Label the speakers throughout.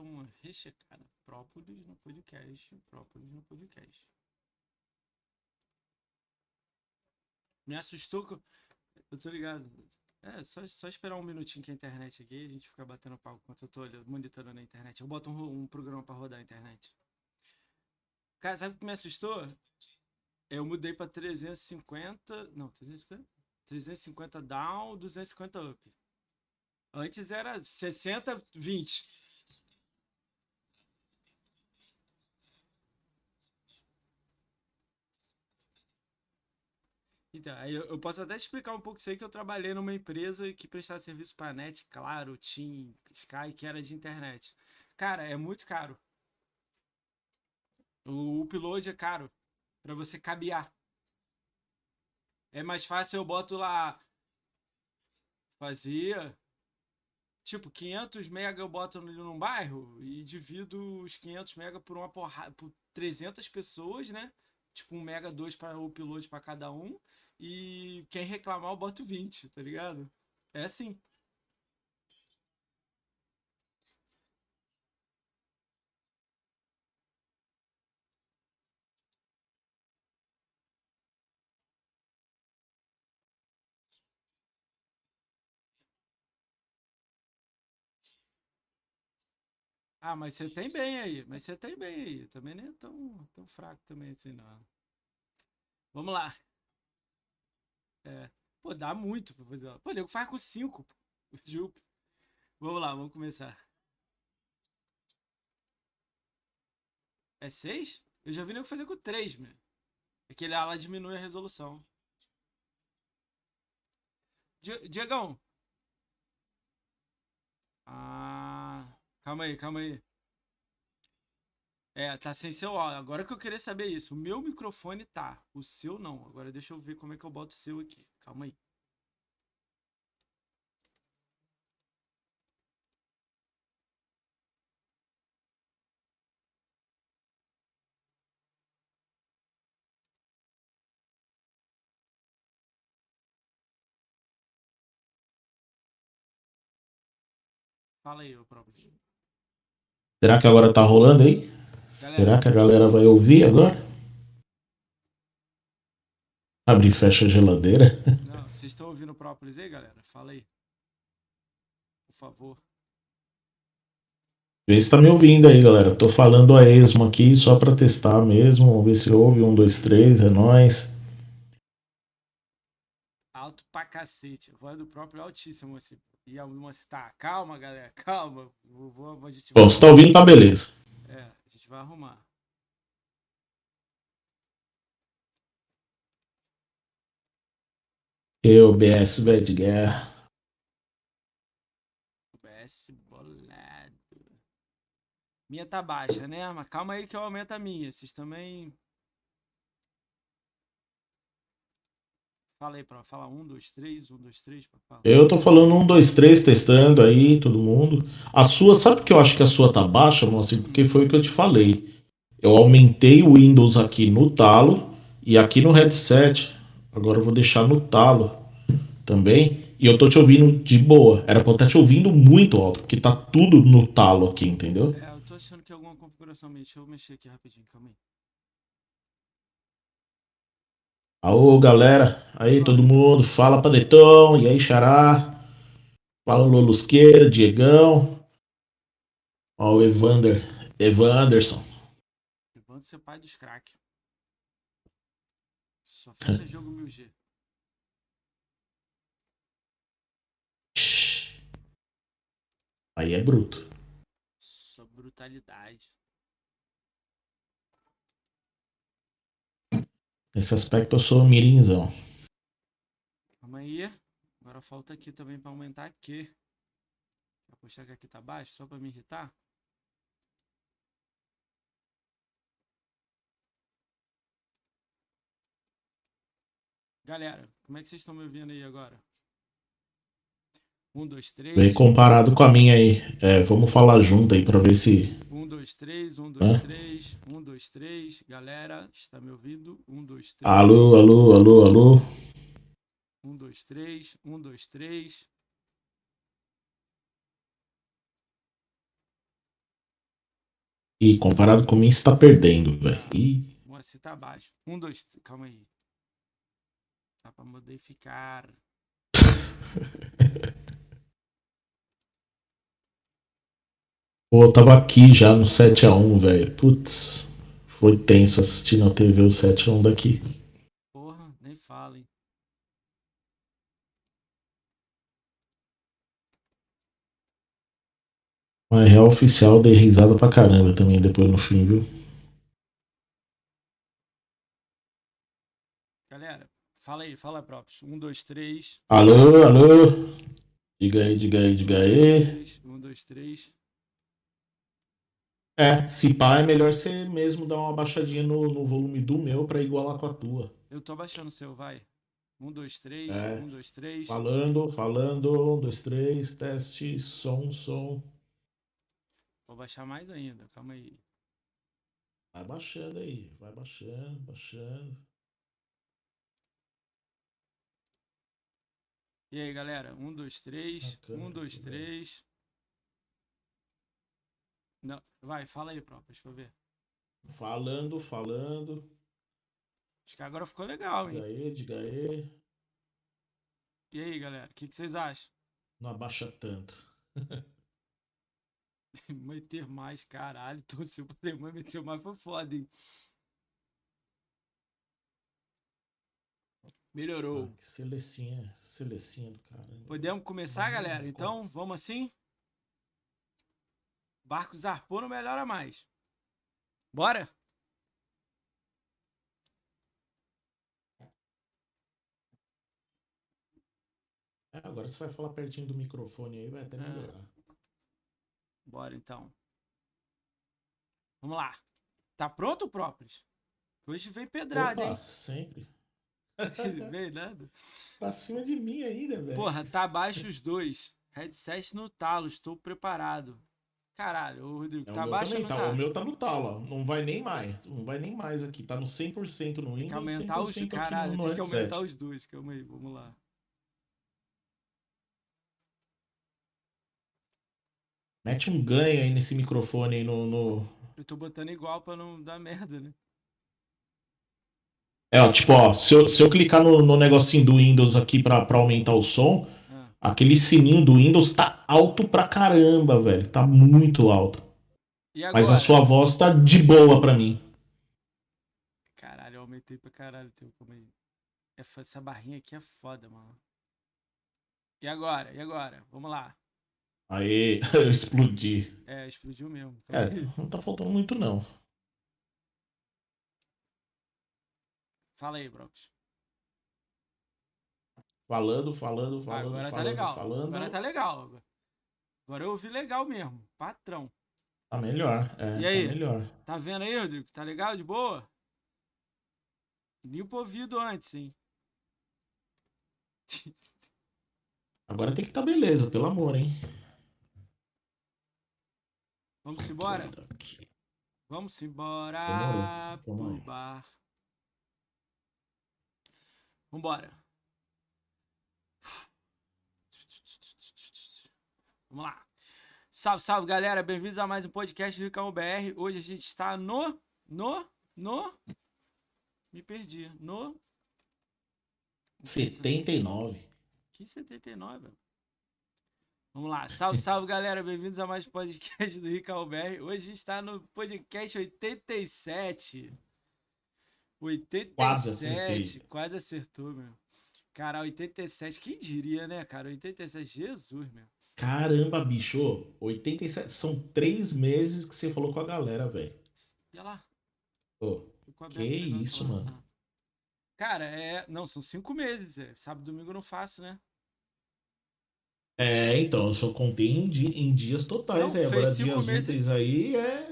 Speaker 1: dou uma rechecada. Própolis no podcast, própolis no podcast. Me assustou. Eu tô ligado. É, só, só esperar um minutinho que a internet aqui, a gente fica batendo pau enquanto eu tô monitorando a internet. Eu boto um, um programa pra rodar a internet. Cara, sabe o que me assustou? Eu mudei pra 350. Não, 350? 350 down, 250 up. Antes era 60, 20. Então, eu, eu posso até explicar um pouco isso aí que eu trabalhei numa empresa que prestava serviço para net, claro, TIM, Sky, que era de internet. Cara, é muito caro. O upload é caro para você cabear. É mais fácil eu boto lá fazia tipo 500 mega eu boto num bairro e divido os 500 mega por uma porrada por 300 pessoas, né? Tipo um mega 2 para upload para cada um e quem reclamar eu boto 20, tá ligado? É assim. Ah, mas você tem bem aí, mas você tem bem aí. Também nem é tão, tão fraco também assim, não. Vamos lá. É. Pô, dá muito pra fazer. Pô, nego faz com 5, Jupe. Vamos lá, vamos começar. É 6? Eu já vi nego fazer com 3, meu. É que ele ela diminui a resolução. Die- Diegão. Ah, calma aí, calma aí. É, tá sem seu áudio. Agora que eu queria saber isso. O meu microfone tá, o seu não. Agora deixa eu ver como é que eu boto o seu aqui. Calma aí. Fala aí, ô próprio.
Speaker 2: Será que agora tá rolando aí? Será que a galera vai ouvir agora? Abre e fecha a geladeira.
Speaker 1: Não, vocês estão ouvindo o própolis aí, galera? Fala aí. Por favor.
Speaker 2: Vê se tá me ouvindo aí, galera. Tô falando a esmo aqui só pra testar mesmo. Vamos ver se ouve. Um, dois, três, é nóis.
Speaker 1: Alto pra cacete. A voz do próprio é altíssima, assim. E a moça tá, calma, galera, calma. Vou, vou,
Speaker 2: Bom, se tá ouvindo, tá beleza.
Speaker 1: Vai arrumar.
Speaker 2: Eu, BS, de guerra.
Speaker 1: OBS bolado. Minha tá baixa, né? Mas calma aí que eu aumento a minha. Vocês também. Fala aí, um, dois, três, um, dois, três.
Speaker 2: Eu tô falando um, dois, três, testando aí, todo mundo. A sua, sabe que eu acho que a sua tá baixa, moça? Porque foi o que eu te falei. Eu aumentei o Windows aqui no talo e aqui no headset. Agora eu vou deixar no talo também. E eu tô te ouvindo de boa. Era pra eu estar te ouvindo muito alto, porque tá tudo no talo aqui, entendeu?
Speaker 1: É, eu tô achando que é alguma configuração minha. Deixa eu mexer aqui rapidinho, calma aí.
Speaker 2: Alô, galera. Aí, todo mundo. Fala, Panetão. E aí, Xará. Fala, Lolusqueira, Diegão. Ó, o Evander. Evanderson.
Speaker 1: Levanta seu pai dos crack. Só fecha jogo 1000G.
Speaker 2: Aí é bruto.
Speaker 1: Só brutalidade.
Speaker 2: Nesse aspecto eu sou mirinzão.
Speaker 1: Calma aí. Agora falta aqui também pra aumentar aqui. Vou puxar que aqui tá baixo, só pra me irritar. Galera, como é que vocês estão me ouvindo aí agora? Um, dois,
Speaker 2: Bem
Speaker 1: três.
Speaker 2: comparado com a minha aí. É, vamos falar junto aí pra ver se.
Speaker 1: Um, dois, três. Um, dois,
Speaker 2: Hã?
Speaker 1: três. Um, dois, três. Galera, está me ouvindo? Um, dois, três.
Speaker 2: Alô, alô, alô, alô.
Speaker 1: Um, dois, três. Um, dois, três.
Speaker 2: E comparado com mim, você tá perdendo, velho. Ih,
Speaker 1: Você tá abaixo. Um, dois. Calma aí. Tá pra modificar.
Speaker 2: Pô, eu tava aqui já no 7x1, velho. Putz, foi tenso assistir na TV o 7x1 daqui.
Speaker 1: Porra, nem fala, hein?
Speaker 2: Mas real oficial dei risada pra caramba também depois no fim, viu?
Speaker 1: Galera, fala aí, fala próprios. Um, dois, três.
Speaker 2: Alô, alô? Diga aí, diga aí, diga
Speaker 1: Um, dois,
Speaker 2: aí.
Speaker 1: três. Um, dois, três.
Speaker 2: É, se pá, é melhor você mesmo dar uma baixadinha no, no volume do meu pra igualar com a tua.
Speaker 1: Eu tô abaixando o seu, vai. Um, dois, três.
Speaker 2: É.
Speaker 1: Um, dois, três.
Speaker 2: Falando, falando, um, dois, três, teste, som, som.
Speaker 1: Vou baixar mais ainda, calma aí.
Speaker 2: Vai baixando aí, vai baixando, baixando.
Speaker 1: E aí, galera? Um, dois, três.
Speaker 2: Bacana,
Speaker 1: Um, dois, três. Não, vai, fala aí, próprios, pra eu ver.
Speaker 2: Falando, falando.
Speaker 1: Acho que agora ficou legal,
Speaker 2: Diga
Speaker 1: hein?
Speaker 2: aí, diga aí.
Speaker 1: E aí, galera? O que, que vocês acham?
Speaker 2: Não abaixa tanto.
Speaker 1: Meter mais, caralho. Torceu pra Alemanha, meteu mais, foi foda, hein? Melhorou.
Speaker 2: Ah, que selecinha, selecinha do caramba.
Speaker 1: Podemos começar, galera? Então, vamos assim? Barco zarpou, não melhora mais. Bora?
Speaker 2: É, agora você vai falar pertinho do microfone aí, vai até
Speaker 1: É.
Speaker 2: melhorar.
Speaker 1: Bora, então. Vamos lá. Tá pronto, Própolis? Hoje vem pedrada,
Speaker 2: Opa, sempre.
Speaker 1: hein? Vem nada.
Speaker 2: Pra cima de mim ainda, velho.
Speaker 1: Porra, tá abaixo os dois. Headset no talo, estou preparado. Caralho, ô Rodrigo,
Speaker 2: É,
Speaker 1: tá
Speaker 2: o também
Speaker 1: não
Speaker 2: tá.
Speaker 1: tá?
Speaker 2: O meu tá no talo, ó. Não vai nem mais. Não vai nem mais aqui. Tá no 100% no
Speaker 1: Tem
Speaker 2: Windows
Speaker 1: que aumentar os.
Speaker 2: 100% aqui
Speaker 1: Caralho, tem que aumentar os dois. Calma aí, vamos lá.
Speaker 2: Mete um ganho aí nesse microfone aí no... no...
Speaker 1: Eu tô botando igual pra não dar merda, né?
Speaker 2: É, ó, tipo, ó, se eu, se eu clicar no, no negocinho do Windows aqui pra, pra aumentar o som, aquele sininho do Windows tá alto pra caramba, velho. Tá muito alto. Mas a sua voz tá de boa pra mim.
Speaker 1: Caralho, eu aumentei pra caralho teu. Aí. É Essa barrinha aqui é foda, mano. E agora? E agora? Vamos lá.
Speaker 2: Aí, eu explodi.
Speaker 1: É, explodiu mesmo.
Speaker 2: É, não tá faltando muito, não.
Speaker 1: Fala aí, Brocos.
Speaker 2: Falando, falando, falando,
Speaker 1: Agora tá
Speaker 2: falando,
Speaker 1: legal.
Speaker 2: falando.
Speaker 1: Agora tá legal. agora. Eu ouvi legal mesmo. Patrão.
Speaker 2: Tá melhor. É,
Speaker 1: E aí?
Speaker 2: tá melhor.
Speaker 1: Tá vendo aí, Rodrigo? Tá legal? De boa? Limpa o ouvido antes, hein?
Speaker 2: Agora tem que tá beleza, pelo amor, hein?
Speaker 1: Vamos embora?
Speaker 2: Aqui.
Speaker 1: Vamos embora
Speaker 2: Demorou.
Speaker 1: pro
Speaker 2: Vamos aí.
Speaker 1: bar. Vambora. Vamos lá. Salve, salve, galera. Bem-vindos a mais um podcast do Ricão BR. Hoje a gente está no. No. No. Me perdi. No. Não sei se-
Speaker 2: 79.
Speaker 1: Que 79, velho. Vamos lá. Salve, salve, galera. Bem-vindos a mais um podcast do Ricardo BR. Hoje a gente está no podcast 87. 87.
Speaker 2: Quase acertei.
Speaker 1: Quase acertou, meu. Cara, 87. Quem diria, né, cara? 87. Jesus, meu.
Speaker 2: Caramba, bicho. 87. São três meses que você falou com a galera, velho.
Speaker 1: E olha lá.
Speaker 2: Ô,
Speaker 1: ficou
Speaker 2: Que isso,
Speaker 1: lá.
Speaker 2: mano.
Speaker 1: Cara, é. Não, são cinco meses. É. Sábado e domingo eu não faço, né?
Speaker 2: É, então, eu só contei em, di- em dias totais.
Speaker 1: Não,
Speaker 2: é, agora dias
Speaker 1: meses.
Speaker 2: úteis aí é.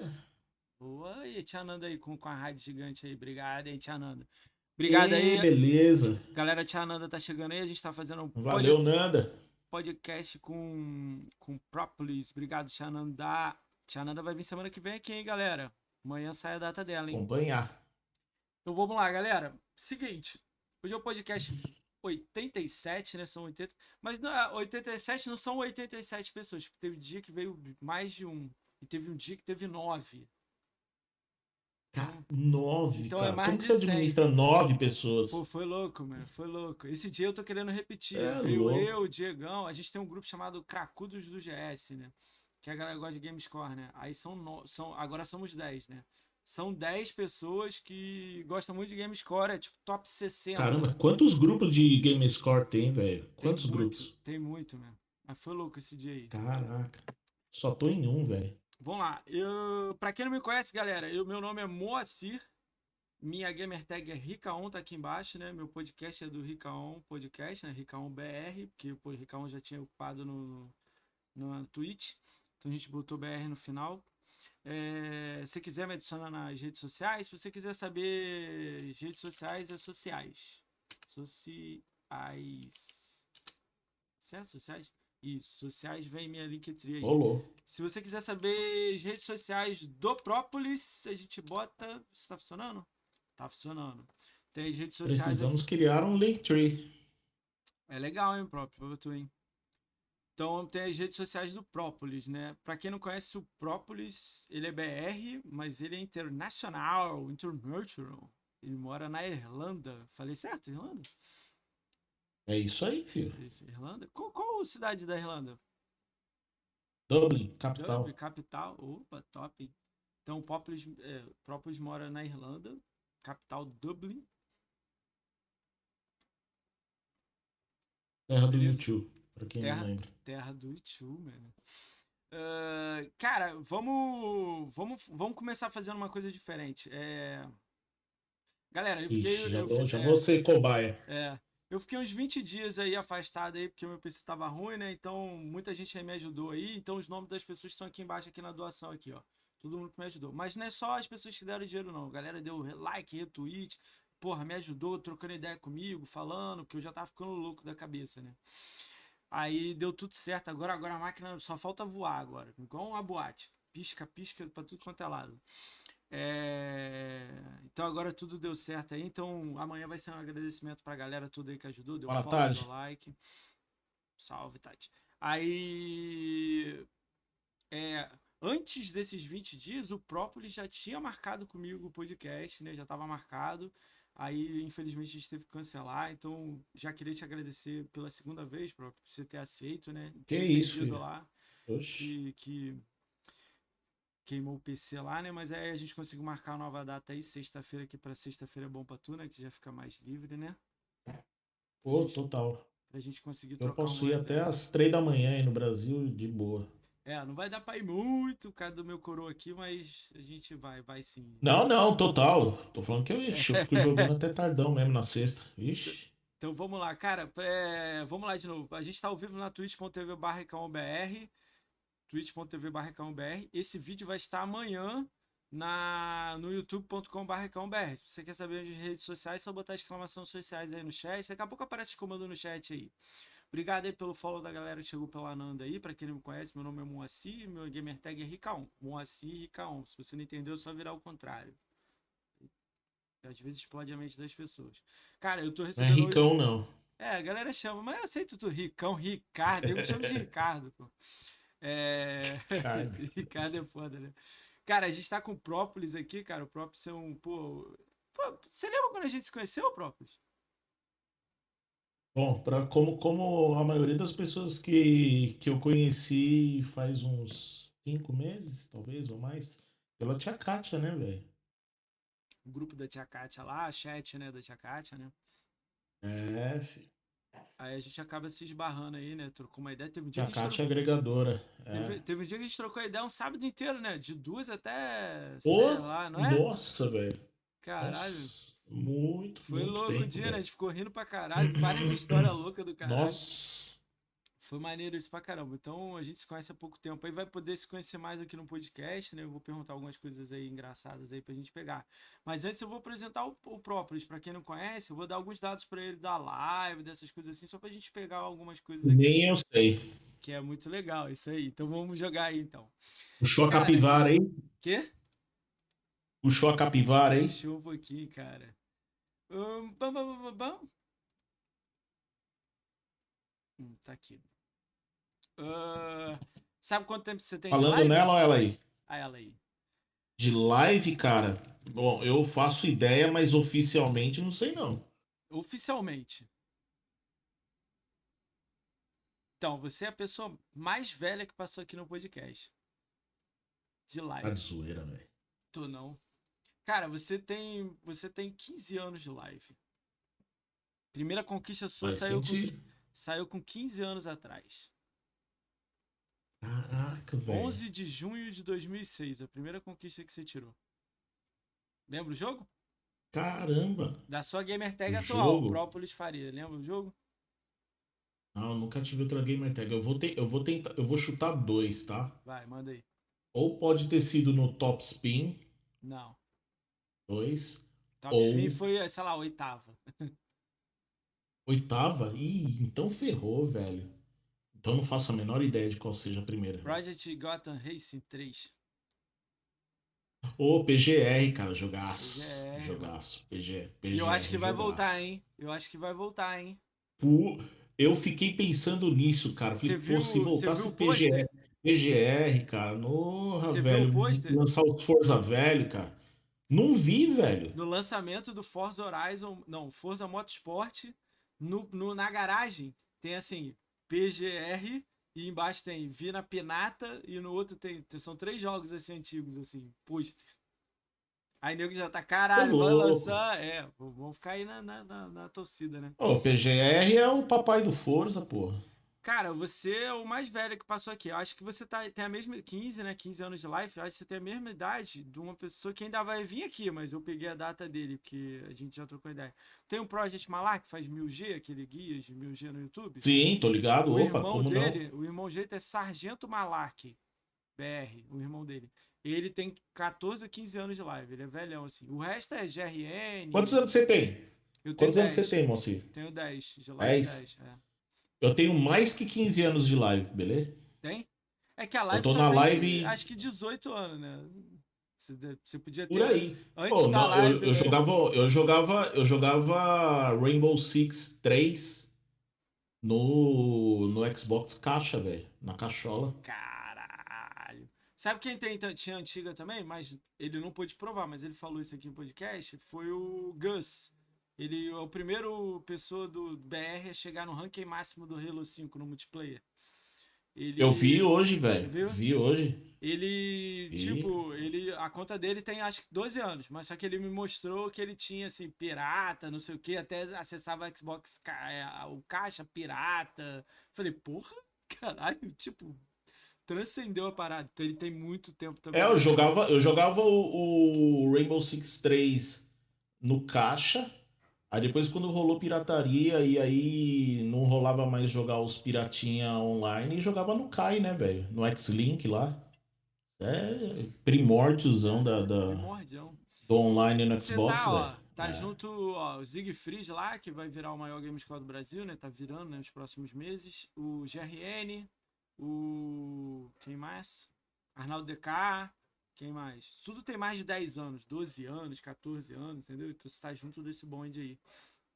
Speaker 1: Boa. E Tia Nanda aí com, com a rádio gigante aí. Obrigado aí, Tia Nanda. Obrigado
Speaker 2: Ê,
Speaker 1: aí.
Speaker 2: Beleza.
Speaker 1: Galera, Tia Nanda tá chegando aí. A gente tá fazendo um
Speaker 2: Valeu, Nanda.
Speaker 1: Podcast com, com Propolis. Obrigado, Tia Nanda. Tia Nanda vai vir semana que vem aqui, hein, galera? Amanhã sai a data dela, hein?
Speaker 2: Acompanhar.
Speaker 1: Então vamos lá, galera. Seguinte, hoje é o podcast 87, né? São 80. Mas não, é, 87 não são 87 pessoas. Tipo, teve dia que veio mais de um. E teve um dia que teve nove.
Speaker 2: Nove,
Speaker 1: Então
Speaker 2: cara.
Speaker 1: é mais
Speaker 2: Como que você
Speaker 1: 100.
Speaker 2: administra nove pessoas?
Speaker 1: Pô, foi louco, mano. Foi louco. Esse dia eu tô querendo repetir.
Speaker 2: É louco.
Speaker 1: eu, o Diegão. A gente tem um grupo chamado Cracudos do GS, né? Que a galera gosta de Gamescore, né? Aí são, no... são... agora somos 10, né? São 10 pessoas que gostam muito de Gamescore, é tipo top 60.
Speaker 2: Caramba, quantos grupos de GameScore tem, velho?
Speaker 1: Tem
Speaker 2: Quantos
Speaker 1: muito,
Speaker 2: grupos?
Speaker 1: Tem muito, mano. Mas foi louco esse dia aí.
Speaker 2: Caraca. Só tô em um, velho.
Speaker 1: Vamos lá. Eu, pra quem não me conhece, galera, eu, meu nome é Moacir. Minha gamer tag é Ricaon, tá aqui embaixo, né? Meu podcast é do Ricaon Podcast, né? Ricaon BR, porque o Ricaon já tinha ocupado no, no Twitch. Então a gente botou BR no final. É, se quiser me adicionar nas redes sociais, se você quiser saber redes sociais, é sociais. Sociais. Certo? Sociais? Isso, sociais vem minha Linktree aí.
Speaker 2: Rolou.
Speaker 1: Se você quiser saber as redes sociais do Própolis, a gente bota. Isso tá funcionando? Tá funcionando. Tem as redes sociais.
Speaker 2: Precisamos criar um Linktree.
Speaker 1: É legal, hein, próprio, tu, hein? Então tem as redes sociais do Própolis, né? Pra quem não conhece o Própolis, ele é BR, mas ele é internacional, international. Ele mora na Irlanda. Falei certo, Irlanda?
Speaker 2: É isso aí, filho.
Speaker 1: Irlanda? Qual, qual cidade da Irlanda?
Speaker 2: Dublin, capital.
Speaker 1: Dublin, capital. Opa, top. Então, o Própolis, é, mora na Irlanda, capital Dublin.
Speaker 2: Terra do. YouTube, pra quem
Speaker 1: Terra-
Speaker 2: não lembra.
Speaker 1: Terra do Itu, mano. Ah, cara, vamos, vamos, vamos começar fazendo uma coisa diferente. É... Galera, eu fiquei.
Speaker 2: Ixi, já,
Speaker 1: eu
Speaker 2: vou,
Speaker 1: fi-
Speaker 2: já
Speaker 1: é,
Speaker 2: vou ser cobaia.
Speaker 1: é, eu fiquei uns 20 dias aí afastado aí, porque o meu PC tava ruim, né? Então, muita gente aí me ajudou aí. Então, os nomes das pessoas estão aqui embaixo, aqui na doação, aqui, ó. Todo mundo que me ajudou. Mas não é só as pessoas que deram dinheiro, não. A galera deu like, retweet. Porra, me ajudou, trocando ideia comigo, falando, que eu já tava ficando louco da cabeça, né? Aí deu tudo certo. Agora, agora a máquina só falta voar agora. Igual uma boate. Pisca, pisca pra tudo quanto é lado. É, Então agora tudo deu certo aí. Então amanhã vai ser um agradecimento pra galera toda aí que ajudou. Deu
Speaker 2: Boa
Speaker 1: follow,
Speaker 2: tarde.
Speaker 1: deu like. Salve, Tati. Aí. É, antes desses 20 dias, o Própolis já tinha marcado comigo o podcast, né? Já estava marcado. Aí, infelizmente, a gente teve que cancelar. Então, já queria te agradecer pela segunda vez, Próprio, por você ter aceito, né?
Speaker 2: Que
Speaker 1: Ter
Speaker 2: isso, filho.
Speaker 1: lá
Speaker 2: Oxi.
Speaker 1: que, que queimou o PC lá, né? Mas aí a gente conseguiu marcar uma nova data aí, sexta-feira, que para sexta-feira é bom pra tu, né? Que já fica mais livre, né?
Speaker 2: Pô, total.
Speaker 1: Pra gente conseguir
Speaker 2: Eu
Speaker 1: trocar
Speaker 2: posso ir até
Speaker 1: ideia.
Speaker 2: às três da manhã aí no Brasil de boa.
Speaker 1: É, não vai dar pra ir muito, causa do meu coroa aqui, mas a gente vai, vai sim.
Speaker 2: Não, não, total. Tô falando que eu, ixi, eu fico jogando até tardão mesmo na sexta. Ixi.
Speaker 1: Então vamos lá, cara. é, vamos lá de novo. A gente tá ao vivo na twitch.tv barra twitch.tv Esse vídeo vai estar amanhã na, no youtube.com Se você quer saber as redes sociais, é só botar exclamação sociais aí no chat. Daqui a pouco aparece os comandos no chat aí. Obrigado aí pelo follow da galera que chegou pela Nanda aí. Pra quem não me conhece, meu nome é Moacir, meu gamer tag é Ricaon. Moacir Ricaon. Se você não entendeu, é só virar o contrário. Às vezes explode a mente das pessoas. Cara, eu tô
Speaker 2: Não é
Speaker 1: recebendo. hoje-
Speaker 2: ricão, não.
Speaker 1: é, a galera chama, mas eu aceito tu, Ricão, Ricardo, eu me chamo de Ricardo, pô. É...
Speaker 2: Ricardo.
Speaker 1: Ricardo é foda, né? Cara, a gente tá com o Própolis aqui, cara, o Própolis é um, pô... pô... Você lembra quando a gente se conheceu, Própolis?
Speaker 2: Bom, pra, como, como a maioria das pessoas que, que eu conheci faz uns cinco meses, talvez, ou mais, pela tia Kátia, né, velho?
Speaker 1: O grupo da Tia Kátia lá, a chat, né, da Tia Kátia, né?
Speaker 2: É, filho.
Speaker 1: Aí a gente acaba se esbarrando aí, né? Trocou uma ideia, teve um dia que a gente
Speaker 2: Kátia é agregadora.
Speaker 1: Teve,
Speaker 2: É.
Speaker 1: teve um dia que a gente trocou ideia um sábado inteiro, né? De duas até,
Speaker 2: Pô,
Speaker 1: lá, não é?
Speaker 2: Nossa, velho.
Speaker 1: Caralho.
Speaker 2: Nossa, muito,
Speaker 1: Foi
Speaker 2: muito
Speaker 1: louco o dia, né? A gente ficou rindo pra caralho. Várias histórias loucas do caralho.
Speaker 2: Nossa.
Speaker 1: Foi maneiro isso pra caramba. Então a gente se conhece há pouco tempo aí, vai poder se conhecer mais aqui no podcast, né? Eu vou perguntar algumas coisas aí engraçadas aí pra gente pegar. Mas antes eu vou apresentar o, o Própolis. Pra quem não conhece, eu vou dar alguns dados pra ele da live, dessas coisas assim, só pra gente pegar algumas coisas aqui,
Speaker 2: Nem eu sei.
Speaker 1: que é muito legal isso aí. Então vamos jogar aí então.
Speaker 2: Puxou a capivara, hein?
Speaker 1: Quê?
Speaker 2: Puxou a capivara, hein?
Speaker 1: Deixa um pouquinho, cara. Bam, bam, bam, bam, bam. Hum, tá aqui. Ah, sabe quanto tempo você tem de
Speaker 2: Falando nela, olha ela aí.
Speaker 1: Ah, ela aí.
Speaker 2: De live, cara. Bom, eu faço ideia, mas oficialmente não sei não.
Speaker 1: Oficialmente. Então, você é a pessoa mais velha que passou aqui no podcast. De
Speaker 2: Tá
Speaker 1: live.
Speaker 2: de zoeira, velho.
Speaker 1: Tô não. Cara, você tem. Você tem 15 anos de live. Primeira conquista sua
Speaker 2: Faz
Speaker 1: saiu com, saiu com 15 anos atrás.
Speaker 2: Caraca, velho.
Speaker 1: 11 de junho de 2006, a primeira conquista que você tirou. Lembra o jogo?
Speaker 2: Caramba.
Speaker 1: Da sua gamer tag
Speaker 2: O
Speaker 1: atual,
Speaker 2: jogo?
Speaker 1: Própolis Faria. Lembra o jogo?
Speaker 2: Não, eu nunca tive outra gamer tag. Eu vou, ter, eu vou tentar, eu vou chutar dois, tá?
Speaker 1: Vai, manda aí.
Speaker 2: Ou pode ter sido no Top Spin
Speaker 1: Não.
Speaker 2: 2,
Speaker 1: Top
Speaker 2: Ou-
Speaker 1: Spin foi, sei lá, oitava.
Speaker 2: oitava. Ih, então ferrou, velho. Então não faço a menor ideia de qual seja a primeira.
Speaker 1: Project Gotham Racing 3.
Speaker 2: Ô, PGR, cara, jogaço.
Speaker 1: PGR,
Speaker 2: jogaço. PG, PGR,
Speaker 1: eu acho que vai
Speaker 2: jogaço.
Speaker 1: voltar, hein? Eu acho que vai voltar, hein?
Speaker 2: Pu- Eu fiquei pensando nisso, cara. Falei,
Speaker 1: viu-
Speaker 2: pô, se voltasse
Speaker 1: o
Speaker 2: PGR, PGR, cara, porra,
Speaker 1: Você viu
Speaker 2: velho.
Speaker 1: o?
Speaker 2: Lançar os Forza velho, cara. Não vi, velho.
Speaker 1: No lançamento do Forza Horizon, não, Forza Motorsport, no, no- na garagem tem assim, PGR e embaixo tem Vina Penata e no outro tem, são três jogos assim antigos assim, pôster. Aí nego já tá, caralho, vai lançar, é, v- vamos ficar aí na, na, na- na torcida, né?
Speaker 2: O PGR é o papai do Forza, porra.
Speaker 1: Cara, você é o mais velho que passou aqui. Eu acho que você tá, tem a mesma 15, né? 15 anos de live. Eu acho que você tem a mesma idade de uma pessoa que ainda vai vir aqui, mas eu peguei a data dele, porque a gente já trocou ideia. Tem um Project Malak que faz 1000G, aquele guia de 1000G no YouTube.
Speaker 2: Sim, tô ligado.
Speaker 1: O
Speaker 2: Opa,
Speaker 1: irmão
Speaker 2: como
Speaker 1: dele, o irmão dele é Sargento Malak, BR, o irmão dele. Ele tem 14, 15 anos de live, ele é velhão assim. O resto é GRN.
Speaker 2: não? Quantos anos você tem?
Speaker 1: Eu tenho
Speaker 2: Quantos anos
Speaker 1: 10.
Speaker 2: você tem, Moacir?
Speaker 1: Tenho 10 de live.
Speaker 2: 10?
Speaker 1: 10 é.
Speaker 2: Eu tenho mais que 15 anos de live, beleza?
Speaker 1: Tem? É que a live
Speaker 2: tô
Speaker 1: só
Speaker 2: na
Speaker 1: tem,
Speaker 2: live-
Speaker 1: acho que 18 anos, né? Você, podia ter
Speaker 2: Por aí.
Speaker 1: antes
Speaker 2: Pô,
Speaker 1: da
Speaker 2: não,
Speaker 1: live.
Speaker 2: eu, eu
Speaker 1: né?
Speaker 2: jogava, eu jogava, eu jogava Rainbow Six 3 no, no Xbox caixa, velho, na cachola.
Speaker 1: Caralho. Sabe quem tem, tinha antiga também? Mas ele não pôde provar, mas ele falou isso aqui no podcast. Foi o Gus. Ele é o primeiro pessoa do BR a chegar no ranking máximo do Halo 5 no multiplayer. Ele,
Speaker 2: Eu vi hoje, velho. Vi hoje.
Speaker 1: Ele,
Speaker 2: E?
Speaker 1: tipo, ele, a conta dele tem acho que 12 anos, mas só que ele me mostrou que ele tinha, assim, pirata, não sei o que, até acessava o Xbox, é, o caixa pirata. Falei, porra, caralho, tipo, transcendeu a parada. Então ele tem muito tempo também.
Speaker 2: É, eu jogava, eu jogava o, o Rainbow Six 3 no caixa. Aí depois quando rolou pirataria e aí não rolava mais jogar os piratinha online, jogava no Kai, né, velho? No X-Link lá. É primórdiozão da, da- do online no
Speaker 1: Você
Speaker 2: Xbox,
Speaker 1: tá, ó,
Speaker 2: velho.
Speaker 1: tá
Speaker 2: É.
Speaker 1: junto, ó, o Siegfried lá, que vai virar o maior game score do Brasil, né? Tá virando, né, nos próximos meses. O GRN, o... quem mais? Arnaldo DK, quem mais? Tudo tem mais de 10 anos, 12 anos, 14 anos, entendeu? Então você tá junto desse bonde aí.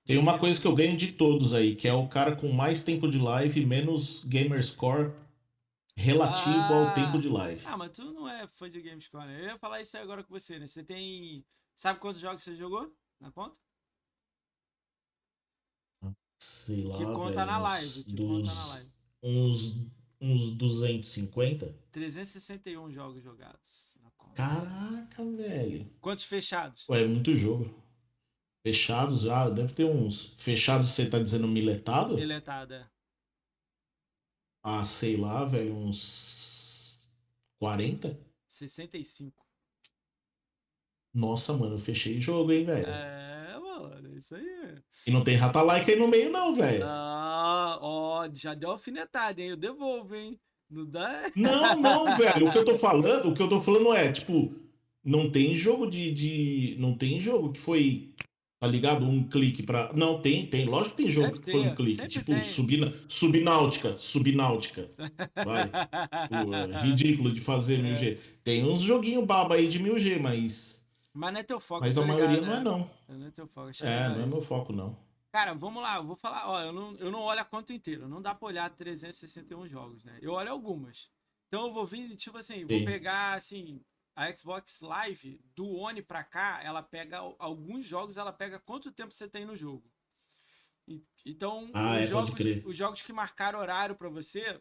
Speaker 2: Tem uma coisa que eu ganho de todos aí, que é o cara com mais tempo de live, menos gamer score relativo
Speaker 1: Ah.
Speaker 2: ao tempo de live.
Speaker 1: Ah, mas tu não é fã de GameScore, né? Eu ia falar isso aí agora com você, né? Você tem... Sabe quantos jogos você jogou na conta?
Speaker 2: Sei lá,
Speaker 1: que conta
Speaker 2: velho,
Speaker 1: na live, que
Speaker 2: dos-
Speaker 1: conta na live.
Speaker 2: Uns, uns 250?
Speaker 1: 361 jogos jogados na conta.
Speaker 2: Caraca, velho.
Speaker 1: Quantos fechados?
Speaker 2: Ué, é muito jogo. Fechados já, deve ter uns. Fechados, você tá dizendo miletado?
Speaker 1: Deletado, é.
Speaker 2: Ah, sei lá, velho, uns 40?
Speaker 1: 65.
Speaker 2: Nossa, mano, eu fechei jogo, hein, velho.
Speaker 1: É, mano, isso aí.
Speaker 2: E não tem rata-like aí no meio, não, velho.
Speaker 1: Ah, ó, já deu alfinetada, hein? Eu devolvo, hein? Não dá?
Speaker 2: Não, não, velho. O que eu tô falando, o que eu tô falando é, tipo, não tem jogo de. de não tem jogo que foi. Tá ligado? Um clique pra. Não, tem, tem. Lógico que tem jogo
Speaker 1: Deve
Speaker 2: que foi
Speaker 1: ter,
Speaker 2: um clique. Tipo,
Speaker 1: tem.
Speaker 2: subna... subnáutica. Subnáutica. Vai. Tipo, é ridículo de fazer
Speaker 1: É.
Speaker 2: 1000G. Tem uns joguinhos baba aí de 1000G, mas.
Speaker 1: Mas não é teu foco,
Speaker 2: Mas
Speaker 1: tô
Speaker 2: a maioria
Speaker 1: ligado,
Speaker 2: não é,
Speaker 1: né?
Speaker 2: não.
Speaker 1: Não é teu foco.
Speaker 2: É, não é meu foco, não.
Speaker 1: Cara, vamos lá, eu vou falar. Ó, eu não, eu não olho a conta inteira. Não dá pra olhar 361 jogos, né? Eu olho algumas. Então eu vou vir, tipo assim, vou
Speaker 2: Sim.
Speaker 1: pegar, assim, a Xbox Live, do One pra cá, ela pega al- alguns jogos, ela pega quanto tempo você tem no jogo. Então,
Speaker 2: Ah,
Speaker 1: os,
Speaker 2: é,
Speaker 1: jogos, os jogos que marcaram horário pra você,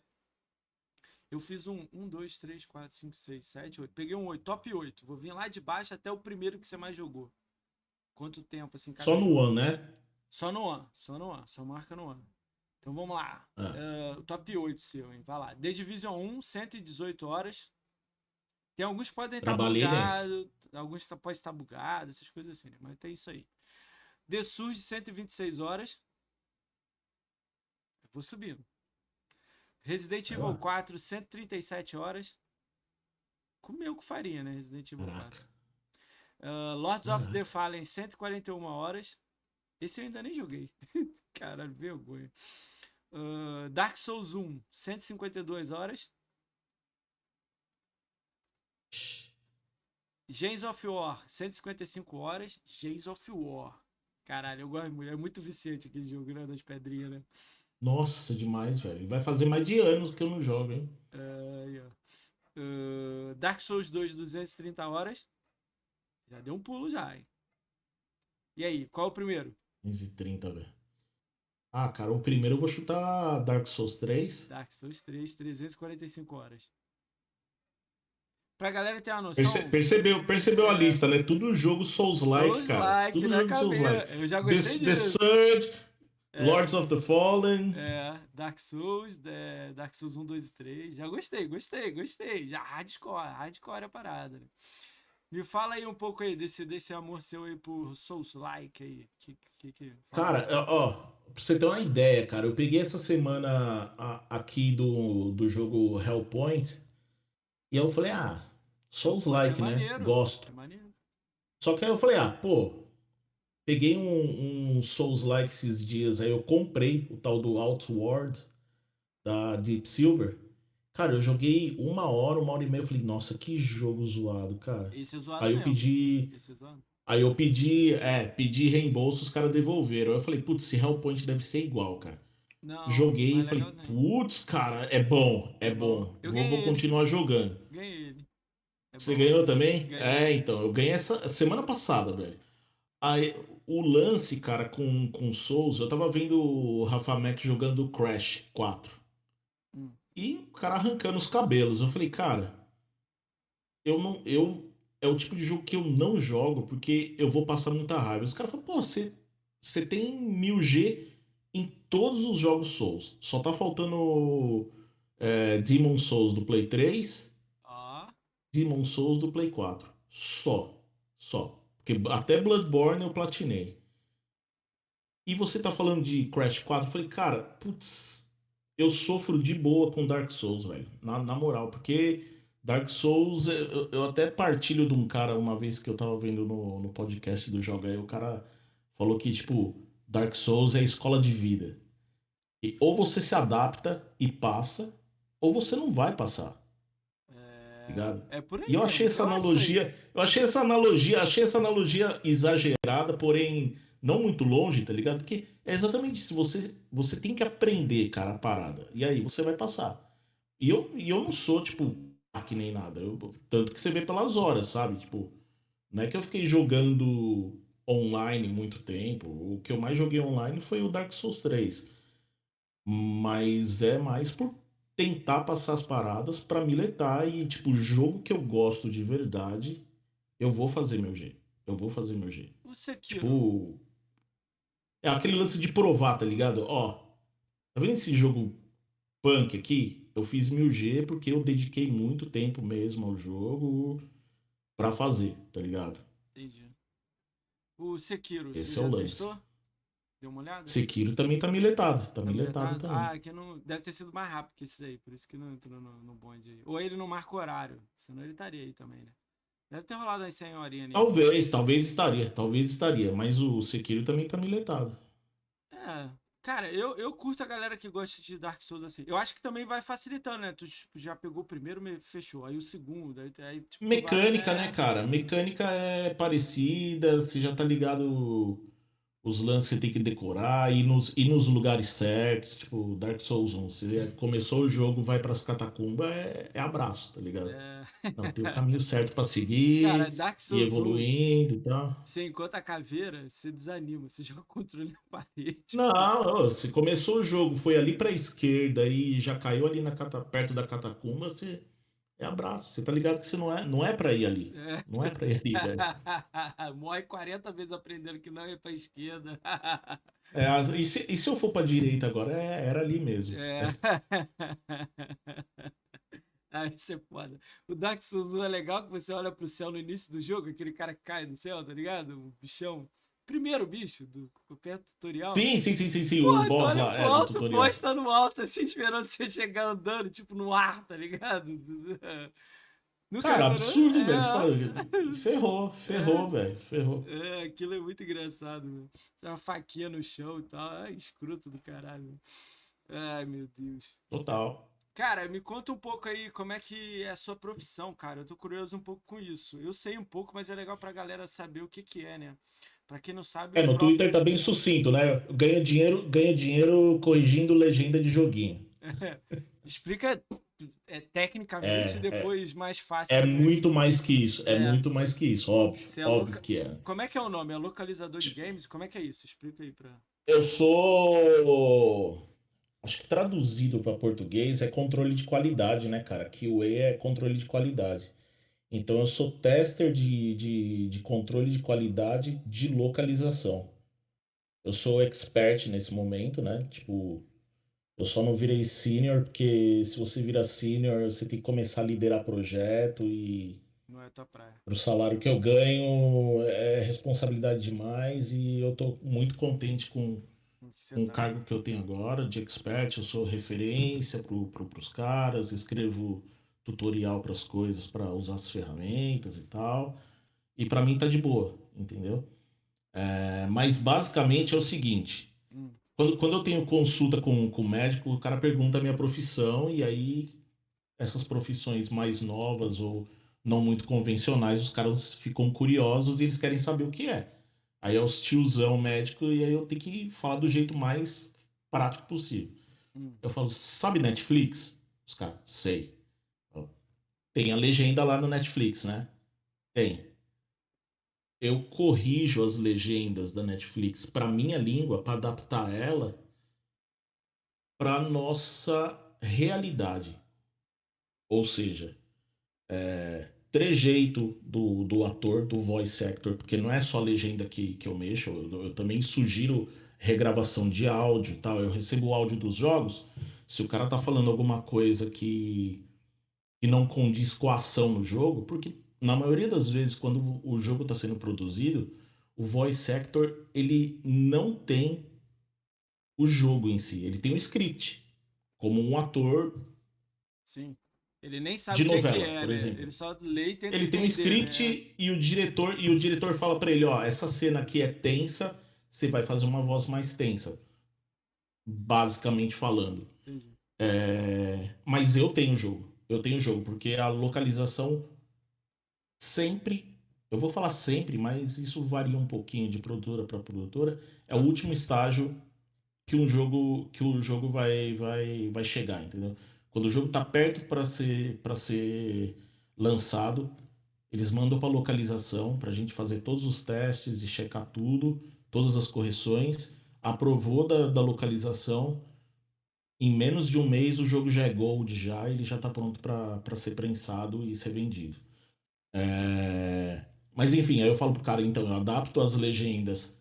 Speaker 1: eu fiz um 1, 2, 3, 4, 5, 6, 7, 8. Peguei um 8, top 8. Vou vir lá de baixo até o primeiro que você mais jogou. Quanto tempo, assim,
Speaker 2: Só no. One, né?
Speaker 1: Só no One, só no One, só marca no One. Então vamos lá.
Speaker 2: Ah.
Speaker 1: O top 8 seu, hein? Vai lá. The Division 1, 118 horas. Tem alguns que podem estar bugados, alguns tá- podem estar bugados, essas coisas assim, né? Mas tem isso aí. The Surge, 126 horas. Eu vou subindo. Resident Evil
Speaker 2: lá.
Speaker 1: 4, 137 horas. Comeu com farinha, né? Resident Evil 4.
Speaker 2: Caraca.
Speaker 1: Uh, Lords of
Speaker 2: Caraca.
Speaker 1: the Fallen, 141 horas. Esse eu ainda nem joguei. Caralho, vergonha. Uh, Dark Souls 1, 152 horas. Gens of War, 155 horas. Gens of War. Caralho, eu gosto muito. É muito viciante aquele jogo, né? Das pedrinhas, né?
Speaker 2: Nossa, demais, velho. Vai fazer mais de anos que eu não jogo, hein?
Speaker 1: Ó. Uh, Dark Souls 2, 230 horas. Já deu um pulo já, hein? E aí, qual é o primeiro?
Speaker 2: 15 e 30, velho. Ah, cara, o primeiro eu vou chutar Dark Souls 3.
Speaker 1: Dark Souls 3, 345 horas. Pra galera ter uma noção.
Speaker 2: Perce- percebeu percebeu a
Speaker 1: É.
Speaker 2: lista, né? Tudo jogo Souls-like, cara.
Speaker 1: Souls-like,
Speaker 2: Tudo
Speaker 1: né,
Speaker 2: jogo? Souls-like.
Speaker 1: Eu já
Speaker 2: The,
Speaker 1: gostei
Speaker 2: The
Speaker 1: disso.
Speaker 2: Surge,
Speaker 1: É.
Speaker 2: Lords of the Fallen.
Speaker 1: É, Dark Souls, é, Dark Souls 1, 2 e 3. Já gostei, gostei, gostei. Já hardcore, hardcore a parada. Né? Me fala aí um pouco aí desse, desse amor seu aí por Souls-like aí. Que, que, que,
Speaker 2: Cara, ó, pra você ter uma ideia, cara, eu peguei essa semana a- aqui do, do jogo Hellpoint e eu falei, ah, Souls-like,
Speaker 1: É
Speaker 2: né?
Speaker 1: maneiro.
Speaker 2: Gosto.
Speaker 1: É.
Speaker 2: Só que aí eu falei, ah, pô, peguei um, um Souls-like esses dias, aí eu comprei o tal do Outward da Deep Silver. Cara, eu joguei uma hora, uma hora e meia, eu falei, nossa, que jogo zoado, cara.
Speaker 1: Esse é zoado
Speaker 2: Aí eu
Speaker 1: mesmo.
Speaker 2: pedi,
Speaker 1: Esse é zoado.
Speaker 2: aí eu pedi, é, pedi reembolso, os caras devolveram. Aí eu falei, putz, esse Hellpoint deve ser igual, cara.
Speaker 1: Não,
Speaker 2: Joguei e falei, putz, cara, é bom, é
Speaker 1: É bom. Eu
Speaker 2: Vou, vou
Speaker 1: ganhei ele.
Speaker 2: continuar jogando.
Speaker 1: Ganhei ele. É
Speaker 2: Você
Speaker 1: bom.
Speaker 2: ganhou também?
Speaker 1: Ganhei.
Speaker 2: É, então, eu ganhei essa semana passada, velho. Aí, o lance, cara, com, com Souls, eu tava vendo o Rafa Mac jogando Crash 4.
Speaker 1: Hum.
Speaker 2: E o cara arrancando os cabelos. Eu falei, cara, eu não. Eu, é o tipo de jogo que eu não jogo porque eu vou passar muita raiva. Os caras falam, pô, você, você tem 1000G em todos os jogos Souls. Só tá faltando é, Demon Souls do Play 3
Speaker 1: Ó,
Speaker 2: Demon Souls do Play 4. Só. Só. Porque até Bloodborne eu platinei. E você tá falando de Crash 4? Eu falei, cara, putz, eu sofro de boa com Dark Souls, velho. Na, na moral, porque Dark Souls, eu, eu até partilho de um cara uma vez que eu tava vendo no, no podcast do Joga aí, o cara falou que, tipo, Dark Souls é a escola de vida. E ou você se adapta e passa, ou você não vai passar. Ligado?
Speaker 1: é por aí.
Speaker 2: E eu achei
Speaker 1: mesmo.
Speaker 2: essa analogia, eu achei essa analogia, achei essa analogia exagerada, porém não muito longe, tá ligado? Porque é exatamente isso, você você tem que aprender, cara, a parada. E aí você vai passar. E eu, e eu não sou tipo aqui nem nada, eu- tanto que você vê pelas horas, sabe? Tipo, não é que eu fiquei jogando online muito tempo. O que eu mais joguei online foi o Dark Souls 3. Mas é mais por tentar passar as paradas pra miletar e, tipo, jogo que eu gosto de verdade, eu vou fazer meu jeito. Eu vou fazer meu jeito.
Speaker 1: O Sekiro.
Speaker 2: Tipo. É aquele lance de provar, tá ligado? Ó, tá vendo esse jogo punk aqui? Eu fiz 1000G porque eu dediquei muito tempo mesmo ao jogo pra fazer, tá ligado?
Speaker 1: Entendi. O Sekiro,
Speaker 2: Esse
Speaker 1: você
Speaker 2: é o
Speaker 1: já
Speaker 2: lance.
Speaker 1: testou? Deu uma olhada?
Speaker 2: Sekiro também tá miletado. Tá
Speaker 1: Tá
Speaker 2: miletado
Speaker 1: miletado?
Speaker 2: também.
Speaker 1: Ah, que não... deve ter sido mais rápido que esse aí, por isso que não entrou no, no bonde aí. Ou ele não marca horário, senão ele estaria aí também, né? Deve ter rolado aí 100 horinhas ali.
Speaker 2: Talvez, talvez estaria, talvez estaria, mas o Sekiro também tá miletado.
Speaker 1: É. Cara, eu, eu curto a galera que gosta de Dark Souls assim. Eu acho que também vai facilitando, né? Tu tipo, já pegou o primeiro, me- fechou. Aí o segundo, aí, aí tipo,
Speaker 2: Mecânica,
Speaker 1: vai-
Speaker 2: né, cara? Mecânica é parecida, você já tá ligado os lances que você tem que decorar, ir nos, ir nos lugares certos, tipo Dark Souls 1. Você começou o jogo, vai pras catacumbas, é, é abraço, tá ligado?
Speaker 1: É...
Speaker 2: Não, tem o caminho certo pra seguir,
Speaker 1: Cara, Dark
Speaker 2: e
Speaker 1: Souls 1,
Speaker 2: evoluindo e tal.
Speaker 1: você encontra a caveira, você desanima, você joga o controle na parede.
Speaker 2: Não, se começou o jogo, foi ali pra esquerda e já caiu ali na cata, perto da catacumba, você é abraço. Você tá ligado que você não é, não é pra ir ali.
Speaker 1: É.
Speaker 2: Não é pra ir ali, velho.
Speaker 1: Morre 40 vezes aprendendo que não é pra esquerda.
Speaker 2: É, e, se, e se eu for pra direita agora? É, era ali mesmo.
Speaker 1: É. Aí você é foda. O Dark Souls 1 é legal que você olha pro céu no início do jogo, aquele cara que cai do céu, tá ligado? O bichão. Primeiro bicho do do tutorial.
Speaker 2: Sim, sim, sim, sim, sim.
Speaker 1: Porra,
Speaker 2: o
Speaker 1: tu
Speaker 2: boss lá, é,
Speaker 1: alto, o boss tá no alto, assim, esperando você chegar andando, tipo, no ar, tá ligado?
Speaker 2: Cara, absurdo,
Speaker 1: É.
Speaker 2: velho. Ferrou, ferrou, velho. Ferrou.
Speaker 1: É, aquilo é muito engraçado. Tem uma faquinha no chão e tal. É escroto do caralho. Ai, meu Deus.
Speaker 2: Total.
Speaker 1: Cara, me conta um pouco aí como é que é a sua profissão, cara. Eu tô curioso um pouco com isso. Eu sei um pouco, mas é legal pra galera saber o que que é, né? Pra quem não sabe.
Speaker 2: É, no
Speaker 1: próprio-
Speaker 2: Twitter tá bem sucinto, né? Ganha dinheiro, ganha dinheiro corrigindo legenda de joguinho.
Speaker 1: Explica é, tecnicamente
Speaker 2: É,
Speaker 1: e depois mais fácil.
Speaker 2: É muito mais que isso. É,
Speaker 1: É.
Speaker 2: muito mais que isso, óbvio.
Speaker 1: É
Speaker 2: óbvio
Speaker 1: louca-
Speaker 2: que é.
Speaker 1: Como é que é o nome? É localizador de games? Como é que é isso? Explica aí pra.
Speaker 2: Eu sou. Acho que traduzido para português é controle de qualidade, né, cara? QA é controle de qualidade. Então eu sou tester de, de, de controle de qualidade de localização. Eu sou expert nesse momento, né? Tipo, eu só não virei senior, porque se você vira senior, você tem que começar a liderar projeto e
Speaker 1: Não é tua praia.
Speaker 2: pro salário que eu ganho é responsabilidade demais e eu tô muito contente com
Speaker 1: com
Speaker 2: o
Speaker 1: tá.
Speaker 2: cargo que eu tenho agora de expert, eu sou referência pro, pro, pros caras, escrevo tutorial para as coisas, para usar as ferramentas e tal. E para mim tá de boa, entendeu? É, mas basicamente é o seguinte:
Speaker 1: Hum,
Speaker 2: quando, quando eu tenho consulta com, com o médico, o cara pergunta a minha profissão, e aí essas profissões mais novas ou não muito convencionais, os caras ficam curiosos e eles querem saber o que é. Aí é os tiozão médico, e aí eu tenho que falar do jeito mais prático possível.
Speaker 1: hum.
Speaker 2: Eu falo, sabe Netflix? Os caras, sei. Tem a legenda lá no Netflix, né? Tem. Eu corrijo as legendas da Netflix para minha língua, para adaptar ela para nossa realidade. Ou seja, é, trejeito do, do ator, do voice actor, porque não é só a legenda que, que eu mexo, eu, eu também sugiro regravação de áudio tal. Eu recebo o áudio dos jogos. Se o cara tá falando alguma coisa que, que não condiz com a ação no jogo, porque na maioria das vezes, quando o jogo está sendo produzido, o voice actor ele não tem o jogo em si, ele tem o script, como um ator
Speaker 1: Sim. Ele nem sabe
Speaker 2: De
Speaker 1: o
Speaker 2: novela,
Speaker 1: que é,
Speaker 2: por
Speaker 1: né?
Speaker 2: exemplo.
Speaker 1: Ele só lê e tenta
Speaker 2: Ele tem um script
Speaker 1: né?
Speaker 2: e o diretor e o diretor fala pra ele, ó, essa cena aqui é tensa, você vai fazer uma voz mais tensa, basicamente falando. É, Mas eu tenho jogo, eu tenho jogo porque a localização sempre, eu vou falar sempre, mas isso varia um pouquinho de produtora para produtora, é o último estágio que um jogo que o jogo vai vai vai chegar, entendeu? Quando o jogo tá perto para ser para ser lançado, eles mandam para localização para a gente fazer todos os testes e checar tudo, todas as correções. Aprovou da, da localização. Em menos de um mês o jogo já é gold já, ele já tá pronto para ser prensado e ser vendido. É, Mas enfim, aí eu falo pro cara, então eu adapto as legendas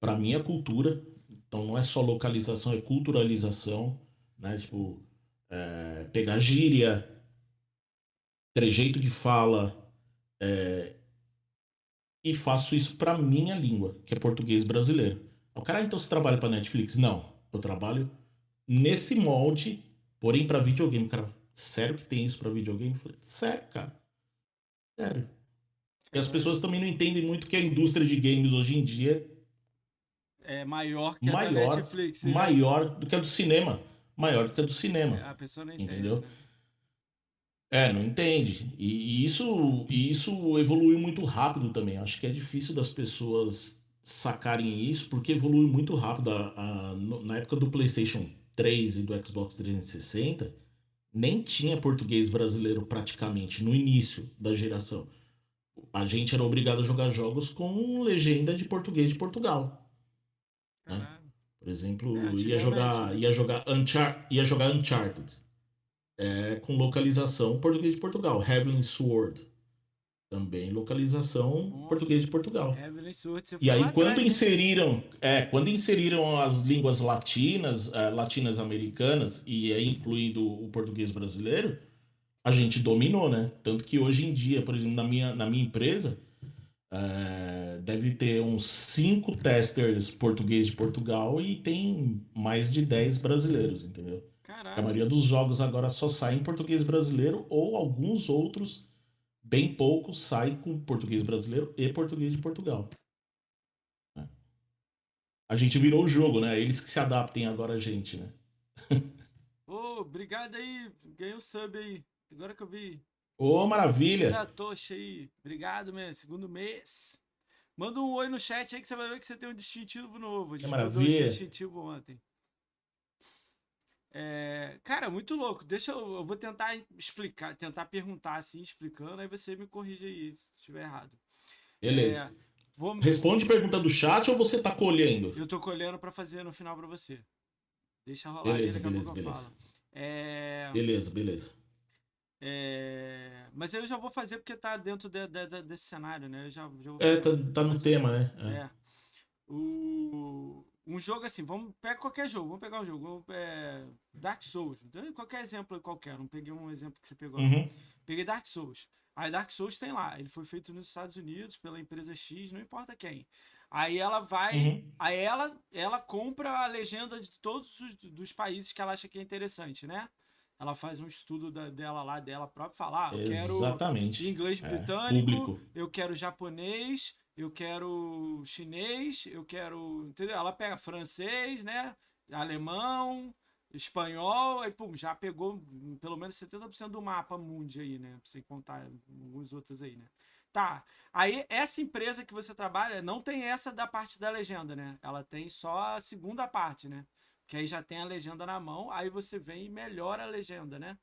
Speaker 2: para minha cultura. Então não é só localização, é culturalização, né? Tipo, é, pegar gíria, trejeito de fala, é, e faço isso para minha língua, que é português brasileiro. O cara, "Ah, então você trabalha para Netflix? Não, eu trabalho nesse molde, porém para videogame. Cara, sério que tem isso para videogame? Falei, sério, cara. Sério. E as pessoas também não entendem muito que a indústria de games hoje em dia
Speaker 1: É maior que a da
Speaker 2: Maior,
Speaker 1: Netflix.
Speaker 2: é
Speaker 1: né?
Speaker 2: maior do que a do cinema. Maior do que a do cinema.
Speaker 1: A pessoa não entende.
Speaker 2: Entendeu?
Speaker 1: né?
Speaker 2: É, não entende. E, e isso, e isso evoluiu muito rápido também. Acho que é difícil das pessoas sacarem isso, porque evolui muito rápido. A, a, na época do PlayStation 3 e do Xbox 360, nem tinha português brasileiro praticamente no início da geração. A gente era obrigado a jogar jogos com legenda de português de Portugal. Né? Por exemplo,
Speaker 1: É,
Speaker 2: ia jogar,
Speaker 1: né?
Speaker 2: ia jogar, Unchar ia jogar Uncharted é, com localização português de Portugal. Heavenly Sword também localização
Speaker 1: Nossa.
Speaker 2: português de Portugal. E aí, quando
Speaker 1: né?
Speaker 2: inseriram, é, quando inseriram as línguas latinas, eh, latinas americanas, e aí incluindo o português brasileiro, a gente dominou, né? Tanto que hoje em dia, por exemplo, na minha, na minha empresa, eh, deve ter uns cinco testers português de Portugal e tem mais de 10 brasileiros, entendeu? A
Speaker 1: Caralho.
Speaker 2: maioria dos jogos agora só sai em português brasileiro ou alguns outros, bem poucos, saem com português brasileiro e português de Portugal. É. A gente virou o jogo, né? Eles que se adaptem agora a gente, né?
Speaker 1: Ô, obrigado aí. Ganhei um sub aí. Agora que eu vi.
Speaker 2: Ô, maravilha!
Speaker 1: Satoshi aí. Obrigado, mesmo. Segundo mês. Manda um oi no chat aí que você vai ver que você tem um distintivo novo. A gente um
Speaker 2: maravilha.
Speaker 1: distintivo ontem. É, cara, muito louco. Deixa eu, eu vou tentar explicar, tentar perguntar assim, explicando, aí você me corrige aí se estiver errado.
Speaker 2: Beleza.
Speaker 1: É, vou,
Speaker 2: Responde pergunta do chat ou você tá colhendo?
Speaker 1: eu tô colhendo pra fazer no final pra você. Deixa rolar
Speaker 2: Beleza,
Speaker 1: aí, daqui a
Speaker 2: beleza,
Speaker 1: pouco eu
Speaker 2: beleza.
Speaker 1: falo. É,
Speaker 2: Beleza, beleza.
Speaker 1: é, mas eu já vou fazer porque tá dentro de- de- de- desse cenário, né? Eu já, já
Speaker 2: É, tá, tá no tema, né? É.
Speaker 1: É. O... Um jogo assim, vamos pegar qualquer jogo, vamos pegar um jogo, é, Dark Souls, então, qualquer exemplo qualquer, não peguei um exemplo que você pegou.
Speaker 2: Uhum.
Speaker 1: Peguei Dark Souls. Aí Dark Souls tem lá, ele foi feito nos Estados Unidos pela empresa X, não importa quem. Aí ela vai,
Speaker 2: Uhum.
Speaker 1: aí ela, ela compra a legenda de todos os dos países que ela acha que é interessante, né? Ela faz um estudo da- dela lá, dela própria, fala, ah, eu quero
Speaker 2: Exatamente.
Speaker 1: inglês
Speaker 2: É,
Speaker 1: britânico,
Speaker 2: público.
Speaker 1: eu quero japonês, eu quero chinês, eu quero. Entendeu? Ela pega francês, né? Alemão, espanhol, aí pum, já pegou pelo menos 70% do mapa mundi aí, né? Sem contar alguns outros aí, né? Tá. Aí essa empresa que você trabalha não tem essa da parte da legenda, né? Ela tem só a segunda parte, né? Que aí já tem a legenda na mão, aí você vem e melhora a legenda, né?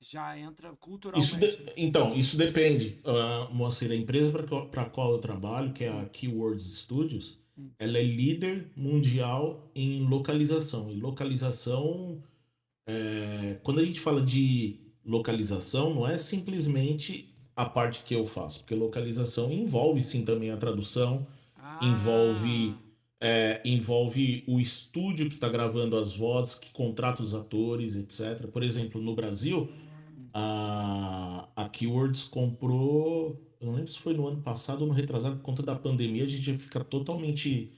Speaker 1: Já entra
Speaker 2: Isso
Speaker 1: culturalmente.
Speaker 2: de-
Speaker 1: né?
Speaker 2: Então, isso depende. Uh, Moacir, a empresa para qual eu trabalho, que é a Keywords Studios,
Speaker 1: Hum.
Speaker 2: ela é líder mundial em localização. E localização, é, quando a gente fala de localização, não é simplesmente a parte que eu faço, porque localização envolve sim também a tradução, envolve
Speaker 1: Ah,
Speaker 2: é, envolve o estúdio que está gravando as vozes, que contrata os atores, etc. Por exemplo, no Brasil, a, a Keywords comprou. Eu não lembro se foi no ano passado ou no retrasado, por conta da pandemia, a gente fica totalmente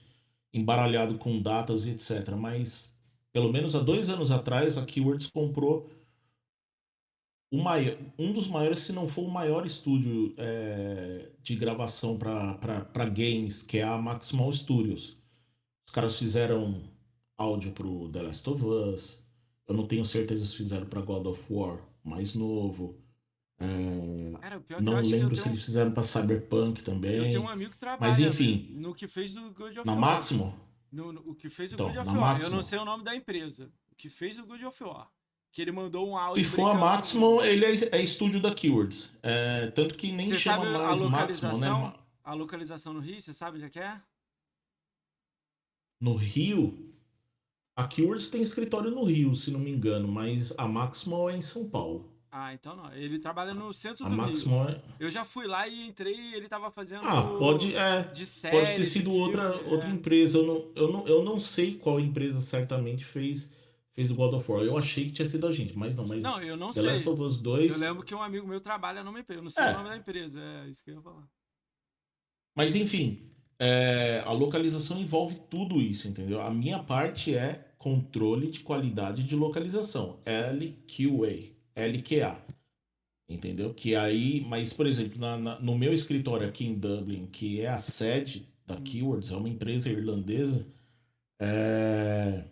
Speaker 2: embaralhado com datas e etc. Mas, pelo menos há dois anos atrás, a Keywords comprou o maior, um dos maiores, se não for o maior estúdio é, de gravação para games, que é a Maximal Studios. Os caras fizeram áudio pro The Last of Us. Eu não tenho certeza se fizeram para God of War mais novo. É,
Speaker 1: Cara, eu
Speaker 2: não
Speaker 1: eu
Speaker 2: lembro se eles fizeram para Cyberpunk
Speaker 1: eu
Speaker 2: também.
Speaker 1: tenho um amigo que
Speaker 2: Mas
Speaker 1: trabalha
Speaker 2: enfim,
Speaker 1: no que fez do God of
Speaker 2: na
Speaker 1: War.
Speaker 2: Maximo,
Speaker 1: No, no- o que fez o
Speaker 2: então,
Speaker 1: God of War. Eu não sei o nome da empresa. O que fez o God of War. Que ele mandou um
Speaker 2: se
Speaker 1: áudio
Speaker 2: for a. Maximo, ele é, é estúdio da Keywords. É, tanto que nem
Speaker 1: Você
Speaker 2: chama
Speaker 1: sabe a
Speaker 2: mais Maximo, né?
Speaker 1: A localização no Rio, você sabe onde é que é?
Speaker 2: No Rio, a Keywords tem escritório no Rio, se não me engano, mas a Maximo é em São Paulo.
Speaker 1: Ah, então não. Ele trabalha no centro
Speaker 2: A
Speaker 1: do Rio.
Speaker 2: Maximo é.
Speaker 1: Eu já fui lá e entrei e ele tava fazendo
Speaker 2: Ah, pode, é,
Speaker 1: de
Speaker 2: pode ter
Speaker 1: série,
Speaker 2: sido
Speaker 1: filme.
Speaker 2: outra, outra
Speaker 1: É.
Speaker 2: empresa. Eu não, eu, não, eu não sei qual empresa certamente fez, fez o God of War. Eu achei que tinha sido a gente, mas não. Mas
Speaker 1: Não, eu não
Speaker 2: The Last
Speaker 1: sei.
Speaker 2: of Us
Speaker 1: Eu
Speaker 2: 2.
Speaker 1: lembro que um amigo meu trabalha numa empresa. Eu não sei o
Speaker 2: É,
Speaker 1: nome da empresa. É isso que eu ia falar.
Speaker 2: mas enfim, é, a localização envolve tudo isso, entendeu? A minha parte é controle de qualidade de localização. LQA. LQA. Entendeu? Que aí, mas por exemplo, na- na- no meu escritório aqui em Dublin, que é a sede da
Speaker 1: Hum.
Speaker 2: Keywords, é uma empresa irlandesa, é,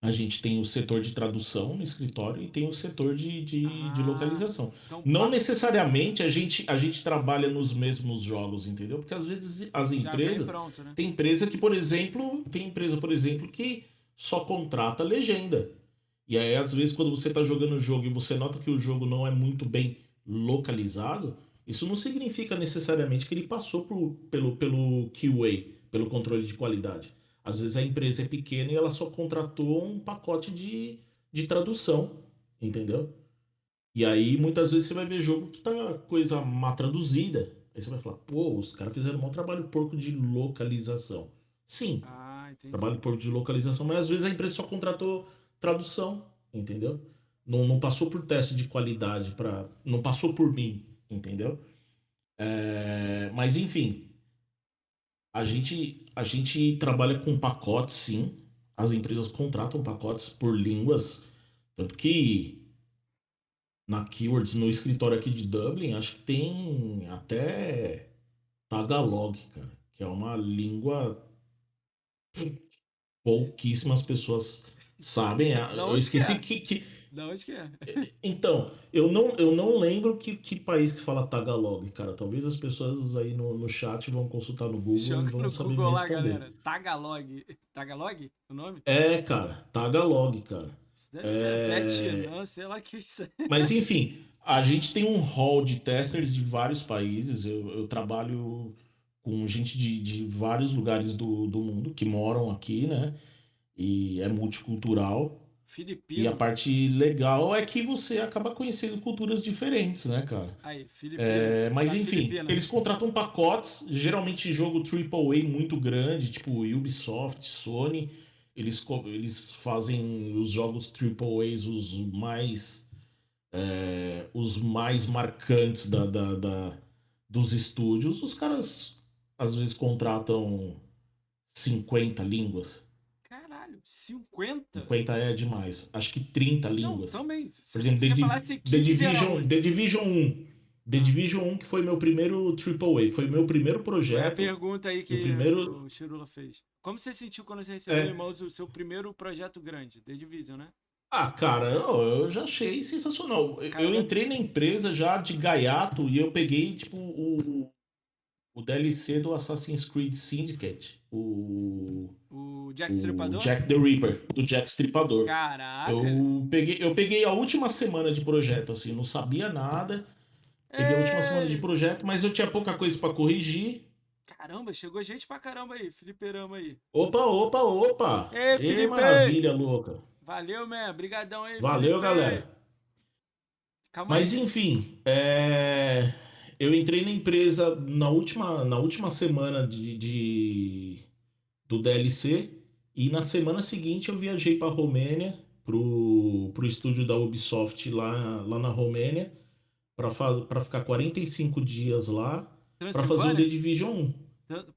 Speaker 2: A gente tem o setor de tradução no escritório e tem o setor de, de,
Speaker 1: Ah,
Speaker 2: de localização.
Speaker 1: Então,
Speaker 2: Não necessariamente a gente, a gente trabalha nos mesmos jogos, entendeu? Porque às vezes as empresas.
Speaker 1: pronto, né?
Speaker 2: Tem empresa que, por exemplo, tem empresa, por exemplo, que só contrata legenda. E aí, às vezes, quando você está jogando o jogo e você nota que o jogo não é muito bem localizado, isso não significa necessariamente que ele passou por- pelo, pelo QA, pelo controle de qualidade. Às vezes a empresa é pequena e ela só contratou um pacote de, de tradução, entendeu? E aí, muitas vezes, você vai ver jogo que tá coisa má traduzida. Aí você vai falar, pô, os caras fizeram um bom trabalho porco de localização. Sim,
Speaker 1: Ah, entendi.
Speaker 2: trabalho porco de localização, mas às vezes a empresa só contratou tradução, entendeu? Não, não passou por teste de qualidade para, não passou por mim, entendeu? É, mas enfim, a gente a gente trabalha com pacotes, sim. As empresas contratam pacotes por línguas, tanto que na Keywords, no escritório aqui de Dublin, acho que tem até Tagalog, cara, que é uma língua pouquíssimas pessoas sabem.
Speaker 1: Da
Speaker 2: Eu
Speaker 1: onde
Speaker 2: esqueci
Speaker 1: que é?
Speaker 2: que, que-
Speaker 1: Da onde que é?
Speaker 2: Então, eu não, eu não lembro que, que país que fala Tagalog, cara. Talvez as pessoas aí no, no chat vão consultar no Google e
Speaker 1: Joga
Speaker 2: vão
Speaker 1: no
Speaker 2: saber
Speaker 1: Google lá, galera. Tagalog. Tagalog? O nome?
Speaker 2: É, cara, Tagalog, cara.
Speaker 1: Isso deve
Speaker 2: É.
Speaker 1: ser Vietnã, sei lá que isso é.
Speaker 2: Mas enfim, a gente tem um hall de testers de vários países. Eu, eu trabalho com gente de, de vários lugares do, do mundo que moram aqui, né? E é multicultural. E a
Speaker 1: Filipino.
Speaker 2: parte legal é que você acaba conhecendo culturas diferentes, né, cara?
Speaker 1: Aí, Filipino.
Speaker 2: É, mas
Speaker 1: Da
Speaker 2: enfim,
Speaker 1: Filipina.
Speaker 2: eles contratam pacotes, geralmente jogo AAA muito grande, tipo Ubisoft, Sony. Eles, eles fazem os jogos AAAs os mais é, os mais marcantes da, da- da- dos estúdios. Os caras às vezes contratam 50 línguas.
Speaker 1: Caralho, 50?
Speaker 2: 50 é demais. Acho que 30
Speaker 1: Não,
Speaker 2: línguas.
Speaker 1: também.
Speaker 2: Por
Speaker 1: Se
Speaker 2: exemplo,
Speaker 1: você
Speaker 2: The, Div- The
Speaker 1: 15 era
Speaker 2: Division? The Division 1. The Division 1, que foi meu primeiro AAA. Foi meu primeiro
Speaker 1: É a
Speaker 2: projeto.
Speaker 1: pergunta aí que
Speaker 2: o primeiro-
Speaker 1: o Chirula fez. Como você sentiu quando você recebeu
Speaker 2: É.
Speaker 1: em mãos o seu primeiro projeto grande, The Division, né?
Speaker 2: Ah, cara, eu, já achei sensacional. Eu-
Speaker 1: Cara,
Speaker 2: eu entrei na empresa já de gaiato e eu peguei, tipo, o, o DLC do Assassin's Creed Syndicate. O,
Speaker 1: O Jack Stripador?
Speaker 2: Jack the Ripper, do Jack Stripador.
Speaker 1: Caraca.
Speaker 2: Eu peguei, eu peguei a última semana de projeto, assim, não sabia nada. Peguei a última semana de
Speaker 1: Ei,
Speaker 2: projeto, mas eu tinha pouca coisa pra corrigir.
Speaker 1: Caramba, chegou gente pra caramba aí, Feliperama aí.
Speaker 2: Opa, opa, opa!
Speaker 1: Ei, Felipe!
Speaker 2: maravilha, louca!
Speaker 1: Valeu, man. Brigadão aí,
Speaker 2: Valeu,
Speaker 1: Felipe.
Speaker 2: galera!
Speaker 1: Calma
Speaker 2: Mas
Speaker 1: aí.
Speaker 2: enfim, é, eu entrei na empresa na última, na última semana de, de- do DLC e na semana seguinte eu viajei para Romênia, pro, pro estúdio da Ubisoft lá, lá na Romênia, para ficar 45 dias lá, para fazer o The? Division 1.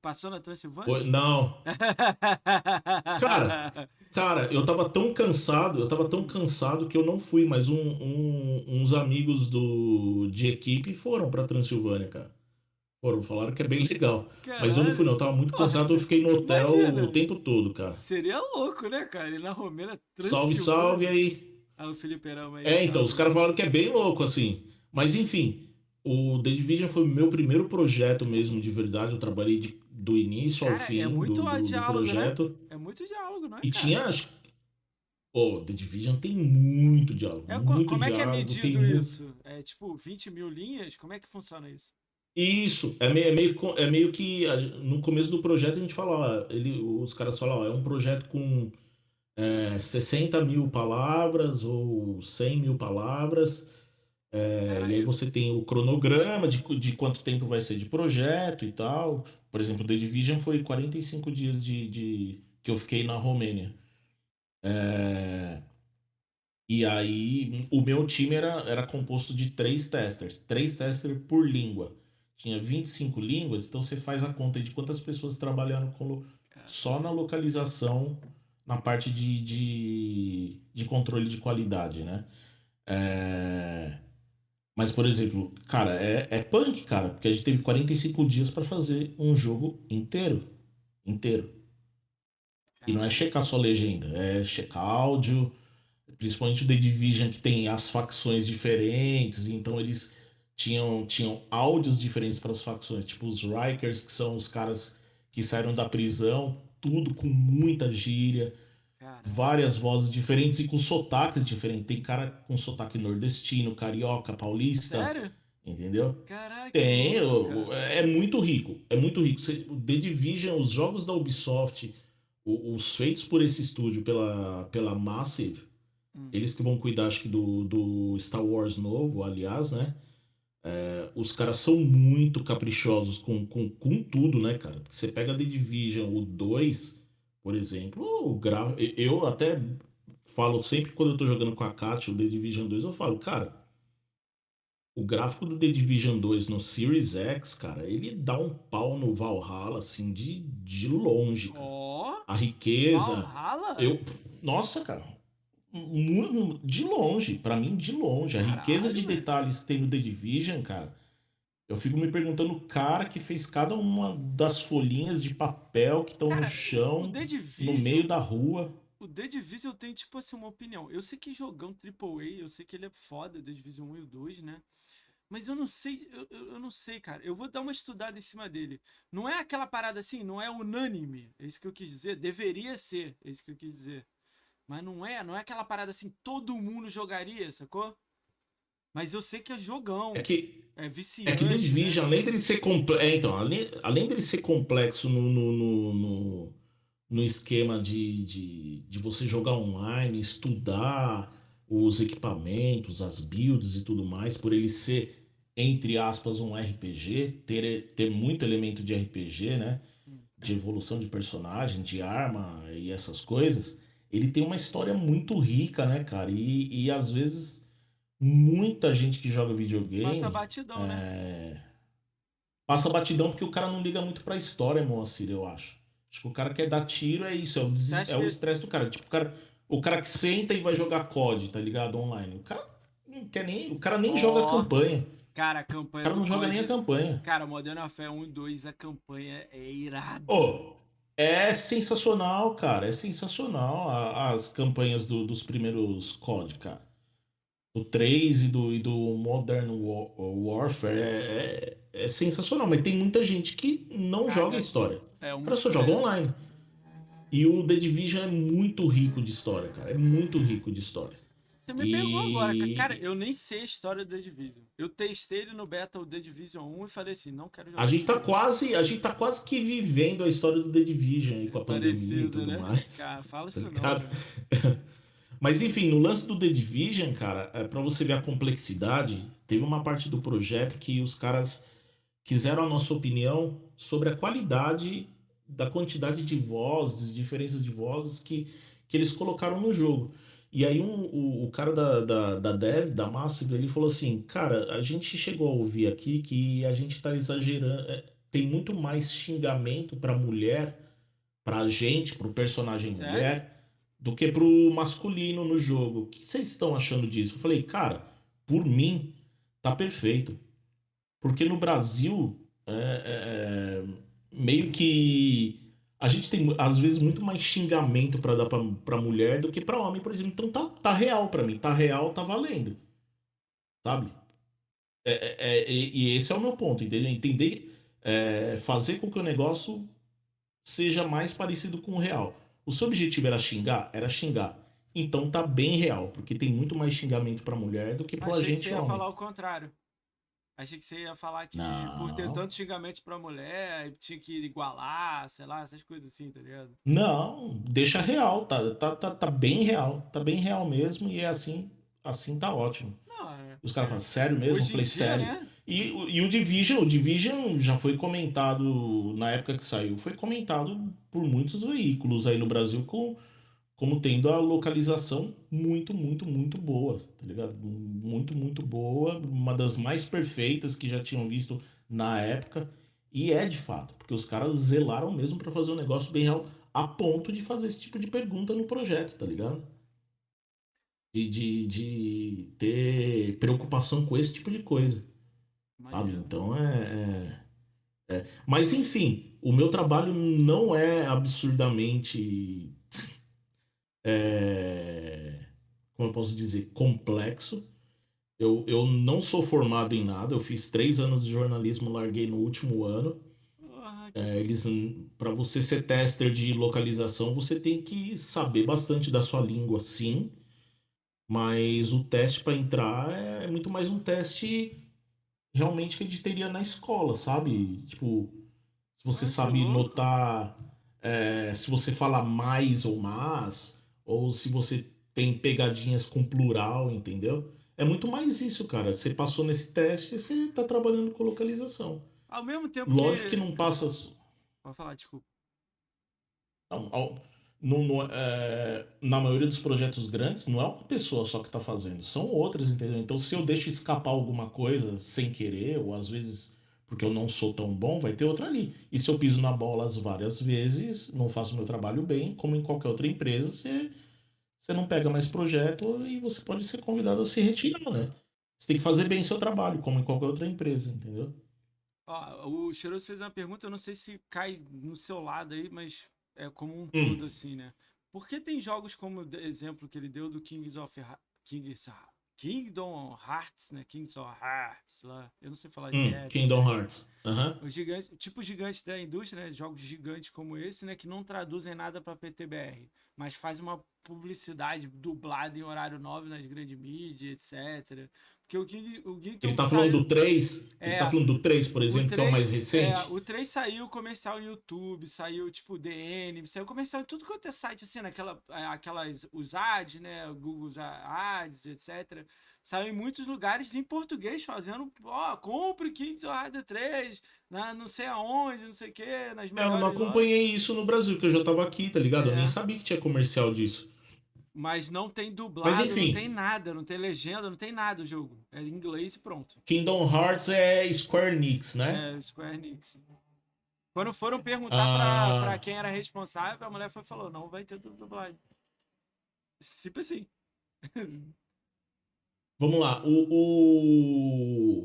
Speaker 1: Passou na Transilvânia?
Speaker 2: Oi, Não, Cara, Cara, eu tava tão cansado, eu tava tão cansado que eu não fui, mas um- um- uns amigos do, de equipe foram pra Transilvânia, cara. Foram, falaram que é bem legal. Mas eu não fui, não, eu tava muito
Speaker 1: Porra,
Speaker 2: cansado, eu fiquei no hotel
Speaker 1: imagina.
Speaker 2: o tempo todo, cara.
Speaker 1: Seria louco, né, cara? Ele na Romênia,
Speaker 2: Salve,
Speaker 1: Transilvânia.
Speaker 2: salve aí.
Speaker 1: Ah, o Feliperama aí.
Speaker 2: É, então, os caras falaram que é bem louco, assim. Mas enfim, o The Division foi o meu primeiro projeto mesmo, de verdade. Eu trabalhei de- do início ao
Speaker 1: Cara,
Speaker 2: fim
Speaker 1: é
Speaker 2: do,
Speaker 1: muito
Speaker 2: do- do
Speaker 1: diálogo, né?
Speaker 2: projeto.
Speaker 1: É muito diálogo, não é,
Speaker 2: E
Speaker 1: cara?
Speaker 2: tinha, acho Pô, The Division tem muito diálogo.
Speaker 1: É,
Speaker 2: muito
Speaker 1: como é que é
Speaker 2: diálogo,
Speaker 1: medido isso? É tipo 20 mil linhas? Como é que funciona isso?
Speaker 2: Isso, é meio, é meio, é meio que no começo do projeto a gente fala, ó, ele, os caras falam, ó, é um projeto com é, 60 mil palavras ou 100 mil palavras, é, e aí você tem o cronograma de, de quanto tempo vai ser de projeto e tal. Por exemplo, The Division foi 45 dias de, de que eu fiquei na Romênia. É, E aí, o meu time era, era composto de três testers. Três testers por língua. Tinha 25 línguas, então você faz a conta de quantas pessoas trabalharam com só na localização, na parte de, de, de controle de qualidade, né? É, Mas, por exemplo, cara, é, é punk, cara, porque a gente teve 45 dias para fazer um jogo inteiro. Inteiro. E não é checar só legenda, é checar áudio, principalmente o The Division que tem as facções diferentes, então eles tinham, tinham áudios diferentes para as facções, tipo os Rikers, que são os caras que saíram da prisão, tudo com muita gíria, várias vozes diferentes e com sotaques diferentes. Tem cara com sotaque nordestino, carioca, paulista,
Speaker 1: sério?
Speaker 2: entendeu?
Speaker 1: Caraca.
Speaker 2: Tem,
Speaker 1: cara.
Speaker 2: é muito rico, é muito rico. The Division, os jogos da Ubisoft, os feitos por esse estúdio, pela, pela Massive,
Speaker 1: Hum.
Speaker 2: eles que vão cuidar, acho que, do, do Star Wars novo, aliás, né? É, os caras são muito caprichosos com, com, com tudo, né, cara? Porque você pega The Division, o 2, por exemplo, o gra... eu até falo sempre quando eu tô jogando com a Kat, o The Division 2, eu falo, cara, o gráfico do The Division 2 no Series X, cara, ele dá um pau no Valhalla, assim, de, de longe, cara.
Speaker 1: Ó,
Speaker 2: A riqueza.
Speaker 1: Valhalla?
Speaker 2: Eu, nossa, cara, de longe, pra mim de longe, a
Speaker 1: Caralho,
Speaker 2: riqueza de detalhes que tem no The Division, cara. Eu fico me perguntando o cara que fez cada uma das folhinhas de papel que estão no chão, no meio da rua.
Speaker 1: o The Division tenho, tipo assim, uma opinião. Eu sei que jogão AAA, eu sei que ele é foda, o The Division 1 e o 2, né? Mas eu não sei, eu, eu eu não sei, cara. Eu vou dar uma estudada em cima dele. Não é aquela parada assim, não é unânime. É isso que eu quis dizer. Deveria ser, é isso que eu quis dizer. Mas não é, não é aquela parada assim, todo mundo jogaria, sacou? Mas eu sei que é jogão,
Speaker 2: É que
Speaker 1: é viciante.
Speaker 2: É que The
Speaker 1: né?
Speaker 2: Division, além dele ser complexo. É, então, além, além dele ser complexo no, no, no, no- no esquema de, de, de você jogar online, estudar os equipamentos, as builds e tudo mais, por ele ser, entre aspas, um RPG, ter, ter muito elemento de RPG, né? De evolução de personagem, de arma e essas coisas, ele tem uma história muito rica, né, cara? E, e às vezes muita gente que joga videogame.
Speaker 1: Passa batidão, né?
Speaker 2: É, Passa batidão porque o cara não liga muito pra história, Moacir, eu acho. Acho que o cara quer dar tiro, é isso, é o, des- é o estresse do cara. Tipo, o cara, o cara que senta e vai jogar COD, tá ligado? Online. O cara não quer nem. O cara nem
Speaker 1: Ó,
Speaker 2: joga campanha.
Speaker 1: Cara, a
Speaker 2: O
Speaker 1: campanha
Speaker 2: cara
Speaker 1: do
Speaker 2: não joga
Speaker 1: COD-
Speaker 2: nem a campanha.
Speaker 1: Cara, Modern Warfare 1 e 2, a campanha é irada.
Speaker 2: Ô, é sensacional, cara. É sensacional a- as campanhas do- dos primeiros COD, cara. Do 3 e do, e do Modern Wa- Warfare é, é- é sensacional, mas tem muita gente que não
Speaker 1: Cara,
Speaker 2: joga a história.
Speaker 1: É
Speaker 2: O
Speaker 1: um
Speaker 2: cara só joga online. E o The Division é muito rico de história, cara. É muito rico de história.
Speaker 1: Você me pegou agora, cara.
Speaker 2: E-
Speaker 1: eu nem sei a história do The Division. Eu testei ele no beta, o The Division 1, e falei assim, não quero jogar.
Speaker 2: A gente tá quase, a gente tá quase que vivendo a história do The Division aí com a pandemia e tudo
Speaker 1: né?
Speaker 2: mais.
Speaker 1: Cara, fala
Speaker 2: Tá
Speaker 1: isso não,
Speaker 2: ligado?
Speaker 1: cara.
Speaker 2: Mas enfim, no lance do The Division, cara, é, para você ver a complexidade, teve uma parte do projeto que os caras quiseram a nossa opinião sobre a qualidade da quantidade de vozes, diferenças de vozes que, que eles colocaram no jogo. E aí um- o, o cara da, da, da Dev, da Massive, ele falou assim, cara, a gente chegou a ouvir aqui que a gente tá exagerando, é, tem muito mais xingamento pra mulher, pra gente, pro personagem
Speaker 1: Sério?
Speaker 2: mulher, do que pro masculino no jogo. O que vocês estão achando disso? Eu falei, cara, por mim, tá perfeito. Porque no Brasil, é, é, meio que a gente tem, às vezes, muito mais xingamento pra dar pra mulher do que pra homem, por exemplo. Então tá, tá real pra mim. Tá real, tá valendo. Sabe? É, é, é, e, e esse é o meu ponto, entendeu? Entender, é, fazer com que o negócio seja mais parecido com o real. O seu objetivo era xingar? Era xingar. Então tá bem real, porque tem muito mais xingamento pra mulher do que pro
Speaker 1: Achei que
Speaker 2: agente
Speaker 1: você ia
Speaker 2: homem.
Speaker 1: falar o contrário. Achei que você ia falar que
Speaker 2: Não.
Speaker 1: por ter tanto xingamento pra mulher, tinha que igualar, sei lá, essas coisas assim, tá ligado?
Speaker 2: Não, deixa real, tá, tá, tá, tá bem real, tá bem real mesmo e é assim, assim tá ótimo.
Speaker 1: Não, é-
Speaker 2: Os caras falam, sério mesmo? Eu
Speaker 1: Hoje em
Speaker 2: falei,
Speaker 1: dia,
Speaker 2: sério.
Speaker 1: né?
Speaker 2: E, o- e o Division, o Division já foi comentado na época que saiu, foi comentado por muitos veículos aí no Brasil com, como tendo a localização muito, muito, muito boa, tá ligado? Muito, muito boa, uma das mais perfeitas que já tinham visto na época. E é de fato, porque os caras zelaram mesmo pra fazer um negócio bem real, a ponto de fazer esse tipo de pergunta no projeto, tá ligado? De, de, de ter preocupação com esse tipo de coisa. Sabe? Então é, É, mas enfim, o meu trabalho não é absurdamente. é, como eu posso dizer? Complexo. Eu, eu não sou formado em nada, eu fiz três anos de jornalismo, larguei no último ano.
Speaker 1: Que-
Speaker 2: É, eles, para você ser tester de localização, você tem que saber bastante da sua língua, sim. Mas o teste para entrar é muito mais um teste realmente que a gente teria na escola, sabe? Tipo, se você
Speaker 1: que
Speaker 2: sabe notar, é, se você fala mais ou mas, ou se você tem pegadinhas com plural, entendeu? É muito mais isso, cara. Você passou nesse teste, você tá trabalhando com localização.
Speaker 1: Ao mesmo tempo
Speaker 2: Lógico que não passa.
Speaker 1: Pode falar, desculpa.
Speaker 2: Não, ao- é, na maioria dos projetos grandes, não é uma pessoa só que está fazendo, são outras, entendeu? Então, se eu deixo escapar alguma coisa sem querer, ou às vezes porque eu não sou tão bom, vai ter outra ali. E se eu piso na bola as várias vezes, não faço meu trabalho bem, como em qualquer outra empresa, você, você não pega mais projeto e você pode ser convidado a se retirar, né? Você tem que fazer bem seu trabalho, como em qualquer outra empresa, entendeu?
Speaker 1: O Cheiroso fez uma pergunta, eu não sei se cai no seu lado aí, mas é como um
Speaker 2: Hum.
Speaker 1: todo, assim, né? Por que tem jogos como o exemplo que ele deu do Kings of Kings, Kingdom Hearts, né? Kings of Hearts lá. Eu não sei falar
Speaker 2: Hum,
Speaker 1: Hearts,
Speaker 2: Kingdom
Speaker 1: né?
Speaker 2: Hearts.
Speaker 1: Os gigantes, tipo gigantes da indústria, né? Jogos gigantes como esse, né? Que não traduzem nada para PTBR, mas fazem uma publicidade dublada em horário nobre nas grandes mídias, etc. Porque o King, o Kingdom
Speaker 2: Ele tá
Speaker 1: saiu-
Speaker 2: falando do 3, ele
Speaker 1: É.
Speaker 2: tá falando do 3, por exemplo, que é o mais recente.
Speaker 1: é, o 3 saiu comercial no YouTube, saiu tipo DN, saiu comercial em tudo quanto é site, assim, naquela, é, aquelas, os ads, né, Google Ads, etc. Saiu em muitos lugares em português fazendo, ó, compre Kings of Rádio 3, na não sei aonde, não sei o que, nas
Speaker 2: É, eu
Speaker 1: melhores
Speaker 2: não acompanhei isso no Brasil, porque eu já tava aqui, tá ligado? Eu
Speaker 1: É.
Speaker 2: nem sabia que tinha comercial disso.
Speaker 1: Mas não tem dublado,
Speaker 2: Mas, enfim.
Speaker 1: não tem nada, não tem legenda, não tem nada o jogo. É em inglês e pronto.
Speaker 2: Kingdom Hearts é Square Enix, né?
Speaker 1: É, Square Enix. Quando foram perguntar
Speaker 2: Ah.
Speaker 1: pra, pra quem era responsável, a mulher foi, falou: não vai ter du- dublagem. Tipo assim.
Speaker 2: Vamos lá, o,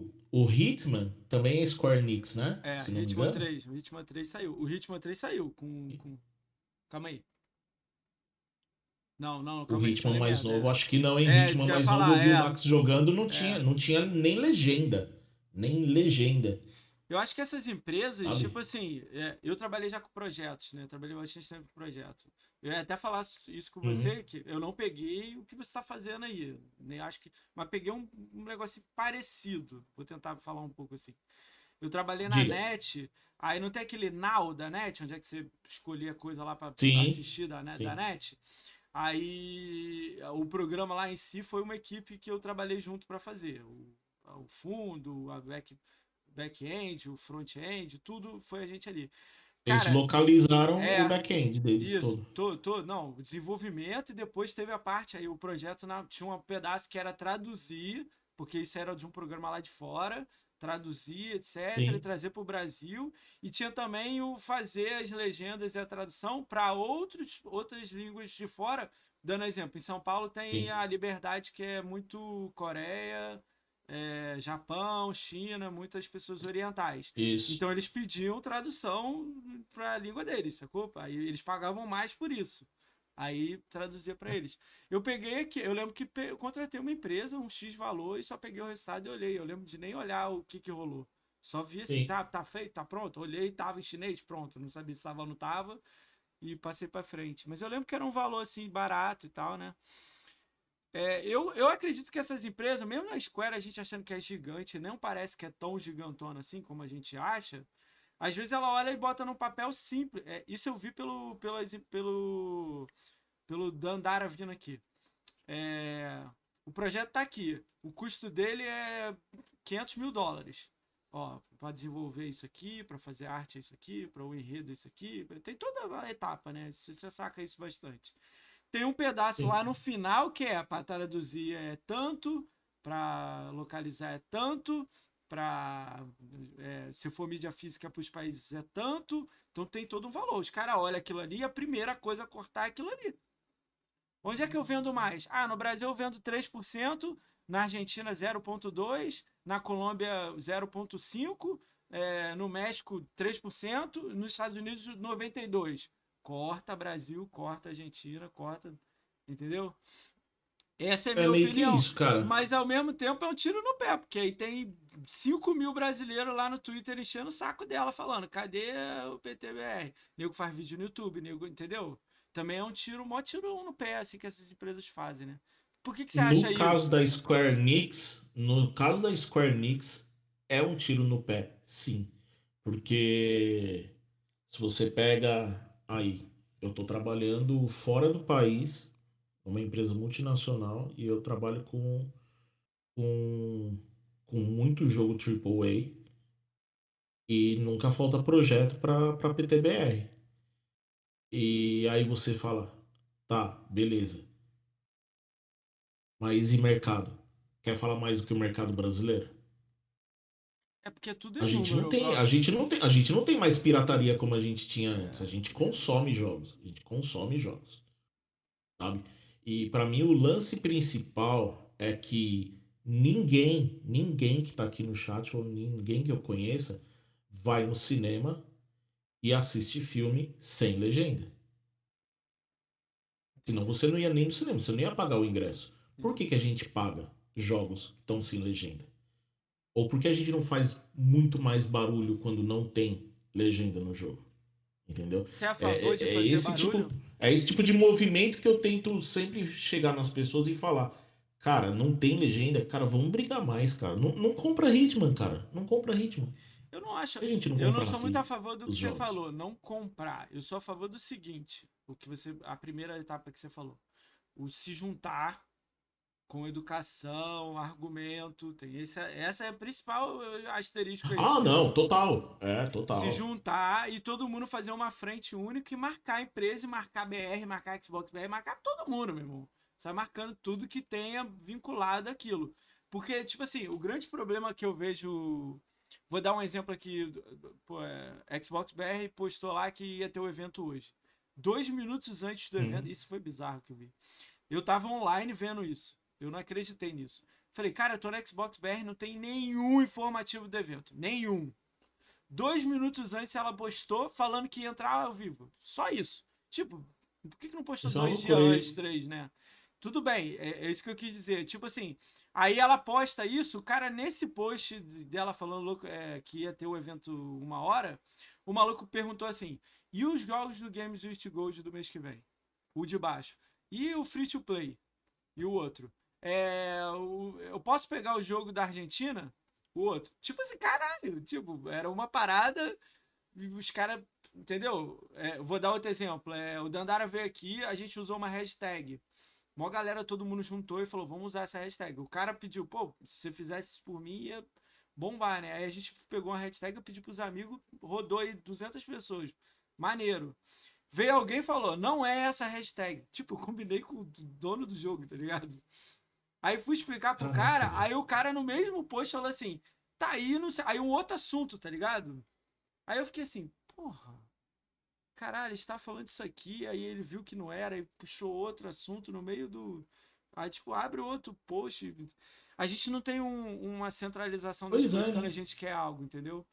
Speaker 2: o, o Hitman também é Square Enix, né?
Speaker 1: É,
Speaker 2: Se
Speaker 1: Hitman
Speaker 2: engano.
Speaker 1: 3. O Hitman 3 saiu. O Hitman 3 saiu com. com... Calma aí. Não, não,
Speaker 2: O
Speaker 1: falei
Speaker 2: mais
Speaker 1: merda,
Speaker 2: novo,
Speaker 1: é.
Speaker 2: acho que não, hein?
Speaker 1: É, ia
Speaker 2: mais
Speaker 1: falar,
Speaker 2: novo, eu vi
Speaker 1: é.
Speaker 2: o Max jogando, não tinha, não tinha nem legenda. Nem legenda.
Speaker 1: Eu acho que essas empresas,
Speaker 2: Sabe?
Speaker 1: tipo assim, é, eu trabalhei já com projetos, né? Eu trabalhei bastante tempo com projetos. Eu ia até falar isso com
Speaker 2: Uhum.
Speaker 1: você, que eu não peguei o que você está fazendo aí. Nem acho que. Mas peguei um, um negócio parecido. Vou tentar falar um pouco assim. Eu trabalhei na
Speaker 2: Diga.
Speaker 1: net, aí não tem aquele now da net, onde é que você escolhia coisa lá para
Speaker 2: Sim,
Speaker 1: assistir da,
Speaker 2: sim.
Speaker 1: da net. Aí o programa lá em si foi uma equipe que eu trabalhei junto para fazer. O, o fundo, a back, back-end, o front-end, tudo foi a gente ali.
Speaker 2: Eles
Speaker 1: Cara,
Speaker 2: localizaram
Speaker 1: é,
Speaker 2: o back-end deles
Speaker 1: Isso,
Speaker 2: todo.
Speaker 1: tô, não, o desenvolvimento e depois teve a parte aí, o projeto na- tinha um pedaço que era traduzir, porque isso era de um programa lá de fora, traduzir, etc,
Speaker 2: Sim.
Speaker 1: e trazer para o Brasil, e tinha também o fazer as legendas e a tradução para outras línguas de fora, dando exemplo, em São Paulo tem
Speaker 2: Sim.
Speaker 1: a Liberdade que é muito Coreia, é, Japão, China, muitas pessoas orientais.
Speaker 2: Isso.
Speaker 1: Então eles pediam tradução para a língua deles, sacou? Aí eles pagavam mais por isso. Aí traduzia para eles. Eu peguei aqui, eu lembro que eu contratei uma empresa, um X valor, e só peguei o resultado e olhei. Eu lembro de nem olhar o que que rolou. Só vi assim,
Speaker 2: Sim.
Speaker 1: tá, tá feito, tá pronto. Olhei, tava em chinês, pronto. Não sabia se tava ou não tava. E passei para frente. Mas eu lembro que era um valor assim, barato e tal, né? É, eu, eu acredito que essas empresas, mesmo na Square, a gente achando que é gigante, não parece que é tão gigantona assim como a gente acha. Às vezes ela olha e bota num papel simples. É, isso eu vi pelo, pelo, pelo, pelo Dandara vindo aqui. É, o projeto tá aqui. O custo dele é 500 mil dólares. Ó, para desenvolver isso aqui, para fazer arte é isso aqui, para o enredo é isso aqui. Tem toda a etapa, né? Você você saca isso bastante. Tem um pedaço
Speaker 2: Sim.
Speaker 1: lá no final que é para traduzir é tanto, para localizar é tanto, para se for mídia física para os países é tanto. Então tem todo um valor. Os caras olham aquilo ali e a primeira coisa a cortar é aquilo ali. Onde é que eu vendo mais? Ah, no Brasil eu vendo 3%, na Argentina 0,2%, na Colômbia 0,5%, é, no México 3%, nos Estados Unidos 92%. Corta Brasil, corta Argentina, corta. Entendeu? Essa é a
Speaker 2: É
Speaker 1: minha
Speaker 2: meio
Speaker 1: opinião.
Speaker 2: que isso, cara.
Speaker 1: Mas ao mesmo tempo é um tiro no pé, porque aí tem 5 mil brasileiros lá no Twitter enchendo o saco dela, falando: cadê o PTBR? Nego faz vídeo no YouTube, nego, entendeu? Também é um tiro, mó tiro no pé, assim, que essas empresas fazem, né? Por que, que você acha
Speaker 2: no caso
Speaker 1: isso?
Speaker 2: da Square Enix, no caso da Square Enix, é um tiro no pé, sim. Porque se você pega aí, eu tô trabalhando fora do país, uma empresa multinacional, e eu trabalho com, com, com muito jogo AAA e nunca falta projeto para PTBR. E aí você fala, tá, beleza. Mas e mercado? Quer falar mais do que o mercado brasileiro?
Speaker 1: É porque tudo é
Speaker 2: A gente não tem, a gente não tem, a gente não tem mais pirataria como a gente tinha antes. A gente consome jogos, a gente consome jogos, sabe? E pra mim o lance principal é que ninguém, ninguém que tá aqui no chat ou ninguém que eu conheça vai no cinema e assiste filme sem legenda. Senão você não ia nem no cinema, você não ia pagar o ingresso. Por que, que a gente paga jogos estão sem legenda? Ou por que a gente não faz muito mais barulho quando não tem legenda no jogo? Entendeu?
Speaker 1: Você é a favor
Speaker 2: É-
Speaker 1: de
Speaker 2: é
Speaker 1: fazer
Speaker 2: esse
Speaker 1: barulho?
Speaker 2: tipo- É esse tipo de movimento que eu tento sempre chegar nas pessoas e falar. Cara, não tem legenda, cara, vamos brigar mais, cara. Não, não compra Hitman, cara. Não compra Hitman.
Speaker 1: Eu não acho.
Speaker 2: A gente não
Speaker 1: Eu não sou
Speaker 2: assim
Speaker 1: muito a favor do que
Speaker 2: os
Speaker 1: você
Speaker 2: jogos?
Speaker 1: falou, não comprar. Eu sou a favor do seguinte, o que você, a primeira etapa que você falou, o se juntar com educação, argumento, tem esse, essa é a principal eh, asterisco aí.
Speaker 2: Ah, não, total. É, total.
Speaker 1: Se juntar e todo mundo fazer uma frente única e marcar a empresa, marcar BR, marcar Xbox BR, marcar todo mundo, meu irmão. Sai marcando tudo que tenha vinculado aquilo. Porque, tipo assim, o grande problema que eu vejo. Vou dar um exemplo aqui. Pô, é, Xbox BR postou lá que ia ter o evento hoje. Dois minutos antes do
Speaker 2: Uhum.
Speaker 1: evento, isso foi bizarro que eu vi. Eu tava online vendo isso. Eu não acreditei nisso. Falei, cara, eu tô no Xbox BR, não tem nenhum informativo do evento. Nenhum. Dois minutos antes ela postou falando que ia entrar ao vivo. Só isso. Tipo, por que, que não postou
Speaker 2: Isso é
Speaker 1: dois dias antes, três, né? Tudo bem, é, é isso que eu quis dizer. Tipo assim, aí ela posta isso, o cara, nesse post de- dela falando louco, é, que ia ter o evento uma hora, o maluco perguntou assim: e os jogos do Games with Gold do mês que vem? O de baixo. E o free to play? E o outro? É, o- eu posso pegar o jogo da Argentina? O outro. Tipo assim, caralho. Tipo, era uma parada. E os caras. Entendeu? É, vou dar outro exemplo. É, o Dandara veio aqui, a gente usou uma hashtag. Mó galera, todo mundo juntou e falou: vamos usar essa hashtag. O cara pediu, pô, se você fizesse isso por mim, ia bombar, né? Aí a gente pegou uma hashtag, eu pedi pros amigos, rodou aí 200 pessoas. Maneiro. Veio alguém e falou: não é essa hashtag. Tipo, eu combinei com o dono do jogo, tá ligado? Aí fui explicar pro cara, aí o cara no mesmo post falou assim: tá aí, não sei. Aí um outro assunto, tá ligado? Aí eu fiquei assim, porra. Caralho, está falando isso aqui, aí ele viu que não era, e puxou outro assunto no meio do. Aí, tipo, abre outro post. A gente não tem um- uma centralização das
Speaker 2: Pois é,
Speaker 1: coisas quando
Speaker 2: né?
Speaker 1: a gente quer algo, entendeu?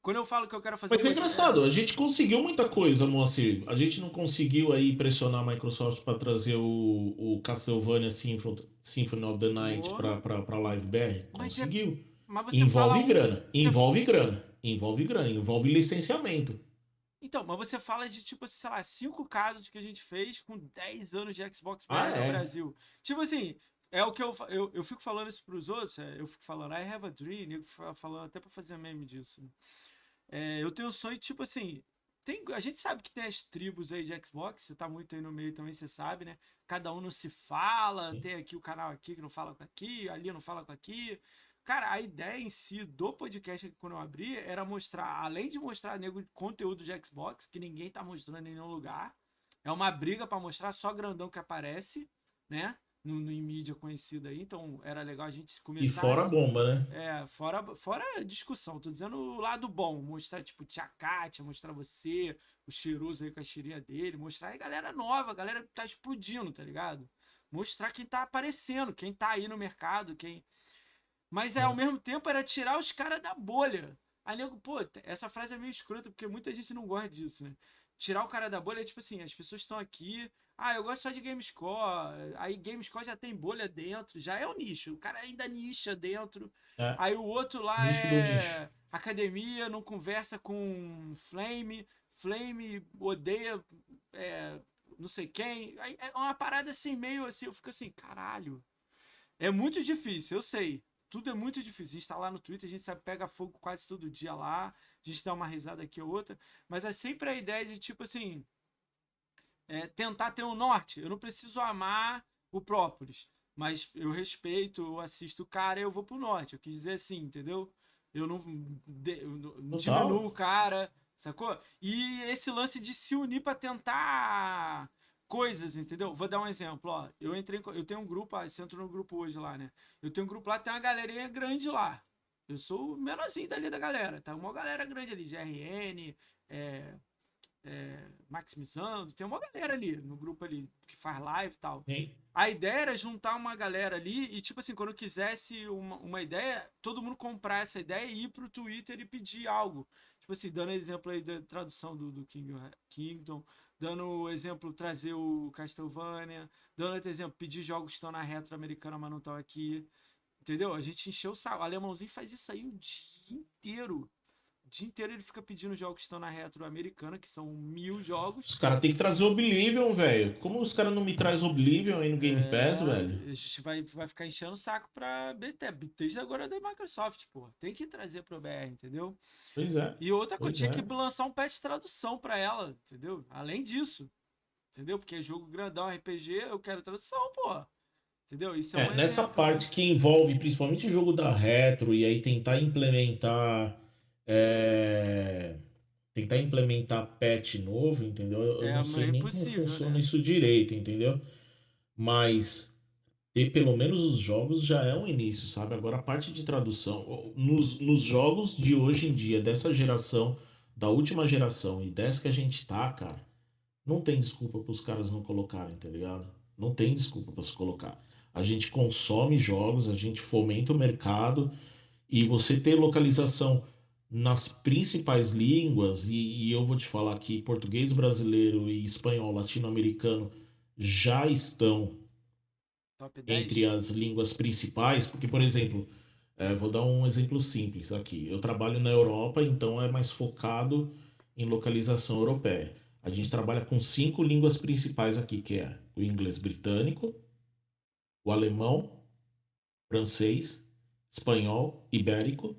Speaker 1: Quando eu falo que eu quero fazer.
Speaker 2: Mas é engraçado, a gente conseguiu muita coisa, Moacir. A gente não conseguiu aí pressionar a Microsoft para trazer o, o Castlevania Symphony, Symphony of the Night pra Live BR?
Speaker 1: Mas é-
Speaker 2: Conseguiu.
Speaker 1: Mas você
Speaker 2: Envolve
Speaker 1: fala um-
Speaker 2: grana, envolve grana, envolve grana, envolve licenciamento.
Speaker 1: Então, mas você fala de, tipo, sei lá, cinco casos que a gente fez com 10 anos de Xbox
Speaker 2: Ah,
Speaker 1: no
Speaker 2: é?
Speaker 1: Brasil. Tipo assim, é o que eu, eu, eu fico falando isso pros outros, é, eu fico falando, I have a dream, eu fico falando até pra fazer meme disso. né? É, eu tenho um sonho, tipo assim, tem, a gente sabe que tem as tribos aí de Xbox, você tá muito aí no meio também, você sabe, né? Cada um não se fala,
Speaker 2: Sim.
Speaker 1: tem aqui o canal aqui que não fala com aqui, ali não fala com aqui. Cara, a ideia em si do podcast aqui quando eu abri era mostrar, além de mostrar nego conteúdo de Xbox, que ninguém tá mostrando em nenhum lugar, é uma briga pra mostrar só grandão que aparece, né? No, no, em mídia conhecida aí, então era legal a gente começar
Speaker 2: E fora a
Speaker 1: assim.
Speaker 2: bomba, né?
Speaker 1: É, fora, fora a discussão, tô dizendo o lado bom, mostrar, tipo, Tia Kátia, mostrar você, o cheiroso aí com a cheirinha dele, mostrar aí galera nova, galera que tá explodindo, tá ligado? Mostrar quem tá aparecendo, quem tá aí no mercado, quem. Mas é,
Speaker 2: É.
Speaker 1: ao mesmo tempo era tirar os caras da bolha. Aí, nego, pô, essa frase é meio escrota, porque muita gente não gosta disso, né? Tirar o cara da bolha é tipo assim, as pessoas estão aqui. Ah, eu gosto só de GameScore. Aí GameScore já tem bolha dentro, já é o nicho. O cara ainda nicha dentro.
Speaker 2: É.
Speaker 1: Aí o outro lá
Speaker 2: Nicho
Speaker 1: é academia, não conversa com Flame. Flame odeia é, não sei quem. Aí é uma parada assim, meio assim, eu fico assim, caralho. É muito difícil, eu sei. Tudo é muito difícil. A gente tá lá no Twitter, a gente sabe, pega fogo quase todo dia lá, a gente dá uma risada aqui ou outra, mas é sempre a ideia de tipo assim, é, tentar ter um norte. Eu não preciso amar o própolis, mas eu respeito, eu assisto o cara e eu vou pro norte. Eu quis dizer assim, entendeu? Eu não, de- eu não- diminuo o cara, sacou? E esse lance de se unir pra tentar coisas, entendeu? Vou dar um exemplo, ó. Eu entrei, eu tenho um grupo, ah, você entrou no grupo hoje lá, né? Eu tenho um grupo lá, tem uma galerinha grande lá. Eu sou o menorzinho dali da galera, tá? Uma galera grande ali, GRN, é, é, Maximizando, tem uma galera ali no grupo ali que faz live e tal.
Speaker 2: Sim.
Speaker 1: A ideia era juntar uma galera ali e, tipo assim, quando quisesse uma, uma ideia, todo mundo comprar essa ideia e ir pro Twitter e pedir algo. Tipo assim, dando exemplo aí da tradução do, do King, Kingdom, dando exemplo, trazer o Castlevania, dando outro exemplo, pedir jogos que estão na retro americana, mas não estão aqui. Entendeu? A gente encheu o saco. O alemãozinho faz isso aí o dia inteiro. O dia inteiro ele fica pedindo jogos que estão na retro americana, que são mil jogos.
Speaker 2: Os caras têm que trazer Oblivion, velho. Como os caras não me trazem Oblivion aí no Game Pass,
Speaker 1: É,
Speaker 2: velho?
Speaker 1: A gente vai, vai ficar enchendo o saco pra BT. Bethesda agora é da Microsoft, pô. Tem que trazer pro BR, entendeu?
Speaker 2: Pois é.
Speaker 1: E outra coisa, tinha
Speaker 2: é.
Speaker 1: que lançar um patch de tradução pra ela, entendeu? Além disso. Entendeu? Porque é jogo grandão, RPG, eu quero tradução, pô. Entendeu? Isso é,
Speaker 2: É,
Speaker 1: um
Speaker 2: nessa parte que envolve principalmente o jogo da retro e aí tentar implementar é, tentar implementar patch novo, entendeu? Eu,
Speaker 1: É,
Speaker 2: não sei
Speaker 1: é
Speaker 2: nem como funciona
Speaker 1: né?
Speaker 2: isso direito, entendeu? Mas ter pelo menos os jogos já é um início, sabe? Agora a parte de tradução, nos, nos jogos de hoje em dia, dessa geração, da última geração e dessa que a gente tá, cara, não tem desculpa para os caras não colocarem, tá ligado? Não tem desculpa para se colocar. A gente consome jogos, a gente fomenta o mercado e você ter localização nas principais línguas, e, e eu vou te falar que português brasileiro e espanhol latino-americano já estão
Speaker 1: Top 10.
Speaker 2: entre as línguas principais, porque, por exemplo, eh, vou dar um exemplo simples aqui. Eu trabalho na Europa, então é mais focado em localização europeia. A gente trabalha com cinco línguas principais aqui, que é o inglês britânico, o alemão, francês, espanhol, ibérico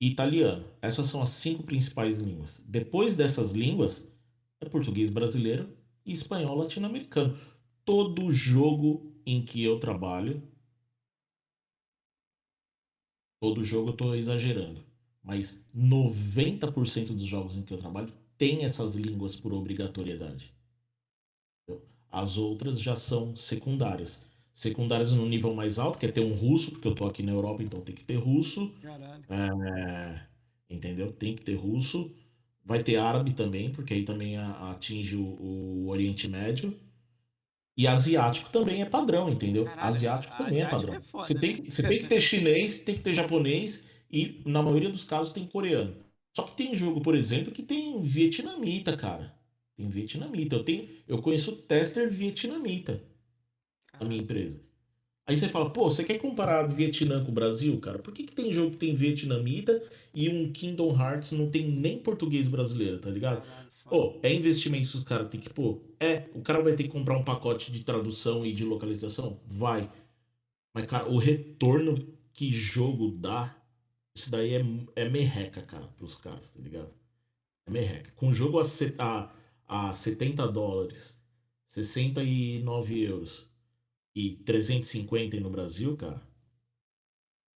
Speaker 2: e italiano. Essas são as cinco principais línguas. Depois dessas línguas, é português brasileiro e espanhol latino-americano. Todo jogo em que eu trabalho, todo jogo eu tô exagerando, mas 90% dos jogos em que eu trabalho tem essas línguas por obrigatoriedade. As outras já são secundárias. Secundárias no nível mais alto, que é ter um russo, porque eu tô aqui na Europa, então tem que ter russo. É, entendeu? Tem que ter russo. Vai ter árabe também, porque aí também atinge o, o Oriente Médio. E asiático também é padrão, entendeu?
Speaker 1: Caralho,
Speaker 2: asiático também é
Speaker 1: asiático
Speaker 2: padrão.
Speaker 1: é foda,
Speaker 2: você, tem,
Speaker 1: né?
Speaker 2: que- você tem que ter chinês, tem que ter japonês e, na maioria dos casos, tem coreano. Só que tem jogo, por exemplo, que tem vietnamita, cara. Tem vietnamita. Eu, tenho, eu conheço tester vietnamita na minha empresa. Aí você fala, pô, você quer comparar Vietnã com o Brasil, cara? Por que, que tem jogo que tem vietnamita e um Kingdom Hearts não tem nem português brasileiro, tá ligado? Pô, é investimento que o cara tem que pôr? É. O cara vai ter que comprar um pacote de tradução e de localização? Vai. Mas, cara, o retorno que jogo dá, isso daí é, é merreca, cara, pros caras, tá ligado? É merreca. Com jogo a, a, a 70 dólares, 69 euros e 350 aí no Brasil, cara,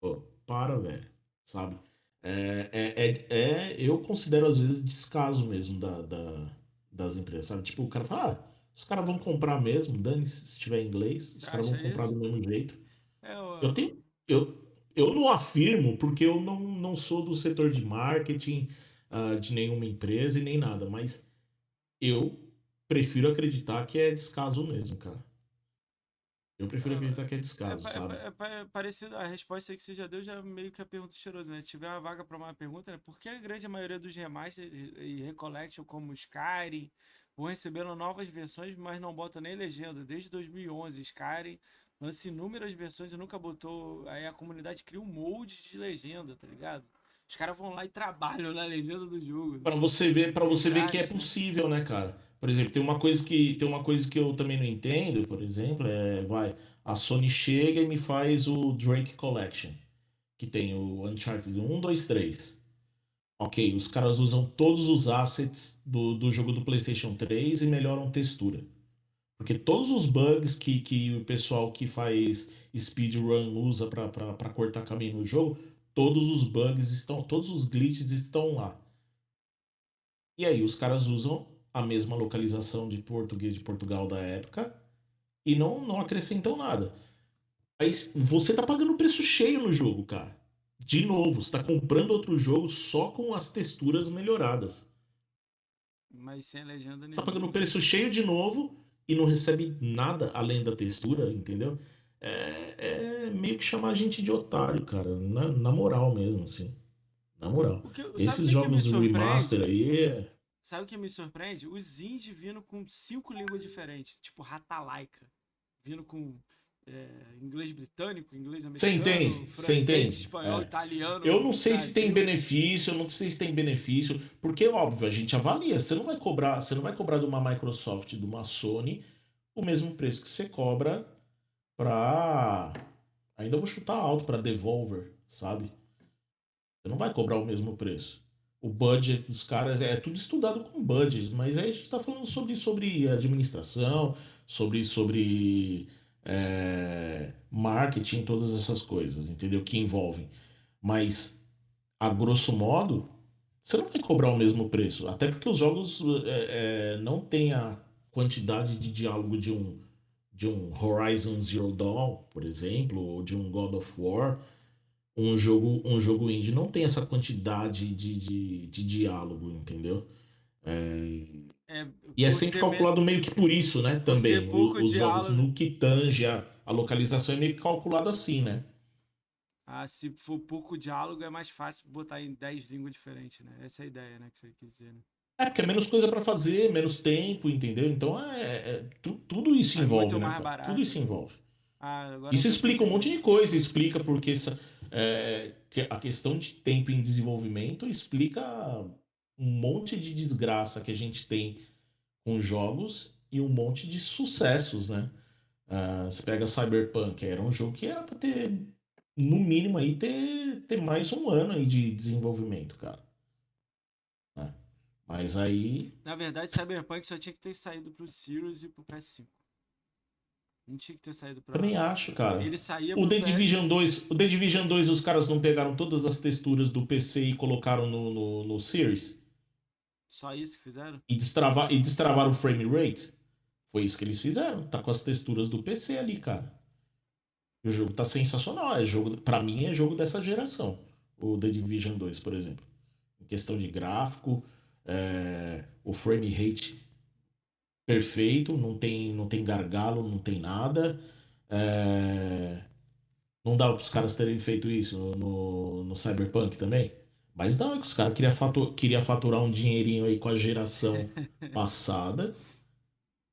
Speaker 2: pô, para, velho, sabe? É, é, é, é- eu considero às vezes descaso mesmo da, da- das empresas, sabe? Tipo, o cara fala, ah, os caras vão comprar mesmo, dane-se se tiver inglês, os caras vão comprar
Speaker 1: isso?
Speaker 2: do mesmo jeito.
Speaker 1: É, o-
Speaker 2: Eu tenho, eu, eu não afirmo porque eu não, não sou do setor de marketing ah, de nenhuma empresa e nem nada, mas eu prefiro acreditar que é descaso mesmo, cara. Eu prefiro acreditar que é descaso,
Speaker 1: é,
Speaker 2: sabe?
Speaker 1: É, é, é, parecido, a resposta que você já deu já meio que a pergunta cheirosa, né? Se tiver uma vaga para uma pergunta, né? Por que a grande maioria dos remaster e recollection como Skyrim vão recebendo novas versões, mas não botam nem legenda? Desde 2011, Skyrim lança inúmeras versões e nunca botou. Aí a comunidade cria um molde de legenda, tá ligado? Os caras vão lá e trabalham na legenda do jogo.
Speaker 2: Para você ver, para você ver que é possível, né, cara? Por exemplo, tem uma coisa que tem uma coisa que eu também não entendo, por exemplo, é vai, a Sony chega e me faz o Drake Collection, que tem o Uncharted 1, 2, 3. Ok, os caras usam todos os assets do, do jogo do PlayStation 3 e melhoram textura. Porque todos os bugs que, que o pessoal que faz speedrun usa para cortar caminho no jogo, todos os bugs estão, todos os glitches estão lá. E aí os caras usam a mesma localização de português de Portugal da época e não, não acrescentam nada. Aí você tá pagando preço cheio no jogo, cara. De novo, você tá comprando outro jogo só com as texturas melhoradas.
Speaker 1: Mas sem legenda nenhuma.
Speaker 2: Você tá pagando preço cheio de novo e não recebe nada além da textura, entendeu? É, é meio que chamar a gente de otário, cara. Na, na moral mesmo, assim. Na moral.
Speaker 1: Que,
Speaker 2: Esses jogos remaster aí. É...
Speaker 1: Sabe o que me surpreende? Os indies vindo com cinco línguas diferentes. Tipo Ratalaika. Vindo com é, inglês britânico, inglês americano,
Speaker 2: você entende,
Speaker 1: francês,
Speaker 2: você entende.
Speaker 1: espanhol, é. italiano.
Speaker 2: Eu não sei se tem benefício, eu não sei se tem benefício, porque óbvio, a gente avalia, você não vai cobrar, você não vai cobrar de uma Microsoft, de uma Sony, o mesmo preço que você cobra para ainda vou chutar alto para Devolver, sabe? Você não vai cobrar o mesmo preço. O budget dos caras é tudo estudado com budget, mas aí a gente está falando sobre, sobre administração, sobre, sobre é, marketing, todas essas coisas, entendeu? Que envolvem. Mas, a grosso modo, você não vai cobrar o mesmo preço. Até porque os jogos é, é, não têm a quantidade de diálogo de um, de um Horizon Zero Dawn, por exemplo, ou de um God of War. Um jogo, um jogo indie não tem essa quantidade de, de, de diálogo, entendeu? É... É, e é sempre calculado meio que por isso, né? Também. O, os diálogo... jogos no que tange a, a localização é meio que calculado assim, né?
Speaker 1: Ah, se for pouco diálogo, é mais fácil botar em 10 línguas diferentes, né? Essa é a ideia, né? Que você quis dizer, né?
Speaker 2: É, porque é menos coisa para fazer, menos tempo, entendeu? Então é, é tu, tudo isso é envolve, né? Tudo isso envolve. Ah, isso explica um monte de coisa, explica porque essa, é, a questão de tempo em desenvolvimento explica um monte de desgraça que a gente tem com jogos e um monte de sucessos, né? Uh, você pega Cyberpunk, era um jogo que era pra ter, no mínimo, aí, ter, ter mais um ano aí de desenvolvimento, cara. Mas aí.
Speaker 1: Na verdade, Cyberpunk só tinha que ter saído pro Series e pro PS5. Não tinha que ter saído pra.
Speaker 2: Também acho, cara.
Speaker 1: Ele saía
Speaker 2: o The Division 2, O The Division 2, os caras não pegaram todas as texturas do PC e colocaram no, no, no Series?
Speaker 1: Só isso que fizeram?
Speaker 2: E destravar, e destravar o frame rate? Foi isso que eles fizeram. Tá com as texturas do PC ali, cara. O jogo tá sensacional. É jogo, para mim é jogo dessa geração. O The Division 2, por exemplo. Em questão de gráfico, é, o frame rate perfeito, não tem, não tem gargalo, não tem nada. É, não dá para os caras terem feito isso no, no Cyberpunk também? Mas não, é que os caras queriam faturar, queria faturar um dinheirinho aí com a geração passada.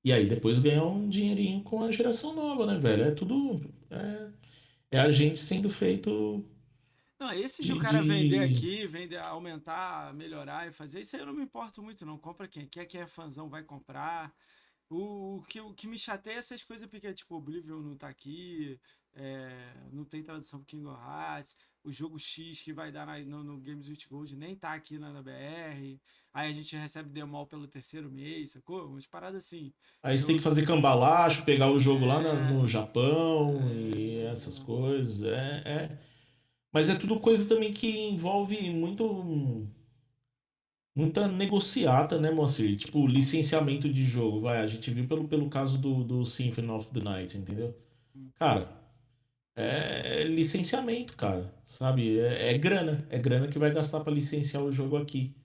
Speaker 2: E aí depois ganhar um dinheirinho com a geração nova, né, velho? É tudo. É, é a gente sendo feito.
Speaker 1: Não, esse de, o cara de... vender aqui, vender, aumentar, melhorar e fazer, isso aí eu não me importo muito, não. Compra quem quer, quem é fãzão vai comprar. O, o, que, o que me chateia é essas coisas pequenas, tipo, Oblivion não tá aqui, é, não tem tradução pro King of Hearts o jogo X que vai dar na, no, no, Games with Gold nem tá aqui na, na, BR. Aí a gente recebe demol pelo terceiro mês, sacou? Umas paradas assim.
Speaker 2: Aí você tem que fazer cambalacho, pegar o jogo é... lá no, no Japão é... e essas coisas. É, é, Mas é tudo coisa também que envolve muito. Muita negociata, né, Moacir? Tipo, licenciamento de jogo. Vai, a gente viu pelo, pelo caso do, do Symphony of the Night, entendeu? Cara, é licenciamento, cara, sabe? É, é grana, é grana que vai gastar para licenciar o jogo aqui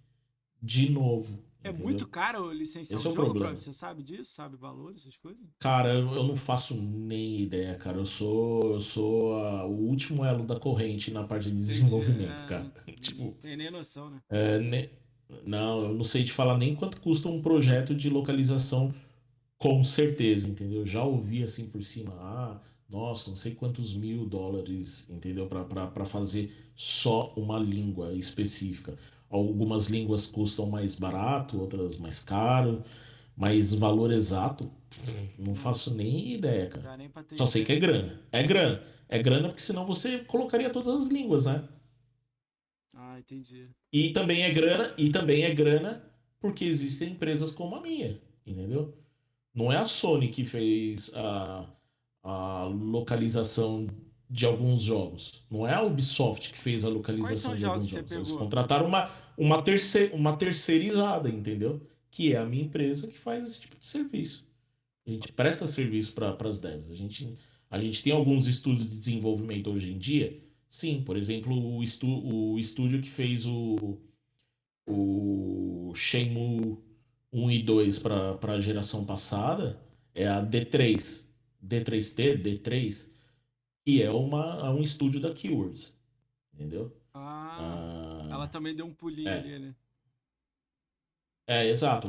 Speaker 2: de novo,
Speaker 1: É
Speaker 2: entendeu?
Speaker 1: muito caro licenciar
Speaker 2: Esse
Speaker 1: um
Speaker 2: é o
Speaker 1: jogo,
Speaker 2: problema.
Speaker 1: Você sabe disso? Sabe valores, essas coisas?
Speaker 2: Cara, eu, eu não faço nem ideia, cara. Eu sou, eu sou a- o último elo da corrente na parte de desenvolvimento,
Speaker 1: É,
Speaker 2: cara.
Speaker 1: não-
Speaker 2: Tipo,
Speaker 1: tem nem noção, né?
Speaker 2: é, ne- não, eu não sei te falar nem quanto custa um projeto de localização com certeza, entendeu? Já ouvi assim por cima, ah, nossa, não sei quantos mil dólares, entendeu? Para fazer só uma língua específica. Algumas línguas custam mais barato, outras mais caro, mas valor exato, não faço nem ideia, cara.
Speaker 1: nem
Speaker 2: Só sei que é grana. É grana. É grana porque senão você colocaria todas as línguas, né?
Speaker 1: Ah, entendi.
Speaker 2: E também é grana, e também é grana porque existem empresas como a minha, entendeu? Não é a Sony que fez a, a localização de alguns jogos. Não é a Ubisoft que fez a localização de alguns
Speaker 1: jogos.
Speaker 2: Eles contrataram uma, uma, terce, uma terceirizada, entendeu? Que é a minha empresa que faz esse tipo de serviço. A gente presta serviço para as devs. A gente, a gente tem alguns estúdios de desenvolvimento hoje em dia. Sim, por exemplo, o, estu, o estúdio que fez o, o Shenmue 1 e 2 para a geração passada é a D3. D3T, D3, que é uma, é um estúdio da Keywords. Entendeu?
Speaker 1: Ah,
Speaker 2: Ah,
Speaker 1: ela também deu um pulinho
Speaker 2: é.
Speaker 1: ali, né?
Speaker 2: É, exato.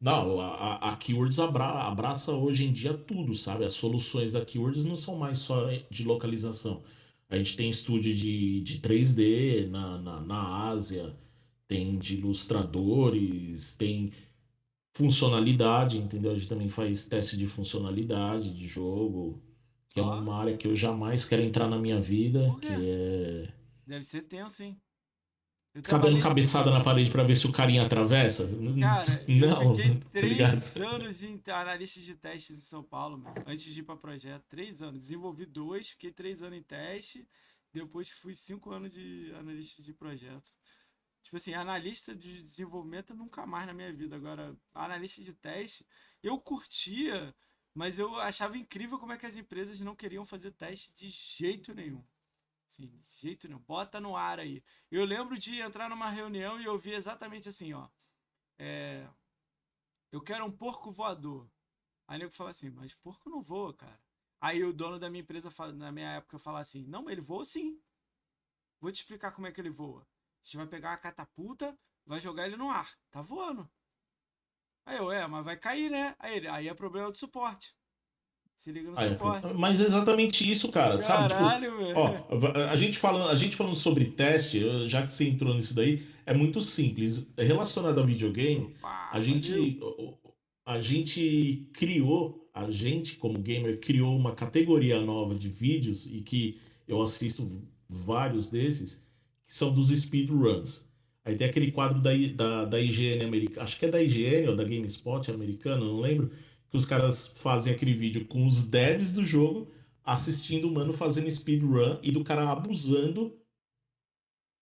Speaker 2: Não, a, a- a Keywords abra- abraça hoje em dia tudo, sabe? As soluções da Keywords não são mais só de localização. A gente tem estúdio de, de 3D na, na, na Ásia, tem de ilustradores, tem funcionalidade, entendeu? A gente também faz teste de funcionalidade de jogo, que é uma área que eu jamais quero entrar na minha vida, que é
Speaker 1: Deve ser tenso, hein? Eu
Speaker 2: ficar dando
Speaker 1: trabalhei de-
Speaker 2: cabeçada na parede pra ver se o carinha atravessa.
Speaker 1: Cara,
Speaker 2: não,
Speaker 1: eu fiquei
Speaker 2: tá
Speaker 1: três anos de analista de testes em São Paulo, mano, antes de ir pra projeto. Três anos. Desenvolvi dois, fiquei três anos em teste, depois fui cinco anos de analista de projeto. Tipo assim, analista de desenvolvimento nunca mais na minha vida. Agora, analista de teste, eu curtia, mas eu achava incrível como é que as empresas não queriam fazer teste de jeito nenhum. Assim, de jeito nenhum. Bota no ar aí. Eu lembro de entrar numa reunião e ouvir exatamente assim, ó. É, eu quero um porco voador. Aí o nego fala assim, mas porco não voa, cara. Aí o dono da minha empresa, na minha época, fala assim, não, ele voa sim. Vou te explicar como é que ele voa. A gente vai pegar uma catapulta, vai jogar ele no ar. Tá voando. Aí eu, é, mas vai cair, né? Aí ele, aí é problema do suporte. Se liga no
Speaker 2: é,
Speaker 1: suporte.
Speaker 2: mas é exatamente isso, cara, sabe? Tipo,
Speaker 1: Caralho, velho.
Speaker 2: Ó, a gente falando, a gente falando sobre teste, já que você entrou nisso daí, é muito simples. Relacionado ao videogame,
Speaker 1: Opa,
Speaker 2: a gente, a gente criou, a gente como gamer criou uma categoria nova de vídeos e que eu assisto vários desses, que são dos speedruns. Aí tem aquele quadro da, da, da IGN americana, acho que é da IGN ou da GameSpot americana, não lembro, que os caras fazem aquele vídeo com os devs do jogo assistindo o mano fazendo speedrun e do cara abusando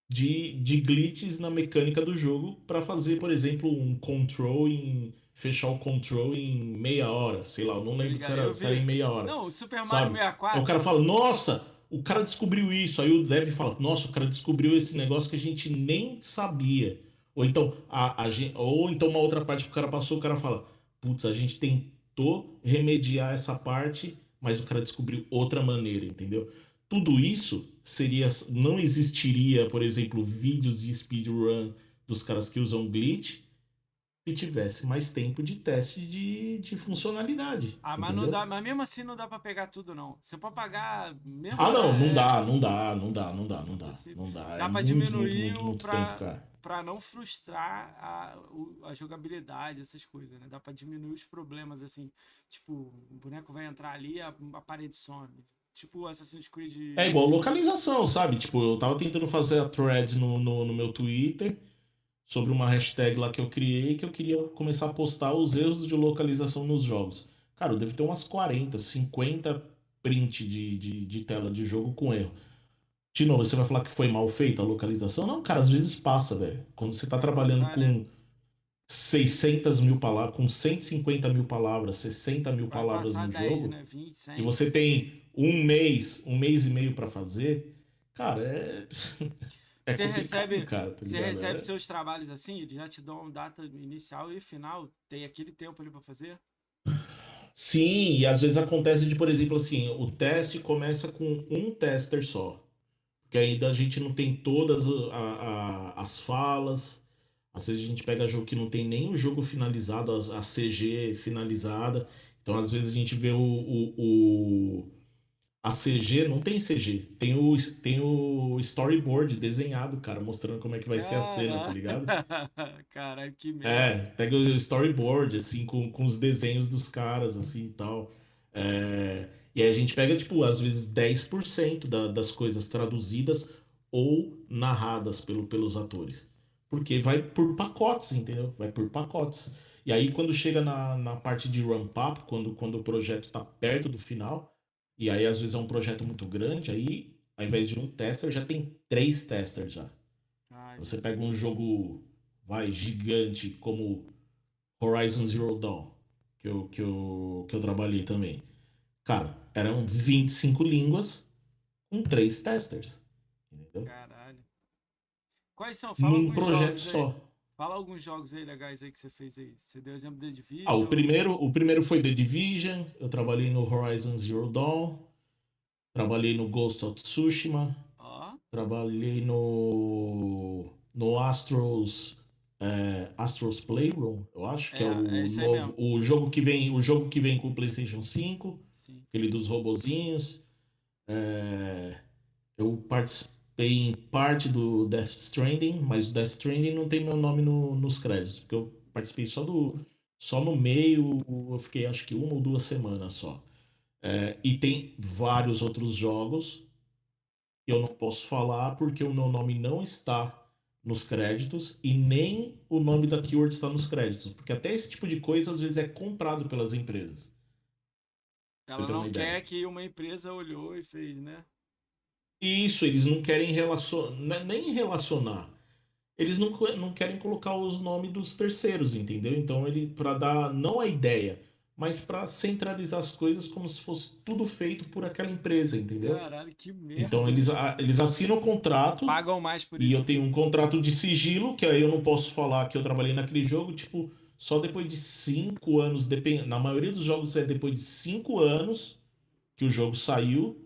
Speaker 2: de, de glitches na mecânica do jogo para fazer, por exemplo, um control em. fechar o control em meia hora, sei lá, eu não lembro se era, se era em meia hora.
Speaker 1: Não, o Super
Speaker 2: sabe?
Speaker 1: Mario
Speaker 2: Aí
Speaker 1: 64.
Speaker 2: o cara fala, nossa, o cara descobriu isso. Aí o dev fala, nossa, o cara descobriu esse negócio que a gente nem sabia. Ou então, a, a gen- ou então uma outra parte que o cara passou, o cara fala, putz, a gente tentou remediar essa parte, mas o cara descobriu outra maneira, entendeu? Tudo isso seria, não existiria, por exemplo, vídeos de speedrun dos caras que usam glitch se tivesse mais tempo de teste de, de funcionalidade.
Speaker 1: Ah, mas não dá, mas mesmo assim não dá pra pegar tudo, não. Você pode pagar mesmo.
Speaker 2: Ah, não,
Speaker 1: é,
Speaker 2: não dá, não dá, não dá, não dá, não dá, não dá.
Speaker 1: Dá
Speaker 2: É
Speaker 1: pra
Speaker 2: muito,
Speaker 1: diminuir
Speaker 2: muito, muito,
Speaker 1: o
Speaker 2: muito
Speaker 1: pra-. Pra não frustrar a, a jogabilidade, essas coisas, né? Dá pra diminuir os problemas, assim. Tipo, o boneco vai entrar ali, a, a parede some. Tipo Assassin's Creed.
Speaker 2: É igual localização, sabe? Tipo, eu tava tentando fazer a thread no, no, no meu Twitter sobre uma hashtag lá que eu criei que eu queria começar a postar os erros de localização nos jogos. Cara, eu devo ter umas 40, 50 print de, de, de tela de jogo com erro. De novo, você vai falar que foi mal feita a localização? Não, cara, às vezes passa, velho. Quando você tá trabalhando
Speaker 1: passar,
Speaker 2: com
Speaker 1: né?
Speaker 2: 600 mil palavras, com 150 mil palavras, 60 mil
Speaker 1: vai
Speaker 2: palavras no
Speaker 1: 10,
Speaker 2: jogo,
Speaker 1: né? 20, 100.
Speaker 2: e você tem um mês, um mês e meio pra fazer, cara, é. É
Speaker 1: Você recebe,
Speaker 2: cara, tá
Speaker 1: você recebe seus trabalhos assim, eles já te dão data inicial e final, tem aquele tempo ali pra fazer?
Speaker 2: Sim, e às vezes acontece de, por exemplo, assim, o teste começa com um tester só. Porque ainda a gente não tem todas a- a- as falas. Às vezes a gente pega jogo que não tem nem o jogo finalizado, as- a, CG finalizada. Então, às vezes a gente vê o, o- o- a CG, não tem CG, tem o, tem o storyboard desenhado, cara, mostrando como é que vai ser a cena, tá ligado?
Speaker 1: Caralho, que merda.
Speaker 2: É, pega o storyboard, assim, com, com os desenhos dos caras, assim, e tal. É, e aí a gente pega, tipo, às vezes 10% da, das coisas traduzidas ou narradas pelo, pelos atores. Porque vai por pacotes, entendeu? Vai por pacotes. E aí, quando chega na, na parte de ramp-up, quando, quando o projeto tá perto do final, e aí às vezes é um projeto muito grande, aí, ao invés de um tester, já tem três testers já.
Speaker 1: Ai,
Speaker 2: Você pega um jogo, vai, gigante, como Horizon Zero Dawn, que eu, que eu, que eu trabalhei também. Cara, eram 25 línguas com três testers. Entendeu?
Speaker 1: caralho. Quais são? Fala
Speaker 2: Num projeto só.
Speaker 1: Fala alguns jogos aí legais aí que você fez aí. Você deu exemplo de Division.
Speaker 2: Ah, o primeiro, o primeiro foi The Division, eu trabalhei no Horizon Zero Dawn, trabalhei no Ghost of Tsushima,
Speaker 1: Ó,
Speaker 2: trabalhei no no Astros é, Astros Playroom, eu acho que é,
Speaker 1: É,
Speaker 2: o
Speaker 1: é
Speaker 2: novo, o jogo que vem, o jogo que vem com o PlayStation 5,
Speaker 1: sim.
Speaker 2: aquele dos robozinhos. É, eu participei em parte do Death Stranding, mas o Death Stranding não tem meu nome no- nos créditos, porque eu participei só do só no meio, eu fiquei acho que uma ou duas semanas só. É, e tem vários outros jogos que eu não posso falar porque o meu nome não está nos créditos e nem o nome da keyword está nos créditos, porque até esse tipo de coisa às vezes é comprado pelas empresas.
Speaker 1: Ela não quer que uma empresa olhou e fez, né?
Speaker 2: Isso, eles não querem relacionar, nem relacionar. Eles não, não querem colocar os nomes dos terceiros, entendeu? Então ele para dar não a ideia, mas para centralizar as coisas como se fosse tudo feito por aquela empresa, entendeu?
Speaker 1: Caralho, que merda.
Speaker 2: Então eles, eles assinam o contrato
Speaker 1: Pagam mais por
Speaker 2: e
Speaker 1: isso.
Speaker 2: eu tenho um contrato de sigilo, que aí eu não posso falar que eu trabalhei naquele jogo, tipo, só depois de cinco anos, depend... na maioria dos jogos é depois de cinco anos que o jogo saiu,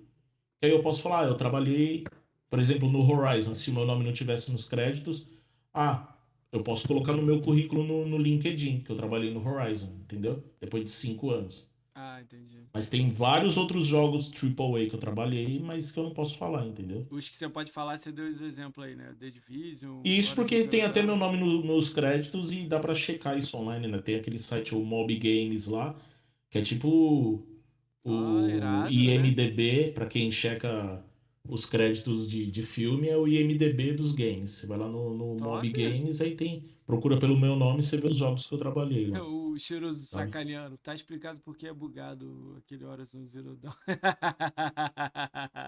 Speaker 2: aí eu posso falar, ah, eu trabalhei, por exemplo, no Horizon, se o meu nome não tivesse nos créditos, ah, eu posso colocar no meu currículo no, no LinkedIn, que eu trabalhei no Horizon, entendeu? Depois de cinco anos.
Speaker 1: Ah, entendi.
Speaker 2: Mas tem vários outros jogos AAA que eu trabalhei, mas que eu não posso falar, entendeu?
Speaker 1: Os que você pode falar, você deu os exemplos aí, né? The Division.
Speaker 2: Isso porque tem até meu nome no- nos créditos e dá pra checar isso online, né? Tem aquele site, o Mob Games lá, que é tipo o
Speaker 1: Ah, irado, né?
Speaker 2: IMDB, pra quem checa os créditos de, de filme, é o IMDB dos games. Você vai lá no, no
Speaker 1: Top.
Speaker 2: Mob Games, aí tem. Procura pelo meu nome e você vê os jogos que eu trabalhei lá.
Speaker 1: O cheiroso
Speaker 2: Sabe?
Speaker 1: sacaneando. Tá explicado por que é bugado aquele Horizon Zero Dawn.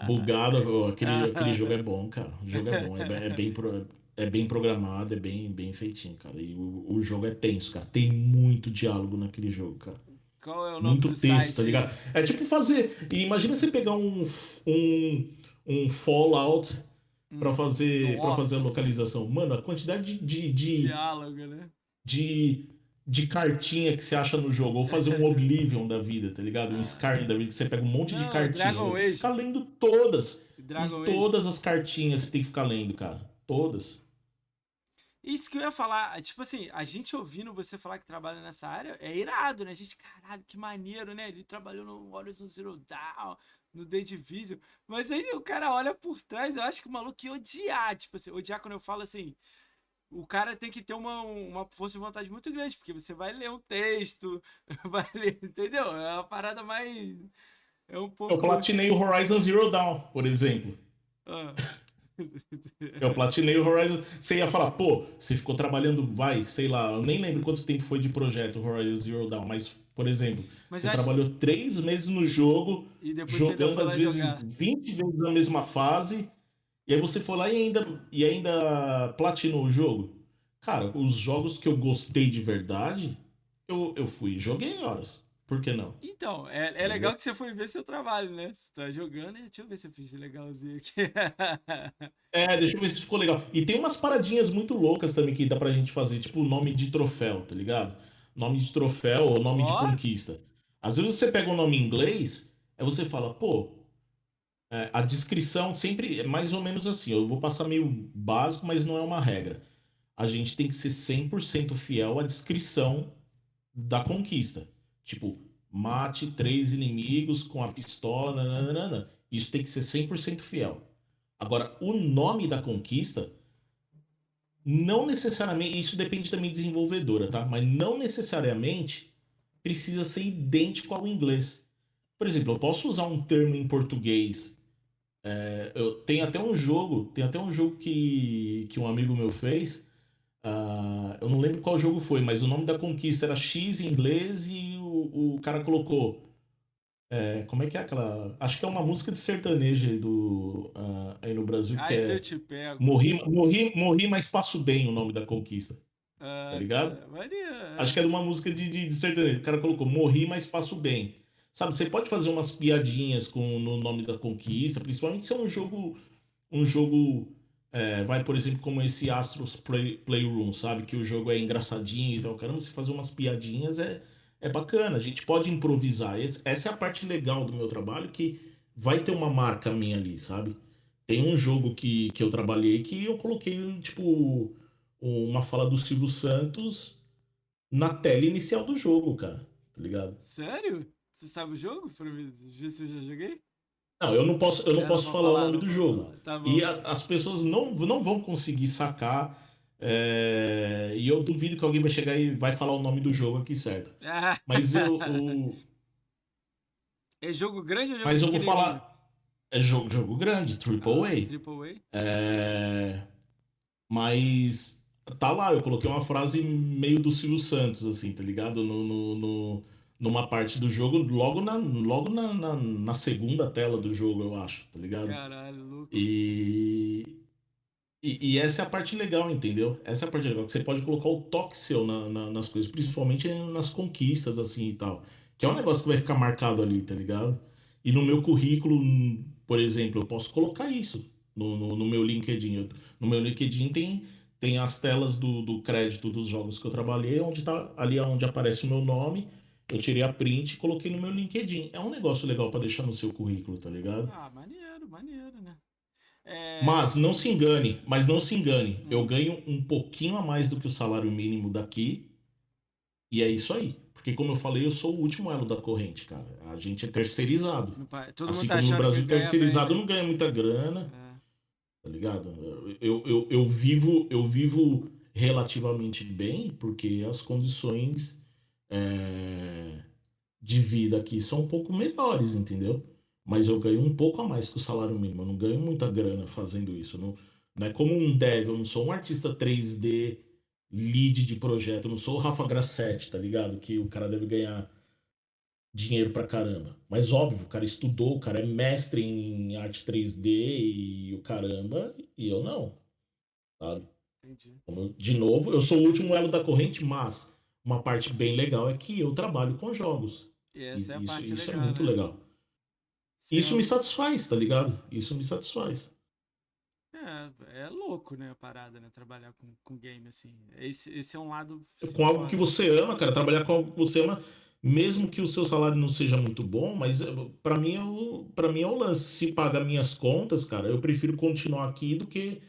Speaker 2: Bugado, aquele, aquele jogo é bom, cara. O jogo é bom, é, bem- é bem, pro- é bem programado, é bem, bem feitinho, cara. E o, o jogo é tenso, cara. Tem muito diálogo naquele jogo, cara.
Speaker 1: Qual é o nome
Speaker 2: Muito
Speaker 1: do
Speaker 2: texto,
Speaker 1: site?
Speaker 2: tá ligado? É tipo fazer. E imagina você pegar um, um, um Fallout pra fazer, pra fazer a
Speaker 1: Hum,
Speaker 2: localização. Mano, a quantidade de, de, de,
Speaker 1: Diálogo, né?
Speaker 2: de, de cartinha que você acha no jogo. Ou fazer um Oblivion da vida, tá ligado? Um Skyrim da vida, que você pega um monte de
Speaker 1: Não,
Speaker 2: cartinha.
Speaker 1: Dragon Age.
Speaker 2: ficar lendo todas.
Speaker 1: Dragon
Speaker 2: E
Speaker 1: Age.
Speaker 2: todas as cartinhas você tem que ficar lendo, cara. Todas.
Speaker 1: Isso que eu ia falar, tipo assim, a gente ouvindo você falar que trabalha nessa área é irado, né? A gente, caralho, que maneiro, né? Ele trabalhou no Horizon Zero Dawn, no The Division. Mas aí o cara olha por trás, eu acho que o maluco ia odiar. Tipo assim, odiar quando eu falo assim. O cara tem que ter uma, uma força de vontade muito grande, porque você vai ler um texto, vai ler, entendeu? É uma parada mais. É um pouco.
Speaker 2: Eu platinei o Horizon Zero Dawn, por exemplo.
Speaker 1: Ah.
Speaker 2: Eu platinei o Horizon. Você ia falar, pô, você ficou trabalhando, vai, sei lá, eu nem lembro quanto tempo foi de projeto Horizon Zero Dawn, mas, por exemplo,
Speaker 1: Mas
Speaker 2: você
Speaker 1: acho-
Speaker 2: três três meses no jogo,
Speaker 1: E
Speaker 2: jogando às vezes
Speaker 1: jogar.
Speaker 2: 20 vezes a mesma fase, e aí você foi lá e ainda, e ainda platinou o jogo. Cara, os jogos que eu gostei de verdade, eu, eu fui e joguei horas. Por que não?
Speaker 1: Então, é, é legal que você foi ver seu trabalho, né? Você tá jogando, e deixa eu ver se eu fiz legalzinho aqui.
Speaker 2: É, deixa eu ver se ficou legal. E tem umas paradinhas muito loucas também que dá pra gente fazer, tipo nome de troféu, tá ligado? Nome de troféu ou nome de
Speaker 1: Ó,
Speaker 2: conquista. Às vezes você pega um nome em inglês, aí você fala, pô, é, a descrição sempre é mais ou menos assim. Eu vou passar meio básico, mas não é uma regra. A gente tem que ser 100% fiel à descrição da conquista. Tipo, mate três inimigos com a pistola, nananana. Isso tem que ser 100% fiel. Agora, o nome da conquista, não necessariamente, isso depende também de desenvolvedora, tá? Mas não necessariamente precisa ser idêntico ao inglês. Por exemplo, eu posso usar um termo em português. é, eu tenho até um jogo, tem até um jogo que, que um amigo meu fez. ah, eu não lembro qual jogo foi, mas o nome da conquista era X em inglês e o, o cara colocou. é, como é que é aquela. Acho que é uma música de sertanejo aí, do, ah, aí no Brasil, que
Speaker 1: Ai, se eu
Speaker 2: é
Speaker 1: te pego.
Speaker 2: Morri, morri, morri, mas passo bem o nome da conquista, tá
Speaker 1: Ah,
Speaker 2: ligado?
Speaker 1: tá. Maria.
Speaker 2: Acho que era uma música de, de, de sertanejo. O cara colocou morri, mas passo bem. Sabe, você pode fazer umas piadinhas com no nome da conquista, principalmente se é um jogo. Um jogo. é, vai, por exemplo, como esse Astros Play, Playroom, sabe? Que o jogo é engraçadinho e tal. Caramba, você fazer umas piadinhas é, é bacana. A gente pode improvisar. Esse- essa é a parte legal do meu trabalho, que vai ter uma marca minha ali, sabe? Tem um jogo que, que eu trabalhei que eu coloquei, tipo, uma fala do Silvio Santos na tela inicial do jogo, cara. Tá ligado?
Speaker 1: Sério? Você sabe o jogo? Pra mim se eu já joguei?
Speaker 2: Não, eu não posso, eu não
Speaker 1: É,
Speaker 2: posso
Speaker 1: vou
Speaker 2: falar o nome
Speaker 1: não
Speaker 2: do jogo.
Speaker 1: falar. Tá.
Speaker 2: E a- as pessoas não, não vão conseguir sacar. É, e eu duvido que alguém vai chegar e vai falar o nome do jogo aqui certo. Mas eu, o-
Speaker 1: É jogo grande ou jogo
Speaker 2: mas eu vou falar. É jogo, jogo grande, Triple
Speaker 1: Ah,
Speaker 2: A.
Speaker 1: Triple
Speaker 2: É, mas tá lá, eu coloquei uma frase meio do Silvio Santos, assim, tá ligado? No, no- no- numa parte do jogo, logo, na, logo na, na, na segunda tela do jogo, eu acho, tá ligado?
Speaker 1: Caralho, louco.
Speaker 2: E, e, e essa é a parte legal, entendeu? Essa é a parte legal, que você pode colocar o toque seu na- na- nas coisas, principalmente nas conquistas, assim, e tal. Que é um negócio que vai ficar marcado ali, tá ligado? E no meu currículo, por exemplo, eu posso colocar isso no, no, no meu LinkedIn. Eu- no meu LinkedIn tem, tem as telas do, do crédito dos jogos que eu trabalhei, onde tá ali onde aparece o meu nome. Eu tirei a print e coloquei no meu LinkedIn. É um negócio legal pra deixar no seu currículo, tá ligado?
Speaker 1: Ah, maneiro, maneiro, né? É,
Speaker 2: Mas não se engane, mas não se engane.
Speaker 1: Hum.
Speaker 2: Eu ganho um pouquinho a mais do que o salário mínimo daqui. E é isso aí. Porque, como eu falei, eu sou o último elo da corrente, cara. A gente é terceirizado.
Speaker 1: Todo
Speaker 2: assim
Speaker 1: tá
Speaker 2: como no Brasil, terceirizado
Speaker 1: bem,
Speaker 2: não ganha muita grana,
Speaker 1: né?
Speaker 2: tá ligado? Eu, eu, eu, vivo, eu vivo relativamente bem, porque as condições é, de vida aqui são um pouco melhores, entendeu? Mas eu ganho um pouco a mais que o salário mínimo. Eu não ganho muita grana fazendo isso. Não, não é como um dev, eu não sou um artista 3D lead de projeto, eu não sou o Rafa Grassetti, tá ligado? Que o cara deve ganhar dinheiro pra caramba. Mas óbvio, o cara estudou, o cara é mestre em arte 3D e o caramba, e eu não. Sabe?
Speaker 1: Entendi.
Speaker 2: De novo, eu sou o último elo da corrente, mas uma parte bem legal é que eu trabalho com jogos.
Speaker 1: E
Speaker 2: E
Speaker 1: essa é a
Speaker 2: isso
Speaker 1: parte
Speaker 2: isso
Speaker 1: legal,
Speaker 2: é muito
Speaker 1: né?
Speaker 2: legal.
Speaker 1: Você
Speaker 2: Isso
Speaker 1: é
Speaker 2: me satisfaz, tá ligado? Isso me satisfaz.
Speaker 1: É, é louco, né, a parada, né? Trabalhar com, com game, assim. Esse, esse é um lado.
Speaker 2: Com algo que você ama, cara, trabalhar com algo que você ama, mesmo que o seu salário não seja muito bom, mas eh, pra mim é o, para mim é o lance. Se paga minhas contas, cara, eu prefiro continuar aqui do que,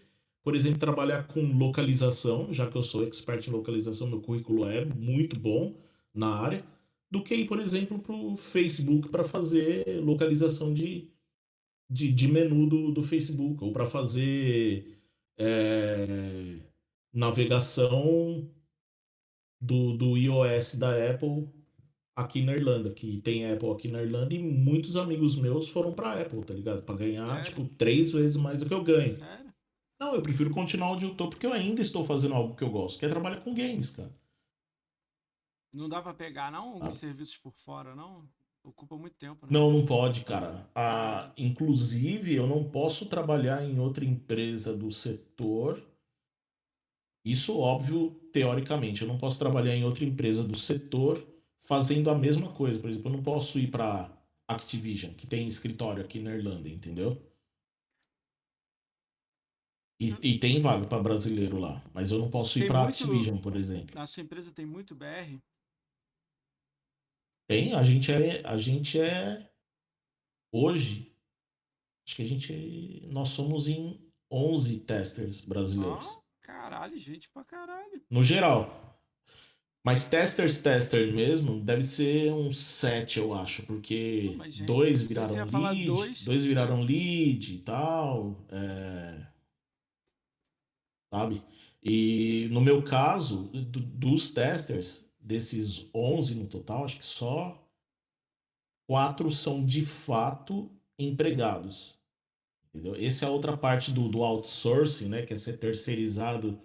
Speaker 2: por exemplo, trabalhar com localização, já que eu sou expert em localização, meu currículo é muito bom na área, do que ir, por exemplo, pro Facebook para fazer localização de, de, de menu do, do Facebook, ou para fazer eh, navegação do, do iOS da Apple aqui na Irlanda, que tem Apple aqui na Irlanda e muitos amigos meus foram pra Apple, tá ligado? Pra ganhar,
Speaker 1: Sério?
Speaker 2: tipo, três vezes mais do que eu ganho.
Speaker 1: Sério?
Speaker 2: Não, eu prefiro continuar onde eu tô, porque eu ainda estou fazendo algo que eu gosto, que é trabalhar com games, cara.
Speaker 1: Não dá pra pegar, não? Alguns
Speaker 2: Ah.
Speaker 1: serviços por fora, não? Ocupa muito tempo, né?
Speaker 2: Não, não pode, cara. Ah, inclusive, eu não posso trabalhar em outra empresa do setor. Isso, óbvio, teoricamente. Eu não posso trabalhar em outra empresa do setor fazendo a mesma coisa. Por exemplo, eu não posso ir para Activision, que tem escritório aqui na Irlanda, entendeu? E, e tem vaga para brasileiro lá, mas eu não posso ir
Speaker 1: Tem
Speaker 2: para
Speaker 1: muito-
Speaker 2: Activision, por exemplo.
Speaker 1: A sua empresa tem muito BR?
Speaker 2: Tem, a gente é, a gente é hoje, acho que a gente, nós somos em 11 testers brasileiros.
Speaker 1: Ó, caralho, gente pra caralho.
Speaker 2: No geral. Mas testers, tester mesmo, deve ser uns 7, eu acho, porque
Speaker 1: Mas, gente,
Speaker 2: dois viraram lead,
Speaker 1: dois.
Speaker 2: dois viraram lead e tal, é, sabe? E no meu caso, do- dos testers, desses 11 no total, acho que só quatro são de fato empregados. Entendeu? Essa é a outra parte do, do outsourcing, né? Que é ser terceirizado,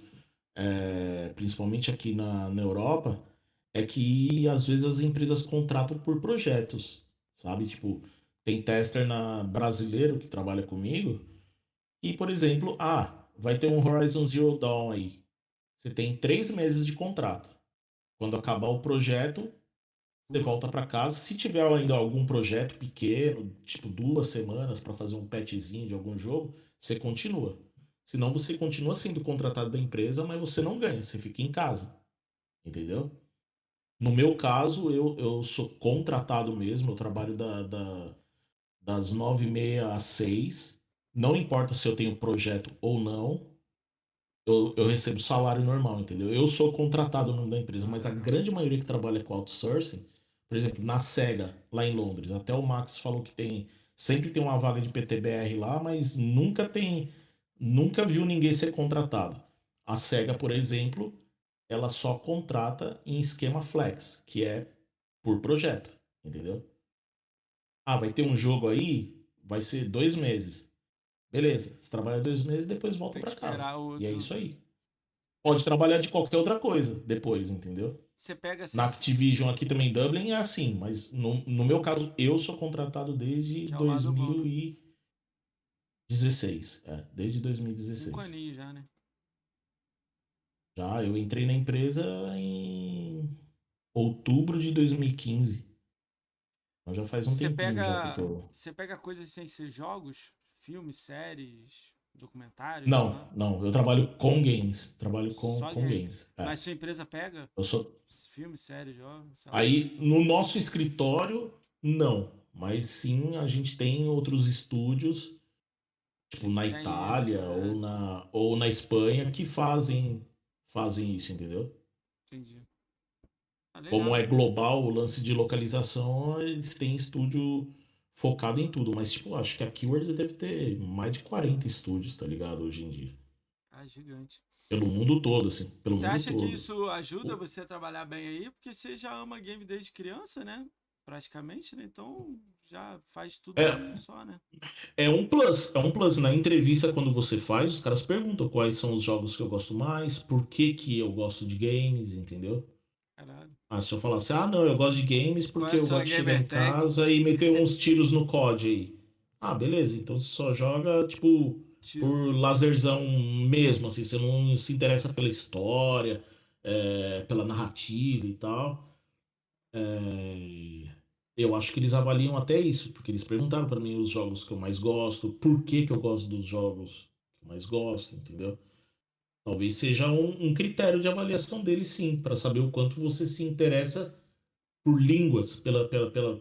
Speaker 2: é, principalmente aqui na, na Europa, é que às vezes as empresas contratam por projetos, sabe? Tipo, tem tester na brasileiro que trabalha comigo, e, por exemplo, ah, vai ter um Horizon Zero Dawn aí. Você tem três meses de contrato. Quando acabar o projeto, você volta para casa. Se tiver ainda algum projeto pequeno, tipo duas semanas para fazer um patchzinho de algum jogo, você continua. Senão você continua sendo contratado da empresa, mas você não ganha, você fica em casa. Entendeu? No meu caso, eu, eu sou contratado mesmo, eu trabalho da, da- das nove e meia às seis. Não importa se eu tenho projeto ou não, eu, eu recebo salário normal, entendeu? Eu sou contratado no nome da empresa, mas a grande maioria que trabalha com outsourcing, por exemplo, na SEGA, lá em Londres, até o Max falou que tem. Sempre tem uma vaga de PTBR lá, mas nunca tem. Nunca viu ninguém ser contratado. A SEGA, por exemplo, ela só contrata em esquema flex, que é por projeto, entendeu? Ah, vai ter um jogo aí, vai ser dois meses. Beleza, você trabalha dois meses depois volta pra casa.
Speaker 1: outro.
Speaker 2: E é isso aí. Pode trabalhar de qualquer outra coisa depois, entendeu?
Speaker 1: Você pega assim,
Speaker 2: Na Activision aqui também em Dublin é assim, mas no, no meu caso, eu sou contratado desde
Speaker 1: Que é o lado bom,
Speaker 2: 2016. É, desde 2016.
Speaker 1: cinco aninhos já, né?
Speaker 2: Já, eu entrei na empresa em outubro de 2015. Então já faz um
Speaker 1: Você
Speaker 2: tempinho já
Speaker 1: pega,
Speaker 2: que eu tô...
Speaker 1: você pega coisas sem ser jogos, filmes, séries, documentários?
Speaker 2: Não,
Speaker 1: né?
Speaker 2: não, eu trabalho com games. Trabalho com,
Speaker 1: Só
Speaker 2: com
Speaker 1: games.
Speaker 2: games. é.
Speaker 1: Mas sua empresa pega
Speaker 2: Eu sou,
Speaker 1: filmes, séries, jogos?
Speaker 2: Aí, no nosso escritório, não. Mas sim, a gente tem outros estúdios, tipo na
Speaker 1: Tem
Speaker 2: Itália
Speaker 1: isso, é.
Speaker 2: ou, na, ou na Espanha, que fazem, fazem isso, entendeu?
Speaker 1: Entendi. Ah.
Speaker 2: Como é global o lance de localização, eles têm estúdio focado em tudo. Mas, tipo, acho que a Keywords deve ter mais de 40 estúdios, tá ligado? Hoje em dia.
Speaker 1: Ah, gigante.
Speaker 2: Pelo mundo todo, assim. Pelo
Speaker 1: Você
Speaker 2: mundo
Speaker 1: acha
Speaker 2: todo.
Speaker 1: que isso ajuda você a trabalhar bem aí? Porque você já ama game desde criança, né? Praticamente, né? Então já faz tudo
Speaker 2: É.
Speaker 1: só, né?
Speaker 2: É um plus, é um plus. Na entrevista, quando você faz, os caras perguntam quais são os jogos que eu gosto mais, por que, que eu gosto de games, entendeu?
Speaker 1: Caralho.
Speaker 2: Ah, se eu falasse, ah, não, eu gosto de games porque eu gosto de chegar em casa e meter uns tiros no COD aí. Ah, beleza, então você só joga, tipo,
Speaker 1: Tiro.
Speaker 2: por lazerzão mesmo, assim, você não se interessa pela história, é, pela narrativa e tal. É, eu acho que eles avaliam até isso, porque eles perguntaram pra mim os jogos que eu mais gosto, por que que eu gosto dos jogos que eu mais gosto, entendeu? Talvez seja um, um critério de avaliação deles, sim, para saber o quanto você se interessa por línguas, pela, pela, pela,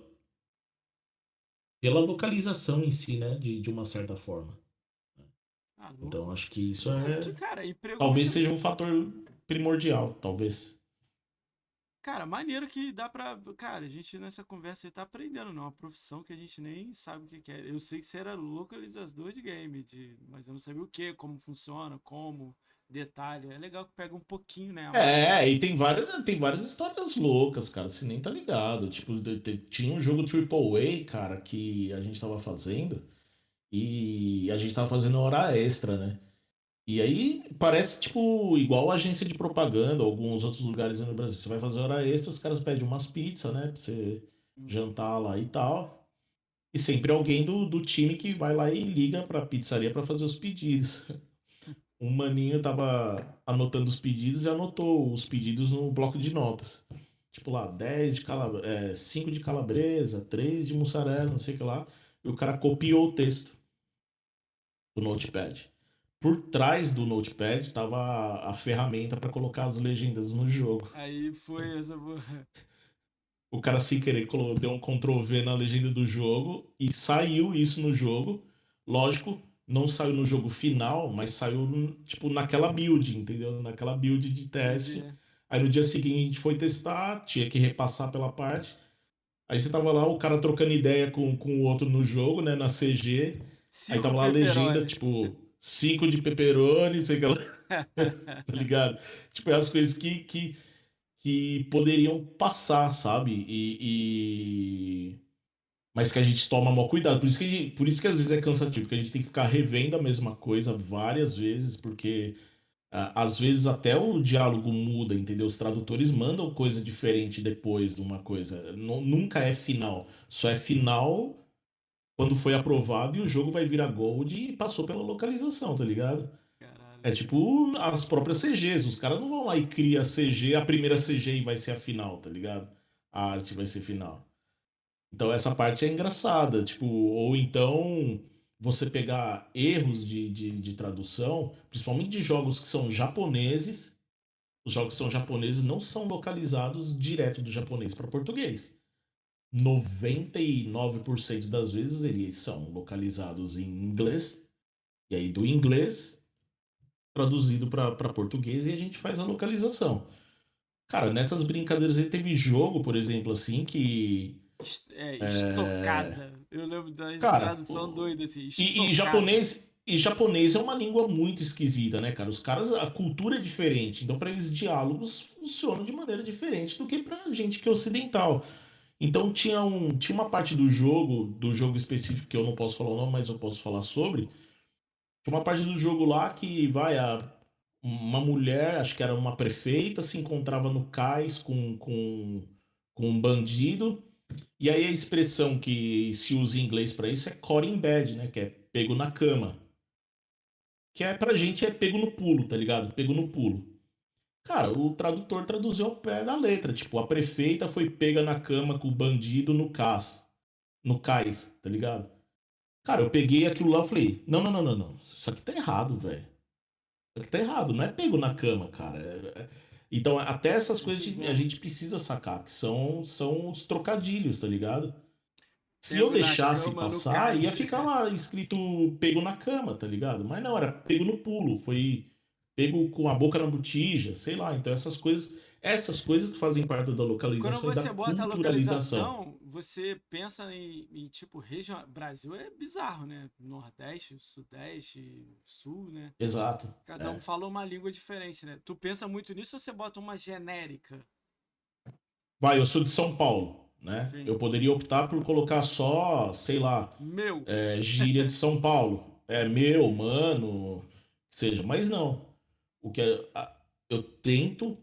Speaker 2: pela localização em si, né? De, de uma certa forma.
Speaker 1: Ah.
Speaker 2: Então acho que isso é.
Speaker 1: cara, emprego
Speaker 2: Talvez
Speaker 1: muito-
Speaker 2: seja um fator primordial, talvez.
Speaker 1: Cara, maneiro que dá pra. Cara, a gente nessa conversa aí tá aprendendo, não. Uma profissão que a gente nem sabe o que que é. Eu sei que você era localizador de game, de... mas eu não sabia o que, como funciona, como, detalhe. É legal que pega um pouquinho, né? a.
Speaker 2: É, e tem várias, tem várias histórias loucas, cara. Você nem tá ligado. Tipo, tinha um jogo AAA, cara, que a gente tava fazendo. E a gente tava fazendo hora extra, né? E aí parece, tipo, igual agência de propaganda, alguns outros lugares aí no Brasil. Você vai fazer hora extra, os caras pedem umas pizzas, né? Pra você jantar lá e tal. E sempre alguém do, do time que vai lá e liga pra pizzaria pra fazer os pedidos. Um maninho tava anotando os pedidos e anotou os pedidos no bloco de notas. tipo lá, 10 de calabresa, é, 5 de calabresa, 3 de mussarela, não sei o que lá. E o cara copiou o texto do notepad. Por trás do notepad tava a, a ferramenta para colocar as legendas no jogo.
Speaker 1: Aí foi essa porra.
Speaker 2: O cara sem querer deu um Ctrl V na legenda do jogo e saiu isso no jogo. Lógico, não saiu no jogo final, mas saiu tipo naquela build, entendeu? Naquela build de teste.
Speaker 1: Entendi.
Speaker 2: Aí no dia seguinte a gente foi testar, tinha que repassar pela parte. Aí você tava lá, o cara trocando ideia com, com o outro no jogo, né? Na CG. Aí
Speaker 1: Cinco
Speaker 2: tava lá a legenda, tipo, 5 de pepperoni, sei lá, tá ligado? Tipo, é as coisas que, que, que poderiam passar, sabe? E, e- Mas que a gente toma maior cuidado. Por isso que, gente- por isso que às vezes é cansativo, porque a gente tem que ficar revendo a mesma coisa várias vezes, porque ah, às vezes até o diálogo muda, entendeu? Os tradutores mandam coisa diferente depois de uma coisa. Nu- nunca é final. Só é final quando foi aprovado e o jogo vai virar Gold e passou pela localização, tá ligado?
Speaker 1: Caralho.
Speaker 2: É tipo as próprias CGs. Os caras não vão lá e cria a CG, a primeira CG e vai ser a final, tá ligado? A arte vai ser final. Então essa parte é engraçada. Tipo, ou então você pegar erros de, de, de tradução, principalmente de jogos que são japoneses. Os jogos que são japoneses não são localizados direto do japonês para português. 99% das vezes eles são localizados em inglês, e aí do inglês traduzido para português e a gente faz a localização. Cara, nessas brincadeiras aí teve jogo, por exemplo, assim, que.
Speaker 1: Est- É, estocada. Eu lembro da
Speaker 2: Cara,
Speaker 1: tradução
Speaker 2: o-
Speaker 1: doida assim.
Speaker 2: E, e japonês. E japonês é uma língua muito esquisita, né, cara? Os caras, a cultura é diferente, então para eles diálogos funcionam de maneira diferente do que pra gente que é ocidental. Então tinha, um, tinha uma parte do jogo, do jogo específico que eu não posso falar o nome, mas eu posso falar sobre. Tinha uma parte do jogo lá que vai a uma mulher, acho que era uma prefeita, se encontrava no cais com, com, com um bandido. E aí a expressão que se usa em inglês para isso é caught in bed, né? Que é pego na cama. Que é pra gente é pego no pulo, tá ligado? Pego no pulo. Cara, o tradutor traduziu ao pé da letra. Tipo, a prefeita foi pega na cama com o bandido no cais. No cais, tá ligado? Cara, eu peguei aquilo lá e falei: não, não, não, não, não. Isso aqui tá errado, velho. Isso aqui tá errado. Não é pego na cama, cara. É- é- Então, até essas coisas a gente- precisa sacar, que são, são os trocadilhos, tá ligado? Se
Speaker 1: Pego
Speaker 2: eu deixasse
Speaker 1: cama,
Speaker 2: passar, ia ficar lá escrito pego na cama, tá ligado? Mas não, era pego no pulo, foi pego com a boca na botija, sei lá. Então essas coisas, essas coisas que fazem parte da localização
Speaker 1: Quando
Speaker 2: e da
Speaker 1: você bota a localização, você pensa em, em, tipo, região. Brasil é bizarro, né? Nordeste, Sudeste, Sul, né?
Speaker 2: Exato.
Speaker 1: Cada
Speaker 2: é.
Speaker 1: um fala uma língua diferente, né? Tu pensa muito nisso ou você bota uma genérica?
Speaker 2: Vai, eu sou de São Paulo, né?
Speaker 1: Sim.
Speaker 2: Eu poderia optar por colocar só, sei lá,
Speaker 1: Meu,
Speaker 2: é, gíria de São Paulo. É meu, mano, seja. Mas não. O que é- eu tento.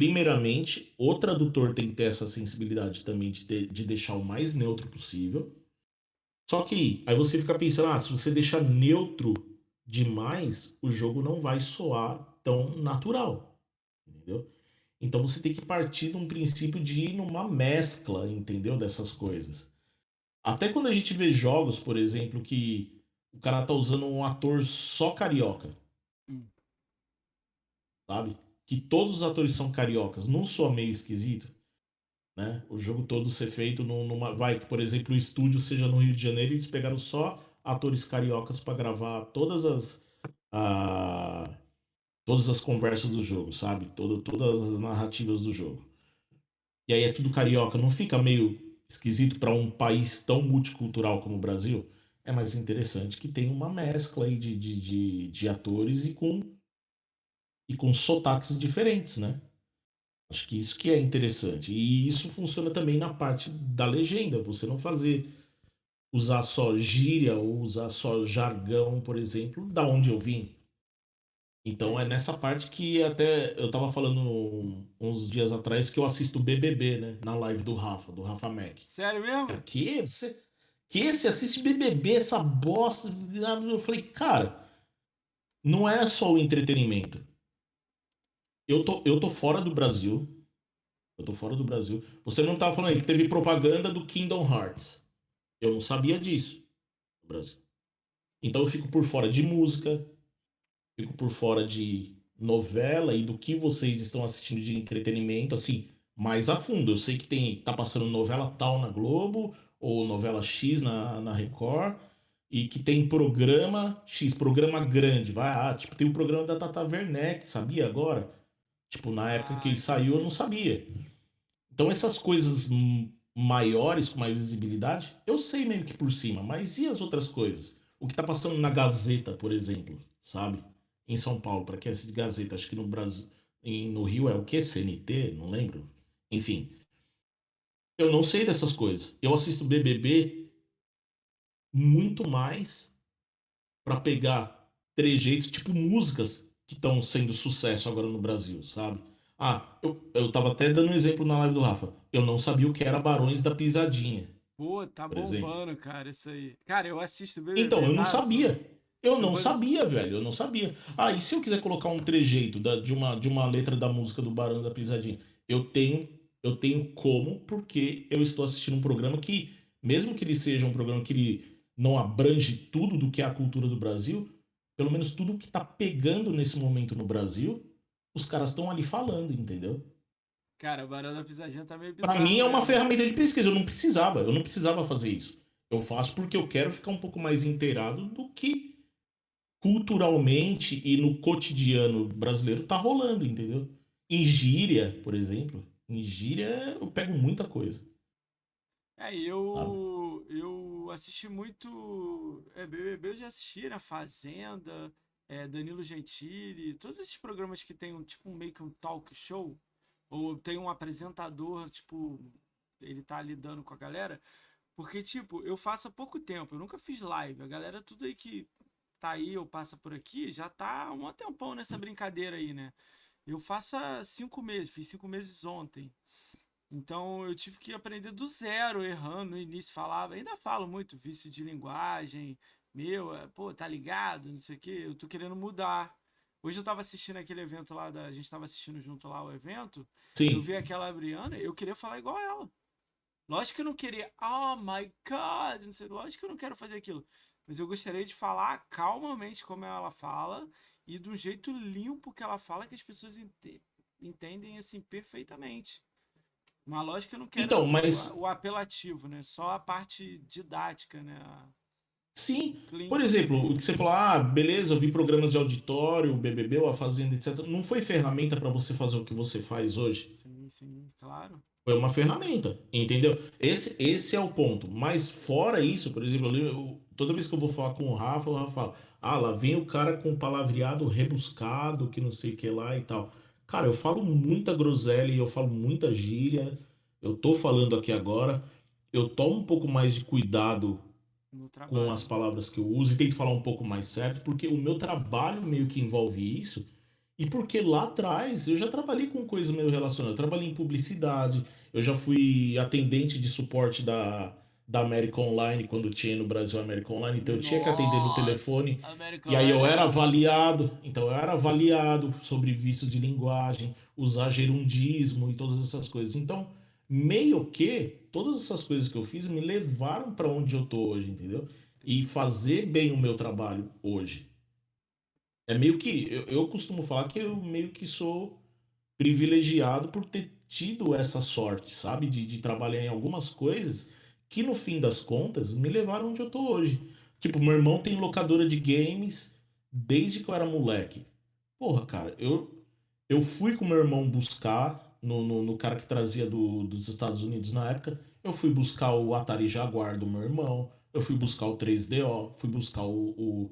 Speaker 2: Primeiramente, o tradutor tem que ter essa sensibilidade também de, ter- de deixar o mais neutro possível. Só que aí você fica pensando, ah, se você deixar neutro demais, o jogo não vai soar tão natural. Entendeu? Então você tem que partir de um princípio de ir numa mescla, entendeu? Dessas coisas. Até quando a gente vê jogos, por exemplo, que o cara tá usando um ator só carioca.
Speaker 1: Hum.
Speaker 2: Sabe? Que todos os atores são cariocas. Não soa meio esquisito? Né? O jogo todo ser feito num- numa. Vai, que, por exemplo, o estúdio seja no Rio de Janeiro e eles pegaram só atores cariocas para gravar todas as. a- todas as conversas do jogo, sabe? Todo, todas as narrativas do jogo. E aí é tudo carioca. Não fica meio esquisito para um país tão multicultural como o Brasil? É mais interessante que tem uma mescla aí de, de, de, de atores e com, e com sotaques diferentes, né? Acho que isso que é interessante. E isso funciona também na parte da legenda. Você não fazer usar só gíria ou usar só jargão, por exemplo, da onde eu vim. Então é nessa parte que até eu tava falando uns dias atrás que eu assisto o BBB, né? Na live do Rafa, do Rafa Mac.
Speaker 1: sério mesmo?
Speaker 2: Que você que você assiste BBB essa bosta? Eu falei, cara, não é só o entretenimento. Eu tô, eu tô fora do Brasil, Eu tô fora do Brasil. Você não tava falando aí que teve propaganda do Kingdom Hearts. Eu não sabia disso no Brasil. Então eu fico por fora de música, fico por fora de novela e do que vocês estão assistindo de entretenimento, assim, mais a fundo. Eu sei que tem tá passando novela tal na Globo ou novela X na, na Record e que tem programa X, programa grande, vai, ah, tipo, tem o programa da Tata Werneck, sabia agora? Tipo, na época que ele saiu, eu não sabia. Então, essas coisas maiores, com mais visibilidade, eu sei meio que por cima, mas e as outras coisas? O que tá passando na Gazeta, por exemplo, sabe? Em São Paulo, para quem é de Gazeta, acho que no Brasil, em- no Rio é o que? CNT? Não lembro. Enfim. Eu não sei dessas coisas. Eu assisto BBB muito mais para pegar trejeitos, tipo músicas que estão sendo sucesso agora no Brasil, sabe? Ah, eu, eu tava até dando um exemplo na live do Rafa. Eu não sabia o que era Barões da Pisadinha.
Speaker 1: Pô, tá bombando, cara, isso aí. Cara, eu assisto BBB.
Speaker 2: Então, eu não
Speaker 1: tá?
Speaker 2: sabia. Eu
Speaker 1: Você
Speaker 2: não
Speaker 1: pode-
Speaker 2: sabia, velho. Eu não sabia. Ah, e se eu quiser colocar um trejeito da- de, uma, de uma letra da música do Barão da Pisadinha? Eu tenho, eu tenho como, porque eu estou assistindo um programa que, mesmo que ele seja um programa que ele não abrange tudo do que é a cultura do Brasil, pelo menos tudo que tá pegando nesse momento no Brasil, os caras estão ali falando, entendeu?
Speaker 1: Cara, o Barão da Pisadinha tá meio
Speaker 2: Pra
Speaker 1: bizarro.
Speaker 2: mim é uma
Speaker 1: né?
Speaker 2: ferramenta de pesquisa. Eu não precisava, eu não precisava fazer isso. Eu faço porque eu quero ficar um pouco mais inteirado do que culturalmente e no cotidiano brasileiro tá rolando, entendeu? Em gíria, por exemplo, em gíria eu pego muita coisa.
Speaker 1: É, e eu, eu assisti muito. É, BBB eu já assisti, né? Fazenda, é, Danilo Gentili, todos esses programas que tem um, tipo meio que um talk show, ou tem um apresentador, tipo, ele tá lidando com a galera. Porque, tipo, eu faço há pouco tempo, eu nunca fiz live. A galera, tudo aí que tá aí ou passa por aqui, já tá um tempão nessa brincadeira aí, né? Eu faço há cinco meses, fiz cinco meses ontem. Então eu tive que aprender do zero, errando. No início falava, ainda falo muito, vício de linguagem, meu, é, pô, tá ligado, não sei o quê. Eu tô querendo mudar. Hoje eu tava assistindo aquele evento lá, da, a gente tava assistindo junto lá o evento. Eu
Speaker 2: Sim.
Speaker 1: vi aquela Briana, eu queria falar igual ela. Lógico que eu não queria, oh my god, não sei, lógico que eu não quero fazer aquilo. Mas eu gostaria de falar calmamente como ela fala e do jeito limpo que ela fala que as pessoas ente- entendem assim perfeitamente. Que eu não quero
Speaker 2: Então,
Speaker 1: o-
Speaker 2: mas-
Speaker 1: o, apelativo, né? Só a parte didática, né? A
Speaker 2: Sim.
Speaker 1: clínica.
Speaker 2: Por exemplo, o que você falou, ah, beleza, eu vi programas de auditório, o BBB, a Fazenda, etc. Não foi ferramenta pra você fazer o que você faz hoje?
Speaker 1: Sim, sim, claro.
Speaker 2: Foi uma ferramenta, entendeu? Esse, esse é o ponto. Mas fora isso, por exemplo, eu- toda vez que eu vou falar com o Rafa, o Rafa fala: Ah, lá vem o cara com palavreado rebuscado, que não sei o que lá e tal. Cara, eu falo muita groselha e eu falo muita gíria. Eu tô falando aqui agora. Eu tomo um pouco mais de cuidado com as palavras que eu uso e tento falar um pouco mais certo, porque o meu trabalho meio que envolve isso. E porque lá atrás eu já trabalhei com coisas meio relacionadas. Eu trabalhei em publicidade, eu já fui atendente de suporte da, da América Online quando tinha no Brasil América Online, então eu tinha que atender no telefone.
Speaker 1: American
Speaker 2: E aí eu era avaliado, então eu era avaliado sobre vícios de linguagem, usar gerundismo e todas essas coisas. Então, meio que todas essas coisas que eu fiz me levaram para onde eu tô hoje, entendeu? E fazer bem o meu trabalho hoje. É meio que eu, eu costumo falar que eu meio que sou privilegiado por ter tido essa sorte, sabe? De, de trabalhar em algumas coisas que no fim das contas me levaram onde eu tô hoje. Tipo, meu irmão tem locadora de games desde que eu era moleque. Porra, cara, eu, eu fui com meu irmão buscar no, no, no cara que trazia do, dos Estados Unidos na época. Eu fui buscar o Atari Jaguar do meu irmão. Eu fui buscar o 3DO. Fui buscar o, o,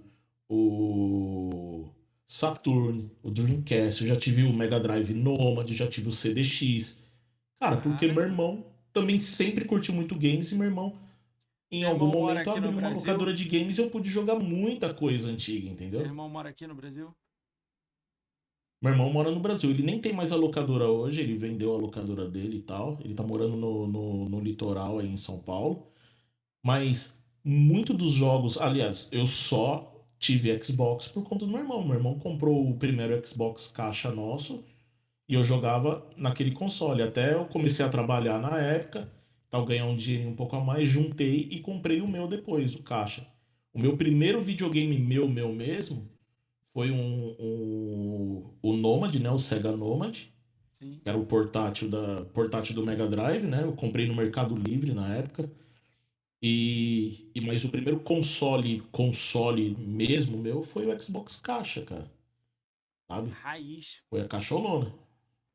Speaker 2: o Saturn, o Dreamcast. Eu já tive o Mega Drive Nomad, já tive o CDX. Cara, porque meu irmão também sempre curtiu muito games e meu irmão em
Speaker 1: Seu
Speaker 2: algum
Speaker 1: irmão
Speaker 2: momento abriu uma
Speaker 1: Brasil?
Speaker 2: locadora de games e eu pude jogar muita coisa antiga,
Speaker 1: Seu
Speaker 2: entendeu?
Speaker 1: irmão mora aqui no Brasil?
Speaker 2: Meu irmão mora no Brasil. Ele nem tem mais a locadora hoje, ele vendeu a locadora dele e tal. Ele tá morando no, no, no litoral aí em São Paulo. Mas muito dos jogos. Aliás, eu só tive Xbox por conta do meu irmão. Meu irmão comprou o primeiro Xbox caixa nosso. E eu jogava naquele console. Até eu comecei a trabalhar na época, tal, ganhar um dinheiro um pouco a mais, juntei e comprei o meu depois, o caixa. O meu primeiro videogame meu, meu mesmo, foi um, um o Nomad, né? O Sega Nomad.
Speaker 1: Sim.
Speaker 2: Que era o portátil, da, portátil do Mega Drive, né? Eu comprei no Mercado Livre na época. E, e mas o primeiro console, console mesmo meu foi o Xbox Caixa, cara. Sabe?
Speaker 1: Raiz.
Speaker 2: Foi a caixolona.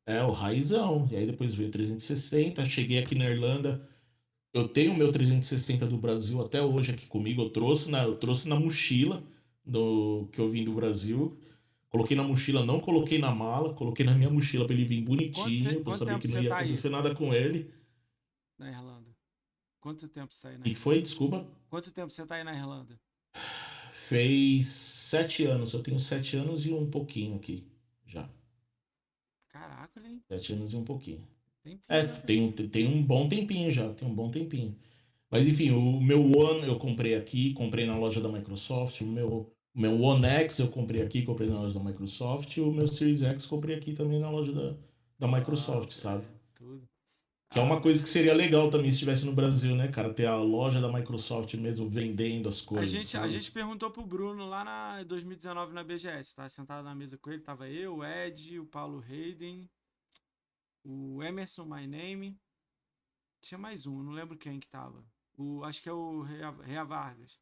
Speaker 2: É, o raizão. E aí depois veio o 360. Cheguei aqui na Irlanda. Eu tenho o meu 360 do Brasil até hoje aqui comigo. Eu trouxe na, eu trouxe na mochila do que eu vim do Brasil. Coloquei na mochila, não coloquei na mala, coloquei na minha mochila para ele vir bonitinho,
Speaker 1: quanto
Speaker 2: saber que não ia
Speaker 1: tá aí?
Speaker 2: acontecer nada com ele.
Speaker 1: Na Irlanda. Quanto tempo você tá aí na
Speaker 2: E foi, desculpa,
Speaker 1: Quanto tempo você tá aí na Irlanda?
Speaker 2: fez sete anos. Eu tenho sete anos e um pouquinho aqui.
Speaker 1: Caraca, hein?
Speaker 2: Sete anos e um pouquinho.
Speaker 1: Tem
Speaker 2: É, tem, um- tem um bom tempinho já, tem um bom tempinho. Mas enfim, o meu One eu comprei aqui, comprei na loja da Microsoft. O meu, o meu One X eu comprei aqui, comprei na loja da Microsoft. E o meu Series X comprei aqui também na loja da, da Microsoft,
Speaker 1: Ah,
Speaker 2: sabe? Que é uma coisa que seria legal também se estivesse no Brasil, né, cara? Ter a loja da Microsoft mesmo vendendo as
Speaker 1: A
Speaker 2: coisas.
Speaker 1: gente, a gente perguntou pro Bruno lá na 2019 na BGS. Tava sentado na mesa com ele, tava eu, o Ed, o Paulo Hayden, o Emerson My Name. Tinha mais um, não lembro quem que tava. O, acho que é o Rea, Rea Vargas.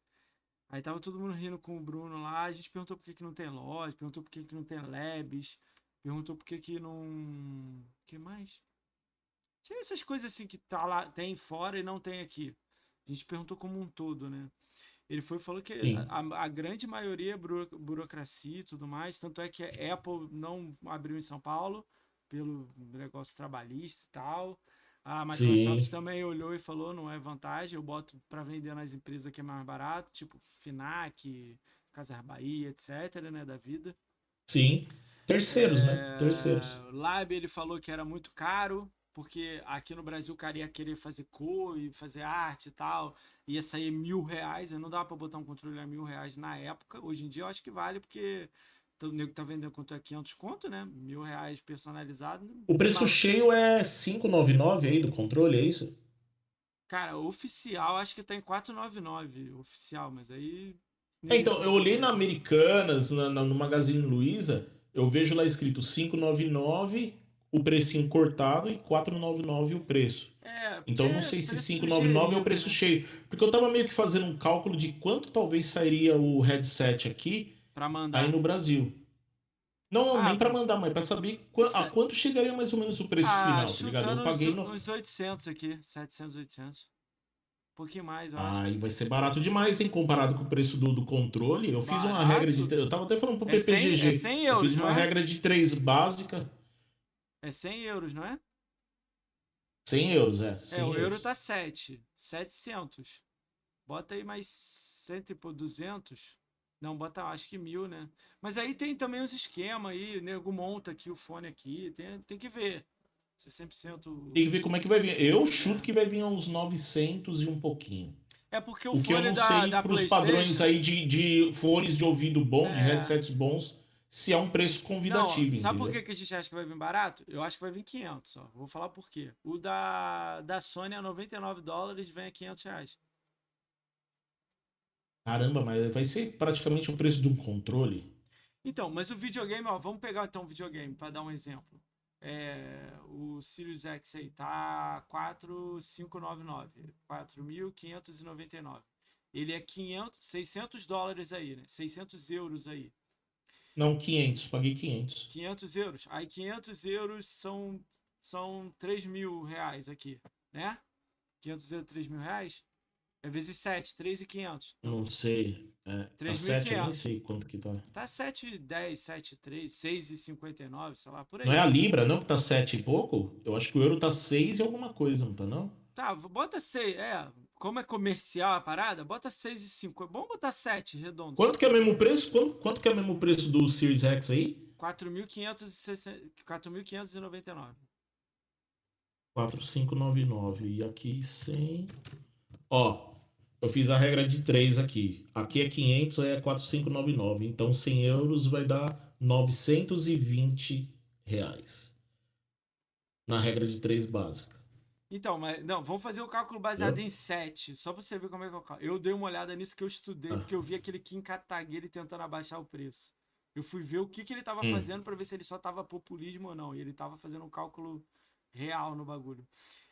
Speaker 1: Aí tava todo mundo rindo com o Bruno lá. A gente perguntou por que, que não tem loja, perguntou por que, que não tem labs, perguntou por que, que não. que mais? Tinha essas coisas assim que tá lá, tem fora e não tem aqui. A gente perguntou como um todo, né? Ele foi falou que a, a grande maioria é buro- burocracia e tudo mais. Tanto é que a Apple não abriu em São Paulo pelo negócio trabalhista e tal. A Microsoft
Speaker 2: Sim.
Speaker 1: também olhou e falou: não é vantagem, eu boto para vender nas empresas que é mais barato, tipo Finac, Casas Bahia, etc, né, da vida.
Speaker 2: Sim. Terceiros, né?
Speaker 1: É,
Speaker 2: Terceiros.
Speaker 1: Lab ele falou que era muito caro, porque aqui no Brasil o cara ia querer fazer cor e fazer arte e tal, ia sair mil reais, não dava pra botar um controle a mil reais na época. Hoje em dia eu acho que vale, porque o nego tá vendendo quanto é 500 conto, né? Mil reais personalizado.
Speaker 2: O preço
Speaker 1: Mas,
Speaker 2: cheio é 599 aí do controle, é isso?
Speaker 1: Cara, oficial acho que tá em 499 oficial, mas aí.
Speaker 2: É, então, eu olhei na Americanas, na, na- no Magazine Luiza, eu vejo lá escrito 599, o precinho cortado e 499 o preço.
Speaker 1: É,
Speaker 2: Então eu
Speaker 1: porque
Speaker 2: não sei se
Speaker 1: preço
Speaker 2: 599 é o preço
Speaker 1: né?
Speaker 2: cheio. Porque eu tava meio que fazendo um cálculo de quanto talvez sairia o headset aqui
Speaker 1: Pra mandar.
Speaker 2: aí no Brasil. Não,
Speaker 1: Ah,
Speaker 2: nem pra mandar, mas pra saber a
Speaker 1: é-
Speaker 2: quanto chegaria mais ou menos o preço final, tá ligado? Eu paguei
Speaker 1: uns,
Speaker 2: no.
Speaker 1: uns 800 aqui, 700, 800. Um pouquinho mais, eu acho.
Speaker 2: Aí vai ser barato demais, hein? Comparado com o preço do, do controle. Eu fiz uma
Speaker 1: Barato?
Speaker 2: regra de. Eu tava até falando pro
Speaker 1: É 100
Speaker 2: PPGG.
Speaker 1: é 100
Speaker 2: eu
Speaker 1: euros,
Speaker 2: fiz uma
Speaker 1: é?
Speaker 2: regra de 3 básica.
Speaker 1: É 100 euros, não é?
Speaker 2: 100 euros, é. 100
Speaker 1: é, o euro
Speaker 2: euros.
Speaker 1: tá 7. 700. Bota aí mais 100 e por 200. Não, bota acho que mil, né? Mas aí tem também os esquemas aí, nego monta aqui o fone aqui, tem, tem que ver. Se é 100%...
Speaker 2: Tem que ver como é que vai vir. Eu chuto que vai vir uns 900 e um pouquinho.
Speaker 1: É porque o,
Speaker 2: O que eu
Speaker 1: fone
Speaker 2: não
Speaker 1: da,
Speaker 2: sei pros
Speaker 1: PlayStation...
Speaker 2: padrões aí de, de fones de ouvido bom, de
Speaker 1: É.
Speaker 2: headsets bons, se é um preço convidativo,
Speaker 1: Não, sabe por que, que a gente acha que vai vir barato? Eu acho que vai vir 500, ó. Vou falar por quê. O da, da Sony a 99 dólares vem a 500 reais.
Speaker 2: Caramba, mas vai ser praticamente o preço de um controle.
Speaker 1: Então, mas o videogame, ó, vamos pegar então o videogame para dar um exemplo. É, o Sirius X aí tá 4.599, 4.599. Ele é 500, 600 dólares aí, né? 600 euros aí.
Speaker 2: Não, 500, paguei 500.
Speaker 1: 500 euros. Aí 500 euros são, são 3 mil reais aqui, né? 500 euros, 3 mil reais? É vezes 7, 3.500.
Speaker 2: Não sei. É, a
Speaker 1: 3.500.
Speaker 2: 7 eu nem sei quanto que tá.
Speaker 1: Tá 7,10, 7,3, 6,59, sei lá, por aí.
Speaker 2: Não é a Libra, não, que tá 7 e pouco? Eu acho que o euro tá 6 e alguma coisa, não tá não?
Speaker 1: Tá, bota 6, é, como é comercial a parada, bota 6,5. É bom botar 7, redondo.
Speaker 2: Quanto que é o mesmo preço? Quanto, quanto que é o mesmo preço do Series X aí?
Speaker 1: 4.560 4.599.
Speaker 2: 4599. E aqui 100. Ó, eu fiz a regra de 3 aqui. Aqui é 500, aí é 4599. Então 100 euros vai dar 920 reais. na regra de três básica.
Speaker 1: Então, mas não, vamos fazer o cálculo baseado
Speaker 2: Eu?
Speaker 1: em 7, só pra você ver como é que eu cálculo. Eu dei uma olhada nisso que eu estudei,
Speaker 2: Ah.
Speaker 1: porque eu vi aquele Kim Kataguiri tentando abaixar o preço. Eu fui ver o que, que ele tava
Speaker 2: Hum.
Speaker 1: fazendo pra ver se ele só tava populismo ou não. E ele tava fazendo um cálculo real no bagulho.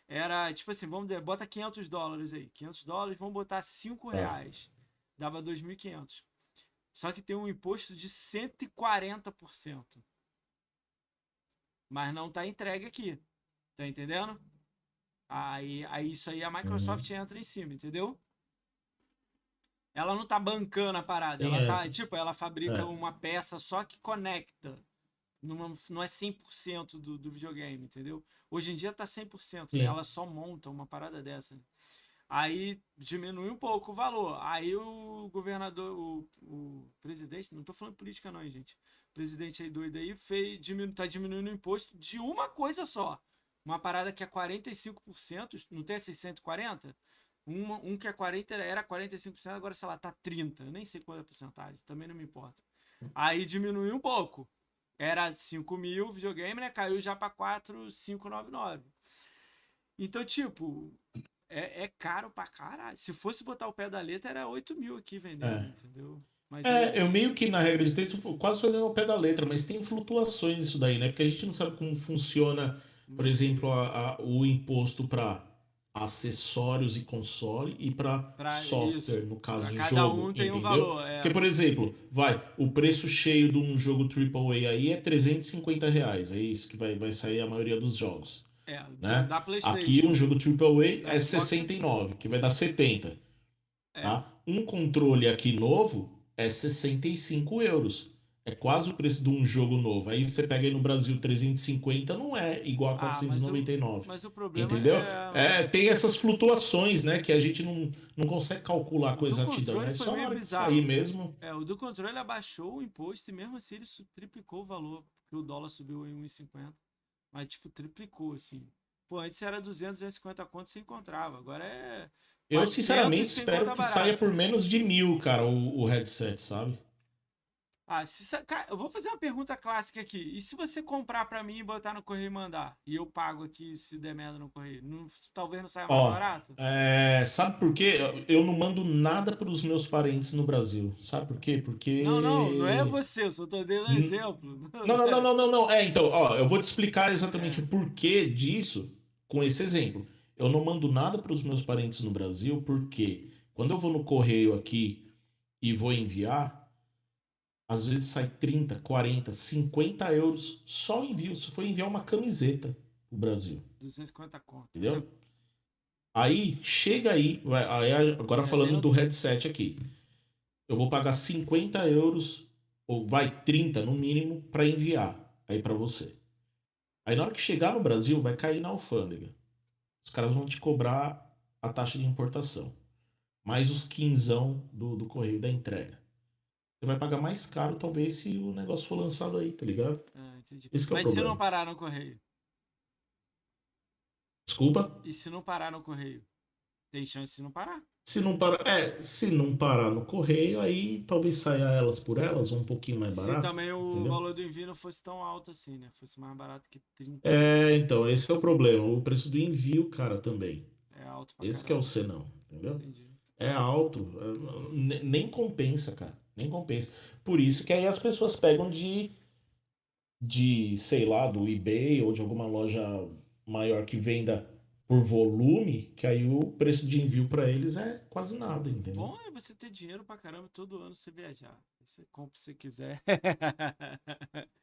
Speaker 1: Era, tipo assim, vamos dizer, bota 500 dólares aí. 500 dólares, vamos botar 5
Speaker 2: É.
Speaker 1: reais. Dava 2.500. Só que tem um imposto de 140%. Mas não tá entregue aqui. Tá entendendo? Aí, aí isso aí a Microsoft
Speaker 2: Uhum.
Speaker 1: entra em cima, entendeu? Ela não tá bancando a parada.
Speaker 2: Tem
Speaker 1: Ela tá,
Speaker 2: essa.
Speaker 1: tipo, ela fabrica
Speaker 2: É.
Speaker 1: uma peça só que conecta. Não, não é 100% do, do videogame, entendeu? Hoje em dia tá 100%.
Speaker 2: Sim.
Speaker 1: Ela só monta uma parada dessa. Aí diminui um pouco o valor. Aí o governador, o, o presidente, não tô falando política não, hein, gente. O presidente aí doido aí fez, diminu, tá diminuindo o imposto de uma coisa só. Uma parada que é 45%, não tem esses 140? Uma, um que é 40 era 45%, agora sei lá, tá 30. Eu nem sei qual é a porcentagem, também não me importa. Aí diminuiu um pouco. Era 5 mil videogame, né? Caiu já pra 4,599. Então, tipo, é, é caro pra caralho. Se fosse botar o pé da letra, era 8 mil aqui vendendo,
Speaker 2: É.
Speaker 1: entendeu? Mas aí-
Speaker 2: É, eu meio que na regra de tô quase fazendo ao pé da letra, mas tem flutuações isso daí, né? Porque a gente não sabe como funciona, por exemplo, a- a- o imposto para acessórios e console e para software,
Speaker 1: isso.
Speaker 2: no caso
Speaker 1: Pra
Speaker 2: de
Speaker 1: cada
Speaker 2: jogo,
Speaker 1: um tem um
Speaker 2: entendeu?
Speaker 1: valor. É.
Speaker 2: Porque, por exemplo, vai, o preço cheio de um jogo AAA aí é 350 reais, é isso que vai, vai sair a maioria dos jogos.
Speaker 1: É,
Speaker 2: né?
Speaker 1: da PlayStation.
Speaker 2: Aqui um jogo AAA
Speaker 1: Da
Speaker 2: é
Speaker 1: Xbox,
Speaker 2: 69, que vai dar 70.
Speaker 1: É.
Speaker 2: Tá? Um controle aqui novo é 65 euros. É quase o preço de um jogo novo. Aí você pega aí no Brasil 350, não é igual a
Speaker 1: Ah, mas o-
Speaker 2: 499.
Speaker 1: Mas o problema
Speaker 2: Entendeu?
Speaker 1: é.
Speaker 2: É, tem essas flutuações, né? Que a gente não, não consegue calcular com exatidão. É só
Speaker 1: meio bizarro.
Speaker 2: sair mesmo.
Speaker 1: É, o do controle abaixou o imposto e mesmo assim ele triplicou o valor, porque o dólar subiu em 1,50. Mas, tipo, triplicou, assim. Pô, antes era 200, 250 conto você encontrava. Agora é.
Speaker 2: Eu,
Speaker 1: 400
Speaker 2: sinceramente, espero que
Speaker 1: barata.
Speaker 2: saia por menos de mil, cara, o, o headset, sabe?
Speaker 1: Ah, se, cara, eu vou fazer uma pergunta clássica aqui. E se você comprar pra mim e botar no correio e mandar? E eu pago aqui se der merda no correio? Não- talvez não saia mais
Speaker 2: Ó,
Speaker 1: barato?
Speaker 2: É, sabe por quê? Eu não mando nada para os meus parentes no Brasil. Sabe por quê? Porque.
Speaker 1: Não, não, não é você, eu só tô dando um exemplo.
Speaker 2: Não, não, não, não, não, não. É, então, ó, eu vou te explicar exatamente
Speaker 1: É.
Speaker 2: o porquê disso com esse exemplo. Eu não mando nada para os meus parentes no Brasil porque quando eu vou no correio aqui e vou enviar, às vezes sai 30, 40, 50 euros só envio. Se for enviar uma camiseta pro Brasil.
Speaker 1: 250 conto.
Speaker 2: Entendeu? Aí, chega aí, agora falando do headset aqui. Eu vou pagar 50 euros, ou vai 30 no mínimo, para enviar aí para você. Aí na hora que chegar no Brasil, vai cair na alfândega. Os caras vão te cobrar a taxa de importação. Mais os quinzão do, do correio da entrega. Você vai pagar mais caro, talvez, se o negócio for lançado aí, tá ligado?
Speaker 1: Ah, entendi.
Speaker 2: Esse que é o
Speaker 1: Mas se
Speaker 2: problema.
Speaker 1: não parar no correio?
Speaker 2: Desculpa.
Speaker 1: E se não parar no correio? Tem chance de não parar.
Speaker 2: Se não parar, é, se não parar no correio, aí talvez saia elas por elas, um pouquinho mais
Speaker 1: se
Speaker 2: barato.
Speaker 1: também o
Speaker 2: entendeu?
Speaker 1: valor do envio não fosse tão alto assim, né? Fosse mais barato que 30.
Speaker 2: É, então, esse é o problema. O preço do envio, cara, também.
Speaker 1: É, alto pra
Speaker 2: Esse que é o senão, entendeu?
Speaker 1: Entendi.
Speaker 2: É alto. é, ne- Nem compensa, cara. Nem compensa. Por isso que aí as pessoas pegam de, de, sei lá, do eBay ou de alguma loja maior que venda por volume, que aí o preço de envio pra eles é quase nada, entendeu?
Speaker 1: Bom é você ter dinheiro pra caramba todo ano você viajar. Você compra se quiser.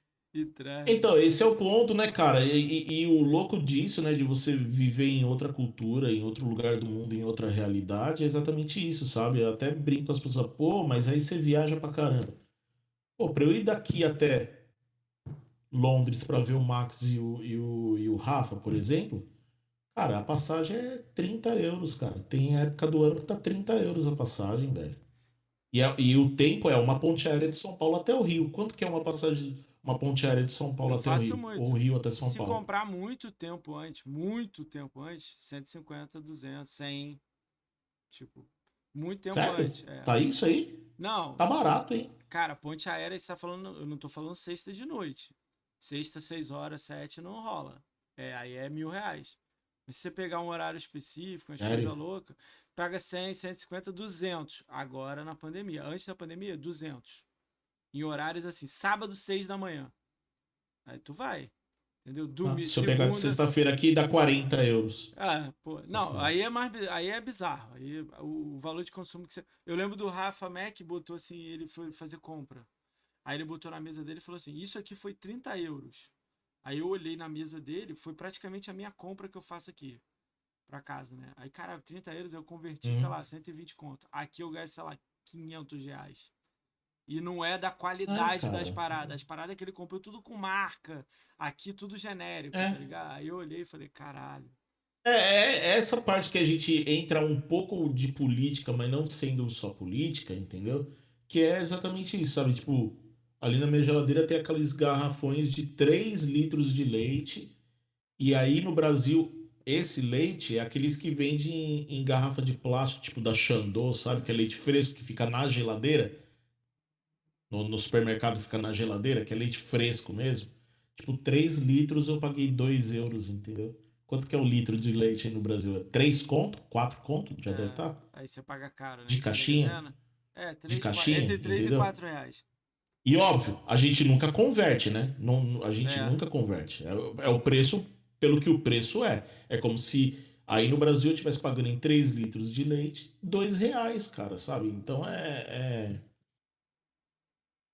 Speaker 2: Então, esse é o ponto, né, cara? E, e- e o louco disso, né, de você viver em outra cultura, em outro lugar do mundo, em outra realidade, é exatamente isso, sabe? Eu até brinco com as pessoas, pô, mas aí você viaja pra caramba. Pô, pra eu ir daqui até Londres pra ver o Max e o, e o, e o Rafa, por exemplo, cara, a passagem é 30 euros, cara. Tem época do ano que tá 30 euros a passagem, velho. E, é- e o tempo é uma ponte aérea de São Paulo até o Rio. Quanto que é uma passagem, uma ponte aérea de São Paulo
Speaker 1: Eu
Speaker 2: até o Rio?
Speaker 1: muito.
Speaker 2: Ou Rio até São
Speaker 1: Se
Speaker 2: Paulo?
Speaker 1: comprar muito tempo antes, muito tempo antes, 150, 200, 100. Tipo, muito tempo
Speaker 2: Sério?
Speaker 1: antes. é.
Speaker 2: Tá isso aí?
Speaker 1: Não,
Speaker 2: Tá
Speaker 1: se-
Speaker 2: barato, hein?
Speaker 1: Cara, ponte aérea, você tá falando. Eu não tô falando sexta de noite. Sexta, 6 horas, 7 não rola. É, aí é mil reais. Mas se você pegar um horário específico, umas
Speaker 2: Sério?
Speaker 1: coisas loucas, paga 100, 150, 200. Agora na pandemia. Antes da pandemia, 200. Em horários assim, sábado, 6 da manhã. Aí tu vai. Entendeu?
Speaker 2: Ah,
Speaker 1: Dormir,
Speaker 2: se eu pegar de sexta-feira aqui, dá 40 euros.
Speaker 1: Ah, pô. Não,
Speaker 2: Assim.
Speaker 1: aí é mais aí é bizarro. Aí o, valor de consumo que você. Eu lembro do Rafa Mac botou assim, ele foi fazer compra. Aí ele botou na mesa dele e falou assim: Isso aqui foi 30 euros. Aí eu olhei na mesa dele, foi praticamente a minha compra que eu faço aqui pra casa, né? Aí, cara, 30 euros eu converti, sei
Speaker 2: Uhum.
Speaker 1: lá, 120 conto. Aqui eu gasto, sei lá, 500 reais. E não é da qualidade das paradas. As paradas que ele comprou tudo com marca. Aqui tudo genérico,
Speaker 2: É.
Speaker 1: tá ligado? Aí eu olhei e falei, caralho.
Speaker 2: É, é- é essa parte que a gente entra um pouco de política, mas não sendo só política, entendeu? Que é exatamente isso, sabe? Tipo, ali na minha geladeira tem aqueles garrafões de 3 litros de leite. E aí no Brasil, esse leite é aqueles que vendem em, em garrafa de plástico, tipo da Xandô, sabe? Que é leite fresco que fica na geladeira. No, no supermercado fica na geladeira, que é leite fresco mesmo. Tipo, 3 litros eu paguei 2 euros, entendeu? Quanto que é o litro de leite aí no Brasil? É 3 conto? 4 conto? Já
Speaker 1: É.
Speaker 2: deve tá? estar?
Speaker 1: Aí você paga caro, né?
Speaker 2: De
Speaker 1: tá
Speaker 2: caixinha?
Speaker 1: É, três, qua-
Speaker 2: caixinha,
Speaker 1: entre 3 e
Speaker 2: entendeu?
Speaker 1: 4 reais.
Speaker 2: E óbvio, a gente nunca converte, né? Não, a gente
Speaker 1: É.
Speaker 2: nunca converte. É, o- é o preço pelo que o preço é. É como se aí no Brasil eu estivesse pagando em 3 litros de leite 2 reais, cara, sabe? Então é.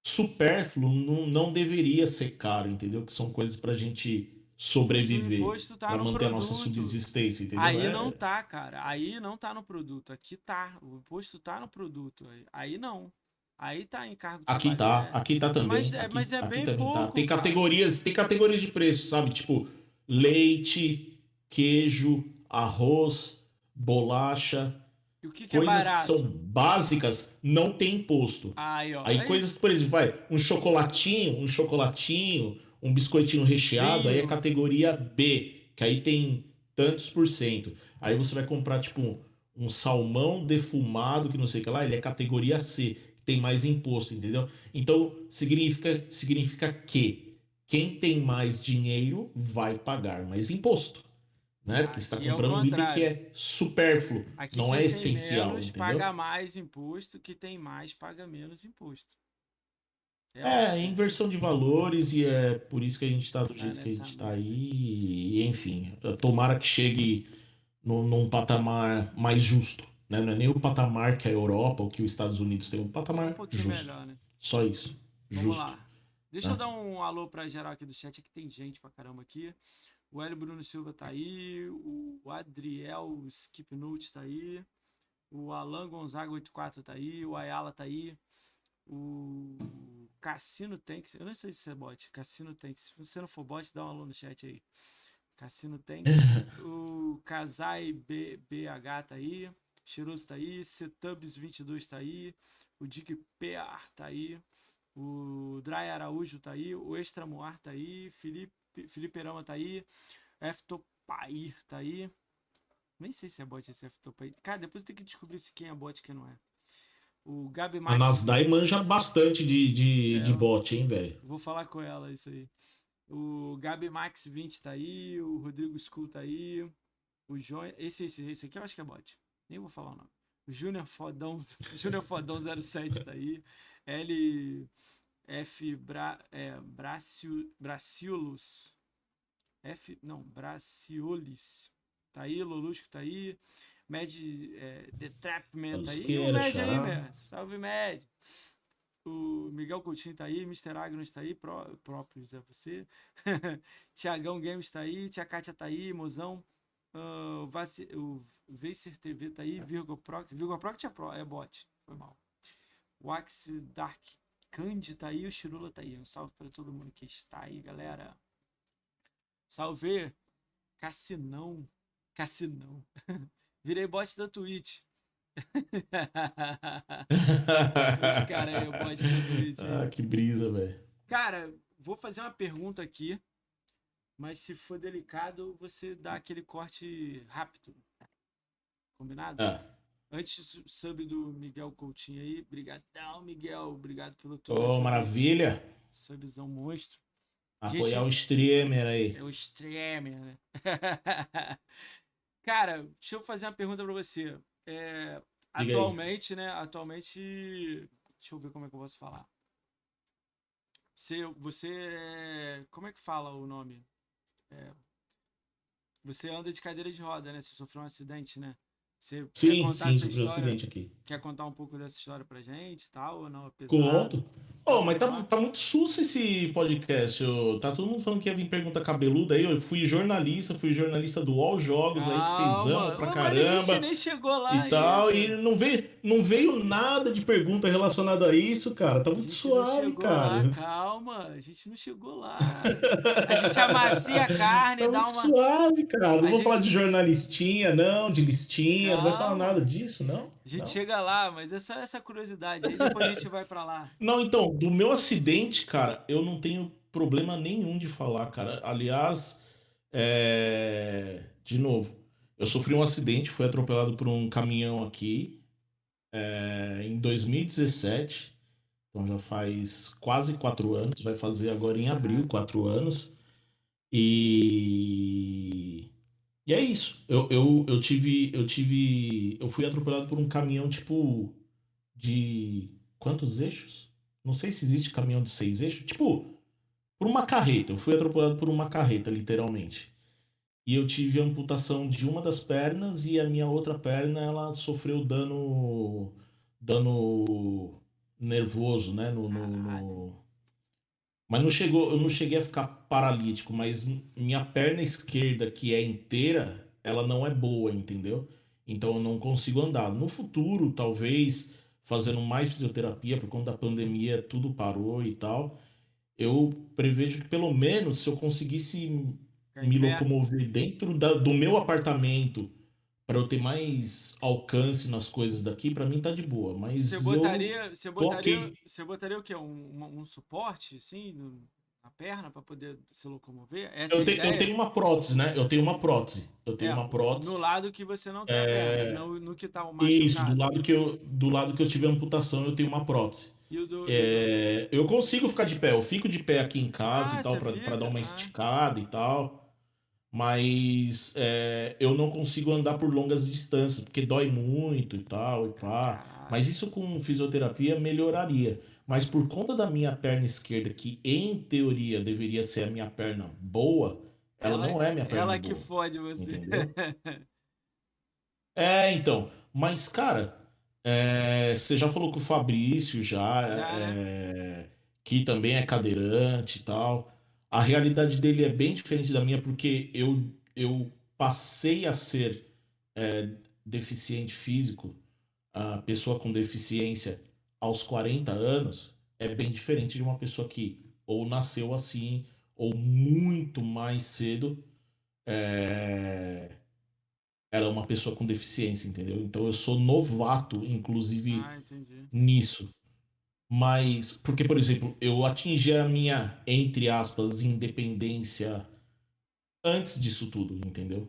Speaker 2: É... Supérfluo não, não deveria ser caro, entendeu? Que são coisas pra gente sobreviver.
Speaker 1: tá
Speaker 2: Pra manter a nossa
Speaker 1: produto.
Speaker 2: subsistência, entendeu?
Speaker 1: Aí
Speaker 2: É-
Speaker 1: não tá, cara. Aí não tá no produto. Aqui tá. O imposto tá no produto. Aí- não. Aí tá em cargo
Speaker 2: Aqui tá,
Speaker 1: né?
Speaker 2: aqui tá também.
Speaker 1: Mas é-
Speaker 2: aqui,
Speaker 1: mas é bem
Speaker 2: tá.
Speaker 1: pouco,
Speaker 2: Tem
Speaker 1: cara.
Speaker 2: categorias, tem categorias de preço, sabe? Tipo, leite, queijo, arroz, bolacha,
Speaker 1: E o que, que é
Speaker 2: coisas que
Speaker 1: barato?
Speaker 2: são básicas, não tem imposto.
Speaker 1: Aí, ó.
Speaker 2: Aí
Speaker 1: é
Speaker 2: coisas, por exemplo, vai, um chocolatinho, um chocolatinho, um biscoitinho recheado, aí é
Speaker 1: Sim.
Speaker 2: categoria B, que aí tem tantos por cento. Aí você vai comprar, tipo, um, um salmão defumado, que não sei o que lá, ele é categoria C, que tem mais imposto, entendeu? Então, significa, significa que quem tem mais dinheiro vai pagar mais imposto. Né? Porque você está
Speaker 1: é o
Speaker 2: comprando um item que é supérfluo,
Speaker 1: Aqui
Speaker 2: não é
Speaker 1: tem
Speaker 2: essencial,
Speaker 1: menos
Speaker 2: entendeu?
Speaker 1: paga mais imposto, que tem mais paga menos imposto.
Speaker 2: É, inversão de valores e é por isso que a gente tá do jeito que a gente tá aí. E, enfim, tomara que chegue num, num patamar mais justo. Né? Não é nem o patamar que a Europa ou que os Estados Unidos têm, um
Speaker 1: Só
Speaker 2: patamar
Speaker 1: um pouquinho
Speaker 2: justo.
Speaker 1: melhor, né?
Speaker 2: Só isso.
Speaker 1: Vamos
Speaker 2: justo.
Speaker 1: lá. Deixa
Speaker 2: Ah.
Speaker 1: eu dar um alô pra geral aqui do chat, que tem gente pra caramba aqui. O Hélio Bruno Silva tá aí, o Adriel Skipnote tá aí, o Alan Gonzaga 84 tá aí, o Ayala tá aí, o Cassino Tanks, eu não sei se é bot, Cassino Tanks, se você não for bot, dá um alô no chat aí. Cassino Tanks, o Kazai B- BH tá aí, Cheiroso tá aí, Cetubs 22 tá aí, o Dick PR tá aí, o Dry Araújo tá aí, o Extra Moar tá aí, Felipe, Felipe Erama tá aí, Eftopair tá aí. Nem sei se é bot esse Eftopair. Cara, depois tem que descobrir se quem é bot e quem não é. O Gabi
Speaker 2: A
Speaker 1: Max.
Speaker 2: Nasdaq manja bastante de, de,
Speaker 1: É,
Speaker 2: de bot, hein, velho?
Speaker 1: Vou falar com ela isso aí. O Gabi Max 20 tá aí, o Rodrigo Skull tá aí, o João. Esse, esse, esse aqui eu acho que é bot. Nem vou falar o nome. O Júnior Fodão, Júnior Fodão 07 tá aí. L F Bra, é, Bracio, Bracilus. F, não, Braciolis. Tá aí, Lolusco tá aí. Mad é, The Trapman tá aí. O Mad aí. Mad. Salve, Mad. O Miguel Coutinho tá aí, Mr. Agnes tá aí, pró, próprios é você. Tiagão Games tá aí, Tia Kátia tá aí, Mozão. Ah, o Vacer TV tá aí, Virgo Proc. Virgo Proc é, pro, é bot, foi mal. O Axe Dark Candy tá aí, o Chirula tá aí. Um salve para todo mundo que está aí, galera. Salve! Cassinão. Cassinão. Virei bot da Twitch. Os caras aí, o bot da Twitch.
Speaker 2: ah, que brisa, velho.
Speaker 1: Cara, vou fazer uma pergunta aqui, mas se for delicado, você dá aquele corte rápido. Combinado?
Speaker 2: Ah.
Speaker 1: Antes sub do Miguel Coutinho aí, brigadão, Miguel, obrigado pelo
Speaker 2: Ô,
Speaker 1: teu
Speaker 2: maravilha.
Speaker 1: subzão monstro.
Speaker 2: Apoiar
Speaker 1: Gente-
Speaker 2: o streamer aí.
Speaker 1: É o streamer, né? Cara, deixa eu fazer uma pergunta pra você. É,
Speaker 2: aí.
Speaker 1: atualmente, né? Atualmente, deixa eu ver como é que eu posso falar. Você, você, é- como é que fala o nome? É, você anda de cadeira de roda, né? Você sofreu um acidente, né? Você quer
Speaker 2: Sim,
Speaker 1: contar
Speaker 2: sim, um
Speaker 1: história?
Speaker 2: acidente aqui.
Speaker 1: Quer contar um pouco dessa história pra gente, e tal ou não? Pesado?
Speaker 2: Conto. Oh, mas tá, tá muito susto esse podcast. ô. Tá todo mundo falando que ia vir pergunta cabeluda aí. Eu fui jornalista, fui jornalista do All Jogos aí, que vocês amam pra
Speaker 1: Ô, mas a gente
Speaker 2: caramba.
Speaker 1: nem chegou lá
Speaker 2: E tal, e não veio, não veio nada de pergunta relacionada a isso, cara. Tá muito
Speaker 1: não
Speaker 2: suave, cara.
Speaker 1: lá, calma, a gente não chegou lá. A gente amacia a carne,
Speaker 2: Tá
Speaker 1: dá
Speaker 2: muito
Speaker 1: uma.
Speaker 2: suave, cara. Não
Speaker 1: A
Speaker 2: vou
Speaker 1: gente-
Speaker 2: falar de jornalistinha, não, de listinha, não vai falar nada disso, não.
Speaker 1: A gente
Speaker 2: Não.
Speaker 1: chega lá, mas é só essa curiosidade. Aí depois a gente vai pra lá.
Speaker 2: Não, então, do meu acidente, cara, eu não tenho problema nenhum de falar, cara. Aliás, é, de novo, eu sofri um acidente, fui atropelado por um caminhão aqui é, em 2017. Então já faz quase quatro anos, vai fazer agora em abril quatro anos. E, e é isso. Eu, eu, eu tive, eu tive, eu fui atropelado por um caminhão tipo de quantos eixos? Não sei se existe caminhão de seis eixos. Tipo, por uma carreta. Eu fui atropelado por uma carreta, literalmente. E eu tive amputação de uma das pernas e a minha outra perna ela sofreu dano dano nervoso, né? No, no- no- Mas não chegou, eu não cheguei a ficar paralítico, mas minha perna esquerda, que é inteira, ela não é boa, entendeu? Então eu não consigo andar. No futuro, talvez fazendo mais fisioterapia por conta da pandemia, tudo parou e tal. Eu prevejo que pelo menos se eu conseguisse me locomover dentro da- do meu apartamento para eu ter mais alcance nas coisas daqui, para mim tá de boa. Mas
Speaker 1: Você
Speaker 2: eu-
Speaker 1: botaria, você botaria,
Speaker 2: ok.
Speaker 1: você botaria o quê? Um, um suporte, assim, na perna pra poder se locomover? Essa é
Speaker 2: eu, tenho, eu tenho uma prótese, né? Eu tenho uma prótese. Eu tenho
Speaker 1: É,
Speaker 2: uma prótese.
Speaker 1: No lado que você não tem
Speaker 2: É,
Speaker 1: perna, no, no que tá o
Speaker 2: Isso, do
Speaker 1: machucado.
Speaker 2: lado que eu, do lado que eu tive amputação, eu tenho uma prótese.
Speaker 1: Do,
Speaker 2: É, eu consigo ficar de pé, eu fico de pé aqui em casa
Speaker 1: Ah,
Speaker 2: e tal, pra dar uma
Speaker 1: Ah.
Speaker 2: esticada e tal. Mas é, eu não consigo andar por longas distâncias, porque dói muito e tal, e pá. Mas isso com fisioterapia melhoraria. Mas por conta da minha perna esquerda, que em teoria deveria ser a minha perna boa, ela, não é minha perna
Speaker 1: Ela
Speaker 2: boa.
Speaker 1: que fode você.
Speaker 2: É, então. Mas, cara, é, você já falou com o Fabrício já,
Speaker 1: Já, né?
Speaker 2: é, que também é cadeirante e tal. A realidade dele é bem diferente da minha, porque eu, eu passei a ser é, deficiente físico, a pessoa com deficiência aos 40 anos, é bem diferente de uma pessoa que ou nasceu assim, ou muito mais cedo. É, ela é uma pessoa com deficiência, entendeu? Então eu sou novato, inclusive,
Speaker 1: Ah,
Speaker 2: nisso. Mas, porque, por exemplo, eu atingi a minha, entre aspas, independência antes disso tudo, entendeu?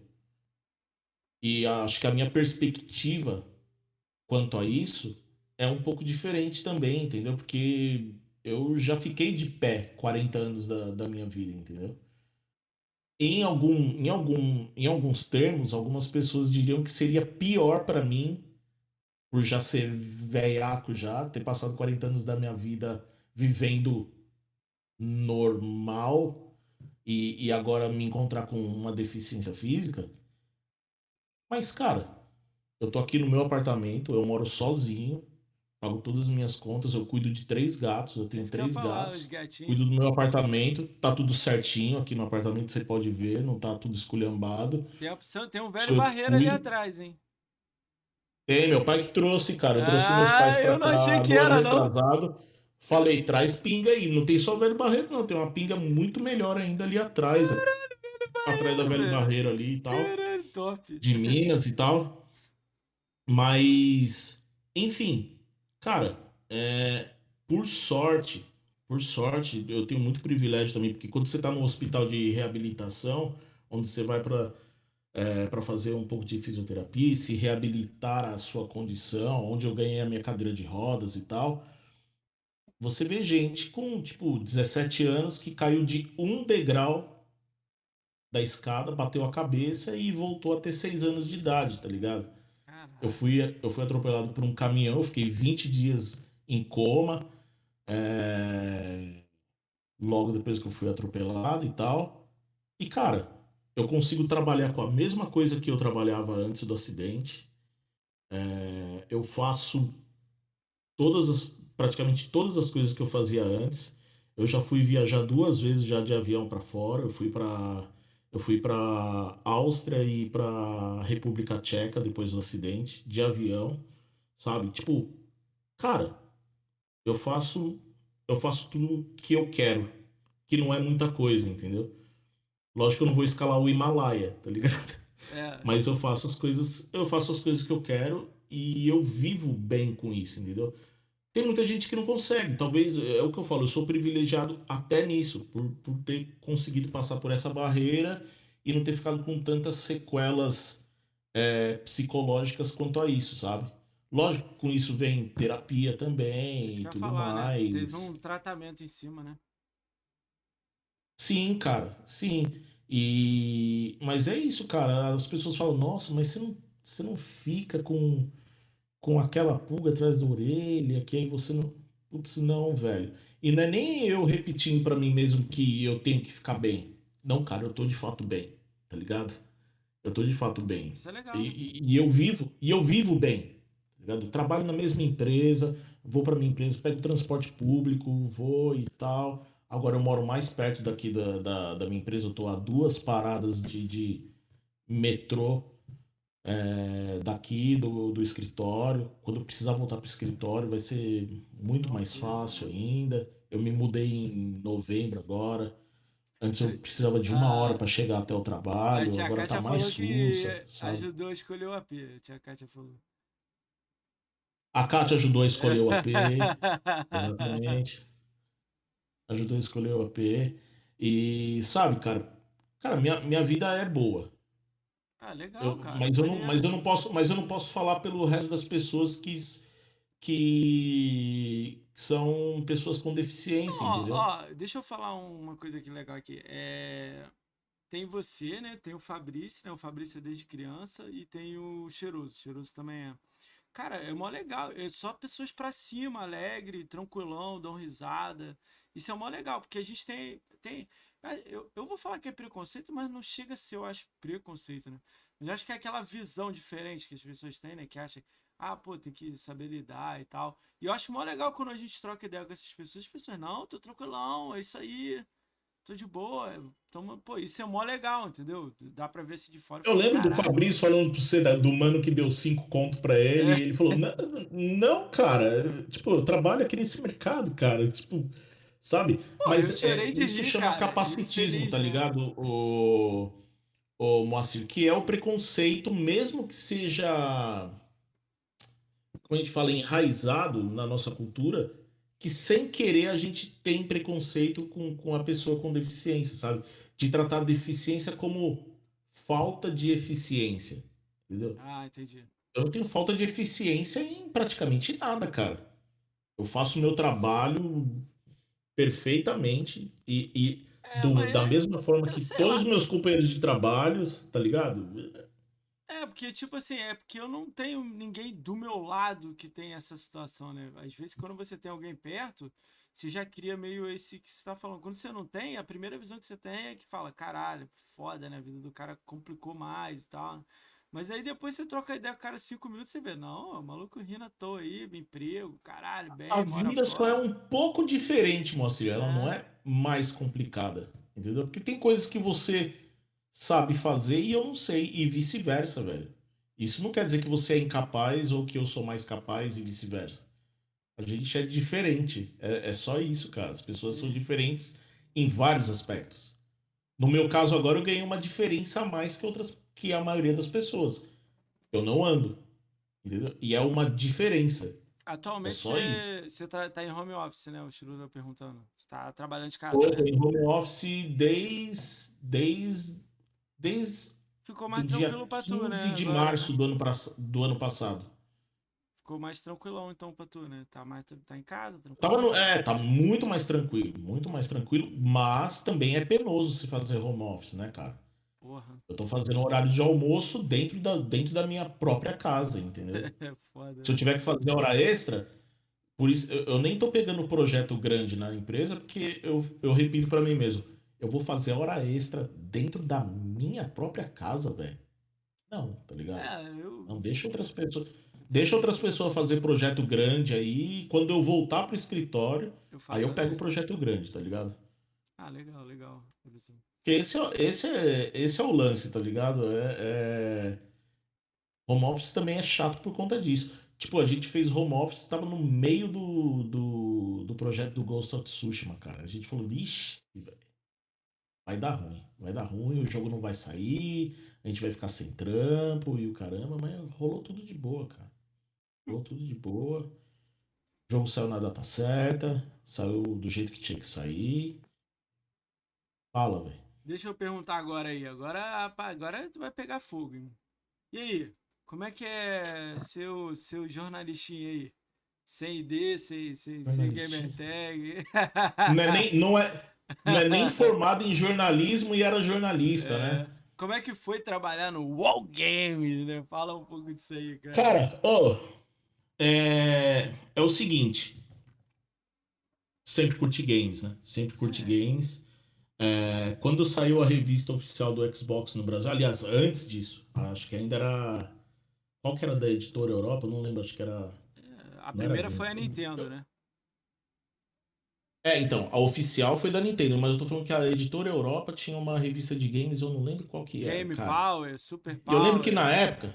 Speaker 2: E acho que a minha perspectiva quanto a isso é um pouco diferente também, entendeu? Porque eu já fiquei de pé 40 anos da, da minha vida, entendeu? Em, algum, em, algum, em alguns termos, algumas pessoas diriam que seria pior para mim, por já ser velhaco já, ter passado 40 anos da minha vida vivendo normal e, e agora me encontrar com uma deficiência física. Mas, cara, eu tô aqui no meu apartamento, eu moro sozinho, pago todas as minhas contas, eu cuido de três gatos, eu tenho três
Speaker 1: falar,
Speaker 2: gatos. Cuido do meu apartamento, tá tudo certinho aqui no apartamento, você pode ver, não tá tudo esculhambado.
Speaker 1: Tem, opção, tem um velho
Speaker 2: Sou
Speaker 1: barreiro ali atrás, hein?
Speaker 2: Tem, meu pai que trouxe, cara. Eu trouxe meus
Speaker 1: Ah,
Speaker 2: pais pra
Speaker 1: eu não
Speaker 2: cá
Speaker 1: achei que era, não.
Speaker 2: retrasado. Falei, traz pinga aí. Não tem só velho barreiro, não. Tem uma pinga muito melhor ainda ali atrás. atrás da velho
Speaker 1: velho.
Speaker 2: barreiro ali e tal.
Speaker 1: Caralho, top.
Speaker 2: De Minas e tal. Mas, enfim, cara, é, por sorte, por sorte, eu tenho muito privilégio também, porque quando você tá no hospital de reabilitação, onde você vai para é, para fazer um pouco de fisioterapia e se reabilitar a sua condição, onde eu ganhei a minha cadeira de rodas e tal. você vê gente com, tipo, 17 anos que caiu de um degrau da escada, bateu a cabeça e voltou a ter 6 anos de idade, tá ligado? Eu fui, eu fui atropelado por um caminhão, fiquei 20 dias em coma, é... logo depois que eu fui atropelado e tal. E, cara, eu consigo trabalhar com a mesma coisa que eu trabalhava antes do acidente. É... Eu faço todas as, praticamente todas as coisas que eu fazia antes. Eu já fui viajar duas vezes já de avião para fora. Eu fui para eu fui para Áustria e para República Tcheca depois do acidente de avião, sabe? Tipo, cara, eu faço eu faço tudo que eu quero, que não é muita coisa, entendeu? Lógico que eu não vou escalar o Himalaia, tá ligado? É. Mas eu faço as coisas, eu faço as coisas que eu quero e eu vivo bem com isso, entendeu? Tem muita gente que não consegue, talvez é o que eu falo, eu sou privilegiado até nisso, por, por ter conseguido passar por essa barreira e não ter ficado com tantas sequelas é, psicológicas quanto a isso, sabe? Lógico, com isso vem terapia também e tudo falar, mais.
Speaker 1: Né? Teve um tratamento em cima, né?
Speaker 2: Sim, cara, sim. E mas é isso, cara. As pessoas falam: "Nossa, mas você não, você não fica com com aquela pulga atrás da orelha, que aí você não. Putz, não, velho. E não é nem eu repetindo para mim mesmo que eu tenho que ficar bem. Não, cara, eu tô de fato bem, tá ligado? Eu tô de fato bem.
Speaker 1: Isso é legal.
Speaker 2: E, e, e eu vivo, e eu vivo bem. Tá ligado? trabalho na mesma empresa, vou para minha empresa, pego transporte público, vou e tal. Agora eu moro mais perto daqui da, da, da minha empresa, eu tô a duas paradas de, de metrô é, daqui do, do escritório. Quando eu precisar voltar para o escritório, vai ser muito mais fácil ainda. Eu me mudei em novembro agora. Antes eu precisava de uma hora para chegar até o trabalho,
Speaker 1: a
Speaker 2: agora
Speaker 1: Kátia
Speaker 2: tá mais
Speaker 1: sussa. Ajudou a escolher o AP, a tia Kátia falou.
Speaker 2: A Kátia ajudou a escolher o AP, exatamente. Ajudou a escolher o AP. E sabe, cara, cara, minha, minha vida é boa.
Speaker 1: Ah, legal, eu, cara.
Speaker 2: Mas eu, não, mas eu não posso, mas eu não posso falar pelo resto das pessoas que, que são pessoas com deficiência,
Speaker 1: não,
Speaker 2: entendeu?
Speaker 1: Ó, deixa eu falar uma coisa aqui legal aqui. É... Tem você, né? Tem o Fabrício, né? O Fabrício é desde criança e tem o Cheiroso. O Cheiroso também é. Cara, é mó legal. É só pessoas pra cima, alegre, tranquilão, dão risada. Isso é mó legal, porque a gente tem. tem eu, eu vou falar que é preconceito, mas não chega a ser, eu acho, preconceito, né? Mas eu acho que é aquela visão diferente que as pessoas têm, né? Que acham, ah, pô, tem que saber lidar e tal. E eu acho mó legal quando a gente troca ideia com essas pessoas. As pessoas, não, tô tranquilão, é isso aí. Tô de boa. Então, pô, isso é mó legal, entendeu? Dá pra ver se de fora.
Speaker 2: Eu lembro do Fabrício falando pra você do mano que deu cinco conto pra ele. É. E ele falou: não, não, cara, tipo, eu trabalho aqui nesse mercado, cara. Tipo, sabe? Pô, Mas é, isso rir, chama cara. capacitismo, tá né? ligado? O, o Moacir, que é o preconceito, mesmo que seja, como a gente fala, enraizado na nossa cultura, que sem querer a gente tem preconceito com, com a pessoa com deficiência, sabe? De tratar a deficiência como falta de eficiência, entendeu?
Speaker 1: Ah, entendi.
Speaker 2: Eu não tenho falta de eficiência em praticamente nada, cara. Eu faço o meu trabalho perfeitamente e, e é, do, da mesma forma que todos os meus companheiros de trabalho, tá ligado?
Speaker 1: É, porque, tipo assim, é porque eu não tenho ninguém do meu lado que tem essa situação, né? Às vezes, quando você tem alguém perto, você já cria meio esse que você tá falando. Quando você não tem, a primeira visão que você tem é que fala, caralho, foda, né? A vida do cara complicou mais e tal. Mas aí depois você troca a ideia cara cinco minutos você vê, não, o maluco rindo à toa aí, emprego, caralho, bem.
Speaker 2: A vida só é um pouco diferente, Moacir. Ela é. não é mais complicada, entendeu? Porque tem coisas que você sabe fazer e eu não sei, e vice-versa, velho. Isso não quer dizer que você é incapaz ou que eu sou mais capaz e vice-versa. A gente é diferente. É, é, só isso, cara. As pessoas Sim. são diferentes em vários aspectos. No meu caso agora, eu ganhei uma diferença a mais que outras que a maioria das pessoas. Eu não ando. Entendeu? E é uma diferença.
Speaker 1: Atualmente é você tá, tá, em home office, né? O Chiruda perguntando. Você tá trabalhando de casa.
Speaker 2: Tô, né? em home office desde. desde. desde.
Speaker 1: Ficou mais tranquilo pra tu, né?
Speaker 2: de março do ano, do ano passado.
Speaker 1: ficou mais tranquilão então pra tu, né? Tá, mais, tá em casa, tranquilo.
Speaker 2: Tava no- é, tá muito mais tranquilo, muito mais tranquilo, mas também é penoso se fazer home office, né, cara?
Speaker 1: Porra,
Speaker 2: Eu tô fazendo horário de almoço dentro da, dentro da minha própria casa, entendeu?
Speaker 1: é foda.
Speaker 2: Se eu tiver que fazer hora extra, por isso eu, eu nem tô pegando projeto grande na empresa, porque eu, eu repito pra mim mesmo, eu vou fazer hora extra dentro da minha própria casa, velho. Não, tá ligado?
Speaker 1: É, eu.
Speaker 2: Não deixa outras pessoas, deixa outras pessoas fazer projeto grande aí, quando eu voltar pro escritório,
Speaker 1: eu
Speaker 2: aí eu pego o projeto grande, tá ligado?
Speaker 1: Ah, legal, legal.
Speaker 2: Esse é, esse é, esse é o lance, tá ligado? É, é... Home office também é chato por conta disso. Tipo, a gente fez home office, tava no meio do, do, do projeto do Ghost of Tsushima, cara. A gente falou, ixi, vai dar ruim. Vai dar ruim, o jogo não vai sair, a gente vai ficar sem trampo e o caramba, mas rolou tudo de boa, cara. Rolou tudo de boa. O jogo saiu na data certa, saiu do jeito que tinha que sair. Fala, velho.
Speaker 1: Deixa eu perguntar agora aí. Agora, agora tu vai pegar fogo, hein? E aí? Como é que é seu, seu jornalistinha aí? Sem ID, sem, sem, sem gamer tag.
Speaker 2: Não é, nem, não, é, não é nem formado em jornalismo e era jornalista, né?
Speaker 1: Como é que foi trabalhar no Wall Games, né? Fala um pouco disso aí, cara.
Speaker 2: Cara, ó, é, é o seguinte. Sempre curti games, né? Sempre curti games. É, quando saiu a revista oficial do Xbox no Brasil, aliás, antes disso, acho que ainda era. Qual que era da editora Europa? Eu não lembro, acho que era.
Speaker 1: A
Speaker 2: Não era
Speaker 1: primeira
Speaker 2: game.
Speaker 1: foi a Nintendo, né?
Speaker 2: É, então, a oficial foi da Nintendo, mas eu tô falando que a editora Europa tinha uma revista de games, eu não lembro qual que era.
Speaker 1: Game
Speaker 2: cara.
Speaker 1: Power, Super Power.
Speaker 2: eu lembro que na época,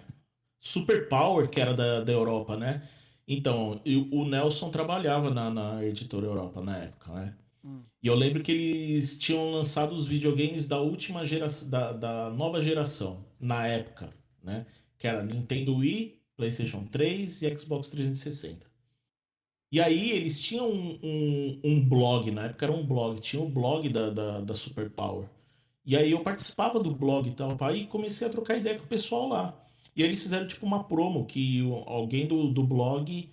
Speaker 2: Super Power, que era da, da Europa, né? Então, e o Nelson trabalhava na, na editora Europa na época, né?
Speaker 1: Hum.
Speaker 2: E eu lembro que eles tinham lançado os videogames da última geração, da, da nova geração, na época, né? Que era Nintendo Wii, PlayStation 3 e Xbox 360. E aí eles tinham um, um, um blog, na época era um blog, tinha o blog da, da, da Super Power. E aí eu participava do blog e tal, e comecei a trocar ideia com o pessoal lá. E aí eles fizeram tipo uma promo que alguém do, do blog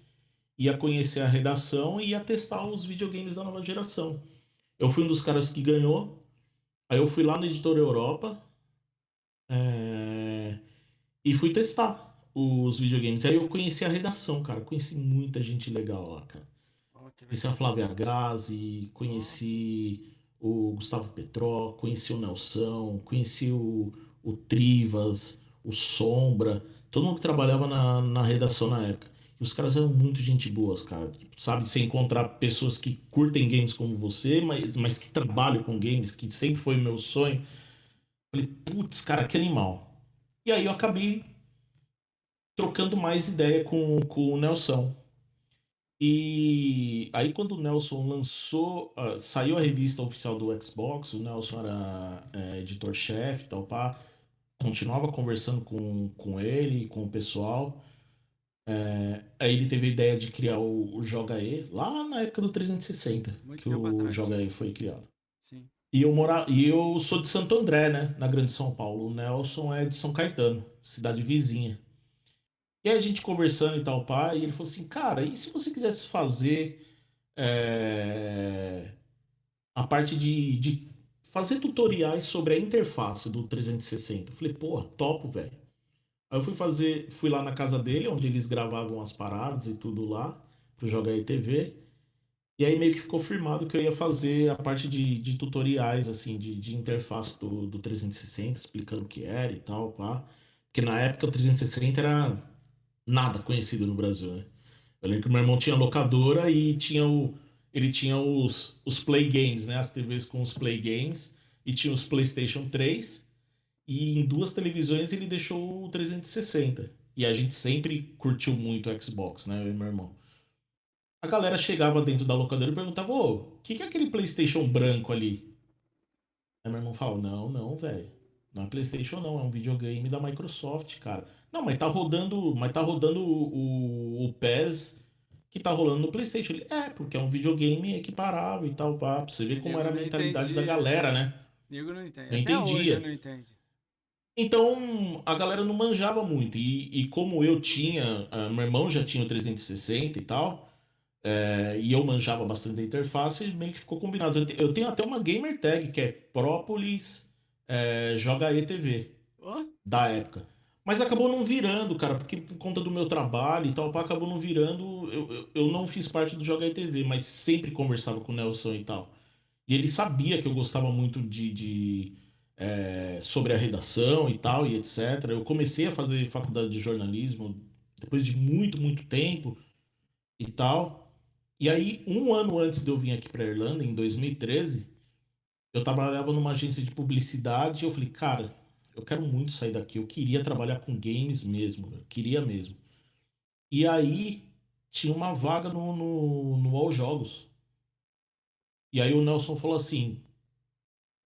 Speaker 2: ia conhecer a redação e ia testar os videogames da nova geração. Eu fui um dos caras que ganhou. Aí eu fui lá na Editora Europa é, e fui testar os videogames. Aí eu conheci a redação, cara. Conheci muita gente legal lá, cara. Conheci a Flávia Grazi, conheci o Gustavo Petró, conheci o Nelson, conheci o, o Trivas, o Sombra, todo mundo que trabalhava na, na redação na época. Os caras eram muito gente boas, cara. Sabe, você encontrar pessoas que curtem games como você, mas, mas que trabalham com games, que sempre foi meu sonho. Falei, putz, cara, que animal. E aí eu acabei trocando mais ideia com, com o Nelson. E aí quando o Nelson lançou, ah, saiu a revista oficial do Xbox, o Nelson era é, editor-chefe tal, pá, continuava conversando com, com ele, com o pessoal. É, aí ele teve a ideia de criar o, o Joga E, lá na época do 360,
Speaker 1: Muito
Speaker 2: que o
Speaker 1: atrás.
Speaker 2: Joga E foi criado.
Speaker 1: Sim.
Speaker 2: E eu, mora... e eu sou de Santo André, né? Na Grande São Paulo. O Nelson é de São Caetano, cidade vizinha. E aí a gente conversando e tal, pai, e ele falou assim, cara, e se você quisesse fazer é, a parte de, de fazer tutoriais sobre a interface do 360? Eu falei, pô, topo, velho. Aí eu fui fazer, fui lá na casa dele, onde eles gravavam as paradas e tudo lá, pro Joga aí TV. E aí meio que ficou firmado que eu ia fazer a parte de, de tutoriais, assim, de, de interface do, do 360, explicando o que era e tal, pá. Porque na época o 360 era nada conhecido no Brasil, né? Eu lembro que meu irmão tinha locadora e tinha o, ele tinha os, os Play Games, né? As TVs com os Play Games. E tinha os PlayStation 3. E em duas televisões ele deixou o 360. E a gente sempre curtiu muito o Xbox, né? Eu e meu irmão. A galera chegava dentro da locadora e perguntava: Ô, o que, que é aquele PlayStation branco ali? Aí meu irmão falava: Não, não, velho. Não é PlayStation, não. É um videogame da Microsoft, cara. Não, mas tá rodando, mas tá rodando o, o, o PES que tá rolando no PlayStation. Ele, é, porque é um videogame equiparável e tal, pá. Pra você ver como
Speaker 1: Eu
Speaker 2: era a mentalidade
Speaker 1: entendi.
Speaker 2: da galera, né?
Speaker 1: Nego não entende.
Speaker 2: Eu
Speaker 1: Até hoje
Speaker 2: entendia.
Speaker 1: não entende.
Speaker 2: Então a galera não manjava muito. E, e como eu tinha, uh, meu irmão já tinha o 360 e tal, é, e eu manjava bastante da interface, meio que ficou combinado. Eu tenho até uma gamer tag que é Própolis é, Joga ETV,
Speaker 1: Ó,
Speaker 2: da época. Mas acabou não virando, cara, porque por conta do meu trabalho e tal, pá, acabou não virando. Eu, eu, eu não fiz parte do Joga ETV, mas sempre conversava com o Nelson e tal. E ele sabia que eu gostava muito de, de, é, sobre a redação e tal, e etc. Eu comecei a fazer faculdade de jornalismo depois de muito, muito tempo e tal. E aí, um ano antes de eu vir aqui para Irlanda, em 2013, eu trabalhava numa agência de publicidade e eu falei, cara, eu quero muito sair daqui, eu queria trabalhar com games mesmo, eu queria mesmo. E aí tinha uma vaga no, no, no All Jogos. E aí o Nelson falou assim: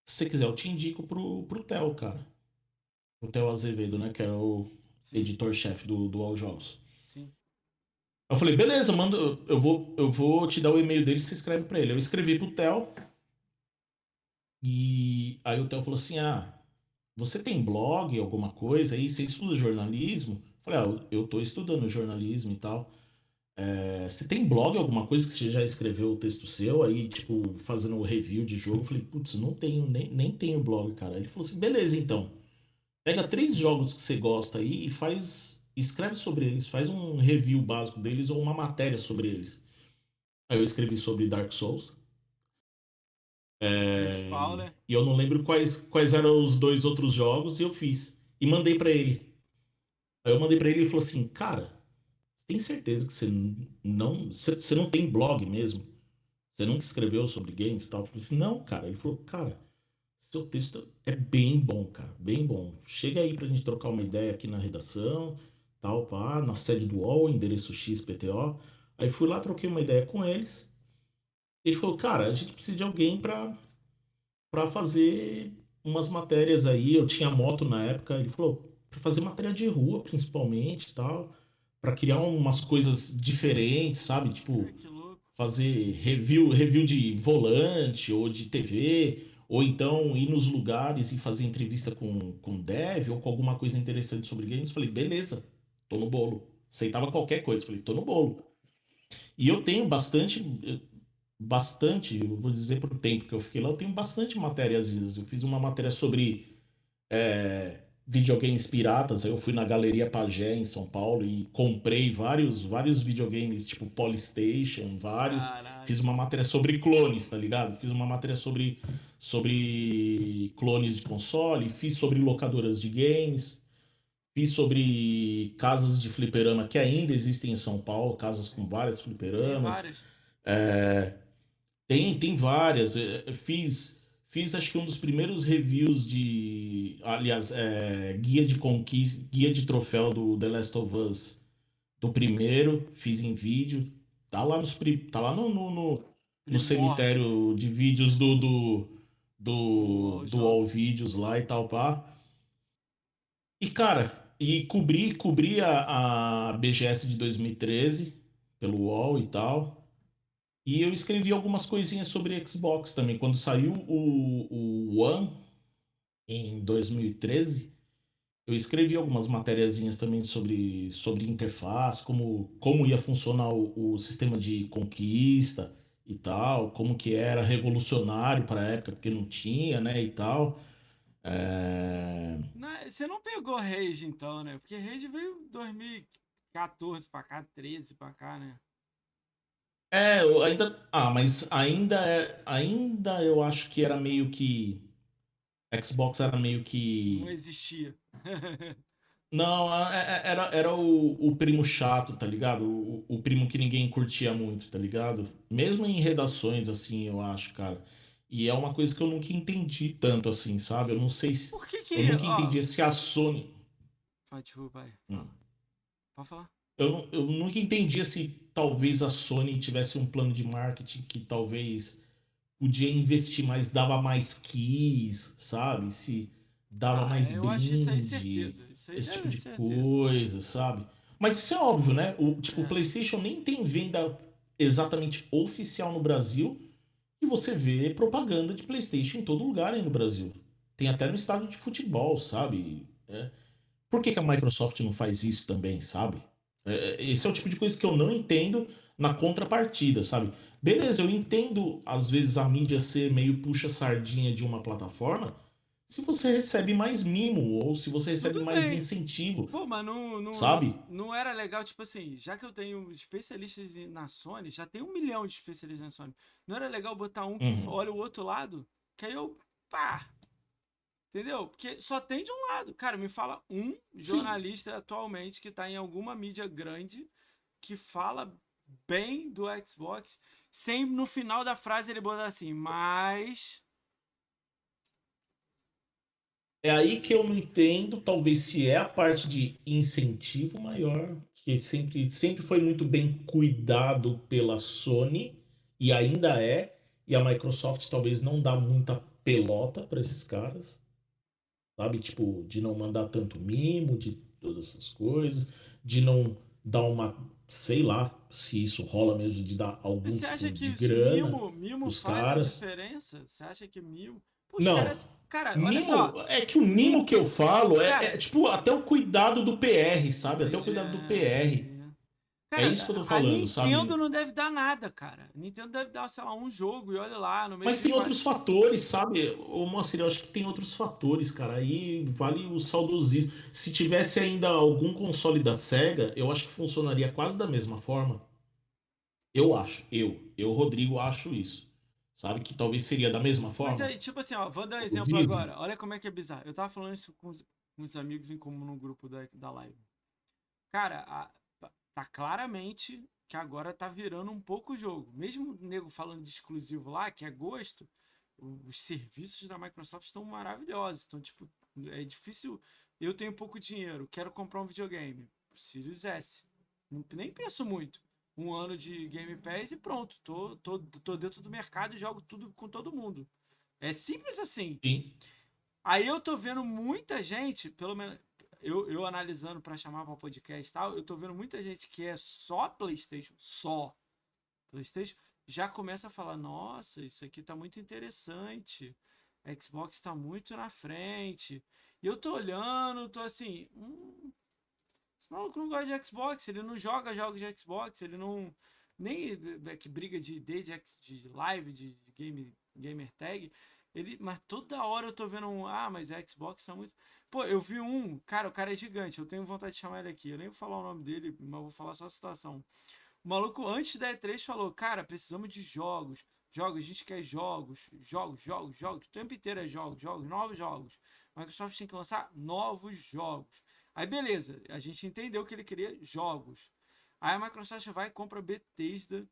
Speaker 2: se você quiser, eu te indico pro, pro Theo, cara. O Theo Azevedo, né? Que era o editor-chefe do, do All Jogos.
Speaker 1: sim.
Speaker 2: Eu falei, beleza, manda, eu vou, eu vou te dar o e-mail dele, você escreve pra ele. Eu escrevi pro Theo. E aí o Theo falou assim: Ah, você tem blog, alguma coisa aí? Você estuda jornalismo? Eu falei, ah, eu eu tô estudando jornalismo e tal. É, você tem blog, alguma coisa que você já escreveu o texto seu aí, tipo, fazendo review de jogo? Eu falei, putz, não tenho, nem, nem tenho blog, cara. Ele falou assim, beleza, então. Pega três jogos que você gosta aí e faz, escreve sobre eles, faz um review básico deles ou uma matéria sobre eles. Aí eu escrevi sobre Dark Souls.
Speaker 1: Principal, né?
Speaker 2: E eu não lembro quais, quais eram os dois outros jogos e eu fiz. E mandei pra ele. Aí eu mandei pra ele e ele falou assim, cara, tem certeza que você não, você, não tem blog mesmo? Você nunca escreveu sobre games tal? Eu assim, não, cara. Ele falou, cara, seu texto é bem bom, cara, bem bom. Chega aí pra gente trocar uma ideia aqui na redação, tal, pá, na sede do UOL, endereço XPTO. Aí fui lá, troquei uma ideia com eles. Ele falou, cara, a gente precisa de alguém pra para fazer umas matérias aí. Eu tinha moto na época. Ele falou, para fazer matéria de rua, principalmente, tal, para criar umas coisas diferentes, sabe? Tipo, fazer review, review de volante ou de TV, ou então ir nos lugares e fazer entrevista com, com dev ou com alguma coisa interessante sobre games. Falei, beleza, tô no bolo. Aceitava qualquer coisa. Falei, tô no bolo. E eu tenho bastante, eh, bastante, vou dizer pro tempo que eu fiquei lá, eu tenho bastante matéria às vezes. Eu fiz uma matéria sobre é, videogames piratas. Eu fui na Galeria Pagé em São Paulo e comprei vários, vários videogames, tipo Polystation, vários.
Speaker 1: Caralho.
Speaker 2: Fiz uma matéria sobre clones, tá ligado? Fiz uma matéria sobre, sobre clones de console, fiz sobre locadoras de games, fiz sobre casas de fliperama que ainda existem em São Paulo, casas com várias
Speaker 1: Tem
Speaker 2: fliperamas.
Speaker 1: várias.
Speaker 2: É, tem, tem várias. É, Fiz, fiz acho que um dos primeiros reviews de, aliás, é, guia de conquista, guia de troféu do The Last of Us do primeiro, fiz em vídeo. Tá lá nos, tá lá no, no, no, no cemitério de vídeos do do do,
Speaker 1: Do
Speaker 2: All Vídeos lá e tal, pá. E cara, e cobri, cobri a, a BGS de 2013 pelo UOL e tal. E eu escrevi algumas coisinhas sobre Xbox também. Quando saiu o, o One em 2013, eu escrevi algumas matériazinhas também sobre, sobre interface, como, como ia funcionar o, o sistema de conquista e tal, como que era revolucionário para a época, porque não tinha, né, e tal. É,
Speaker 1: Não, você não pegou Rage então, né? Porque Rage veio 2014 pra cá, 13 pra cá, né?
Speaker 2: É, eu ainda. Ah, mas ainda é. Ainda eu acho que era meio que. Xbox era meio
Speaker 1: Não
Speaker 2: que.
Speaker 1: existia.
Speaker 2: Não, é- é- era, era o, o primo chato, tá ligado? O, o primo que ninguém curtia muito, tá ligado? Mesmo em redações, assim, eu acho, cara. E é uma coisa que eu nunca entendi tanto, assim, sabe? Eu não sei se.
Speaker 1: Por que
Speaker 2: Eu
Speaker 1: que.
Speaker 2: nunca
Speaker 1: Ó,
Speaker 2: entendi se a Sony.
Speaker 1: Vai, desculpa, vai.
Speaker 2: Hum.
Speaker 1: Pode falar.
Speaker 2: Eu, não- eu nunca entendia se talvez a Sony tivesse um plano de marketing que talvez podia investir mais, dava mais keys, sabe? Se dava
Speaker 1: Ah,
Speaker 2: mais brinde, esse
Speaker 1: é
Speaker 2: tipo de
Speaker 1: certeza.
Speaker 2: coisa, sabe? Mas isso é óbvio, né? O, tipo, o
Speaker 1: É.
Speaker 2: PlayStation nem tem venda exatamente oficial no Brasil e você vê propaganda de PlayStation em todo lugar aí no Brasil. Tem até no estádio de futebol, sabe? É. Por que, que a Microsoft não faz isso também, sabe? É, esse é o tipo de coisa que eu não entendo na contrapartida, sabe? Beleza, eu entendo às vezes a mídia ser meio puxa-sardinha de uma plataforma, se você recebe mais mimo ou se você recebe
Speaker 1: Tudo
Speaker 2: mais
Speaker 1: bem.
Speaker 2: incentivo.
Speaker 1: Pô, mas não, não,
Speaker 2: Sabe?
Speaker 1: não, era legal, tipo assim, já que eu tenho especialistas na Sony, já tem um milhão de especialistas na Sony. Não era legal botar um que
Speaker 2: Uhum.
Speaker 1: olha o outro lado? Que aí eu, pá, entendeu? Porque só tem de um lado. Cara, me fala um jornalista atualmente que tá em alguma mídia grande que fala bem do Xbox, sem no final da frase ele botar assim, mas.
Speaker 2: É aí que eu não entendo, talvez se é a parte de incentivo maior, que sempre, sempre foi muito bem cuidado pela Sony, e ainda é, e a Microsoft talvez não dá muita pelota para esses caras, sabe? Tipo, de não mandar tanto mimo, de todas essas coisas, de não dar uma, sei lá, se isso rola mesmo, de dar algum
Speaker 1: Você
Speaker 2: tipo
Speaker 1: acha
Speaker 2: de
Speaker 1: que se
Speaker 2: grana.
Speaker 1: mimo, mimo faz
Speaker 2: caras.
Speaker 1: diferença? Você acha que mimo. Pô, os
Speaker 2: Não.
Speaker 1: caras. Cara, olha
Speaker 2: Mimo,
Speaker 1: só.
Speaker 2: é que o mimo que eu falo é,
Speaker 1: Cara-
Speaker 2: é, tipo até o cuidado do PR, sabe? Até o cuidado do
Speaker 1: é, É. Cara,
Speaker 2: isso que eu tô falando,
Speaker 1: a
Speaker 2: sabe?
Speaker 1: Nintendo não deve dar nada, cara. A Nintendo deve dar, sei lá, um jogo e olha lá, no meio
Speaker 2: Mas tem
Speaker 1: quatro-
Speaker 2: outros fatores, sabe? Ô, Moacir, eu acho que tem outros fatores, cara. Aí vale o saudosismo. Se tivesse ainda algum console da SEGA, eu acho que funcionaria quase da mesma forma. Eu acho. Eu. Eu, Rodrigo, acho isso. Sabe? Que talvez seria da mesma forma.
Speaker 1: Mas aí, tipo assim, ó, vou dar um exemplo agora. Olha como é que é bizarro. Eu tava falando isso com os, com os amigos em comum no grupo da, da live. Cara, a- tá claramente que agora tá virando um pouco o jogo. Mesmo o nego falando de exclusivo lá, que é gosto, os serviços da Microsoft estão maravilhosos. Então, tipo, é difícil. Eu tenho pouco dinheiro, quero comprar um videogame. Sirius S. Nem penso muito. Um ano de Game Pass e pronto. Tô, tô, tô dentro do mercado e jogo tudo com todo mundo. É simples assim.
Speaker 2: Sim.
Speaker 1: Aí eu tô vendo muita gente, pelo menos eu, eu analisando pra chamar pra podcast e tal, eu tô vendo muita gente que é só PlayStation, só PlayStation, já começa a falar: nossa, isso aqui tá muito interessante. Xbox tá muito na frente. E eu tô olhando, tô assim, hum, esse maluco não gosta de Xbox, ele não joga jogos de Xbox, ele não. Nem é que briga de ID, de, de live, de game, gamer tag. Ele, mas toda hora eu tô vendo um. Ah, mas a Xbox tá muito. Pô, eu vi um. Cara, o cara é gigante. Eu tenho vontade de chamar ele aqui. Eu nem vou falar o nome dele, mas vou falar só a situação. O maluco, antes da E3, falou: Cara, precisamos de jogos. Jogos, a gente quer jogos. Jogos, jogos, jogos. O tempo inteiro é jogos, jogos, novos jogos. Microsoft tem que lançar novos jogos. Aí, beleza. A gente entendeu que ele queria jogos. Aí a Microsoft vai e compra Bethesda.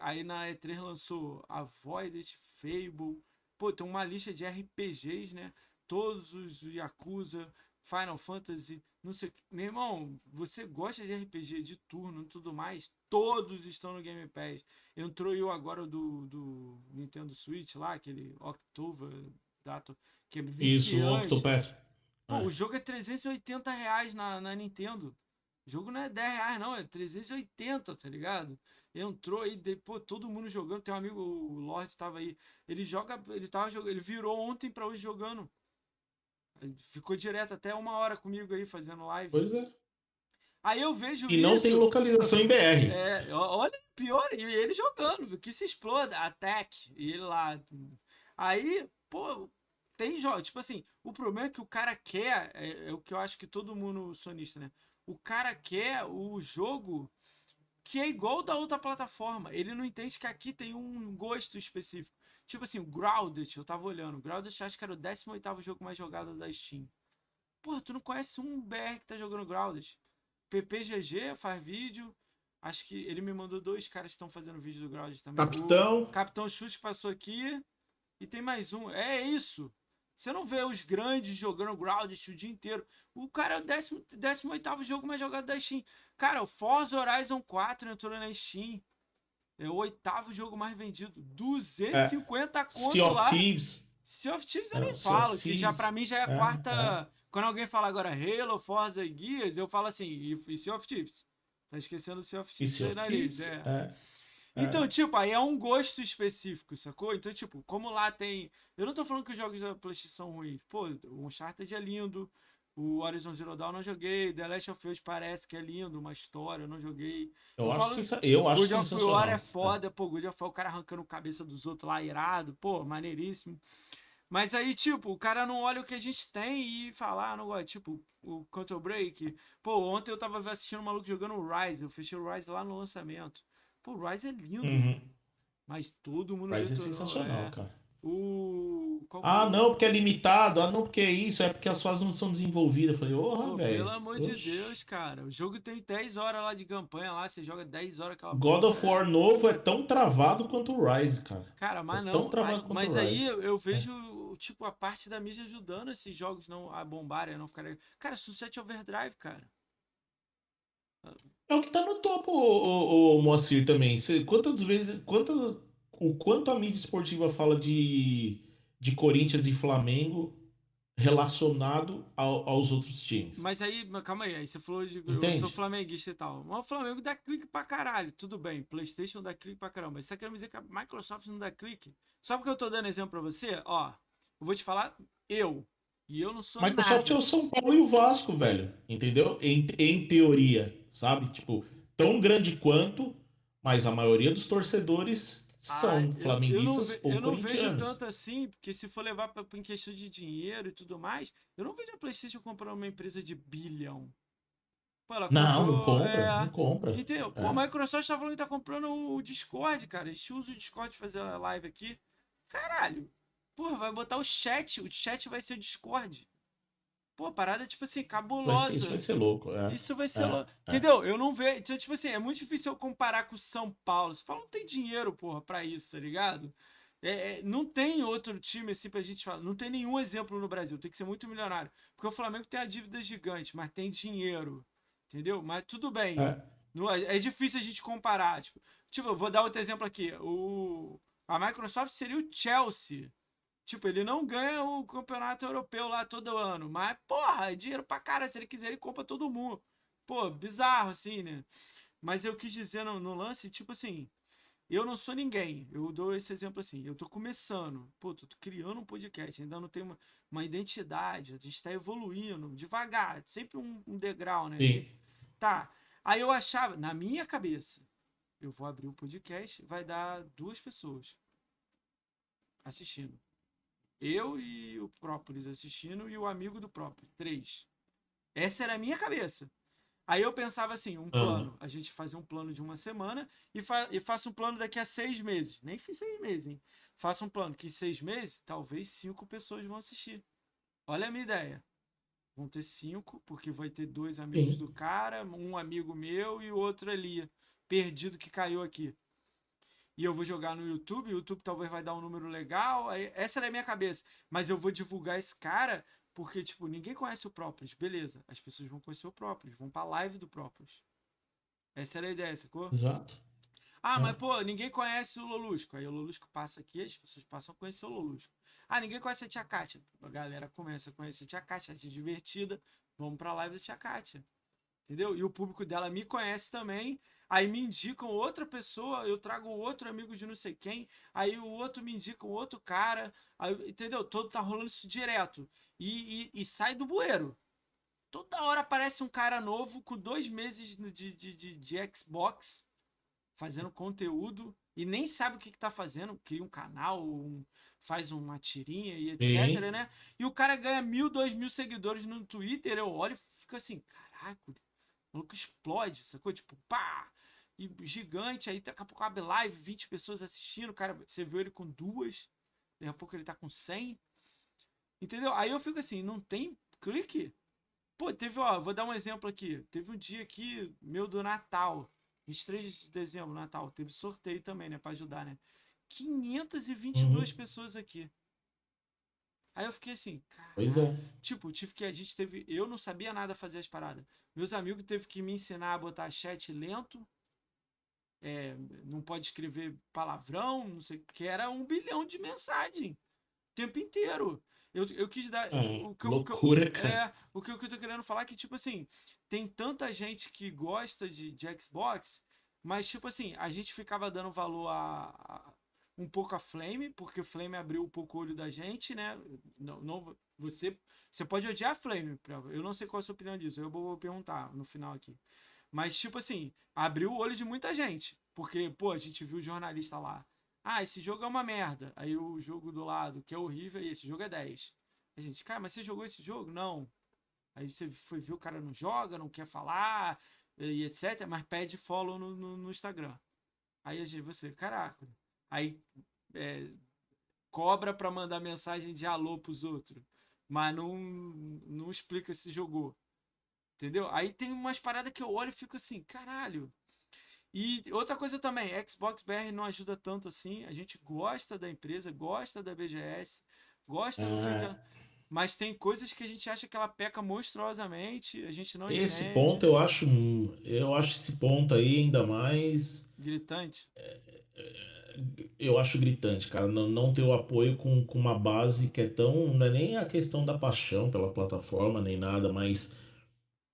Speaker 1: Aí na E3 lançou a Voided, Fable. Pô, tem uma lista de RPGs, né? Todos os Yakuza, Final Fantasy, não sei. Meu irmão, você gosta de RPG de turno e tudo mais? Todos estão no Game Pass. Entrou eu agora do, do Nintendo Switch lá, aquele October Dato, que é
Speaker 2: Isso, o
Speaker 1: viciante.
Speaker 2: Octopath.
Speaker 1: Pô,
Speaker 2: É.
Speaker 1: o jogo é 380 reais na, na Nintendo. O jogo não é 10 reais, não, é 380, tá ligado? Entrou aí, de- pô, todo mundo jogando. Tem um amigo, o Lorde tava aí. Ele joga, ele tava jogando, ele virou ontem pra hoje jogando. Ficou direto até uma hora comigo aí fazendo live.
Speaker 2: Pois é.
Speaker 1: Aí eu vejo
Speaker 2: E não
Speaker 1: isso.
Speaker 2: tem localização em BR.
Speaker 1: É, olha, pior, e ele jogando, que se exploda, attack, e ele lá. Aí, pô, tem jogo, tipo assim, o problema é que o cara quer, é, é o que eu acho que todo mundo sonista, né? O cara quer o jogo que é igual da outra plataforma. Ele não entende que aqui tem um gosto específico. Tipo assim, o Grounded, eu tava olhando, o Grounded acho que era o 18º jogo mais jogado da Steam. Porra, tu não conhece um BR que tá jogando Grounded? PPGG faz vídeo. Acho que ele me mandou dois caras que estão fazendo vídeo do Grounded também.
Speaker 2: Capitão.
Speaker 1: O Capitão Chute passou aqui. E tem mais um. É isso. Você não vê os grandes jogando Grounded o dia inteiro. O cara é o 18 jogo mais jogado da Steam. Cara, o Forza Horizon 4 entrou na Steam. É o oitavo jogo mais vendido. 250 conto
Speaker 2: Sea
Speaker 1: lá.
Speaker 2: of Thieves.
Speaker 1: Sea of Thieves eu
Speaker 2: É,
Speaker 1: nem falo, que já pra mim já é a
Speaker 2: É,
Speaker 1: quarta. Quando alguém fala agora Halo, Forza e Gears, eu falo assim, e, e Sea of Thieves. Tá esquecendo o Sea of Thieves
Speaker 2: Sea of Thieves.
Speaker 1: lista, é.
Speaker 2: É. É.
Speaker 1: Então, tipo, aí é um gosto específico, sacou? Então, tipo, como lá tem. Eu não tô falando que os jogos da PlayStation são ruins. Pô, o Uncharted é lindo. O Horizon Zero Dawn eu não joguei. The Last of Us parece que é lindo, uma história, eu não joguei.
Speaker 2: Eu,
Speaker 1: Eu
Speaker 2: acho,
Speaker 1: falo-
Speaker 2: sensa- eu acho
Speaker 1: God of
Speaker 2: sensacional.
Speaker 1: War é foda, pô. God of War, o cara arrancando cabeça dos outros lá, irado, pô, maneiríssimo. Mas aí, tipo, o cara não olha o que a gente tem e fala, ah, não gosto. Tipo, o Counter Break. Pô, ontem eu tava assistindo um maluco jogando o Rise. Eu fechei o Rise lá no lançamento. Pô, o Rise é lindo,
Speaker 2: Uhum.
Speaker 1: mas todo mundo
Speaker 2: Mas é sensacional,
Speaker 1: é.
Speaker 2: cara.
Speaker 1: O. qual
Speaker 2: Ah,
Speaker 1: é
Speaker 2: não, porque é limitado. Ah, não, porque é isso. É porque as fases não são desenvolvidas. Eu falei, porra, velho.
Speaker 1: pelo amor de
Speaker 2: Oxi.
Speaker 1: Deus, cara. O jogo tem 10 horas lá de campanha lá, você joga 10 horas aquela
Speaker 2: God of War novo é tão travado quanto o Rise, cara.
Speaker 1: Cara, mas
Speaker 2: É
Speaker 1: não.
Speaker 2: tão travado
Speaker 1: aí-
Speaker 2: quanto
Speaker 1: mas
Speaker 2: o
Speaker 1: aí
Speaker 2: Rise.
Speaker 1: eu, eu vejo, tipo, a parte da mídia ajudando esses jogos não a bombarem, não ficarem. Cara, Sunset Overdrive, cara.
Speaker 2: É o que tá no topo, o, o, o Moacir também. Cê- quantas vezes. Quanta, o quanto a mídia esportiva fala de, de Corinthians e Flamengo relacionado ao- aos outros times?
Speaker 1: Mas aí, calma aí, aí você falou de. Eu
Speaker 2: Entende?
Speaker 1: sou flamenguista e tal. Mas o Flamengo dá clique pra caralho. Tudo bem, PlayStation dá clique pra caramba. Mas você tá querendo dizer que a Microsoft não dá clique? Só porque eu tô dando exemplo pra você, ó. Eu vou te falar, eu. E eu não sou
Speaker 2: Microsoft é
Speaker 1: nada.
Speaker 2: o São Paulo e o Vasco, velho. Entendeu? Em, em teoria, sabe? Tipo, tão grande quanto, mas a maioria dos torcedores
Speaker 1: Ah,
Speaker 2: são
Speaker 1: eu- eu, não,
Speaker 2: flamenguistas ou
Speaker 1: eu não vejo tanto assim, porque se for levar pra, pra em questão de dinheiro e tudo mais, eu não vejo a PlayStation comprando uma empresa de bilhão. Pô, ela
Speaker 2: Não, não
Speaker 1: comprou,
Speaker 2: compra,
Speaker 1: é,
Speaker 2: não compra.
Speaker 1: Entendeu? Pô,
Speaker 2: É.
Speaker 1: a Microsoft tá falando que tá comprando o Discord, cara. A gente usa o Discord pra fazer a live aqui. Caralho. Porra, vai botar o chat. O chat vai ser o Discord. Pô, parada, tipo assim,
Speaker 2: Vai
Speaker 1: cabulosa.
Speaker 2: ser- isso vai ser louco. é.
Speaker 1: Isso vai ser
Speaker 2: É,
Speaker 1: louco.
Speaker 2: é.
Speaker 1: Entendeu? Eu não vejo. Então, tipo assim, é muito difícil eu comparar com o São Paulo. São Paulo não tem dinheiro, porra, pra isso, tá ligado? É, é, não tem outro time assim pra gente falar. Não tem nenhum exemplo no Brasil. Tem que ser muito milionário. Porque o Flamengo tem a dívida gigante, mas tem dinheiro. Entendeu? Mas tudo bem.
Speaker 2: É.
Speaker 1: É, é difícil a gente comparar. Tipo, tipo, eu vou dar outro exemplo aqui. O, a Microsoft seria o Chelsea. Tipo, ele não ganha o campeonato europeu lá todo ano. Mas, porra, é dinheiro pra cara. Se ele quiser, ele compra todo mundo. Pô, bizarro, assim, né? Mas eu quis dizer no, no lance, tipo assim, eu não sou ninguém. Eu dou esse exemplo assim. Eu tô começando. Pô, tô, tô criando um podcast. Ainda não tenho uma, uma identidade. A gente tá evoluindo devagar. Sempre um, um degrau, né?
Speaker 2: Sim.
Speaker 1: Tá. Aí eu achava, na minha cabeça, eu vou abrir o podcast, vai dar duas pessoas assistindo. Eu e o Própolis assistindo e o amigo do Própolis. Três. Essa era a minha cabeça. Aí eu pensava assim, um plano. A gente fazia um plano de uma semana e, fa e faço um plano daqui a seis meses. Nem fiz seis meses, hein? Faço um plano que seis meses, talvez cinco pessoas vão assistir. Olha a minha ideia. Vão ter cinco, porque vai ter dois amigos
Speaker 2: Sim.
Speaker 1: do cara, um amigo meu e o outro ali, perdido que caiu aqui. E eu vou jogar no YouTube, o YouTube talvez vai dar um número legal. essa era a minha cabeça. Mas eu vou divulgar esse cara, porque, tipo, ninguém conhece o Própolis. Beleza, as pessoas vão conhecer o Própolis, vão pra live do Própolis. Essa era a ideia, sacou?
Speaker 2: Exato.
Speaker 1: Ah,
Speaker 2: É.
Speaker 1: mas pô, ninguém conhece o Lolusco. Aí o Lolusco passa aqui, as pessoas passam a conhecer o Lolusco. Ah, ninguém conhece a Tia Kátia. A galera começa a conhecer a Tia Kátia, a tia divertida. Vamos pra live da Tia Kátia. Entendeu? E o público dela me conhece também. Aí me indicam outra pessoa, eu trago outro amigo de não sei quem. Aí o outro me indica um outro cara. aí, entendeu? Todo tá rolando isso direto. E, e- e sai do bueiro. Toda hora aparece um cara novo com dois meses de, de, de, de Xbox fazendo conteúdo e nem sabe o que, que tá fazendo, cria um canal, um- faz uma tirinha e etc,
Speaker 2: Sim.
Speaker 1: né? E o cara ganha mil, dois mil seguidores no Twitter, eu olho e fico assim, caraca, o maluco explode, sacou? Tipo, pá! E gigante, aí daqui a pouco abre live, 20 pessoas assistindo, cara, você viu ele com duas, daqui a pouco ele tá com 100, entendeu? Aí eu fico assim, não tem clique? Pô, teve, ó, vou dar um exemplo aqui, teve um dia aqui, meu do Natal, 23 de dezembro, Natal, teve sorteio também, né, pra ajudar, né? 522
Speaker 2: Uhum.
Speaker 1: pessoas aqui. Aí eu fiquei assim,
Speaker 2: Pois
Speaker 1: cara,
Speaker 2: é.
Speaker 1: tipo, tive que a gente teve, eu não sabia nada fazer as paradas. Meus amigos teve que me ensinar a botar chat lento. É, não pode escrever palavrão, não sei, que era um bilhão de mensagem o tempo inteiro. Eu, eu quis dar.
Speaker 2: É,
Speaker 1: o que eu- o que
Speaker 2: loucura,
Speaker 1: é, o que eu que eu tô querendo falar é que, tipo assim, tem tanta gente que gosta de, de Xbox, mas, tipo assim, a gente ficava dando valor a, a- um pouco a Flame, porque Flame abriu um pouco o olho da gente, né? Não, não, você, você pode odiar a Flame, eu não sei qual é a sua opinião disso, eu vou perguntar no final aqui. Mas, tipo assim, abriu o olho de muita gente. Porque, pô, a gente viu o jornalista lá. Ah, esse jogo é uma merda. Aí o jogo do lado, que é horrível, e esse jogo é 10. A gente, cara, mas você jogou esse jogo? Não. Aí você foi ver o cara não joga, não quer falar, e etc. Mas pede follow no, no, no Instagram. Aí a gente, você, caraca. Aí é, cobra pra mandar mensagem de alô pros outros. Mas não, não explica se jogou. Entendeu? Aí tem umas paradas que eu olho e fico assim, caralho. E outra coisa também, Xbox BR não ajuda tanto assim. A gente gosta da empresa, gosta da BGS, gosta do que
Speaker 2: É.
Speaker 1: ela- mas tem coisas que a gente acha que ela peca monstruosamente, a gente não
Speaker 2: Esse
Speaker 1: entende.
Speaker 2: ponto eu acho, eu acho esse ponto aí ainda mais,
Speaker 1: Gritante.
Speaker 2: eu acho gritante, cara, não, não ter o apoio com, com uma base que é tão, não é nem a questão da paixão pela plataforma nem nada, mas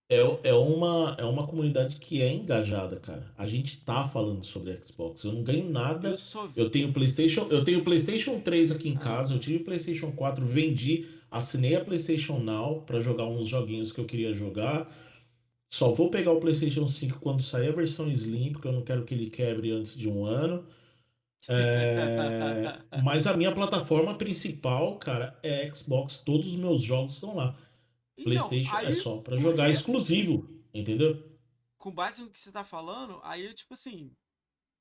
Speaker 2: é, é uma, é uma comunidade que é engajada, cara. A gente tá falando sobre Xbox, eu não ganho nada.
Speaker 1: Eu sou.
Speaker 2: Eu tenho PlayStation, eu tenho PlayStation 3 aqui em
Speaker 1: Ah.
Speaker 2: casa, eu tive PlayStation 4, vendi, assinei a PlayStation Now pra jogar uns joguinhos que eu queria jogar. Só vou pegar o PlayStation 5 quando sair a versão Slim, porque eu não quero que ele quebre antes de um ano. É, Mas a minha plataforma principal, cara, é Xbox. Todos os meus jogos estão lá.
Speaker 1: Então,
Speaker 2: PlayStation é
Speaker 1: aí,
Speaker 2: só pra
Speaker 1: por
Speaker 2: jogar exclusivo, entendeu?
Speaker 1: com base no que você tá falando, aí eu, tipo assim,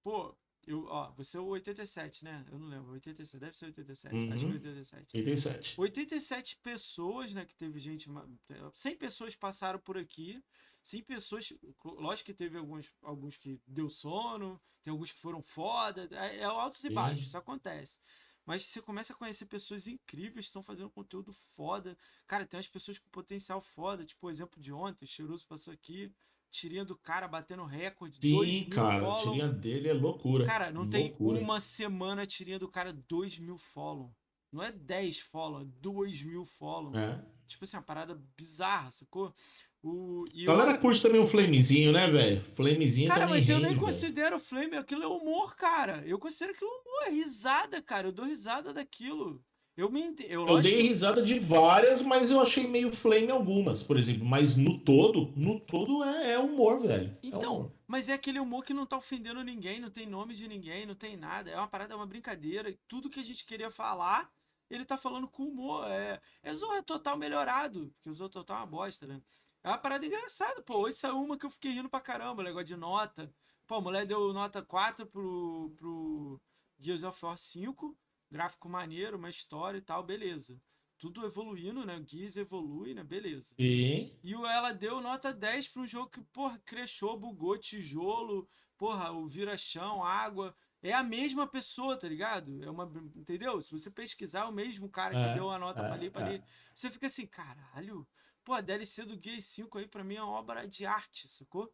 Speaker 1: pô, eu, ó, você é o 87, né? Eu não lembro, 87, deve ser 87, acho que é
Speaker 2: Uhum.
Speaker 1: 87.
Speaker 2: 87.
Speaker 1: 87 pessoas, né, que teve gente, ma- 100 pessoas passaram por aqui, 100 pessoas, lógico que teve alguns, alguns que deu sono, tem alguns que foram foda, é, é altos e baixos, isso acontece. Mas você começa a conhecer pessoas incríveis que estão fazendo conteúdo foda. Cara, tem umas pessoas com potencial foda, tipo o exemplo de ontem, o Cheiroso passou aqui, tirinha do cara batendo recorde, 2
Speaker 2: Sim,
Speaker 1: mil
Speaker 2: cara, a
Speaker 1: follow.
Speaker 2: tirinha dele é loucura.
Speaker 1: Cara, não tem
Speaker 2: loucura.
Speaker 1: uma semana a tirinha do cara 2 mil follow. Não é 10 follow, é 2 mil follow.
Speaker 2: É.
Speaker 1: Tipo assim, uma parada bizarra, sacou? O, e
Speaker 2: A
Speaker 1: eu-
Speaker 2: galera curte também o flamezinho, né, velho? Flamezinho
Speaker 1: Cara,
Speaker 2: também
Speaker 1: mas eu
Speaker 2: rende,
Speaker 1: nem
Speaker 2: velho.
Speaker 1: considero Flame, aquilo é humor, cara. Eu considero aquilo humor, é risada, cara. Eu dou risada daquilo. Eu me ente- eu,
Speaker 2: Eu dei
Speaker 1: que-
Speaker 2: risada de várias, mas eu achei meio flame algumas, por exemplo. Mas no todo, no todo é, é humor, velho. É
Speaker 1: Então,
Speaker 2: humor.
Speaker 1: mas é aquele humor que não tá ofendendo ninguém, não tem nome de ninguém, não tem nada. É uma parada, é uma brincadeira. Tudo que a gente queria falar, ele tá falando com humor. É, é Zorra Total melhorado, porque o Zorra Total é uma bosta, né? É uma parada engraçada, pô. Hoje saiu uma que eu fiquei rindo pra caramba, negócio de nota. Pô, a mulher deu nota 4 pro, pro Gears of War 5, gráfico maneiro, uma história e tal, beleza. Tudo evoluindo, né? O Gears evolui, né? Beleza.
Speaker 2: E
Speaker 1: E ela deu nota 10 para um jogo que, porra, crechou, bugou, tijolo, porra, o vira-chão, água. É a mesma pessoa, tá ligado? É uma, entendeu? Se você pesquisar, é o mesmo cara que
Speaker 2: É,
Speaker 1: deu a nota
Speaker 2: é,
Speaker 1: pra ali, pra
Speaker 2: é.
Speaker 1: ali. Você fica assim, caralho. Pô, a DLC do Gears 5 aí pra mim é uma obra de arte, sacou?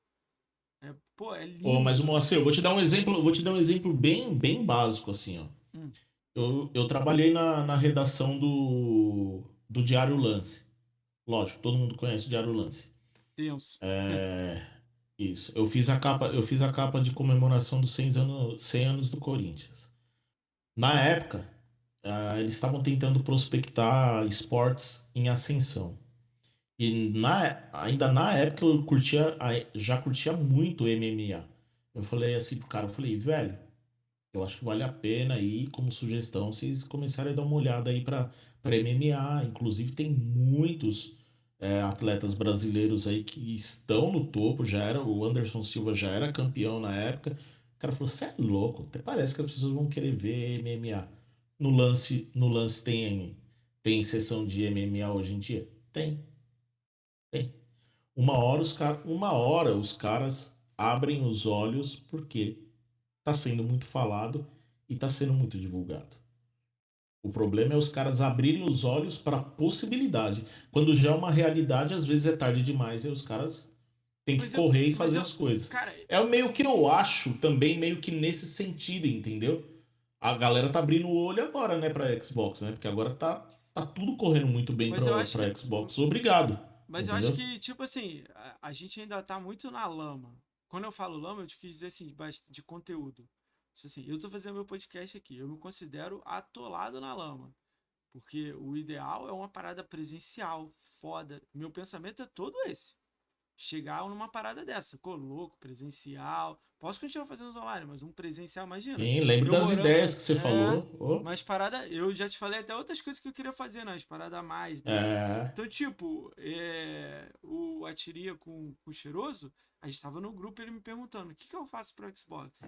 Speaker 1: É, pô, é lindo.
Speaker 2: Ô, mas Moacir, eu vou te dar um exemplo, vou te dar um exemplo bem, bem básico, assim, ó.
Speaker 1: Hum.
Speaker 2: Eu, eu trabalhei na, na redação do, do Diário Lance. Lógico, todo mundo conhece o Diário Lance.
Speaker 1: Tenso.
Speaker 2: É, isso. Eu fiz a capa, eu fiz a capa de comemoração dos 100 anos, 100 anos do Corinthians. Na época, ah, eles estavam tentando prospectar esportes em ascensão. E na, ainda na época eu curtia, já curtia muito MMA. Eu falei assim pro cara, eu falei, velho, eu acho que vale a pena aí, como sugestão, vocês começarem a dar uma olhada aí pra MMA. Inclusive tem muitos é, atletas brasileiros aí que estão no topo, já era, o Anderson Silva já era campeão na época. O cara falou, você é louco, até parece que as pessoas vão querer ver MMA. No lance, no lance tem, tem sessão de MMA hoje em dia? Tem. Tem. Uma hora os, car uma hora os caras abrem os olhos porque tá sendo muito falado e tá sendo muito divulgado. O problema é os caras abrirem os olhos para a possibilidade. Quando já é uma realidade, às vezes é tarde demais e os caras têm que
Speaker 1: Mas eu-
Speaker 2: correr e
Speaker 1: mas
Speaker 2: fazer
Speaker 1: eu-
Speaker 2: as coisas.
Speaker 1: Cara,
Speaker 2: É o meio que eu acho também, meio que nesse sentido, entendeu? A galera tá abrindo o olho agora, né, pra Xbox, né? Porque agora tá, tá tudo correndo muito bem
Speaker 1: Mas
Speaker 2: pra,
Speaker 1: eu
Speaker 2: pra
Speaker 1: que-
Speaker 2: Xbox. Obrigado.
Speaker 1: Mas eu acho
Speaker 2: Entendeu?
Speaker 1: que, tipo assim, a, a gente ainda tá muito na lama. Quando eu falo lama, eu te quis dizer assim, bast- de conteúdo. Tipo assim, eu tô fazendo meu podcast aqui, eu me considero atolado na lama. Porque o ideal é uma parada presencial, foda. Meu pensamento é todo esse. Chegar numa parada dessa, pô, louco, presencial. Posso continuar fazendo online, mas um presencial, imagina.
Speaker 2: Sim, lembro
Speaker 1: Eu
Speaker 2: das ideias que você
Speaker 1: é,
Speaker 2: falou. Ô,
Speaker 1: Mas parada, eu já te falei até outras coisas que eu queria fazer, né? As paradas a mais. né?
Speaker 2: É.
Speaker 1: Então, tipo, é, o Atiria com, com o Cheiroso, a gente tava no grupo ele me perguntando: o que, que eu faço pro Xbox?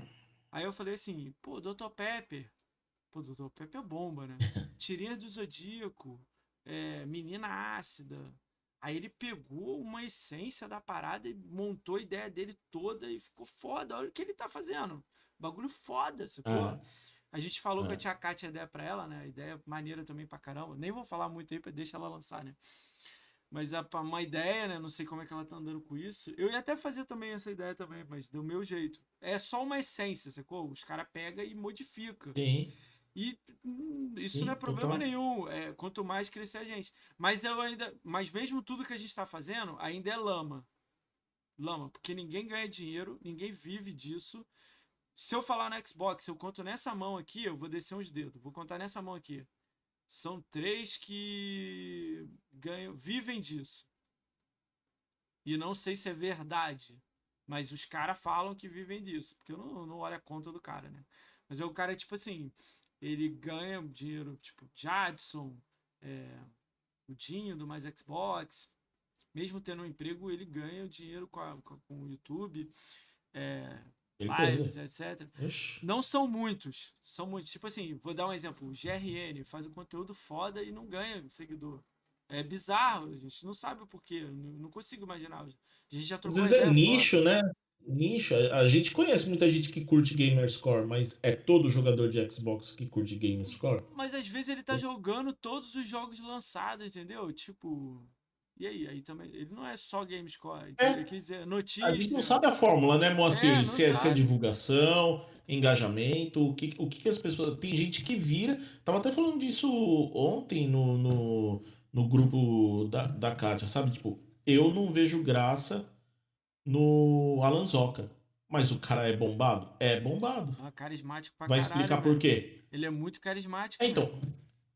Speaker 1: Aí eu falei assim: pô, Dr. Pepper. Pô, Dr. Pepper é bomba, né? Tirinha do Zodíaco, é, Menina Ácida. Aí ele pegou uma essência da parada e montou a ideia dele toda e ficou foda. Olha o que ele tá fazendo. Bagulho foda, sacou?
Speaker 2: Ah.
Speaker 1: A gente falou que
Speaker 2: É.
Speaker 1: eu tinha a Kátia ideia pra ela, né? A ideia maneira também pra caramba. Nem vou falar muito aí pra deixar ela lançar, né? Mas é uma ideia, né? Não sei como é que ela tá andando com isso. Eu ia até fazer também essa ideia também, mas deu meu jeito. É só uma essência, sacou? Os caras pegam e modificam.
Speaker 2: Sim.
Speaker 1: E hum, isso
Speaker 2: Sim,
Speaker 1: não é problema
Speaker 2: total.
Speaker 1: nenhum. É, quanto mais crescer a gente. Mas eu ainda. Mas mesmo tudo que a gente tá fazendo, ainda é lama. Lama, porque ninguém ganha dinheiro, ninguém vive disso. Se eu falar no Xbox, eu conto nessa mão aqui, eu vou descer uns dedos. Vou contar nessa mão aqui. São três que ganham, vivem disso. E não sei se é verdade. Mas os caras falam que vivem disso. Porque eu não, não olho a conta do cara, né? Mas é o cara, tipo assim, ele ganha dinheiro, tipo, Jadson, é, o Dinho do Mais Xbox. Mesmo tendo um emprego, ele ganha o dinheiro com, a- com- com o YouTube, é, lives, etc.
Speaker 2: Ixi.
Speaker 1: Não são muitos, são muitos. Tipo assim, vou dar um exemplo. O GRN faz um conteúdo foda e não ganha seguidor. É bizarro, a gente não sabe o porquê. Não, consigo imaginar. A gente já
Speaker 2: Às
Speaker 1: trocou
Speaker 2: vezes é nicho, né? Nicho. A gente conhece muita gente que curte Gamerscore, mas é todo jogador de Xbox que curte Gamerscore?
Speaker 1: Mas às vezes ele tá jogando todos os jogos lançados, entendeu? Tipo. E aí? Aí também. Ele não é só Gamescore.
Speaker 2: É.
Speaker 1: quer dizer, notícia.
Speaker 2: A gente não sabe a fórmula, né, Moacir?
Speaker 1: É,
Speaker 2: se, é, se é divulgação, engajamento, o que, o que que as pessoas. Tem gente que vira. Tava até falando disso ontem no, no, no grupo da, da Kátia, sabe? Tipo, eu não vejo graça no Alan Zoca. Mas o cara é bombado? É bombado.
Speaker 1: Ah, carismático pra
Speaker 2: Vai
Speaker 1: caralho.
Speaker 2: explicar
Speaker 1: né?
Speaker 2: por quê?
Speaker 1: Ele é muito carismático.
Speaker 2: É,
Speaker 1: né?
Speaker 2: então.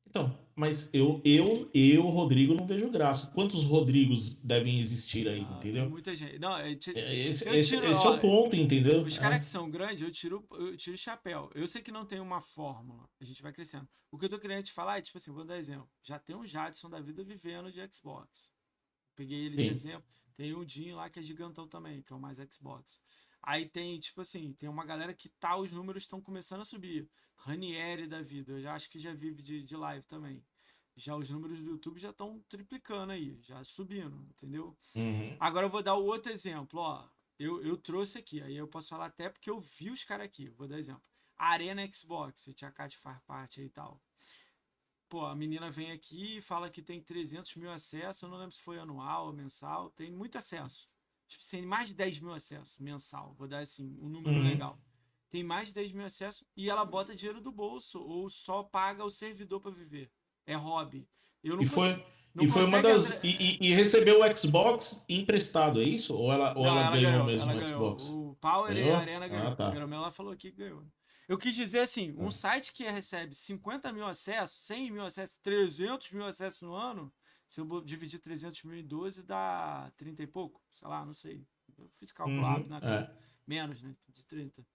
Speaker 2: Então, mas eu, eu, eu, Rodrigo, não vejo graça. Quantos Rodrigos devem existir aí,
Speaker 1: Ah,
Speaker 2: entendeu?
Speaker 1: Muita gente. Não, é, ti-
Speaker 2: É, Esse,
Speaker 1: Eu
Speaker 2: esse,
Speaker 1: tiro,
Speaker 2: esse é o ponto, entendeu?
Speaker 1: Os
Speaker 2: É.
Speaker 1: caras que são grandes, eu tiro, eu tiro o chapéu. Eu sei que não tem uma fórmula. A gente vai crescendo. O que eu tô querendo te falar é, tipo assim, vou dar exemplo. Já tem um Jadson da vida vivendo de Xbox. Peguei ele de
Speaker 2: Sim.
Speaker 1: exemplo. Tem o Dinho lá que é gigantão também, que é o mais Xbox. Aí tem, tipo assim, tem uma galera que tá, os números estão começando a subir. Ranieri da vida, eu já acho que já vive de, de live também. Já os números do YouTube já estão triplicando aí, já subindo, entendeu?
Speaker 2: Uhum.
Speaker 1: Agora eu vou dar o outro exemplo, ó. Eu, eu trouxe aqui, aí eu posso falar até porque eu vi os caras aqui. Vou dar exemplo. Arena Xbox, a Tia Kat faz parte aí e tal. Pô, a menina vem aqui e fala que tem 300 mil acessos. Eu não lembro se foi anual ou mensal. Tem muito acesso. Tipo, tem mais de 10 mil acessos mensal. Vou dar assim, um número
Speaker 2: Uhum.
Speaker 1: legal. Tem mais de 10 mil acessos e ela bota dinheiro do bolso ou só paga o servidor pra viver. É hobby. Eu não
Speaker 2: E foi,
Speaker 1: não
Speaker 2: e foi uma das. E, e- e recebeu o Xbox emprestado, é isso? Ou ela, ou
Speaker 1: Não,
Speaker 2: ela, ganhou, mesmo
Speaker 1: ela
Speaker 2: o
Speaker 1: ganhou.
Speaker 2: Xbox?
Speaker 1: O Power e
Speaker 2: Ganhou?
Speaker 1: a Arena ganhou.
Speaker 2: Ah, tá.
Speaker 1: Ela falou que ganhou. Eu quis dizer assim, um
Speaker 2: Ah.
Speaker 1: site que recebe 50 mil acessos, 100 mil acessos, 300 mil acessos no ano, se eu dividir 300 mil em 12 dá 30 e pouco, sei lá, não sei. Eu fiz cálculo
Speaker 2: Uhum,
Speaker 1: cara.
Speaker 2: é.
Speaker 1: Menos, né? De 30.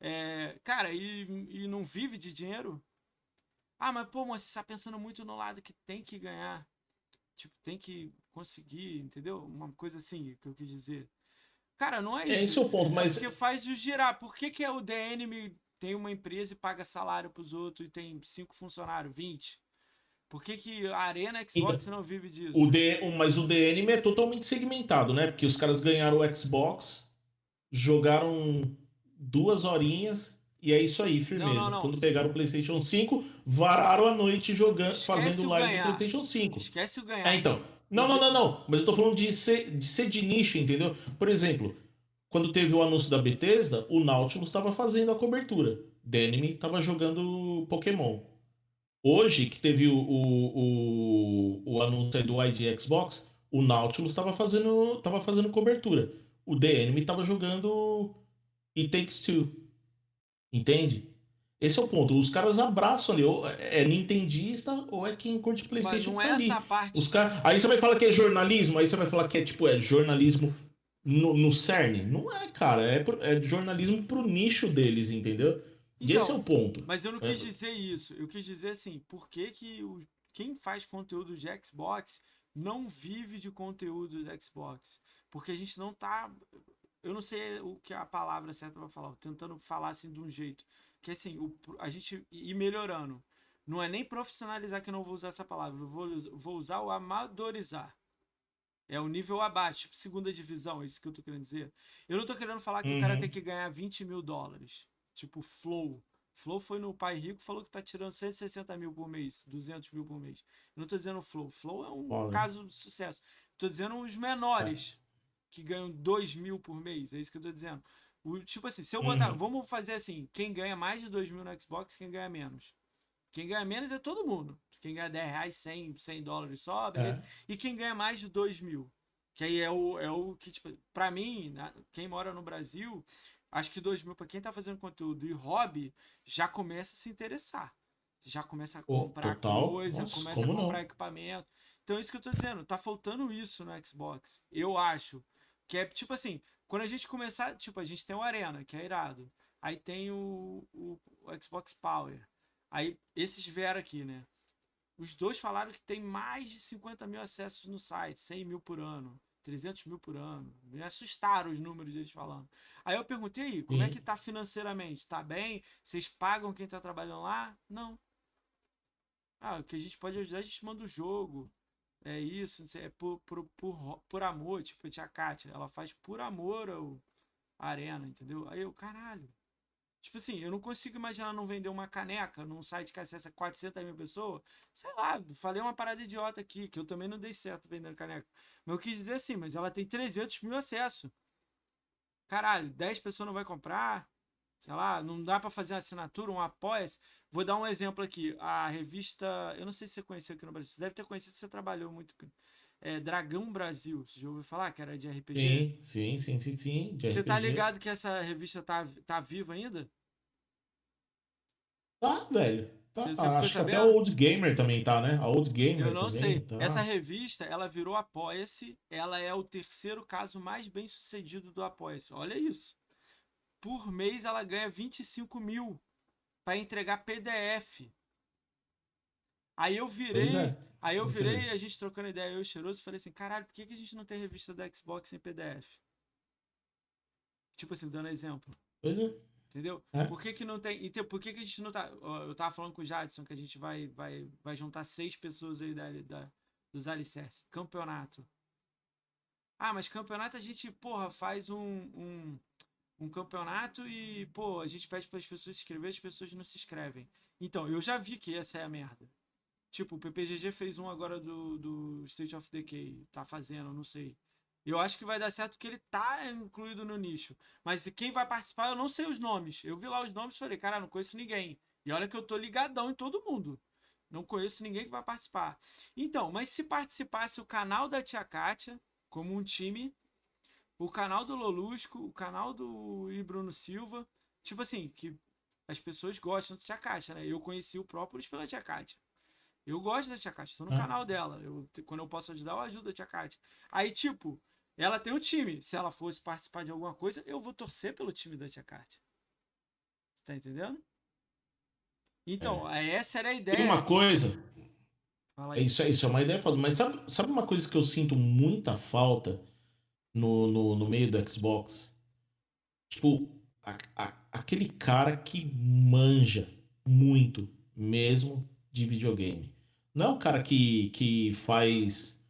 Speaker 1: É, cara, e, e não vive de dinheiro? Ah, mas pô, mas você tá pensando muito no lado que tem que ganhar. Tipo, tem que conseguir, entendeu? Uma coisa assim que eu quis dizer. Cara, não é
Speaker 2: É,
Speaker 1: isso.
Speaker 2: esse é o ponto, mas-
Speaker 1: porque faz girar. Por que, que é o DN me- tem uma empresa e paga salário pros outros e tem cinco funcionários, 20? Por que, que a Arena Xbox não vive disso?
Speaker 2: O D, mas o DNM é totalmente segmentado, né? Porque os caras ganharam o Xbox, jogaram duas horinhas e é isso aí, firmeza.
Speaker 1: não, não.
Speaker 2: Quando pegaram o PlayStation 5, vararam a noite jogando,
Speaker 1: Esquece
Speaker 2: fazendo live
Speaker 1: ganhar.
Speaker 2: do PlayStation 5.
Speaker 1: Esquece o ganhar.
Speaker 2: É, então. Não, não, não, não. Mas eu tô falando de ser de, ser de nicho, entendeu? Por exemplo, quando teve o anúncio da Bethesda, o Nautilus estava fazendo a cobertura. Denime estava jogando Pokémon. Hoje, que teve o, o, o, o anúncio do ID Xbox, o Nautilus estava fazendo, tava fazendo cobertura. O DNM estava jogando It Takes Two. Entende? Esse é o ponto. Os caras abraçam ali, ou é nintendista ou é quem curte
Speaker 1: Mas
Speaker 2: PlayStation
Speaker 1: não
Speaker 2: que
Speaker 1: é
Speaker 2: tá ali.
Speaker 1: essa parte.
Speaker 2: Os cara... Aí você vai falar que é jornalismo, aí você vai falar que é tipo, é jornalismo no, no CERN. Não é, cara. É, pro- é jornalismo pro nicho deles, entendeu? E
Speaker 1: Então,
Speaker 2: esse é o ponto.
Speaker 1: Mas eu não
Speaker 2: É.
Speaker 1: quis dizer isso. Eu quis dizer assim, por que, que o, quem faz conteúdo de Xbox não vive de conteúdo de Xbox? Porque a gente não tá. Eu não sei o que a palavra certa pra falar, tentando falar assim de um jeito. Que assim, o, a gente ir melhorando. Não é nem profissionalizar que eu não vou usar essa palavra. Eu vou, vou usar o amadorizar. É o nível abaixo, tipo segunda divisão, é isso que eu tô querendo dizer. Eu não tô querendo falar que o cara
Speaker 2: Uhum.
Speaker 1: tem que ganhar 20 mil dólares. Tipo, Flow. Flow foi no Pai Rico falou que tá tirando 160 mil por mês, 200 mil por mês. Eu não tô dizendo Flow. Flow é um
Speaker 2: Olha.
Speaker 1: caso de sucesso. Tô dizendo os menores que ganham 2 mil por mês. É isso que eu tô dizendo. O, tipo assim, se eu botar.
Speaker 2: Uhum.
Speaker 1: Vamos fazer assim: quem ganha mais de 2 mil no Xbox, quem ganha menos. Quem ganha menos é todo mundo. Quem ganha 10 reais, 100, 100 dólares só, beleza?
Speaker 2: É.
Speaker 1: E quem ganha mais de 2 mil. Que aí é o, é o que, tipo, pra mim, na- quem mora no Brasil, acho que 2 mil, pra quem tá fazendo conteúdo e hobby, já começa a se interessar. Já começa a comprar
Speaker 2: total.
Speaker 1: coisa,
Speaker 2: Nossa,
Speaker 1: começa a
Speaker 2: como não?
Speaker 1: comprar equipamento. Então é isso que eu tô dizendo, tá faltando isso no Xbox. Eu acho. Que é tipo assim, quando a gente começar, tipo, a gente tem o Arena, que é irado. Aí tem o, o, o Xbox Power. Aí esses vieram aqui, né? Os dois falaram que tem mais de 50 mil acessos no site, 100 mil por ano, 300 mil por ano. Me assustaram os números deles falando. Aí eu perguntei aí, como é que tá financeiramente? Tá bem? Vocês pagam quem tá trabalhando lá? Não. Ah, o que a gente pode ajudar, a gente manda o jogo. É isso, é por, por, por, por amor, tipo, a tia Kátia, ela faz por amor ao Arena, entendeu? Aí eu, caralho. Tipo assim, eu não consigo imaginar não vender uma caneca num site que acessa 400 mil pessoas. Sei lá, falei uma parada idiota aqui, que eu também não dei certo vendendo caneca. Mas eu quis dizer assim, mas ela tem 300 mil acessos. Caralho, 10 pessoas não vai comprar. Sei lá, não dá pra fazer uma assinatura, um apoia-se. Vou dar um exemplo aqui. A revista, eu não sei se você conheceu aqui no Brasil. Você deve ter conhecido, você trabalhou muito. É, Dragão Brasil. Você já ouviu falar que era de RPG?
Speaker 2: Sim, sim, sim, sim, sim.
Speaker 1: Você tá ligado que essa revista tá, tá viva ainda?
Speaker 2: Tá, velho. Tá.
Speaker 1: Você- você
Speaker 2: Acho que até
Speaker 1: sabendo?
Speaker 2: a Old Gamer também tá, né? A Old Gamer
Speaker 1: Eu não
Speaker 2: também.
Speaker 1: sei.
Speaker 2: Tá.
Speaker 1: Essa revista, ela virou Apoia-se. Ela é o terceiro caso mais bem sucedido do Apoia-se. Olha isso. Por mês ela ganha 25 mil para entregar PDF. Aí eu virei.
Speaker 2: É.
Speaker 1: Aí eu virei, a gente trocando ideia, eu e Cheiroso, e falei assim: caralho, por que, que a gente não tem revista da Xbox em PDF? Tipo assim, dando exemplo.
Speaker 2: Pois é.
Speaker 1: Entendeu?
Speaker 2: É.
Speaker 1: Por que, que não tem. Então, por que, que a gente não tá. Eu tava falando com o Jadson que a gente vai, vai, vai juntar seis pessoas aí da, da, dos alicerces. Campeonato. Ah, mas campeonato a gente, porra, faz um, um, um campeonato e, pô, a gente pede para as pessoas se inscrever, as pessoas não se inscrevem. Então, eu já vi que essa é a merda. Tipo, o PPGG fez um agora do, do State of Decay. Tá fazendo, não sei. Eu acho que vai dar certo porque ele tá incluído no nicho. Mas quem vai participar, eu não sei os nomes. Eu vi lá os nomes e falei, cara, não conheço ninguém. E olha que eu tô ligadão em todo mundo. Não conheço ninguém que vai participar. Então, mas se participasse o canal da Tia Kátia, como um time, o canal do Lolusco, o canal do I. Bruno Silva, tipo assim, que as pessoas gostam da Tia Kátia, né? Eu conheci o Própolis pela Tia Kátia. Eu gosto da Tia Kátia, tô no
Speaker 2: Ah.
Speaker 1: canal dela. Eu, quando eu posso ajudar, eu ajudo a Tia Kátia. Aí, tipo, ela tem o time. Se ela fosse participar de alguma coisa, eu vou torcer pelo time da Tia Kátia. Você tá entendendo? Então, essa era a
Speaker 2: Tem
Speaker 1: ideia.
Speaker 2: uma coisa,
Speaker 1: aí.
Speaker 2: isso, é- isso é uma ideia foda, mas sabe, sabe uma coisa que eu sinto muita falta no, no, no meio do Xbox? Tipo, a- a- aquele cara que manja muito mesmo de videogame. Não é o cara que, que faz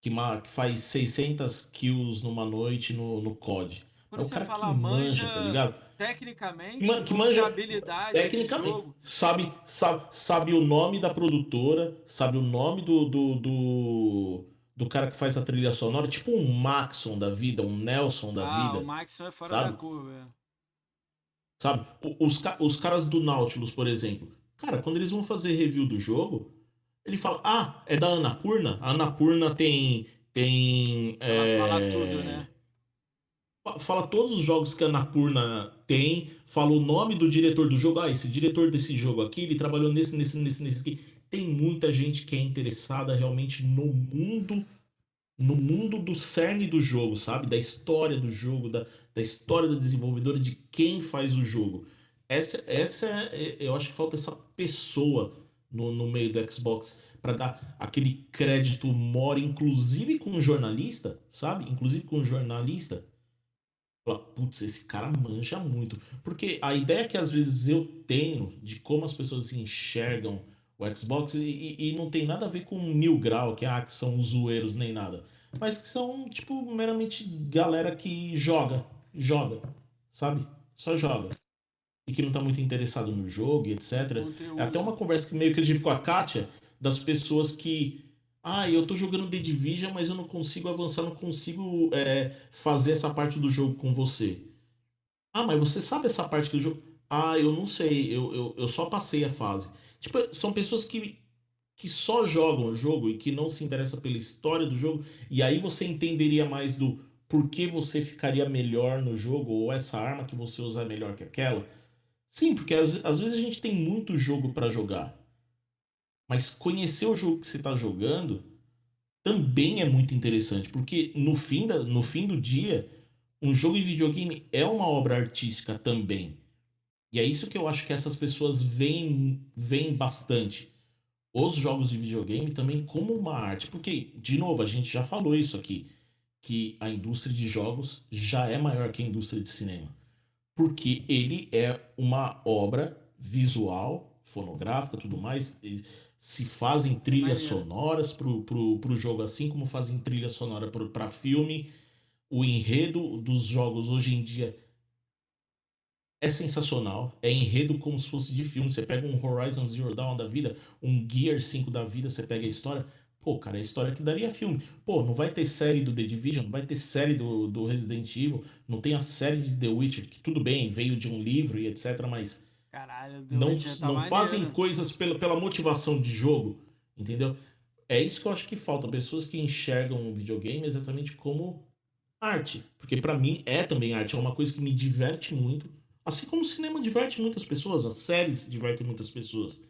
Speaker 2: que, ma- que faz 600 kills numa noite no, no COD.
Speaker 1: Quando
Speaker 2: é o cara
Speaker 1: fala
Speaker 2: que manja,
Speaker 1: manja,
Speaker 2: tá ligado?
Speaker 1: tecnicamente,
Speaker 2: Que man- que manja-
Speaker 1: de habilidade de
Speaker 2: Tecnicamente, sabe, sabe, sabe o nome da produtora, sabe o nome do, do, do, do cara que faz a trilha sonora, tipo um Maxon da vida, um Nelson da
Speaker 1: ah, o
Speaker 2: vida,
Speaker 1: Maxon é fora
Speaker 2: sabe?
Speaker 1: da curva. é.
Speaker 2: sabe? O- Os, os caras do Nautilus, por exemplo, cara, quando eles vão fazer review do jogo, ele fala, ah, é da Anapurna? A Anapurna tem, tem,
Speaker 1: Ela fala
Speaker 2: é,
Speaker 1: tudo, né?
Speaker 2: fala todos os jogos que a Napurna tem, fala o nome do diretor do jogo. Ah, esse diretor desse jogo aqui, ele trabalhou nesse, nesse, nesse, nesse aqui. Tem muita gente que é interessada realmente no mundo, no mundo do cerne do jogo, sabe? Da história do jogo, da, da história da desenvolvedora, de quem faz o jogo. Essa, essa é, eu acho que falta essa pessoa no, no meio do Xbox para dar aquele crédito maior, inclusive com um jornalista, sabe? Inclusive com um jornalista Fala, putz, esse cara manja muito. Porque a ideia que às vezes eu tenho de como as pessoas enxergam o Xbox, e, e não tem nada a ver com mil grau, que, ah, que são zoeiros nem nada. Mas que são, tipo, meramente galera que joga, joga, sabe? Só joga. E que não tá muito interessado no jogo, etc. Conteúdo. É até uma conversa que meio que eu tive com a Kátia, das pessoas que ah, eu tô jogando The Division, mas eu não consigo avançar, não consigo é, fazer essa parte do jogo com você. Ah, mas você sabe essa parte do jogo? Ah, eu não sei, eu, eu, eu só passei a fase. Tipo, são pessoas que, que só jogam o jogo e que não se interessam pela história do jogo, e aí você entenderia mais do porquê você ficaria melhor no jogo, ou essa arma que você usa é melhor que aquela. Sim, porque às, às vezes a gente tem muito jogo para jogar. Mas conhecer o jogo que você está jogando também é muito interessante, porque no fim, da, no fim do dia, um jogo de videogame é uma obra artística também. E é isso que eu acho que essas pessoas veem, veem bastante. Os jogos de videogame também como uma arte. Porque, de novo, a gente já falou isso aqui. Que a indústria de jogos já é maior que a indústria de cinema. Porque ele é uma obra visual, fonográfica, tudo mais se fazem trilhas sonoras pro, pro jogo, assim como fazem trilha sonora para filme. O enredo dos jogos hoje em dia é sensacional. É enredo como se fosse de filme. Você pega um Horizon Zero Dawn da vida, um Gear 5 da vida, você pega a história. Pô, cara, é a história que daria filme. Pô, não vai ter série do The Division, não vai ter série do, do Resident Evil, não tem a série de The Witcher, que tudo bem, veio de um livro e etc, mas
Speaker 1: Caralho,
Speaker 2: não, tá não fazem coisas pela, pela motivação de jogo, entendeu? É isso que eu acho que falta. Pessoas que enxergam o videogame exatamente como arte. Porque para mim é também arte. É uma coisa que me diverte muito. Assim como o cinema diverte muitas pessoas, as séries divertem muitas pessoas.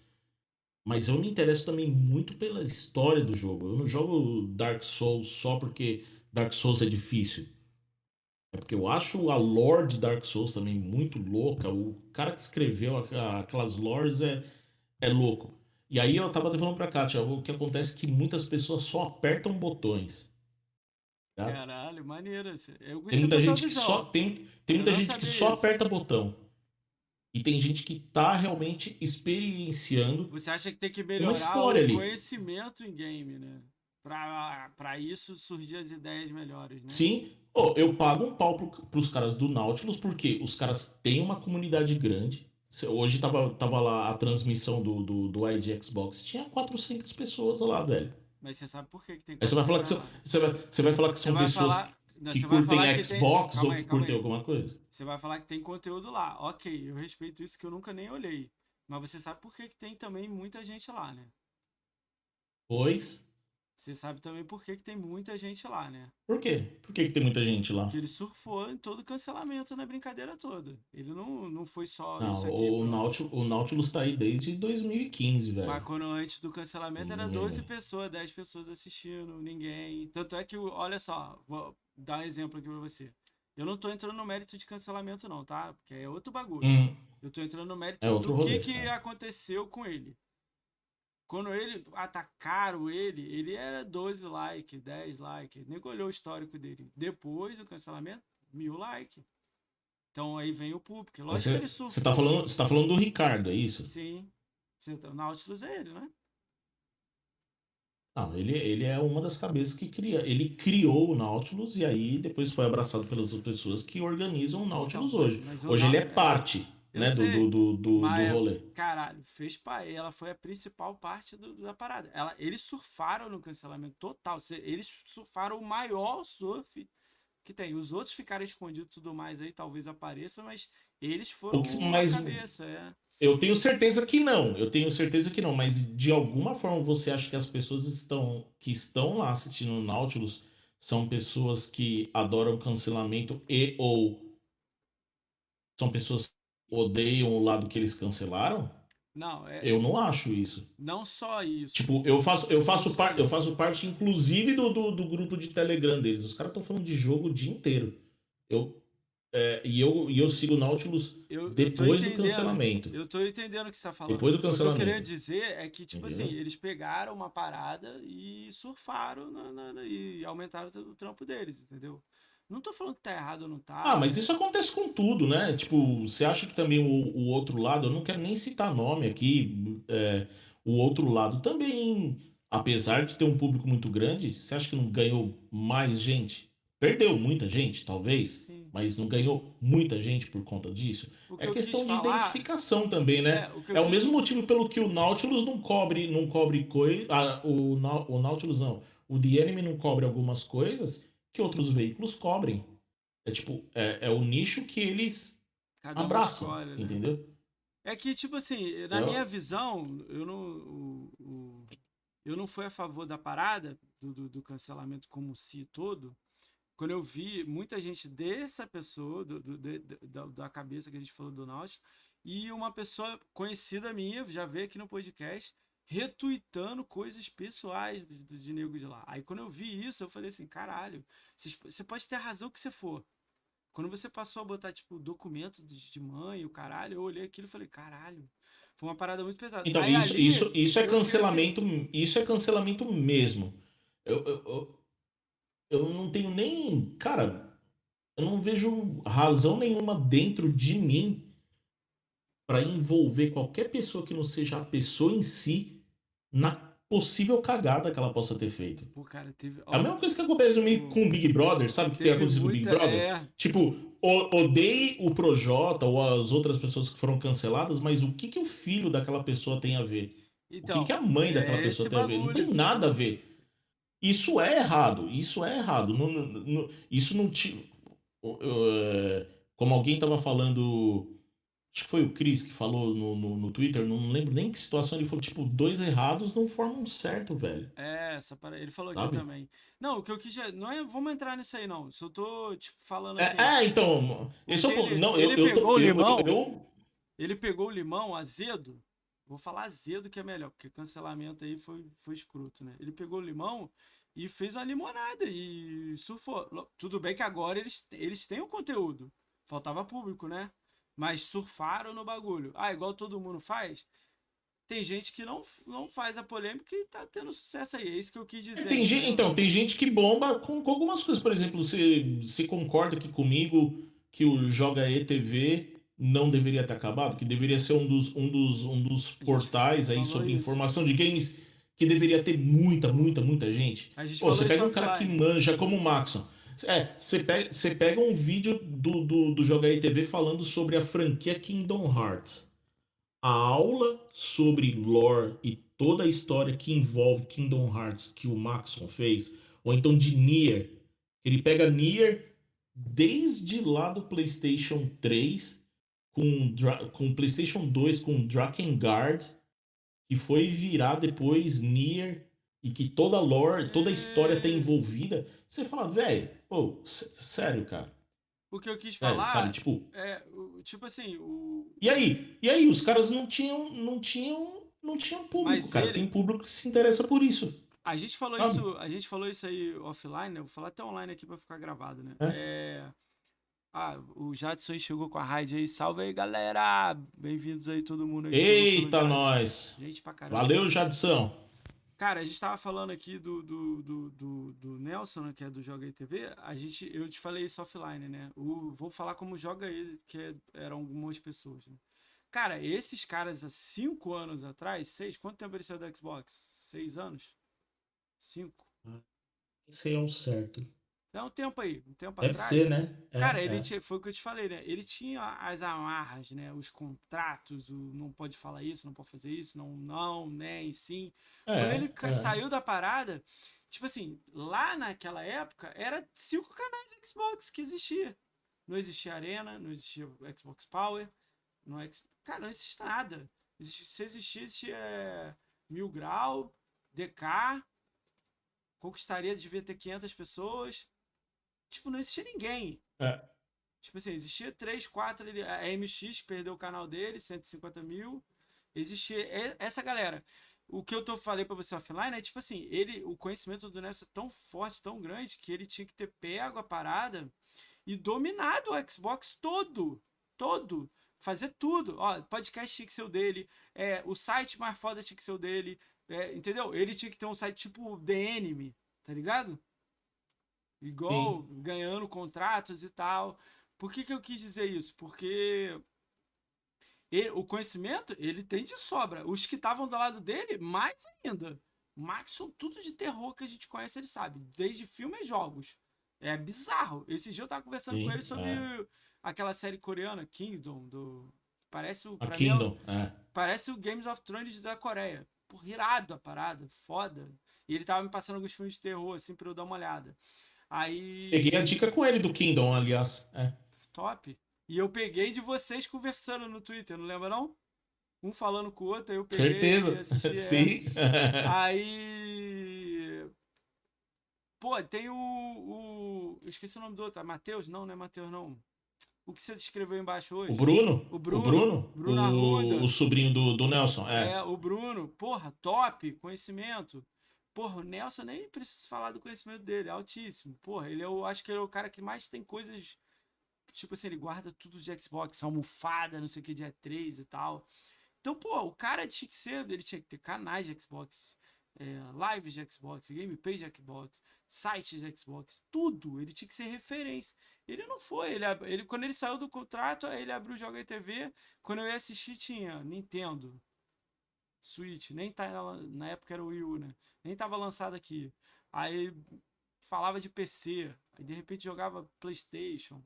Speaker 2: Mas eu me interesso também muito pela história do jogo. Eu não jogo Dark Souls só porque Dark Souls é difícil. É porque eu acho a lore de Dark Souls também muito louca. O cara que escreveu aquelas lores é, é louco. E aí eu tava falando pra Kátia, o que acontece é que muitas pessoas só apertam botões.
Speaker 1: Tá? Caralho, maneiro. Eu
Speaker 2: tem muita gente que só tem, tem muita gente que só aperta botão. E tem gente que tá realmente experienciando.
Speaker 1: Você acha que tem que melhorar o ali. conhecimento em game, né? Pra, pra isso surgir as ideias melhores, né?
Speaker 2: Sim, Oh, eu pago um pau pro, pros caras do Nautilus, porque os caras têm uma comunidade grande. Hoje tava, tava lá a transmissão do, do, do ID Xbox, tinha 400 pessoas lá, velho.
Speaker 1: Mas você sabe por que, que tem
Speaker 2: Aí você vai falar que são, você, vai, você vai falar que são pessoas falar, que, que curtem Xbox tem, ou que curtem alguma coisa.
Speaker 1: Você vai falar que tem conteúdo lá. Ok, eu respeito isso que eu nunca nem olhei. Mas você sabe por que, que tem também muita gente lá, né?
Speaker 2: Pois.
Speaker 1: Você sabe também por que, que tem muita gente lá, né?
Speaker 2: Por quê? Por que, que tem muita gente lá?
Speaker 1: Porque ele surfou em todo o cancelamento na brincadeira toda. Ele não, não foi só
Speaker 2: não, isso aqui. O, Nautilus, o Nautilus tá aí desde 2015, velho.
Speaker 1: Mas quando antes do cancelamento era 12 hum. pessoas, 10 pessoas assistindo, ninguém. Tanto é que, olha só, vou dar um exemplo aqui pra você. Eu não tô entrando no mérito de cancelamento, não, tá? Porque é outro bagulho. Hum. Eu tô entrando no mérito é do rolê, que, que aconteceu com ele. Quando ele atacaram ele, ele era 12 likes, 10 likes. Nem olhou o histórico dele. Depois do cancelamento, mil likes. Então aí vem o público. Lógico você, que ele
Speaker 2: sufre. Você tá, falando, você tá falando do Ricardo, é isso?
Speaker 1: Sim. Tá, o Nautilus é ele, né?
Speaker 2: Não, ele, ele é uma das cabeças que cria. Ele criou o Nautilus e aí depois foi abraçado pelas outras pessoas que organizam o Nautilus então, hoje. Hoje ele é parte né, sei, do, do, do, do rolê.
Speaker 1: Caralho, fez para ela foi a principal parte do, da parada. Ela, eles surfaram no cancelamento total. Eles surfaram o maior surf que tem. Os outros ficaram escondidos e tudo mais aí, talvez apareça, mas eles foram
Speaker 2: mas, cabeça, é. Eu tenho certeza que não. Eu tenho certeza que não, mas de alguma forma você acha que as pessoas estão que estão lá assistindo o Nautilus são pessoas que adoram cancelamento e ou são pessoas que odeiam o lado que eles cancelaram?
Speaker 1: Não, é.
Speaker 2: Eu não acho isso.
Speaker 1: Não só isso.
Speaker 2: Tipo, eu faço, eu faço, par, eu faço parte, inclusive, do, do, do grupo de Telegram deles. Os caras estão falando de jogo o dia inteiro. Eu, é, e, eu, e eu sigo o Nautilus
Speaker 1: eu,
Speaker 2: depois
Speaker 1: eu
Speaker 2: do cancelamento.
Speaker 1: Eu tô entendendo o que você tá falando.
Speaker 2: Depois do
Speaker 1: O que eu
Speaker 2: cancelamento.
Speaker 1: queria dizer é que, tipo
Speaker 2: Entendeu?
Speaker 1: assim, eles pegaram uma parada e surfaram na- na- na- e aumentaram o trampo deles, entendeu? Não tô falando que tá errado ou não tá.
Speaker 2: Ah, mas isso acontece com tudo, né? Tipo, você acha que também o, o outro lado, eu não quero nem citar nome aqui, é, o outro lado também, apesar de ter um público muito grande, você acha que não ganhou mais gente? Perdeu muita gente, talvez,
Speaker 1: Sim.
Speaker 2: Mas não ganhou muita gente por conta disso.
Speaker 1: O que
Speaker 2: É questão de
Speaker 1: falar-
Speaker 2: identificação também, né?
Speaker 1: É, o
Speaker 2: É o
Speaker 1: quis-
Speaker 2: mesmo motivo pelo que o Nautilus não cobre, não cobre coisa. o, Nau- o Nautilus não. O The Enemy não cobre algumas coisas que outros veículos cobrem. É tipo, é, é o nicho que eles
Speaker 1: Cada
Speaker 2: abraçam,
Speaker 1: né?
Speaker 2: entendeu?
Speaker 1: É que, tipo assim, na
Speaker 2: Eu-
Speaker 1: minha visão, eu não, o- o- eu não fui a favor da parada, do, do, do cancelamento como si todo, quando eu vi muita gente dessa pessoa, do, do- de- da, da cabeça que a gente falou do Nautilus, e uma pessoa conhecida minha, já veio aqui no podcast, retuitando coisas pessoais de, nego de lá. Aí quando eu vi isso, eu falei assim, caralho, você pode ter a razão que você for, quando você passou a botar, tipo, documento de, de mãe, o caralho, eu olhei aquilo e falei, caralho, foi uma parada muito pesada.
Speaker 2: Então,
Speaker 1: Aí
Speaker 2: isso,
Speaker 1: ali,
Speaker 2: isso, isso é cancelamento. Isso é cancelamento mesmo. Eu, eu, eu, eu não tenho nem. Cara, eu não vejo razão nenhuma dentro de mim para envolver qualquer pessoa que não seja a pessoa em si na possível cagada que ela possa ter feito.
Speaker 1: Pô, cara, teve.
Speaker 2: É a mesma coisa que acontece comigo com o Big Brother, sabe? Que tem acontecido com o Big Brother.
Speaker 1: É,
Speaker 2: Tipo, odeie o Projota ou as outras pessoas que foram canceladas, mas o que, que o filho daquela pessoa tem a ver?
Speaker 1: então,
Speaker 2: o que, que a mãe daquela
Speaker 1: é
Speaker 2: pessoa tem a ver? Não
Speaker 1: bagulho,
Speaker 2: tem
Speaker 1: esse
Speaker 2: nada a
Speaker 1: bagulho.
Speaker 2: ver. Isso é errado. Isso é errado. Não- não- não- isso não te. é, Como alguém tava falando. Acho que foi o Chris que falou no, no, no Twitter, não lembro nem que situação ele falou, tipo, dois errados não formam um certo, velho.
Speaker 1: É, essa parada. Ele falou aqui
Speaker 2: Sabe?
Speaker 1: também. Não, o que eu quis. dizer- Não é. Vamos entrar nisso aí, não. Se eu tô, tipo, falando
Speaker 2: É,
Speaker 1: assim.
Speaker 2: é, então, esse é o ponto.
Speaker 1: ele-
Speaker 2: Não, eu,
Speaker 1: ele
Speaker 2: eu,
Speaker 1: pegou
Speaker 2: tô,
Speaker 1: o
Speaker 2: eu,
Speaker 1: limão.
Speaker 2: eu, eu-
Speaker 1: Ele pegou o limão azedo. Vou falar azedo que é melhor, porque cancelamento aí foi, foi escroto, né? Ele pegou o limão e fez uma limonada e surfou. Tudo bem que agora eles, eles têm o conteúdo. Faltava público, né? Mas surfaram no bagulho. Ah, igual todo mundo faz. Tem gente que não, não faz a polêmica e tá tendo sucesso aí. É isso que eu quis dizer.
Speaker 2: Tem gente,
Speaker 1: entendeu?
Speaker 2: então, tem gente que bomba com, com algumas coisas. Por exemplo, você, você concorda aqui comigo que o Joga ETV não deveria ter acabado? Que deveria ser um dos, um dos, um dos portais aí sobre
Speaker 1: isso.
Speaker 2: informação de games que deveria ter muita, muita, muita gente?
Speaker 1: Gente
Speaker 2: Pô, você pega um cara que manja como o Maxon. É, você pega, você pega um vídeo do, do, do Joga ETV falando sobre a franquia Kingdom Hearts. A aula sobre lore e toda a história que envolve Kingdom Hearts que o Maxon fez, ou então de Nier. Ele pega Nier desde lá do PlayStation 3 com, com PlayStation 2 com Drakengard, que foi virar depois Nier e que toda a lore, toda a história tá envolvida. Você fala, velho, pô, sério, cara.
Speaker 1: O que eu quis
Speaker 2: Sério,
Speaker 1: falar
Speaker 2: sabe? Tipo,
Speaker 1: é, tipo assim, o,
Speaker 2: e aí? E aí? Os caras não tinham, não tinham, não tinham público,
Speaker 1: Mas
Speaker 2: cara.
Speaker 1: ele-
Speaker 2: Tem público que se interessa por isso.
Speaker 1: A gente falou
Speaker 2: Sabe?
Speaker 1: isso, a gente falou isso aí offline, né? Vou falar até online aqui pra ficar gravado, né? É. Ah, o Jadson chegou com a raid aí. Salve aí, galera! Bem-vindos aí todo mundo aí.
Speaker 2: Eita, nós!
Speaker 1: Gente pra caramba.
Speaker 2: Valeu, Jadson.
Speaker 1: Cara, a gente tava falando aqui do, do, do, do, do Nelson, né, que é do Joga aí TV. A gente, eu te falei isso offline, né? O, vou falar como Joga aí, que é- eram algumas pessoas, né? Cara, esses caras há cinco anos atrás, seis, quanto tempo ele saiu da Xbox? Seis anos? Cinco?
Speaker 2: Esse é o certo.
Speaker 1: Dá um tempo aí, um tempo
Speaker 2: Deve
Speaker 1: atrás.
Speaker 2: ser, né? É,
Speaker 1: Cara,
Speaker 2: é.
Speaker 1: ele tinha, foi o que eu te falei, né? Ele tinha as amarras, né? Os contratos, o não pode falar isso, não pode fazer isso, não, não, nem, sim.
Speaker 2: É,
Speaker 1: Quando ele
Speaker 2: é.
Speaker 1: saiu da parada, tipo assim, lá naquela época, era cinco canais de Xbox que existia. Não existia Arena, não existia Xbox Power, não ex... cara, não existia nada. Existia, se existia, existia é, Mil Grau, DK, conquistaria, devia ter 500 pessoas. Tipo, não existia ninguém.
Speaker 2: É.
Speaker 1: Tipo assim, existia 3, 4, ele- a MX perdeu o canal dele, 150 mil. Existia essa galera. O que eu tô falei pra você offline é tipo assim, ele, o conhecimento do Nelson é tão forte, tão grande, que ele tinha que ter pego a parada e dominado o Xbox todo. Todo. Fazer tudo. Ó, podcast tinha que ser o dele. É, o site mais foda tinha que ser o dele. é, entendeu? Ele tinha que ter um site tipo The Enemy, tá ligado? Igual ganhando contratos e tal. Por que, que eu quis dizer isso? Porque ele- o conhecimento ele tem de sobra. Os que estavam do lado dele, mais ainda. Max são tudo de terror que a gente conhece, ele sabe. Desde filme e jogos. É bizarro. Esse dia eu tava conversando
Speaker 2: Sim,
Speaker 1: com ele sobre
Speaker 2: é.
Speaker 1: aquela série coreana, Kingdom, do. Parece o. Mim é
Speaker 2: Kingdom, é.
Speaker 1: Parece o Games of Thrones da Coreia. Porra, irado a parada, foda. E ele tava me passando alguns filmes de terror, assim, pra eu dar uma olhada. Aí.
Speaker 2: Peguei a dica com ele do Kingdom, aliás. É.
Speaker 1: Top. E eu peguei de vocês conversando no Twitter, não lembra não? Um falando com o outro, aí eu peguei
Speaker 2: Certeza.
Speaker 1: assisti, é.
Speaker 2: Sim.
Speaker 1: Aí. Pô, tem o, o. Eu esqueci o nome do outro. É Matheus? Não, não é Matheus, não. O que você escreveu embaixo hoje?
Speaker 2: O Bruno?
Speaker 1: O Bruno.
Speaker 2: O Bruno?
Speaker 1: Bruno
Speaker 2: o, o sobrinho do, do Nelson. É.
Speaker 1: É, o Bruno, porra, top, conhecimento. Porra, o Nelson nem preciso falar do conhecimento dele, é altíssimo. Porra, ele é o, acho que ele é o cara que mais tem coisas, tipo assim, ele guarda tudo de Xbox, almofada, não sei o que, de E3 e tal. Então, pô, o cara tinha que ser, ele tinha que ter canais de Xbox, é, lives de Xbox, gameplay de Xbox, sites de Xbox, tudo. Ele tinha que ser referência. Ele não foi, ele, ele quando ele saiu do contrato, ele abriu o Joga TV. Quando eu ia assistir, tinha Nintendo, Switch, nem tá na, época era o Wii U, né? Nem tava lançado aqui. Aí falava de PC, aí de repente jogava PlayStation.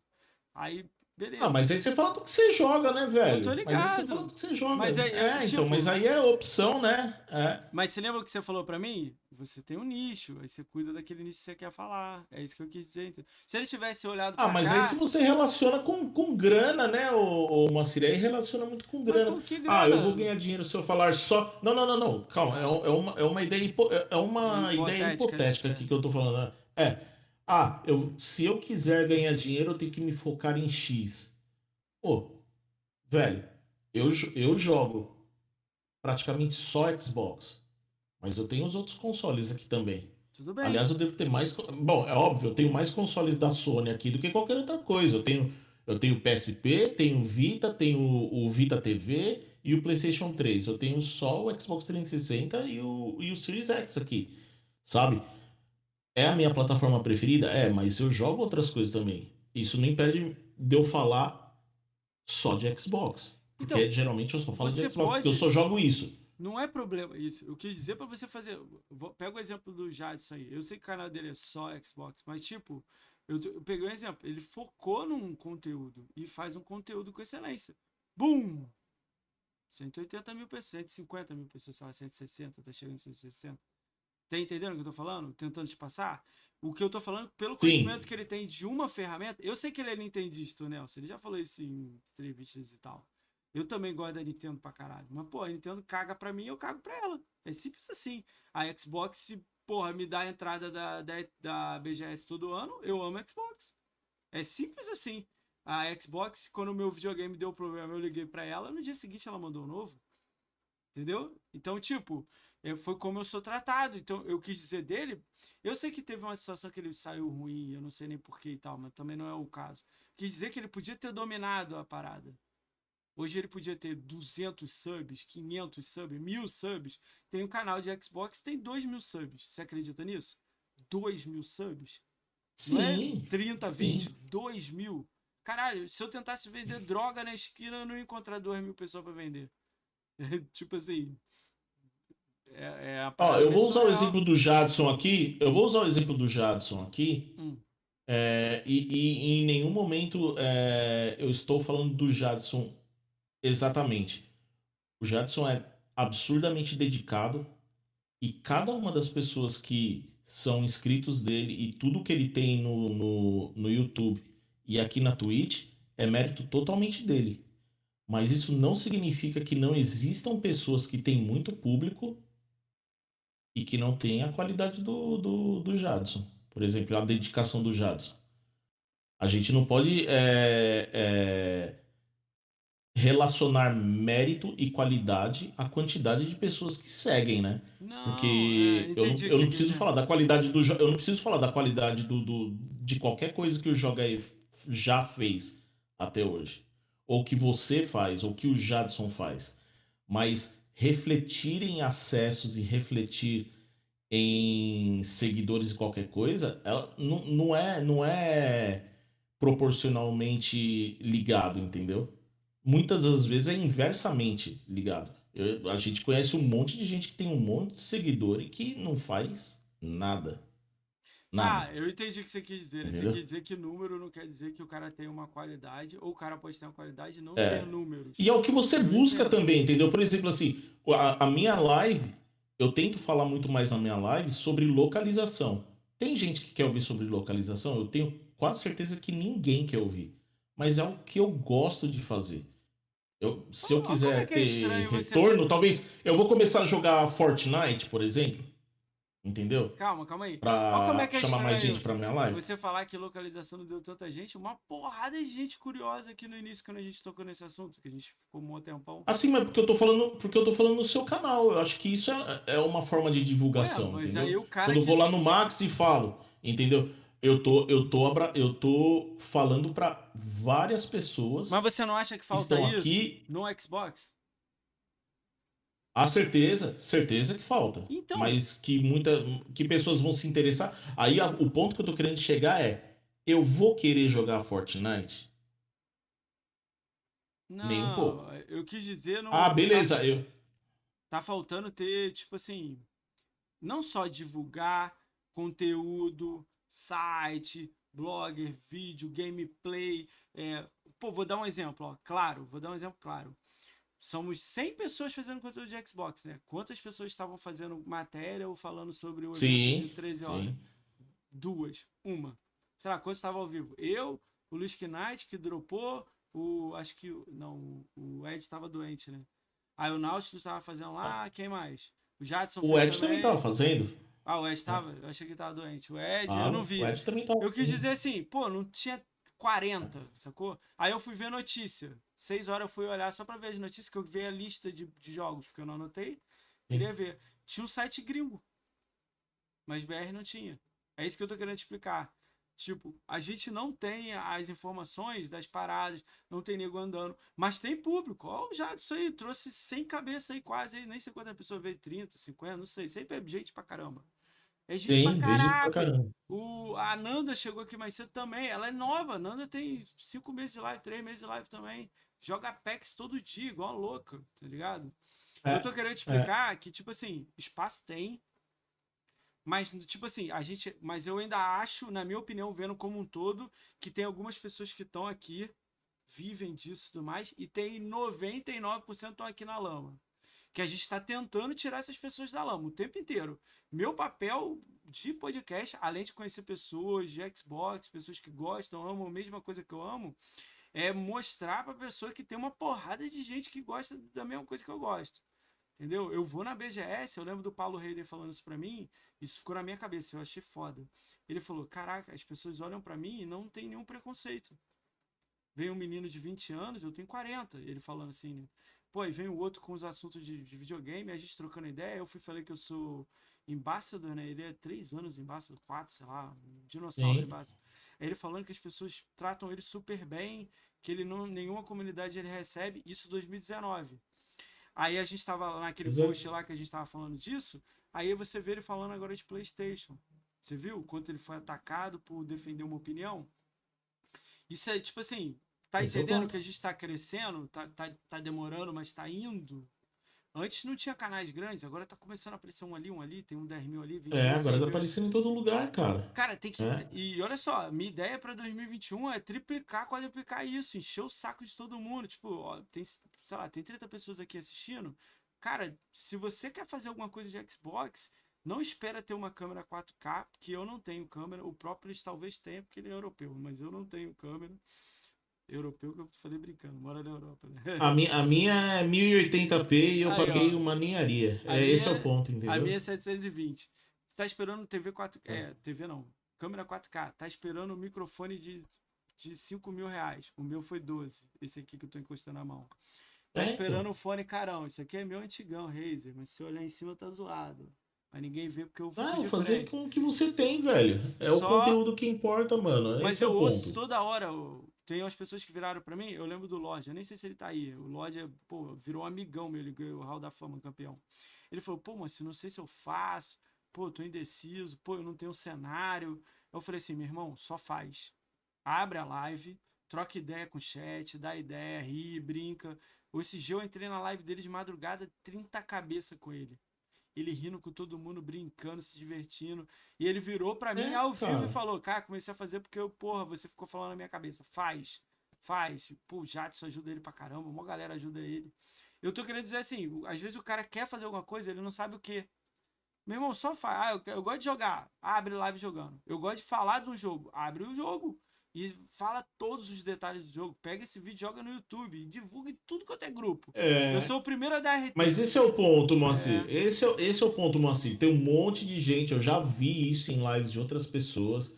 Speaker 1: Aí, beleza.
Speaker 2: Ah, mas aí você fala do que você joga, né, velho?
Speaker 1: Eu tô
Speaker 2: Mas aí
Speaker 1: ligado.
Speaker 2: você fala do que você joga.
Speaker 1: Mas aí, eu,
Speaker 2: é,
Speaker 1: tipo-
Speaker 2: então, mas aí é opção, né? É.
Speaker 1: Mas você lembra o que você falou pra mim? Você tem um nicho, aí você cuida daquele nicho que você quer falar. É isso que eu quis dizer. entendeu? Se ele tivesse olhado
Speaker 2: Ah, mas
Speaker 1: cá,
Speaker 2: aí se você relaciona com, com grana, né, ô, ô Moacir? Aí relaciona muito com grana.
Speaker 1: com que
Speaker 2: Ah, eu
Speaker 1: grana?
Speaker 2: vou ganhar dinheiro se eu falar só. Não, não, não, não. Calma, é, é uma, é uma ideia, hipo- é uma ideia
Speaker 1: Hipotética,
Speaker 2: hipotética
Speaker 1: né?
Speaker 2: aqui que eu tô falando. né? É. Ah, eu, se eu quiser ganhar dinheiro, eu tenho que me focar em X. Pô, velho, eu, eu jogo praticamente só Xbox. Mas eu tenho os outros consoles aqui também.
Speaker 1: Tudo bem.
Speaker 2: Aliás, eu devo ter mais. Bom, é óbvio, eu tenho mais consoles da Sony aqui do que qualquer outra coisa. Eu tenho, eu tenho PSP, tenho Vita, tenho o Vita TV e o PlayStation 3. Eu tenho só o Xbox 360 e o, e o Series X aqui, sabe? É a minha plataforma preferida? É, mas eu jogo outras coisas também. Isso não impede de eu falar só de Xbox. Porque
Speaker 1: Então,
Speaker 2: geralmente eu só falo de Xbox, porque eu
Speaker 1: pode-
Speaker 2: só jogo isso.
Speaker 1: Não é problema isso. Eu quis dizer pra você fazer. vou- Pega o exemplo do Jadson aí. Eu sei que o canal dele é só Xbox, mas tipo, eu, eu peguei um exemplo. Ele focou num conteúdo e faz um conteúdo com excelência. Bum! 180 mil pessoas, 150 mil pessoas, sei lá, 160, tá chegando em 160. Tá entendendo o que eu tô falando? Tentando te passar? O que eu tô falando, pelo
Speaker 2: Sim.
Speaker 1: conhecimento que ele tem de uma ferramenta, eu sei que ele é nintendista, o Nelson. Ele já falou isso em entrevistas e tal. Eu também gosto da Nintendo pra caralho. Mas, pô, a Nintendo caga pra mim, eu cago pra ela. É simples assim. A Xbox, se, porra, me dá a entrada da, da, da BGS todo ano, eu amo a Xbox. É simples assim. A Xbox, quando o meu videogame deu problema, eu liguei pra ela, no dia seguinte ela mandou um novo. Entendeu? Então, tipo, foi como eu sou tratado. Então, eu quis dizer dele. Eu sei que teve uma situação que ele saiu ruim, eu não sei nem porquê e tal, mas também não é o caso. Quis dizer que ele podia ter dominado a parada. Hoje ele podia ter 200 subs, 500 subs, 1000 subs. Tem um canal de Xbox tem 2 mil subs. Você acredita nisso? 2 mil subs? Não é
Speaker 2: Sim.
Speaker 1: 30,
Speaker 2: sim.
Speaker 1: 20, 2 mil. Caralho, se eu tentasse vender droga na esquina, eu não ia encontrar 2 mil pessoas pra vender. tipo assim. É, é
Speaker 2: Ó, eu vou usar o
Speaker 1: surreal.
Speaker 2: exemplo do Jadson aqui. Eu vou usar o exemplo do Jadson aqui.
Speaker 1: Hum.
Speaker 2: é, e, e em nenhum momento é, eu estou falando do Jadson exatamente. O Jadson é absurdamente dedicado e cada uma das pessoas que são inscritos dele e tudo que ele tem no, no, no YouTube e aqui na Twitch é mérito totalmente dele. Mas isso não significa que não existam pessoas que têm muito público e que não tem a qualidade do, do, do Jadson. Por exemplo, a dedicação do Jadson. A gente não pode é, é, relacionar mérito e qualidade à quantidade de pessoas que seguem, né?
Speaker 1: Não,
Speaker 2: Porque
Speaker 1: é,
Speaker 2: eu, não, eu não preciso falar da qualidade do eu não preciso falar da qualidade do, do- de qualquer coisa que o Joga já fez até hoje, ou que você faz, ou que o Jadson faz, mas refletir em acessos e refletir em seguidores e qualquer coisa, ela não, não é não é proporcionalmente ligado, entendeu? Muitas das vezes é inversamente ligado. Eu- a gente conhece um monte de gente que tem um monte de seguidor e que não faz nada. Nada.
Speaker 1: Ah, eu entendi o que você quis dizer. né? Você
Speaker 2: Entendeu?
Speaker 1: quis dizer que número não quer dizer que o cara tem uma qualidade, ou o cara pode ter uma qualidade e não
Speaker 2: É.
Speaker 1: ter números.
Speaker 2: E é o que você
Speaker 1: Eu
Speaker 2: busca também, entendeu? Por exemplo, assim, a, a minha live, eu tento falar muito mais na minha live sobre localização. Tem gente que quer ouvir sobre localização, eu tenho quase certeza que ninguém quer ouvir. Mas é o que eu gosto de fazer. Eu, se eu
Speaker 1: Olha como
Speaker 2: quiser
Speaker 1: é é
Speaker 2: ter
Speaker 1: você-
Speaker 2: retorno, talvez eu vou começar a jogar Fortnite, por exemplo. Entendeu?
Speaker 1: Calma, calma aí.
Speaker 2: Pra
Speaker 1: como é que é
Speaker 2: chamar mais gente pra minha live.
Speaker 1: Você falar que localização não deu tanta gente, uma porrada de gente curiosa aqui no início quando a gente tocou nesse assunto, que a gente ficou um tempão.
Speaker 2: Assim, mas porque eu tô falando, porque eu tô falando no seu canal. Eu acho que isso é, é uma forma de divulgação,
Speaker 1: Ué, mas
Speaker 2: entendeu?
Speaker 1: aí o cara
Speaker 2: Quando eu vou lá no Max e falo, entendeu? Eu tô, eu tô, eu tô falando pra várias pessoas.
Speaker 1: Mas você não acha que falta
Speaker 2: Estão
Speaker 1: isso
Speaker 2: aqui-
Speaker 1: no Xbox?
Speaker 2: A certeza, certeza que falta.
Speaker 1: Então.
Speaker 2: Mas que muita, que pessoas vão se interessar. Aí a- o ponto que eu tô querendo chegar é, eu vou querer jogar Fortnite?
Speaker 1: Não,
Speaker 2: Nem um pouco.
Speaker 1: eu quis dizer no.
Speaker 2: Ah, beleza, eu
Speaker 1: Tá faltando ter, tipo assim, não só divulgar conteúdo, site, blogger, vídeo, gameplay. é, Pô, vou dar um exemplo, ó. Claro, vou dar um exemplo claro. Somos 100 pessoas fazendo conteúdo de Xbox, né? Quantas pessoas estavam fazendo matéria ou falando sobre o evento
Speaker 2: sim,
Speaker 1: de 13 horas?
Speaker 2: sim.
Speaker 1: Duas. Uma. Sei lá, quantos estavam ao vivo? Eu, o Luiz Knight, que dropou, o. Acho que. Não, o Ed estava doente, né? Aí o Nautilus estava fazendo lá, quem mais? O Jadson
Speaker 2: O Ed também tava fazendo.
Speaker 1: Ah, o Ed estava? Eu achei que ele tava doente. O Ed,
Speaker 2: Ah,
Speaker 1: eu não vi.
Speaker 2: O Ed também tava.
Speaker 1: Eu quis dizer assim, pô, não tinha 40, sacou? Aí eu fui ver notícia. Seis horas eu fui olhar só pra ver as notícias, que eu vi a lista de, de jogos, porque eu não anotei. Queria ver. Tinha um site gringo. Mas BR não tinha. É isso que eu tô querendo explicar. Tipo, a gente não tem as informações das paradas, não tem nego andando, mas tem público. Ó, já isso aí, trouxe 100 cabeça aí quase, aí, nem sei quantas pessoas veio, 30, 50, não sei. Sempre é gente pra caramba. É gente
Speaker 2: Tem,
Speaker 1: pra
Speaker 2: gente pra
Speaker 1: caraca.
Speaker 2: caramba.
Speaker 1: O, a Nanda chegou aqui mais cedo também. Ela é nova. A Nanda tem cinco meses de live, três meses de live também. Joga Apex todo dia, igual uma louca, tá ligado?
Speaker 2: É,
Speaker 1: Eu tô querendo explicar que, tipo assim, espaço tem. Mas, tipo assim, a gente. Mas eu ainda acho, na minha opinião, vendo como um todo, que tem algumas pessoas que estão aqui, vivem disso e tudo mais, e tem 99% estão aqui na lama. Que a gente está tentando tirar essas pessoas da lama o tempo inteiro. Meu papel de podcast, além de conhecer pessoas de Xbox, pessoas que gostam, amam a mesma coisa que eu amo, é mostrar pra pessoa que tem uma porrada de gente que gosta da mesma coisa que eu gosto. Entendeu? Eu vou na BGS, eu lembro do Paulo Reider falando isso pra mim, isso ficou na minha cabeça, eu achei foda. Ele falou: Caraca, as pessoas olham pra mim e não tem nenhum preconceito. Vem um menino de 20 anos, eu tenho 40, ele falando assim, né? Pô, e vem o outro com os assuntos de, de videogame, a gente trocando ideia. Eu fui falei que eu sou embaixador, né? Ele é três anos embaixador, quatro, sei lá, um dinossauro embaixador. Ele falando que as pessoas tratam ele super bem, que ele não, nenhuma comunidade ele recebe, isso 2019. Aí a gente tava naquele
Speaker 2: Exato.
Speaker 1: post lá que a gente tava falando disso, aí você vê ele falando agora de PlayStation. Você viu quanto ele foi atacado por defender uma opinião? Isso é tipo assim, tá entendendo que a gente tá crescendo, tá, tá, tá demorando, mas tá indo. Antes não tinha canais grandes, agora tá começando a aparecer um ali, um ali, tem um 10 mil ali, 20
Speaker 2: É,
Speaker 1: mil,
Speaker 2: agora
Speaker 1: 100
Speaker 2: tá aparecendo em todo lugar, cara.
Speaker 1: Cara, tem que.
Speaker 2: É.
Speaker 1: E olha só, minha ideia pra 2021 é triplicar, quadruplicar isso, encher o saco de todo mundo. Tipo, ó, tem, sei lá, tem 30 pessoas aqui assistindo. Cara, se você quer fazer alguma coisa de Xbox, não espera ter uma câmera 4K, que eu não tenho câmera. O próprio talvez tenha, porque ele é europeu, mas eu não tenho câmera. Europeu que eu falei brincando, mora na Europa, né?
Speaker 2: A minha, a minha é 1080p e eu
Speaker 1: Aí,
Speaker 2: paguei
Speaker 1: ó.
Speaker 2: uma ninharia. É, esse é
Speaker 1: minha-
Speaker 2: o ponto, entendeu?
Speaker 1: A minha é 720. Você tá esperando TV 4K. É, TV não. Câmera 4K. Tá esperando um microfone de, de 5 mil reais. O meu foi 12. Esse aqui que eu tô encostando a mão. Tá
Speaker 2: É, então.
Speaker 1: esperando um fone carão. Isso aqui é meu antigão, Razer. Mas se olhar em cima tá zoado. Mas ninguém vê porque eu
Speaker 2: Ah,
Speaker 1: de
Speaker 2: fazer
Speaker 1: frente.
Speaker 2: com o que você tem, velho. É o
Speaker 1: Só-
Speaker 2: conteúdo que importa, mano.
Speaker 1: Mas
Speaker 2: Esse é
Speaker 1: eu
Speaker 2: o
Speaker 1: ouço toda hora. o- Tem umas pessoas que viraram pra mim. Eu lembro do Lodge. Eu nem sei se ele tá aí. O Lodge, é, pô, virou um amigão meu. Ele ganhou o Hall da Fama, campeão. Ele falou, pô, mas não sei se eu faço. Pô, eu tô indeciso. Pô, eu não tenho cenário. Eu falei assim, meu irmão, só faz. Abre a live, troca ideia com o chat, dá ideia, ri, brinca. Esse dia eu entrei na live dele de madrugada, 30 cabeça com ele. Ele rindo com todo mundo, brincando, se divertindo. E ele virou pra mim ao vivo e falou: Cara, comecei a fazer porque eu, porra, você ficou falando na minha cabeça. Faz, faz. Pô, o Jadson ajuda ele pra caramba, uma galera ajuda ele. Eu tô querendo dizer assim: às vezes o cara quer fazer alguma coisa, ele não sabe o quê. Meu irmão, só faz. Ah, eu, eu gosto de jogar. Abre live jogando. Eu gosto de falar de um jogo. Abre o jogo. E fala todos os detalhes do jogo. Pega esse vídeo, joga no YouTube. E divulga em tudo quanto é grupo.
Speaker 2: É,
Speaker 1: Eu sou o primeiro a dar RT.
Speaker 2: Mas esse é o ponto, Moacir. Esse, é, esse é o ponto, Moacir. Tem um monte de gente, eu já vi isso em lives de outras pessoas.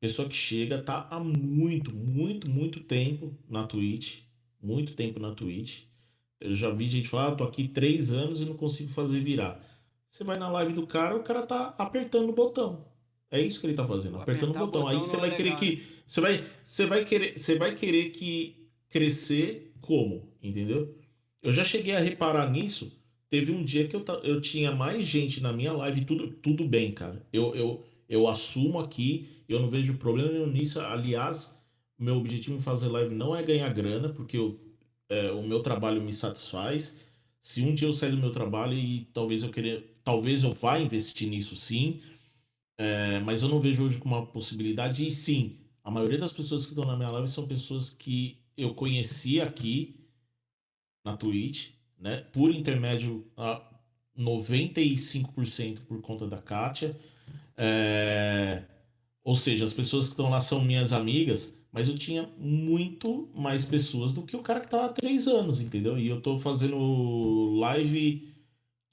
Speaker 2: Pessoa que chega, tá há muito, muito, muito tempo na Twitch. Muito tempo na Twitch. Eu já vi gente falar, ah, tô aqui três anos e não consigo fazer virar. Você vai na live do cara, o cara tá apertando o botão. É isso que ele tá fazendo, apertando o
Speaker 1: apertar o
Speaker 2: botão. Aí
Speaker 1: botão
Speaker 2: você
Speaker 1: não é
Speaker 2: vai querer que. Você vai, você vai querer, você vai querer que crescer como? Entendeu? Eu já cheguei a reparar nisso. Teve um dia que eu, eu tinha mais gente na minha live, tudo, tudo bem, cara. Eu, eu, eu assumo aqui, eu não vejo problema nenhum nisso. Aliás, meu objetivo em fazer live não é ganhar grana, porque eu, é, o meu trabalho me satisfaz. Se um dia eu sair do meu trabalho e talvez eu querer, talvez eu vá investir nisso sim, é, mas eu não vejo hoje como uma possibilidade. E sim, a maioria das pessoas que estão na minha live são pessoas que eu conheci aqui na Twitch, né? Por intermédio a 95% por conta da Kátia. É, Ou seja, as pessoas que estão lá são minhas amigas, mas eu tinha muito mais pessoas do que o cara que tá há três anos, entendeu? E eu tô fazendo live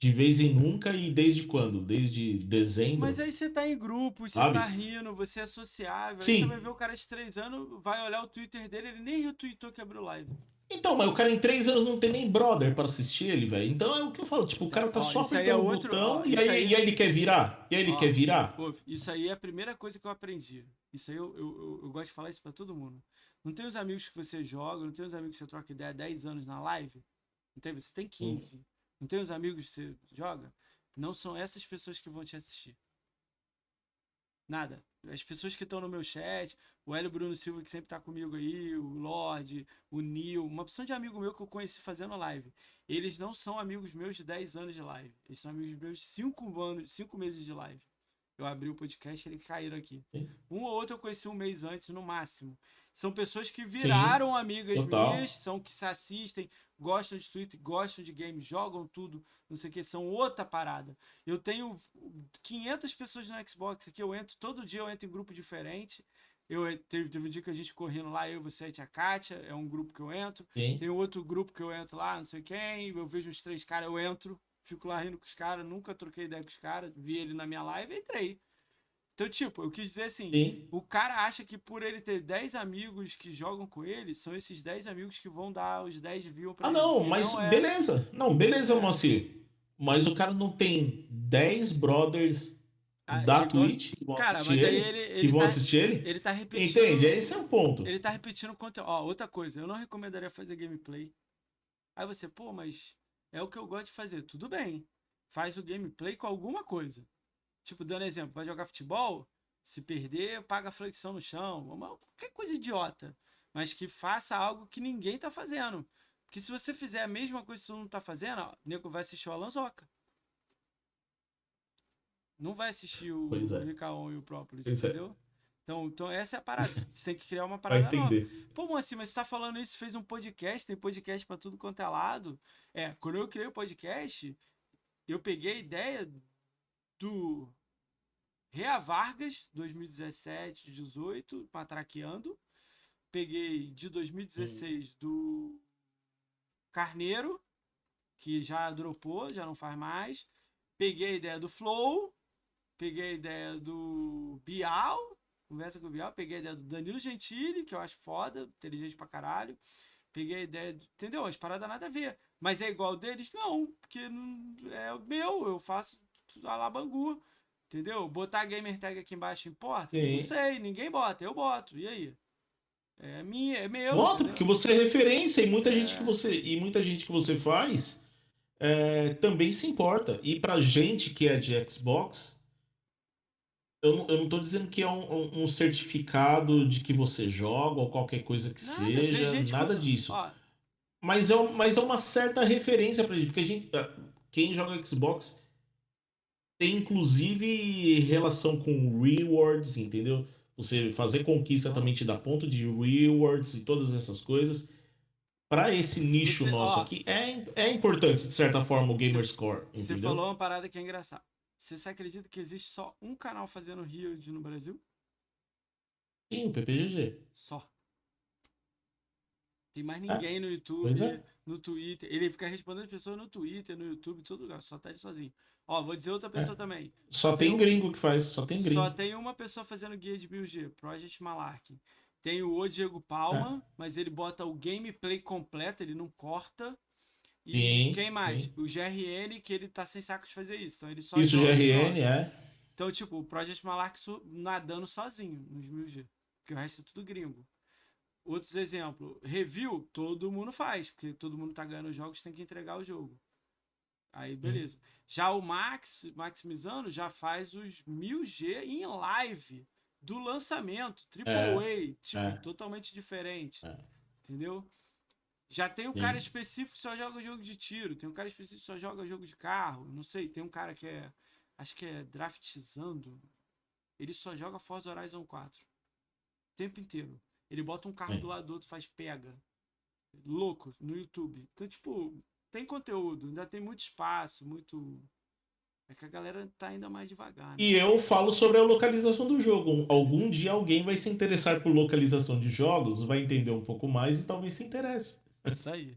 Speaker 2: de vez em nunca e desde quando? Desde dezembro.
Speaker 1: Mas aí você tá em grupo, você
Speaker 2: Sabe?
Speaker 1: tá rindo, você é sociável. Aí
Speaker 2: Sim.
Speaker 1: você vai ver o cara de três anos, vai olhar o Twitter dele, ele nem retweetou que abriu live.
Speaker 2: Então, mas o cara em três anos não tem nem brother para assistir ele, velho. Então é o que eu falo, tipo, o cara tá
Speaker 1: Ó,
Speaker 2: só
Speaker 1: aí
Speaker 2: apertando
Speaker 1: é
Speaker 2: o
Speaker 1: outro-
Speaker 2: botão
Speaker 1: ó,
Speaker 2: e, aí,
Speaker 1: aí-
Speaker 2: e aí ele quer virar? E aí ele
Speaker 1: Ó,
Speaker 2: quer virar?
Speaker 1: Isso aí é a primeira coisa que eu aprendi. Isso aí eu, eu, eu, eu gosto de falar isso pra todo mundo. Não tem os amigos que você joga, não tem os amigos que você troca ideia há 10 anos na live. Não tem, você tem 15. Não tem os amigos que você joga? Não são essas pessoas que vão te assistir. Nada. As pessoas que estão no meu chat, o Hélio Bruno Silva, que sempre tá comigo aí, o Lorde, o Nil, uma opção de amigo meu que eu conheci fazendo live. Eles não são amigos meus de 10 anos de live. Eles são amigos meus de 5 anos, 5 meses de live. Eu abri o podcast e eles caíram aqui. Um ou outro eu conheci um mês antes, no máximo. São pessoas que viraram amigas
Speaker 2: total.
Speaker 1: minhas, são que se assistem, gostam de Twitter, gostam de games, jogam tudo, não sei o que, são outra parada. Eu tenho 500 pessoas no Xbox aqui, eu entro, todo dia eu entro em grupo diferente. Eu teve, teve um dia que a gente correndo lá, eu, você e a Kátia, é um grupo que eu entro.
Speaker 2: Sim.
Speaker 1: Tem outro grupo que eu entro lá, não sei quem, eu vejo uns três caras, eu entro, fico lá rindo com os caras, nunca troquei ideia com os caras, vi ele na minha live e entrei. Então, tipo, eu quis dizer assim,
Speaker 2: Sim.
Speaker 1: o cara acha que por ele ter 10 amigos que jogam com ele, são esses 10 amigos que vão dar os 10 views pra
Speaker 2: Ah,
Speaker 1: ele.
Speaker 2: não,
Speaker 1: E
Speaker 2: mas
Speaker 1: não é.
Speaker 2: beleza. Não, beleza,
Speaker 1: É.
Speaker 2: Moacir. Mas o cara não tem 10 brothers
Speaker 1: Ah,
Speaker 2: da Twitch que vão
Speaker 1: Cara,
Speaker 2: assistir
Speaker 1: aí
Speaker 2: ele,
Speaker 1: ele,
Speaker 2: que
Speaker 1: ele,
Speaker 2: vão
Speaker 1: tá,
Speaker 2: assistir ele?
Speaker 1: ele tá repetindo.
Speaker 2: Entende? Esse é o ponto.
Speaker 1: Ele tá repetindo conteúdo. Ó, outra coisa, eu não recomendaria fazer gameplay. Aí você, pô, mas é o que eu gosto de fazer. Tudo bem. Faz o gameplay com alguma coisa. Tipo, dando exemplo, vai jogar futebol, se perder, paga flexão no chão. Uma, qualquer coisa idiota. Mas que faça algo que ninguém tá fazendo. Porque se você fizer a mesma coisa que todo mundo tá fazendo, ó, o nego vai assistir o Alanzoca. Não vai assistir o,
Speaker 2: Pois é.
Speaker 1: o Ricaon e o Própolis,
Speaker 2: Pois é.
Speaker 1: entendeu? Então, então essa é a parada. Você tem que criar uma parada nova. Pô, Moacir, mas você tá falando isso, fez um podcast, tem podcast pra tudo quanto é lado. É, quando eu criei o podcast, eu peguei a ideia do Rea Vargas, 2017, 18, Patraqueando, peguei de 2016 do Carneiro, que já dropou, já não faz mais. Peguei a ideia do Flow, peguei a ideia do Bial, conversa com o Bial, peguei a ideia do Danilo Gentili, que eu acho foda, inteligente pra caralho. Peguei a ideia, de, entendeu? As paradas nada a ver. Mas é igual deles? Não, porque é o meu, eu faço a la Bangu. Entendeu? Botar a gamer tag aqui embaixo importa?
Speaker 2: Sim.
Speaker 1: Não sei, ninguém bota, eu boto. E aí? É minha, é meu.
Speaker 2: Bota,
Speaker 1: entendeu?
Speaker 2: porque você é referência e muita gente
Speaker 1: É.
Speaker 2: que você e muita gente que você faz é, também se importa. E pra gente que é de Xbox, eu não, eu não tô dizendo que é um, um- certificado de que você joga ou qualquer coisa que
Speaker 1: Nada,
Speaker 2: seja,
Speaker 1: gente
Speaker 2: nada
Speaker 1: com-
Speaker 2: disso.
Speaker 1: Ó,
Speaker 2: Mas é, mas é uma certa referência pra gente, porque a gente, ah, quem joga Xbox tem inclusive relação com rewards, entendeu? Você fazer conquista também te dá ponto de rewards e todas essas coisas. Pra esse nicho
Speaker 1: Você-
Speaker 2: nosso
Speaker 1: ó,
Speaker 2: aqui, é, é importante, de certa forma, o Gamer Score.
Speaker 1: Você
Speaker 2: Entendeu?
Speaker 1: falou uma parada que é engraçada. Você se acredita que existe só um canal fazendo Riot no Brasil?
Speaker 2: Sim, o PPGG.
Speaker 1: Só. Tem mais ninguém no YouTube,
Speaker 2: É, é.
Speaker 1: no Twitter. Ele fica respondendo pessoas no Twitter, no YouTube, todo lugar. Só tá ele sozinho. Ó, vou dizer outra pessoa também.
Speaker 2: Só tem
Speaker 1: Eu-
Speaker 2: gringo que faz, só tem gringo.
Speaker 1: Só tem uma pessoa fazendo guia de 1000G, Project Malark. Tem o O Diego Palma,
Speaker 2: É.
Speaker 1: mas ele bota o gameplay completo, ele não corta. E
Speaker 2: Sim,
Speaker 1: quem mais?
Speaker 2: sim.
Speaker 1: O GRN, que ele tá sem saco de fazer isso. Então ele só
Speaker 2: Isso,
Speaker 1: e
Speaker 2: GRN, é.
Speaker 1: Então, tipo, o Project Malark nadando sozinho nos 1000G. Porque o resto é tudo gringo. Outros exemplos. Review, todo mundo faz. Porque todo mundo tá ganhando jogos, tem que entregar o jogo. Aí, beleza. Já o Max, Maximizando, já faz os 1000G em live do lançamento. Triple A. Tipo,
Speaker 2: é.
Speaker 1: totalmente diferente.
Speaker 2: É.
Speaker 1: Entendeu? Já tem um
Speaker 2: Sim.
Speaker 1: cara específico que só joga jogo de tiro. Tem um cara específico que só joga jogo de carro. Não sei. Tem um cara que é. Acho que é draftizando. Ele só joga Forza Horizon 4. O tempo inteiro. Ele bota um carro
Speaker 2: Sim.
Speaker 1: do lado do outro, faz pega. Louco, no YouTube. Então, tipo, tem conteúdo, ainda tem muito espaço, muito. É que a galera tá ainda mais devagar. Né?
Speaker 2: E eu falo sobre a localização do jogo. Algum dia alguém vai se interessar por localização de jogos, vai entender um pouco mais e talvez se interesse.
Speaker 1: Isso aí.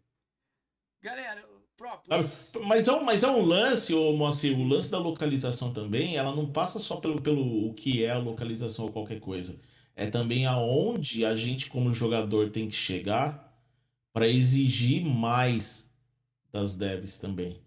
Speaker 1: Galera, próprios.
Speaker 2: Mas é um, mas é um lance, ô, Moacir, o lance da localização também, ela não passa só pelo, pelo o que é a localização ou qualquer coisa. É também aonde a gente, como jogador, tem que chegar para exigir mais das devs também.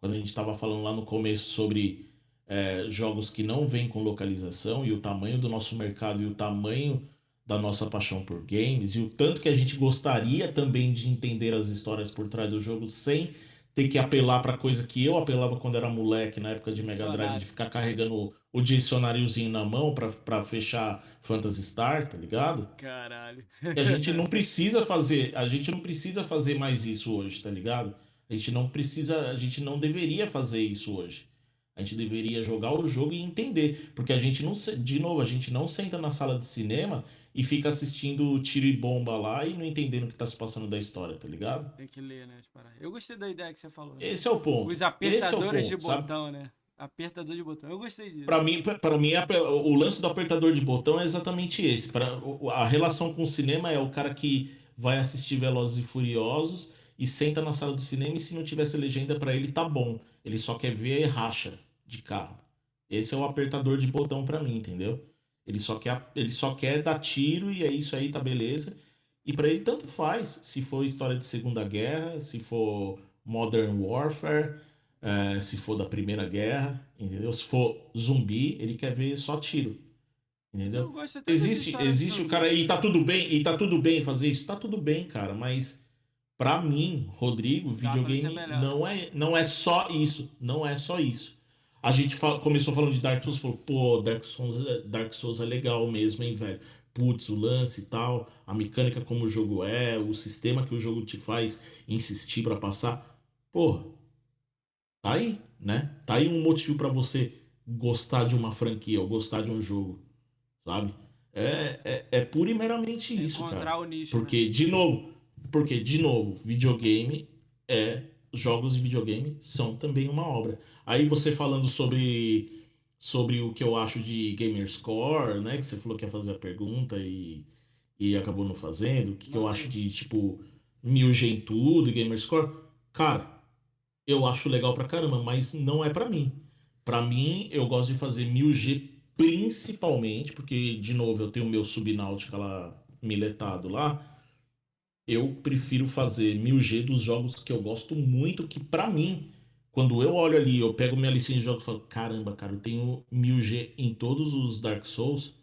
Speaker 2: Quando a gente estava falando lá no começo sobre é, jogos que não vêm com localização e o tamanho do nosso mercado e o tamanho da nossa paixão por games e o tanto que a gente gostaria também de entender as histórias por trás do jogo sem ter que apelar para coisa que eu apelava quando era moleque, na época de Mega Drive, de ficar carregando o, dicionáriozinho na mão pra fechar Phantasy Star, tá ligado?
Speaker 1: Caralho.
Speaker 2: E a gente não precisa fazer, a gente não precisa fazer mais isso hoje, tá ligado? A gente não precisa, a gente não deveria fazer isso hoje. A gente deveria jogar o jogo e entender, porque a gente não, de novo, a gente não senta na sala de cinema e fica assistindo tiro e bomba lá e não entendendo o que tá se passando da história, tá ligado?
Speaker 1: Tem que ler, né? Eu gostei da ideia que você falou. né?
Speaker 2: Esse é o ponto.
Speaker 1: Os
Speaker 2: é
Speaker 1: apertadores
Speaker 2: ponto,
Speaker 1: de
Speaker 2: sabe?
Speaker 1: botão, né? Apertador de botão. Eu gostei disso.
Speaker 2: Pra mim, para mim a- o lance do apertador de botão é exatamente esse. Pra, a relação com o cinema é o cara que vai assistir Velozes e Furiosos e senta na sala do cinema e se não tivesse legenda pra ele tá bom. Ele só quer ver racha de carro. Esse é o apertador de botão pra mim, entendeu? Ele só quer ele só quer dar tiro e é isso aí, tá beleza. E pra ele tanto faz, se for história de Segunda Guerra, se for Modern Warfare, é, se for da Primeira Guerra, entendeu? Se for zumbi, ele quer ver só tiro, entendeu? Existe, existe o cara e tá tudo bem, e tá tudo bem fazer isso, tá tudo bem, cara, mas pra mim, Rodrigo, videogame não é, não é só isso, não é só isso. A gente fala- começou falando de Dark Souls, falou, pô, Dark Souls, é- Dark Souls é legal mesmo, hein, velho. Putz, o lance e tal, a mecânica como o jogo é, o sistema que o jogo te faz insistir pra passar. Pô, tá aí, né? Tá aí um motivo pra você gostar de uma franquia ou gostar de um jogo, sabe? É, é, é pura e meramente isso, cara.
Speaker 1: encontrar o nicho. né?
Speaker 2: Porque, de novo, porque, de novo, videogame é. Jogos de videogame são também uma obra. Aí você falando sobre, sobre o que eu acho de Gamerscore, né? Que você falou que ia fazer a pergunta e, e acabou não fazendo, o que, que eu acho de, tipo, 1000G em tudo, Gamerscore. Cara, eu acho legal pra caramba, mas não é pra mim. Pra mim, eu gosto de fazer 1000G principalmente, porque, de novo, eu tenho o meu Subnáutica lá miletado lá. Eu prefiro fazer 1000G dos jogos que eu gosto muito, que pra mim, quando eu olho ali, eu pego minha listinha de jogos e falo, caramba, cara, eu tenho 1000G em todos os Dark Souls,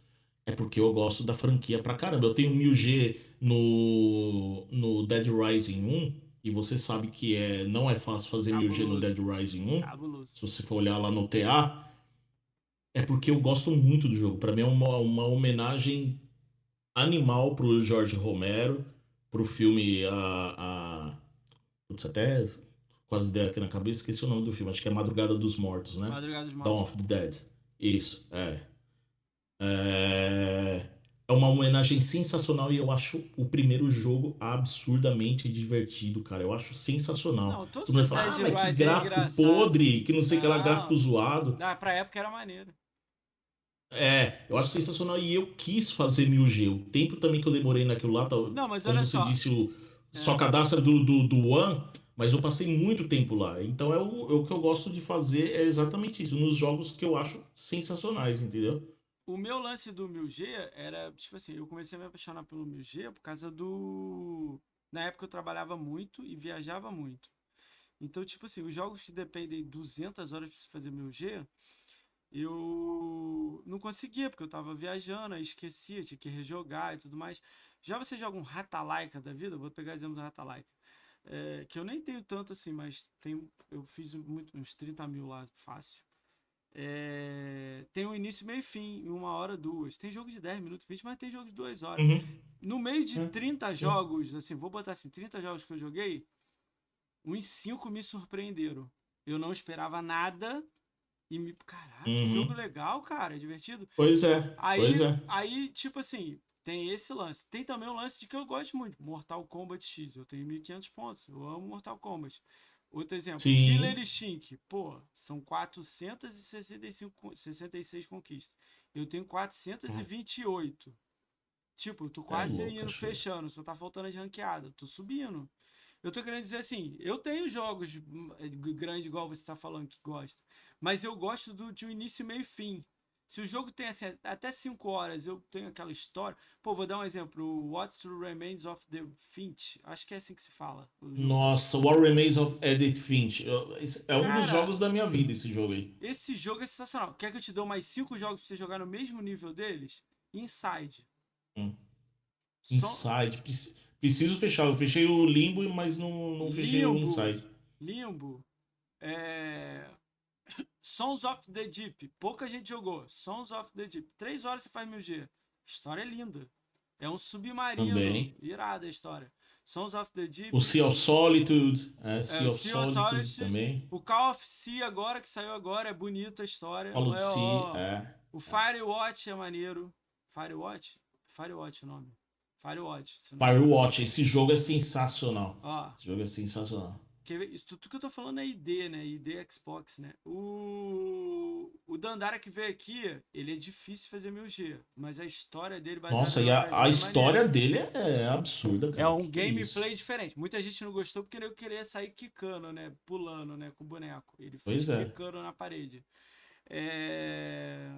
Speaker 2: é porque eu gosto da franquia pra caramba. Eu tenho 1000G no, no Dead Rising 1, e você sabe que é, não é fácil fazer 1000G no
Speaker 1: Cabuloso.
Speaker 2: Dead Rising 1.
Speaker 1: Cabuloso.
Speaker 2: Se você for olhar lá no TA, é porque eu gosto muito do jogo. Pra mim é uma, uma homenagem animal pro Jorge Romero, pro filme a, a... Putz, até quase dei aqui na cabeça, esqueci o nome do filme, acho que é Madrugada dos Mortos, né?
Speaker 1: Madrugada dos
Speaker 2: Dawn
Speaker 1: Mortos.
Speaker 2: of the Dead. Isso, é. É, é uma homenagem sensacional e eu acho o primeiro jogo absurdamente divertido, cara. Eu acho sensacional.
Speaker 1: Não, todos
Speaker 2: falar,
Speaker 1: Dead
Speaker 2: ah, mas que
Speaker 1: é
Speaker 2: gráfico podre, que não sei o que lá, gráfico zoado.
Speaker 1: Ah, pra época era maneiro.
Speaker 2: É, eu acho sensacional e eu quis fazer 1000G. O tempo também que eu demorei naquilo lá, tá,
Speaker 1: Não, mas olha
Speaker 2: você
Speaker 1: só.
Speaker 2: disse, o,
Speaker 1: É.
Speaker 2: só cadastra do, do, do One, mas eu passei muito tempo lá. Então é o, é o que eu gosto de fazer, é exatamente isso, nos jogos que eu acho sensacionais, entendeu?
Speaker 1: O meu lance do 1000G era, tipo assim, eu comecei a me apaixonar pelo 1000G por causa do. Na época eu trabalhava muito e viajava muito. Então, tipo assim, os jogos que dependem 200 horas pra você fazer 1000G, eu não conseguia, porque eu tava viajando, aí esquecia, tinha que rejogar e tudo mais. Já você joga um Ratalaika da vida, vou pegar exemplo do Ratalaika, é, que eu nem tenho tanto assim, mas tenho, eu fiz muito, uns 30 mil lá, fácil. É, tem um início, meio e fim, em uma hora, duas. Tem jogo de 10 minutos, 20, mas tem jogo de duas horas.
Speaker 2: Uhum.
Speaker 1: No meio de
Speaker 2: É,
Speaker 1: 30
Speaker 2: sim.
Speaker 1: jogos, assim, vou botar assim, 30 jogos que eu joguei, uns 5 me surpreenderam. Eu não esperava nada e me. Caraca,
Speaker 2: Uhum.
Speaker 1: jogo legal, cara, é divertido.
Speaker 2: Pois é,
Speaker 1: Aí,
Speaker 2: pois é.
Speaker 1: aí, tipo assim, tem esse lance. Tem também o lance de que eu gosto muito, Mortal Kombat X. Eu tenho 1500 pontos, eu amo Mortal Kombat. Outro exemplo,
Speaker 2: Sim.
Speaker 1: Killer Instinct. Pô, são 465, con- 66 conquistas. Eu tenho 428. Tipo, eu tô quase
Speaker 2: louco,
Speaker 1: indo fechando, só tá faltando de ranqueada. Tô subindo. Eu tô querendo dizer assim, eu tenho jogos hum, eh, grande igual você tá falando que gosta, mas eu gosto do, de um início, meio e fim. Se o jogo tem assim, até 5 horas, eu tenho aquela história. Pô, vou dar um exemplo. O What's Remains of the Finch. Acho que é assim que se fala.
Speaker 2: Nossa, What Remains of Edith Finch. É um
Speaker 1: Cara.
Speaker 2: dos jogos da minha vida, esse jogo aí.
Speaker 1: Esse jogo é sensacional. Quer que eu te dê mais 5 jogos pra você jogar no mesmo nível deles? Inside.
Speaker 2: Hum.
Speaker 1: Só-
Speaker 2: Inside. Preci- Preciso fechar. Eu fechei o Limbo, mas não, não fechei o
Speaker 1: Limbo.
Speaker 2: Inside.
Speaker 1: Limbo. É... Sons of the Deep. Pouca gente jogou. Sons of the Deep. 3 horas você faz 1000G. História é linda. É um submarino.
Speaker 2: Também.
Speaker 1: Irada a história. Sons of the Deep.
Speaker 2: O Sea of Solitude. É, sea
Speaker 1: É,
Speaker 2: of
Speaker 1: Sea of
Speaker 2: Solitude
Speaker 1: Solitude.
Speaker 2: também.
Speaker 1: O Call of Sea agora, que saiu agora, é bonito a história.
Speaker 2: Call of
Speaker 1: é,
Speaker 2: Sea, é.
Speaker 1: O Firewatch é maneiro. Firewatch? Firewatch é o nome. Firewatch.
Speaker 2: Firewatch, esse jogo é sensacional.
Speaker 1: Ó,
Speaker 2: Esse jogo é sensacional.
Speaker 1: tudo que eu tô falando é ID, né? ID Xbox, né? O, o Dandara que veio aqui, ele é difícil fazer 1000G, mas a história dele
Speaker 2: Nossa,
Speaker 1: no
Speaker 2: e a, a
Speaker 1: é
Speaker 2: história
Speaker 1: maneira.
Speaker 2: dele é absurda, cara.
Speaker 1: É um
Speaker 2: Que é
Speaker 1: gameplay diferente. Muita gente não gostou porque eu queria sair quicando, né? Pulando, né? Com o boneco. Ele foi
Speaker 2: Pois é.
Speaker 1: quicando na parede. É...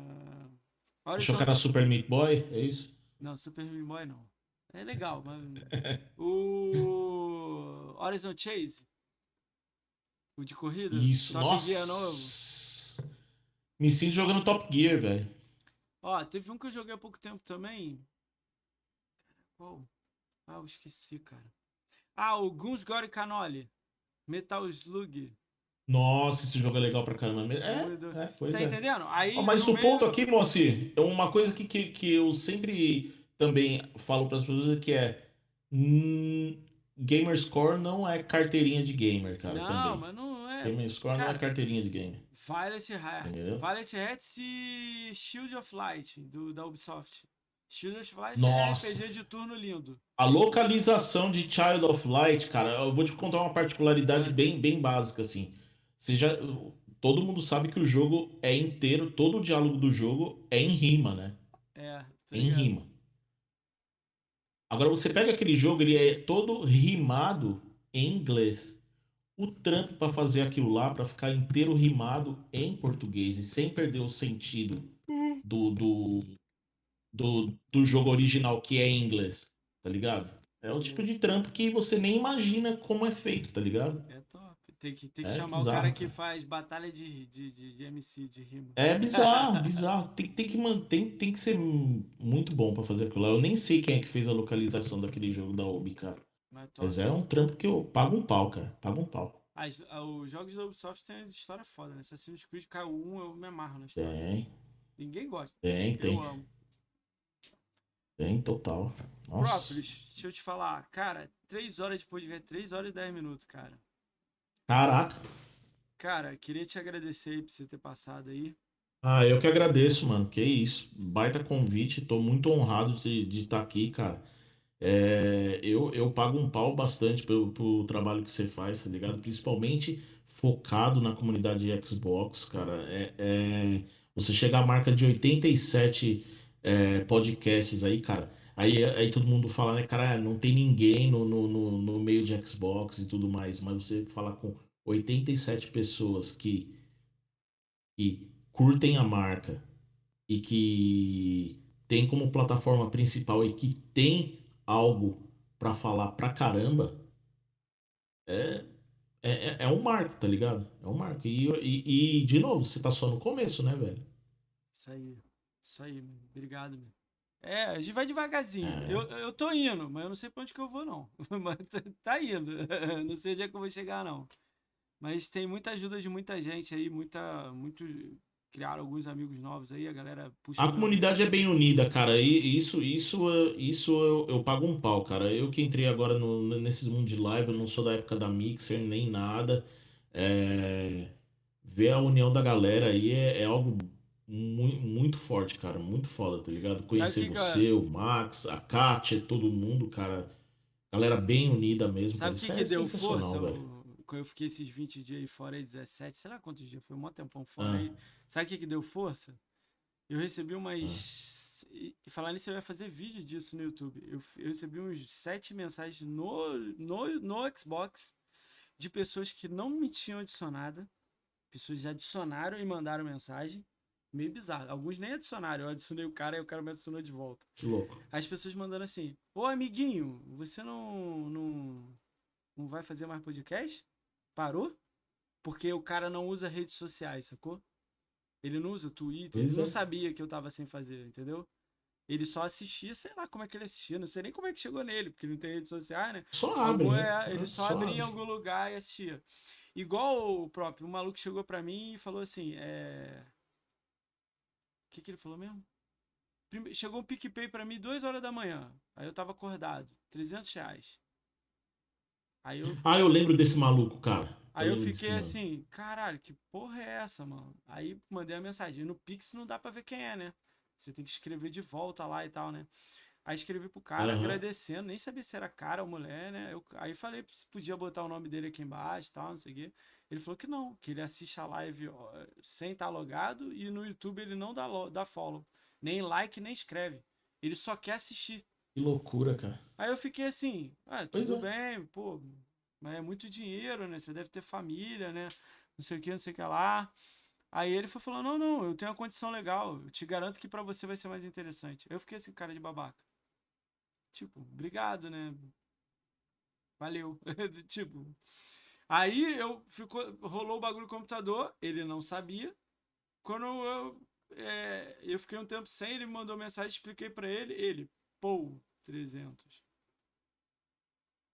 Speaker 2: Achou que era. Super Meat Boy? É isso?
Speaker 1: Não, Super Meat Boy não. É legal, mas... o Horizon Chase. O de corrida.
Speaker 2: Isso,
Speaker 1: Top
Speaker 2: nossa.
Speaker 1: Gear novo.
Speaker 2: Me sinto jogando Top Gear, velho.
Speaker 1: Ó, teve um que eu joguei há pouco tempo também. Qual? Ah, eu esqueci, cara. Ah, o Guns Gore Canoli. Metal Slug.
Speaker 2: Nossa, esse jogo é legal pra caramba. É,
Speaker 1: Doido.
Speaker 2: é pois
Speaker 1: tá
Speaker 2: é.
Speaker 1: entendendo? Aí,
Speaker 2: Ó, mas o
Speaker 1: meio-
Speaker 2: ponto aqui, Moacir, é uma coisa que, que, que eu sempre também falo para as pessoas que é hum, Gamerscore não é carteirinha de gamer, cara,
Speaker 1: Não,
Speaker 2: também.
Speaker 1: mas não é.
Speaker 2: Gamerscore não
Speaker 1: Cara,
Speaker 2: é carteirinha de gamer.
Speaker 1: Violet Hearts.
Speaker 2: Entendeu?
Speaker 1: Violet Hearts e Shield of Light, do, da Ubisoft. Shield of Light
Speaker 2: Nossa.
Speaker 1: é RPG de turno lindo.
Speaker 2: A localização de Child of Light, cara, eu vou te contar uma particularidade
Speaker 1: É.
Speaker 2: bem, bem básica, assim. Você já, todo mundo sabe que o jogo é inteiro, todo o diálogo do jogo é em rima, né?
Speaker 1: É,
Speaker 2: em
Speaker 1: ligado?
Speaker 2: rima. Agora você pega aquele jogo, ele é todo rimado em inglês. O trampo para fazer aquilo lá, para ficar inteiro rimado em português e sem perder o sentido do, do, do, do jogo original, que é em inglês, tá ligado? É o tipo de trampo que você nem imagina como é feito, tá ligado?
Speaker 1: É top. Tem que, tem que
Speaker 2: É
Speaker 1: chamar o
Speaker 2: bizarro,
Speaker 1: cara que faz batalha de, de, de, de MC, de rima.
Speaker 2: É bizarro, bizarro. Tem, tem que manter, tem que ser muito bom pra fazer aquilo lá. Eu nem sei quem é que fez a localização daquele jogo da Obi, cara.
Speaker 1: Mas é.
Speaker 2: Mas é um trampo que eu pago um pau, cara. Pago um pau.
Speaker 1: As- os jogos da Ubisoft têm uma história foda, né? Assassin's Creed K1 eu me amarro na história.
Speaker 2: Tem,
Speaker 1: Ninguém gosta.
Speaker 2: tem, tem.
Speaker 1: Eu amo.
Speaker 2: Tem, total. Nossa.
Speaker 1: Própolis, deixa eu te falar. Cara, 3 horas depois de ver, 3 horas e 10 minutos, cara.
Speaker 2: Caraca.
Speaker 1: Cara, queria te agradecer aí por você ter passado aí.
Speaker 2: Ah, eu que agradeço, mano. Que isso. Baita convite. Tô muito honrado de estar aqui, cara. É, eu, eu pago um pau bastante pelo, pelo trabalho que você faz, tá ligado? Principalmente focado na comunidade Xbox, cara. É, é- você chega à marca de 87 é, podcasts aí, cara. Aí, aí todo mundo fala, né, cara, não tem ninguém no, no, no, no meio de Xbox e tudo mais. Mas você falar com 87 pessoas que que curtem a marca e que tem como plataforma principal e que tem algo pra falar pra caramba, é, é, é- é um marco, tá ligado? É um marco. E, e, e, de novo, você tá só no começo, né, velho?
Speaker 1: Isso aí. Isso aí. Obrigado, meu. É, a gente vai devagarzinho.
Speaker 2: É.
Speaker 1: Eu, eu tô indo, mas eu não sei pra onde que eu vou, não. Mas tá- tá indo. Não sei onde é que eu vou chegar, não. Mas tem muita ajuda de muita gente aí, muita. Muito. Criaram alguns amigos novos aí, a galera puxa.
Speaker 2: A comunidade é bem unida, cara. E isso, isso, isso eu, eu pago um pau, cara. Eu que entrei agora no, nesses mundos de live, eu não sou da época da Mixer nem nada. É, ver a união da galera aí é, é algo muito, muito forte, cara. Muito foda, tá ligado? Conhecer
Speaker 1: que
Speaker 2: você, o Max, a Kátia, todo mundo, cara. Galera bem unida mesmo.
Speaker 1: Sabe o
Speaker 2: cara.
Speaker 1: que, que
Speaker 2: é
Speaker 1: deu força?
Speaker 2: velho.
Speaker 1: Quando eu fiquei esses 20 dias aí fora, aí 17, sei lá quantos dias, foi um mó tempão fora
Speaker 2: Ah.
Speaker 1: aí. Sabe o que, que deu força? Eu recebi umas. E e falar nisso, eu ia fazer vídeo disso no YouTube. Eu, eu recebi uns sete mensagens no, no, no Xbox de pessoas que não me tinham adicionado. Pessoas adicionaram e mandaram mensagem. Meio bizarro. Alguns nem adicionaram. Eu adicionei o cara e o cara me adicionou de volta.
Speaker 2: Que louco.
Speaker 1: As pessoas mandando assim: Ô amiguinho, você não, não, não vai fazer mais podcast? Parou? Porque o cara não usa redes sociais, sacou? Ele não usa Twitter,
Speaker 2: Pois
Speaker 1: ele não
Speaker 2: é.
Speaker 1: sabia que eu tava sem fazer, entendeu? Ele só assistia, sei lá como é que ele assistia, não sei nem como é que chegou nele, porque ele não tem redes sociais, né?
Speaker 2: Só abre,
Speaker 1: Algum-
Speaker 2: né?
Speaker 1: é, ele
Speaker 2: É,
Speaker 1: só, abria em
Speaker 2: abre.
Speaker 1: algum lugar e assistia. Igual o próprio, o maluco chegou pra mim e falou assim, é... O que que ele falou mesmo? Prime- Chegou um PicPay pra mim duas horas da manhã. Aí eu tava acordado, 300 reais. Aí eu,
Speaker 2: Ah, eu lembro desse maluco, cara.
Speaker 1: aí eu
Speaker 2: desse
Speaker 1: fiquei
Speaker 2: mano.
Speaker 1: assim, caralho, que porra é essa, mano? Aí mandei a mensagem. No Pix não dá pra ver quem é, né? Você tem que escrever de volta lá e tal, né? Aí escrevi pro cara
Speaker 2: Aham.
Speaker 1: agradecendo, nem sabia se era cara ou mulher, né? Eu, aí falei se podia botar o nome dele aqui embaixo e tal, não sei o quê. Ele falou que não, que ele assiste a live sem estar logado e no YouTube ele não dá, dá follow. Nem like, nem escreve. Ele só quer assistir.
Speaker 2: Que loucura, cara.
Speaker 1: Aí eu fiquei assim, ah, tudo
Speaker 2: é.
Speaker 1: bem, pô, mas é muito dinheiro, né? Você deve ter família, né? Não sei o que, não sei o que lá. Aí ele foi falando, não, não, eu tenho uma condição legal, eu te garanto que pra você vai ser mais interessante. Eu fiquei assim, cara de babaca. Tipo, obrigado, né? Valeu. tipo. Aí eu ficou, rolou o bagulho no computador, ele não sabia. Quando eu, é, eu fiquei um tempo sem, ele me mandou mensagem, expliquei pra ele, ele, pô, 300.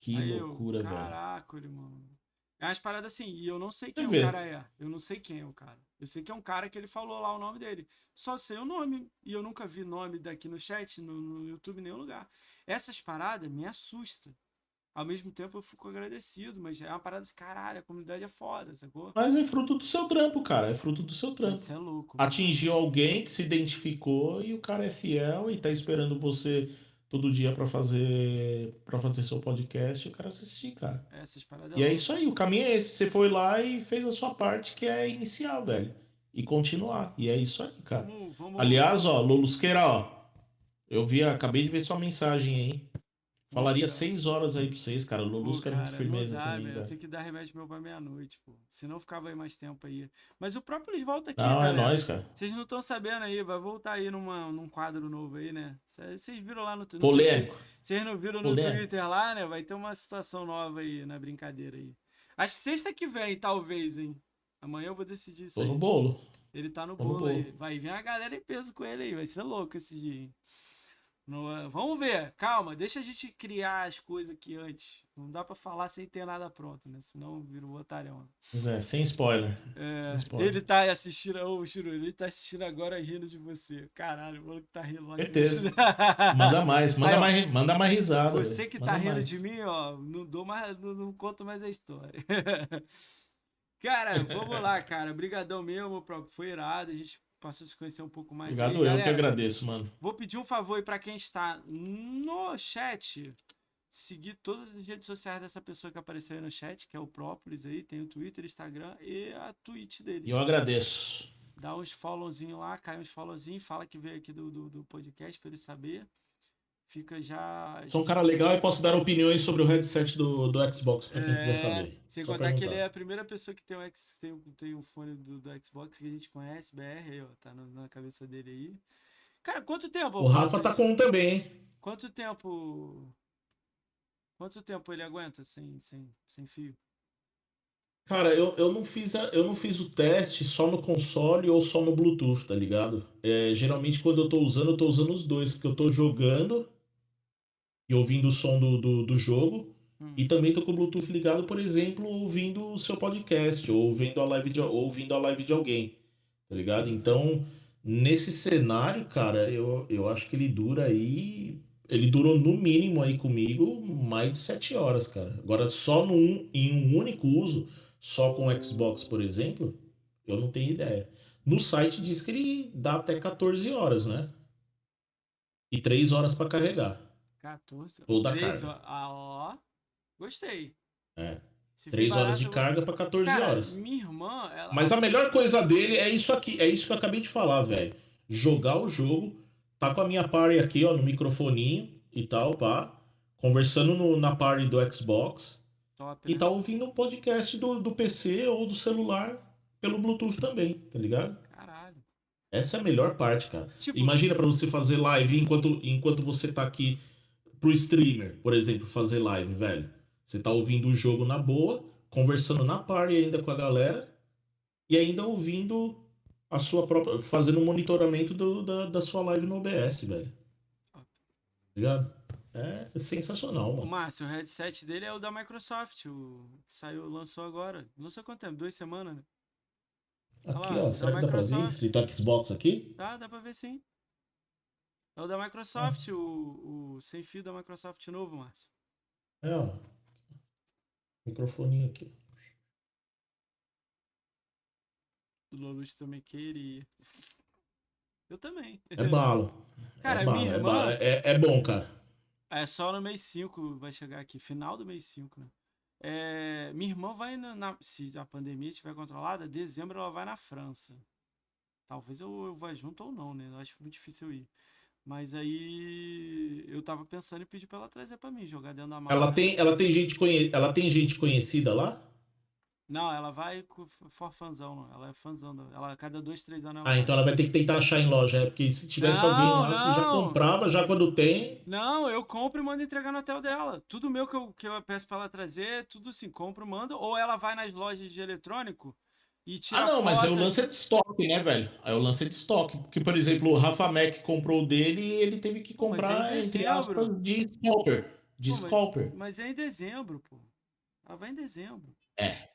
Speaker 2: Que
Speaker 1: Aí eu,
Speaker 2: loucura, velho.
Speaker 1: caraca, mano. É umas paradas assim, e eu não sei quem
Speaker 2: Você
Speaker 1: o
Speaker 2: vê.
Speaker 1: cara é. Eu não sei quem é o cara. Eu sei que é um cara que ele falou lá o nome dele. Só sei o nome. E eu nunca vi nome daqui no chat, no, no YouTube, em nenhum lugar. Essas paradas me assustam. Ao mesmo tempo eu fico agradecido, mas é uma parada assim, caralho, a comunidade é foda, sacou?
Speaker 2: Mas é fruto do seu trampo, cara. É fruto do seu trampo.
Speaker 1: Isso é louco. mano.
Speaker 2: Atingiu alguém que se identificou e o cara é fiel e tá esperando você todo dia pra fazer para fazer seu podcast e o cara assistir, cara.
Speaker 1: Essas paradas
Speaker 2: E é isso aí, o caminho é esse. Você foi lá e fez a sua parte, que é iniciar, velho. E continuar. E é isso aí, cara.
Speaker 1: Vamos, vamos.
Speaker 2: Aliás, ó, Lulusqueira, ó. Eu vi, acabei de ver sua mensagem aí. Falaria seis horas aí pra vocês, cara. O Lulusco é muito
Speaker 1: cara,
Speaker 2: firmeza
Speaker 1: não dá,
Speaker 2: também,
Speaker 1: velho. Eu tenho que dar remédio meu pra meia-noite, pô. Senão ficava aí mais tempo aí. Mas o próprio volta aqui,
Speaker 2: Não, é
Speaker 1: galera.
Speaker 2: nóis, cara.
Speaker 1: Vocês não estão sabendo aí, vai voltar aí numa, num quadro novo aí, né? Cê- Vocês viram lá no Twitter.
Speaker 2: Polêmico.
Speaker 1: Vocês não viram no
Speaker 2: Polêmico.
Speaker 1: Twitter lá, né? Vai ter uma situação nova aí na brincadeira aí. Acho que sexta que vem, talvez, hein? Amanhã eu vou decidir isso
Speaker 2: Tô
Speaker 1: aí.
Speaker 2: no bolo.
Speaker 1: Ele tá no
Speaker 2: Tô no
Speaker 1: bolo aí.
Speaker 2: bolo.
Speaker 1: Vai vir a galera em peso com ele aí. Vai ser louco esse dia. hein? É- Vamos ver. Calma, deixa a gente criar as coisas aqui antes. Não dá pra falar sem ter nada pronto, né? Senão vira um otarão.
Speaker 2: É, sem spoiler.
Speaker 1: É,
Speaker 2: Sem spoiler.
Speaker 1: ele tá assistindo. Ô, Chiru, ele tá assistindo agora rindo de você. Caralho, o maluco tá rindo lá.
Speaker 2: Certeza. Manda mais, manda
Speaker 1: Aí, ó,
Speaker 2: mais, manda mais risada.
Speaker 1: Você que
Speaker 2: Manda
Speaker 1: tá rindo
Speaker 2: mais.
Speaker 1: de mim, ó, não dou mais, não, não conto mais a história. cara, vamos lá, cara. Brigadão mesmo. Foi irado. A gente passou a se conhecer um pouco mais. aí.
Speaker 2: Obrigado, eu que
Speaker 1: Galera,
Speaker 2: agradeço, mano.
Speaker 1: Vou pedir um favor aí pra quem está no chat. Seguir todas as redes sociais dessa pessoa que apareceu aí no chat, que é o Própolis aí, tem o Twitter, Instagram e a Twitch dele.
Speaker 2: E eu agradeço.
Speaker 1: Dá uns followzinho lá, cai uns followzinho, fala que veio aqui do, do, do podcast pra ele saber. Fica já.
Speaker 2: Sou um cara legal e posso dar opiniões sobre o headset do, do Xbox, pra quem quiser
Speaker 1: É,
Speaker 2: saber.
Speaker 1: Sem
Speaker 2: Só
Speaker 1: contar que ele é a primeira pessoa que tem um, X, tem, tem um fone do, do Xbox que a gente conhece, BR, aí, ó, tá no- na cabeça dele aí. Cara, quanto tempo?
Speaker 2: O Rafa tá com um também, hein?
Speaker 1: Quanto tempo. Quanto tempo ele aguenta sem, sem, sem fio?
Speaker 2: Cara, eu, eu, não fiz a- eu não fiz o teste só no console ou só no Bluetooth, tá ligado? É, geralmente quando eu tô usando, eu tô usando os dois, porque eu tô jogando e ouvindo o som do, do, do jogo,
Speaker 1: Hum.
Speaker 2: e também tô com o Bluetooth ligado, por exemplo, ouvindo o seu podcast, ou ouvindo a live de, ou ouvindo a live de alguém, tá ligado? Então, nesse cenário, cara, eu, eu acho que ele dura aí. Ele durou no mínimo aí comigo mais de sete horas, cara. Agora, só num, em um único uso, só com o Xbox, por exemplo, eu não tenho ideia. No site diz que ele dá até 14 horas, né? E 3 horas pra carregar.
Speaker 1: 14.
Speaker 2: Toda a
Speaker 1: três
Speaker 2: carga.
Speaker 1: Ah, ó. Gostei.
Speaker 2: É.
Speaker 1: Se
Speaker 2: 3
Speaker 1: for
Speaker 2: horas de
Speaker 1: barato, eu-
Speaker 2: carga pra 14
Speaker 1: Cara,
Speaker 2: horas.
Speaker 1: minha irmã, ela.
Speaker 2: Mas a melhor coisa dele é isso aqui, é isso que eu acabei de falar, velho. Jogar o jogo, tá com a minha party aqui, ó, no microfoninho e tal, pá. Conversando no- na party do Xbox.
Speaker 1: Top,
Speaker 2: E
Speaker 1: né?
Speaker 2: tá ouvindo um podcast do, do PC ou do celular pelo Bluetooth também, tá ligado?
Speaker 1: Caralho.
Speaker 2: Essa é a melhor parte, cara.
Speaker 1: Tipo,
Speaker 2: Imagina pra você fazer live enquanto, enquanto você tá aqui pro streamer, por exemplo, fazer live, velho. Você tá ouvindo o jogo na boa, conversando na party ainda com a galera e ainda ouvindo a sua própria. fazendo um monitoramento do- da, da sua live no OBS, velho. Tá ligado? É sensacional,
Speaker 1: o
Speaker 2: mano.
Speaker 1: Márcio, o headset dele é o da Microsoft, o que saiu, lançou agora. Lançou quanto tempo? Duas semanas, né?
Speaker 2: Aqui,
Speaker 1: lá,
Speaker 2: ó. Será que dá pra ver?
Speaker 1: Microsoft.
Speaker 2: Escrito Xbox aqui?
Speaker 1: Dá, dá pra ver sim. É o da Microsoft, o, o sem fio da Microsoft novo, Márcio.
Speaker 2: É, ó. Microfoninho aqui.
Speaker 1: O Lolus também queria. Eu também.
Speaker 2: É bala.
Speaker 1: Cara,
Speaker 2: é bala,
Speaker 1: minha
Speaker 2: é,
Speaker 1: irmã-.
Speaker 2: É, é bom, cara.
Speaker 1: É só no mês 5 vai chegar aqui, final do mês 5, né? É, minha irmã vai na, na- Se a pandemia estiver controlada, dezembro ela vai na França. Talvez eu, eu vá junto ou não, né? Eu acho muito difícil eu ir. Mas aí eu tava pensando em pedir pra ela trazer pra mim, jogar dentro da mala.
Speaker 2: Ela tem, ela tem gente conhe... ela tem gente conhecida lá?
Speaker 1: Não, ela vai com for fãzão, não. Ela é fãzão. Ela a cada dois, três anos ela
Speaker 2: Ah,
Speaker 1: vai.
Speaker 2: então ela vai ter que tentar achar em loja, é porque se tivesse
Speaker 1: Não,
Speaker 2: alguém lá, você já
Speaker 1: não.
Speaker 2: comprava, já quando tem.
Speaker 1: Não, eu compro e mando entregar no hotel dela. Tudo meu que eu, que eu peço pra ela trazer, tudo assim, compro, mando. Ou ela vai nas lojas de eletrônico e tira
Speaker 2: Ah, não, mas aí o lance é de estoque, né, velho? Aí o lance é de estoque. Porque, por exemplo, o Rafa Mac comprou o dele e ele teve que
Speaker 1: Pô, mas é
Speaker 2: comprar, entre
Speaker 1: dezembro.
Speaker 2: aspas, de scalper. De
Speaker 1: Pô, mas-
Speaker 2: scalper.
Speaker 1: Mas é em dezembro, pô. Ela vai em dezembro.
Speaker 2: É.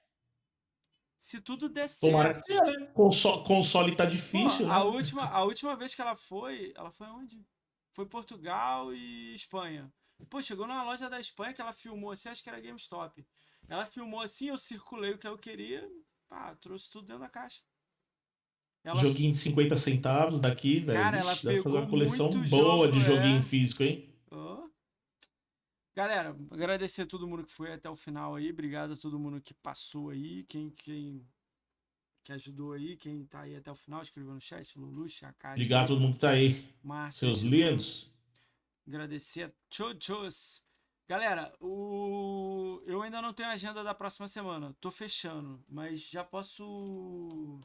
Speaker 1: Se tudo der
Speaker 2: Tomara
Speaker 1: certo.
Speaker 2: que tenha, né? Console, console tá
Speaker 1: Pô,
Speaker 2: difícil, né?
Speaker 1: a, última, a última vez que ela foi, ela foi onde? Foi Portugal e Espanha. Pô, chegou numa loja da Espanha que ela filmou assim, acho que era GameStop. Ela filmou assim, eu circulei o que eu queria, pá, trouxe tudo dentro da caixa. Ela
Speaker 2: Joguinho de 50 centavos daqui, velho.
Speaker 1: Cara, ela
Speaker 2: Ixi, pra fazer uma
Speaker 1: pegou
Speaker 2: coleção boa
Speaker 1: jogo,
Speaker 2: de
Speaker 1: é.
Speaker 2: joguinho físico, hein?
Speaker 1: Ó. Galera, agradecer a todo mundo que foi até o final aí. Obrigado a todo mundo que passou aí. Quem, quem que ajudou aí, quem tá aí até o final, escreveu no chat. Lulu, a Kátia,
Speaker 2: Obrigado a todo mundo que tá aí.
Speaker 1: Márcio,
Speaker 2: Seus lindos.
Speaker 1: Agradecer a Chochos. Galera, o... eu ainda não tenho agenda da próxima semana. Tô fechando, mas já posso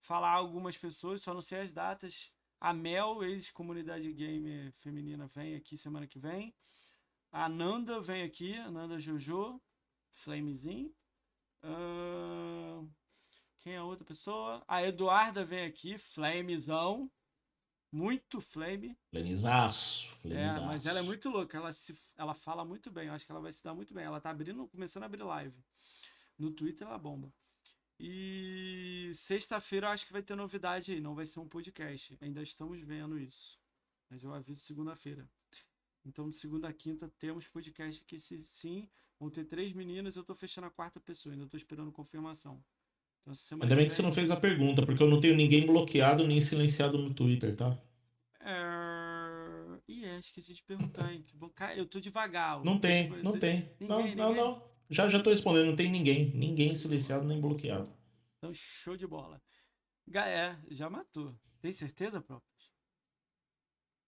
Speaker 1: falar algumas pessoas, só não sei as datas. A Mel, ex-comunidade gamer feminina, vem aqui semana que vem. A Nanda vem aqui, a Nanda Jojo, Flamezinho. Ahn, Quem é a outra pessoa? A Eduarda vem aqui, Flamezão. Muito flame.
Speaker 2: Flenizaço.
Speaker 1: É, mas ela é muito louca, ela, se, ela fala muito bem, eu acho que ela vai se dar muito bem. Ela tá abrindo, começando a abrir live. No Twitter ela bomba. E sexta-feira eu acho que vai ter novidade aí, não vai ser um podcast. Ainda estamos vendo isso. Mas eu aviso segunda-feira. Então, segunda a quinta temos podcast aqui, se sim. Vão ter três meninas, eu tô fechando a quarta pessoa, ainda tô esperando confirmação. Então,
Speaker 2: Ainda bem que você não fez a pergunta, porque eu não tenho ninguém bloqueado nem silenciado no Twitter, tá?
Speaker 1: É... Ih, é, esqueci de perguntar, hein? Eu tô devagar.
Speaker 2: Não tem,
Speaker 1: deva-
Speaker 2: não
Speaker 1: tô-
Speaker 2: tem. Não,
Speaker 1: Ninguém,
Speaker 2: não,
Speaker 1: ninguém?
Speaker 2: não. Já, já tô respondendo, não tem ninguém. Ninguém silenciado nem bloqueado.
Speaker 1: Então, show de bola. É, já matou. Tem certeza, próprio?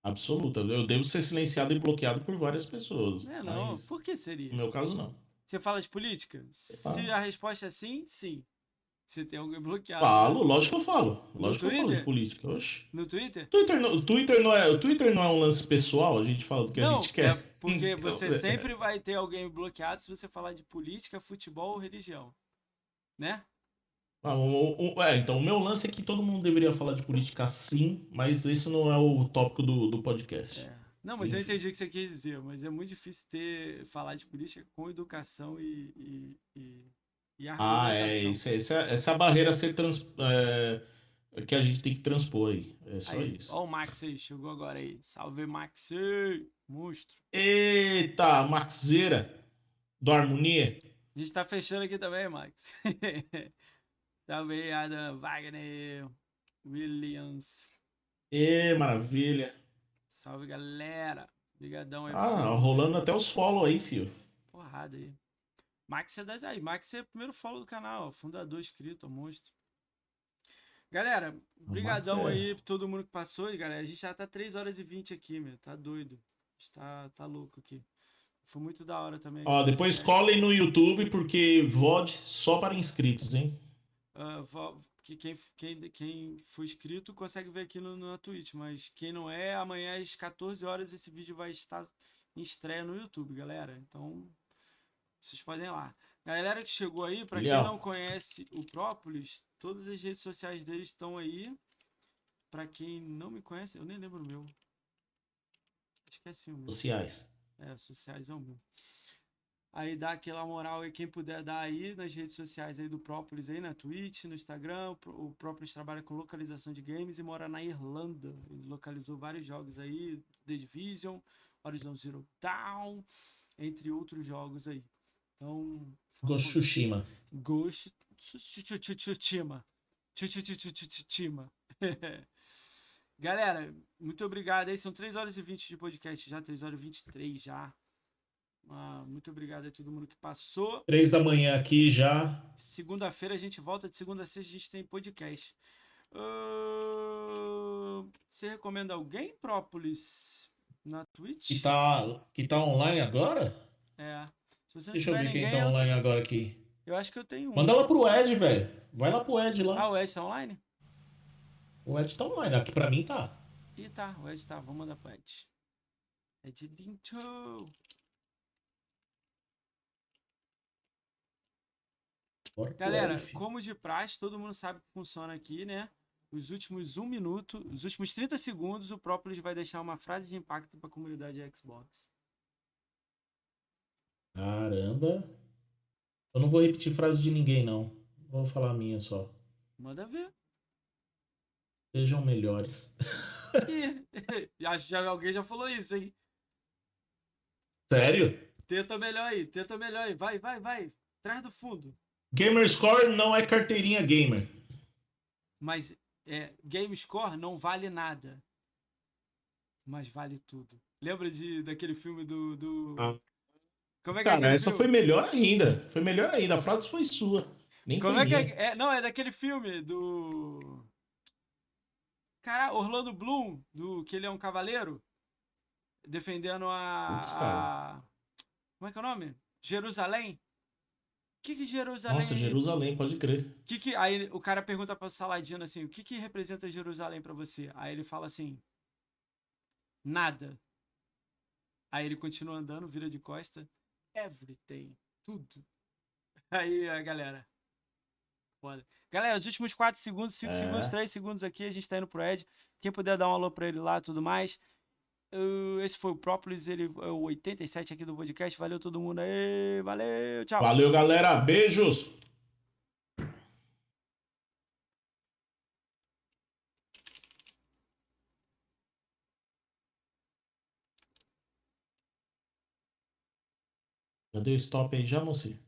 Speaker 2: Absoluta. Eu devo ser silenciado e bloqueado por várias pessoas.
Speaker 1: É, não. Por que seria?
Speaker 2: no meu caso, não.
Speaker 1: Você fala de política? Se a resposta é sim, sim. Você tem alguém bloqueado.
Speaker 2: Falo, lógico que eu falo. Lógico que eu falo de
Speaker 1: Twitter?
Speaker 2: política. Oxe.
Speaker 1: No Twitter?
Speaker 2: Twitter não, o Twitter não é, o Twitter não é um lance pessoal, a gente fala do que
Speaker 1: não,
Speaker 2: a gente quer.
Speaker 1: é porque
Speaker 2: Então,
Speaker 1: você
Speaker 2: é.
Speaker 1: sempre vai ter alguém bloqueado se você falar de política, futebol ou religião. Né?
Speaker 2: Ah, o- o- é, então o meu lance é que todo mundo deveria falar de política sim, mas esse não é o tópico do, do podcast.
Speaker 1: É. Não, mas eu
Speaker 2: Enfim.
Speaker 1: entendi o que você quis dizer, mas é muito difícil ter falar de política com educação e, e, e, e
Speaker 2: Ah, é, isso, é- essa, é- essa é a barreira a ser trans, é, que a gente tem que transpor aí. É só
Speaker 1: Aí,
Speaker 2: isso.
Speaker 1: ó o Max aí, chegou agora aí. Salve, Max! Monstro.
Speaker 2: Eita, Maxeira do Harmonia.
Speaker 1: A gente tá fechando aqui também, Max. Salve aí, Adam Wagner Williams.
Speaker 2: Ê, maravilha.
Speaker 1: Salve, galera. Obrigadão aí.
Speaker 2: Ah, rolando até os follow aí, fio.
Speaker 1: Porrada aí. Max é das aí. Max é o primeiro follow do canal, fundador inscrito, monstro. Galera, brigadão
Speaker 2: é.
Speaker 1: aí por todo mundo que passou, e galera. A gente já tá 3 horas e 20 aqui, meu. Tá doido. A gente tá, tá louco aqui. Foi muito da hora também.
Speaker 2: Ó, depois colhem no YouTube, porque VOD só para inscritos, hein?
Speaker 1: Vo- que quem, quem, quem for inscrito consegue ver aqui no, na Twitch, mas quem não é, amanhã às 14 horas esse vídeo vai estar em estreia no YouTube, galera. Então, vocês podem ir lá. Galera que chegou aí, pra quem não conhece o Própolis, todas as redes sociais deles estão aí. Pra quem não me conhece, eu nem lembro o meu. Esqueci o meu.
Speaker 2: Sociais.
Speaker 1: É, sociais é o meu. Aí dá aquela moral aí, quem puder dar aí nas redes sociais aí do Própolis aí, na Twitch, no Instagram. O Própolis trabalha com localização de games e mora na Irlanda. Ele localizou vários jogos aí, The Division, Horizon Zero Dawn, entre outros jogos aí. Então,
Speaker 2: Ghost. Tsushima.
Speaker 1: Ghost Tsushima. Tsushima. Galera, muito obrigado aí. São 3 horas e 20 de podcast já, 3 horas e 23 já. Ah, muito obrigado a todo mundo que passou.
Speaker 2: Três da manhã aqui já.
Speaker 1: Segunda-feira a gente volta, de segunda a sexta a gente tem podcast. Ah, você recomenda alguém, Própolis, na Twitch?
Speaker 2: Que tá, que tá online agora?
Speaker 1: É.
Speaker 2: Deixa eu ver quem
Speaker 1: ninguém,
Speaker 2: tá
Speaker 1: eu,
Speaker 2: online agora aqui.
Speaker 1: eu acho que eu tenho um.
Speaker 2: Manda lá pro Ed, velho. Vai lá pro Ed lá.
Speaker 1: Ah, o Ed tá online?
Speaker 2: O Ed tá online. Aqui pra mim tá.
Speaker 1: Ih, tá, o Ed tá. Vamos mandar pro Ed. Ed Galera,
Speaker 2: Ed,
Speaker 1: como de praxe, todo mundo sabe que funciona aqui, né? Os últimos um minuto, os últimos 30 segundos, o Própolis vai deixar uma frase de impacto pra comunidade Xbox.
Speaker 2: Caramba. Eu não vou repetir frase de ninguém, não. Vou falar a minha só.
Speaker 1: Manda ver.
Speaker 2: Sejam melhores.
Speaker 1: Acho que alguém já falou isso, hein?
Speaker 2: Sério?
Speaker 1: Tenta melhor aí, tenta melhor aí. Vai, vai, vai. Traz do fundo.
Speaker 2: Gamerscore não é carteirinha gamer.
Speaker 1: Mas é, Game Score não vale nada. Mas vale tudo. Lembra de, daquele filme do. do...
Speaker 2: Ah.
Speaker 1: Como é que é
Speaker 2: Cara,
Speaker 1: aquele
Speaker 2: essa
Speaker 1: filme?
Speaker 2: foi melhor ainda. Foi melhor ainda. A frase foi sua. Nem
Speaker 1: Como
Speaker 2: foi
Speaker 1: é que
Speaker 2: minha.
Speaker 1: é, é? Não, é daquele filme do. Cara, Orlando Bloom, do que ele é um cavaleiro, defendendo a. A... Como é que é o nome? Jerusalém? O que que Jerusalém...
Speaker 2: Nossa, Jerusalém, pode crer.
Speaker 1: Que que, aí o cara pergunta pra Saladino assim, o que que representa Jerusalém pra você? Aí ele fala assim, nada. Aí ele continua andando, vira de costa, everything, tudo. Aí a galera, foda. Galera, os últimos 4 segundos, 5
Speaker 2: É.
Speaker 1: segundos, 3 segundos aqui, a gente tá indo pro Ed. Quem puder dar um alô pra ele lá e tudo mais. Uh, esse foi o Própolis, ele é o 87 aqui do podcast. Valeu todo mundo aí, valeu, tchau.
Speaker 2: Valeu, galera. Beijos. Deu stop aí já, mocinho?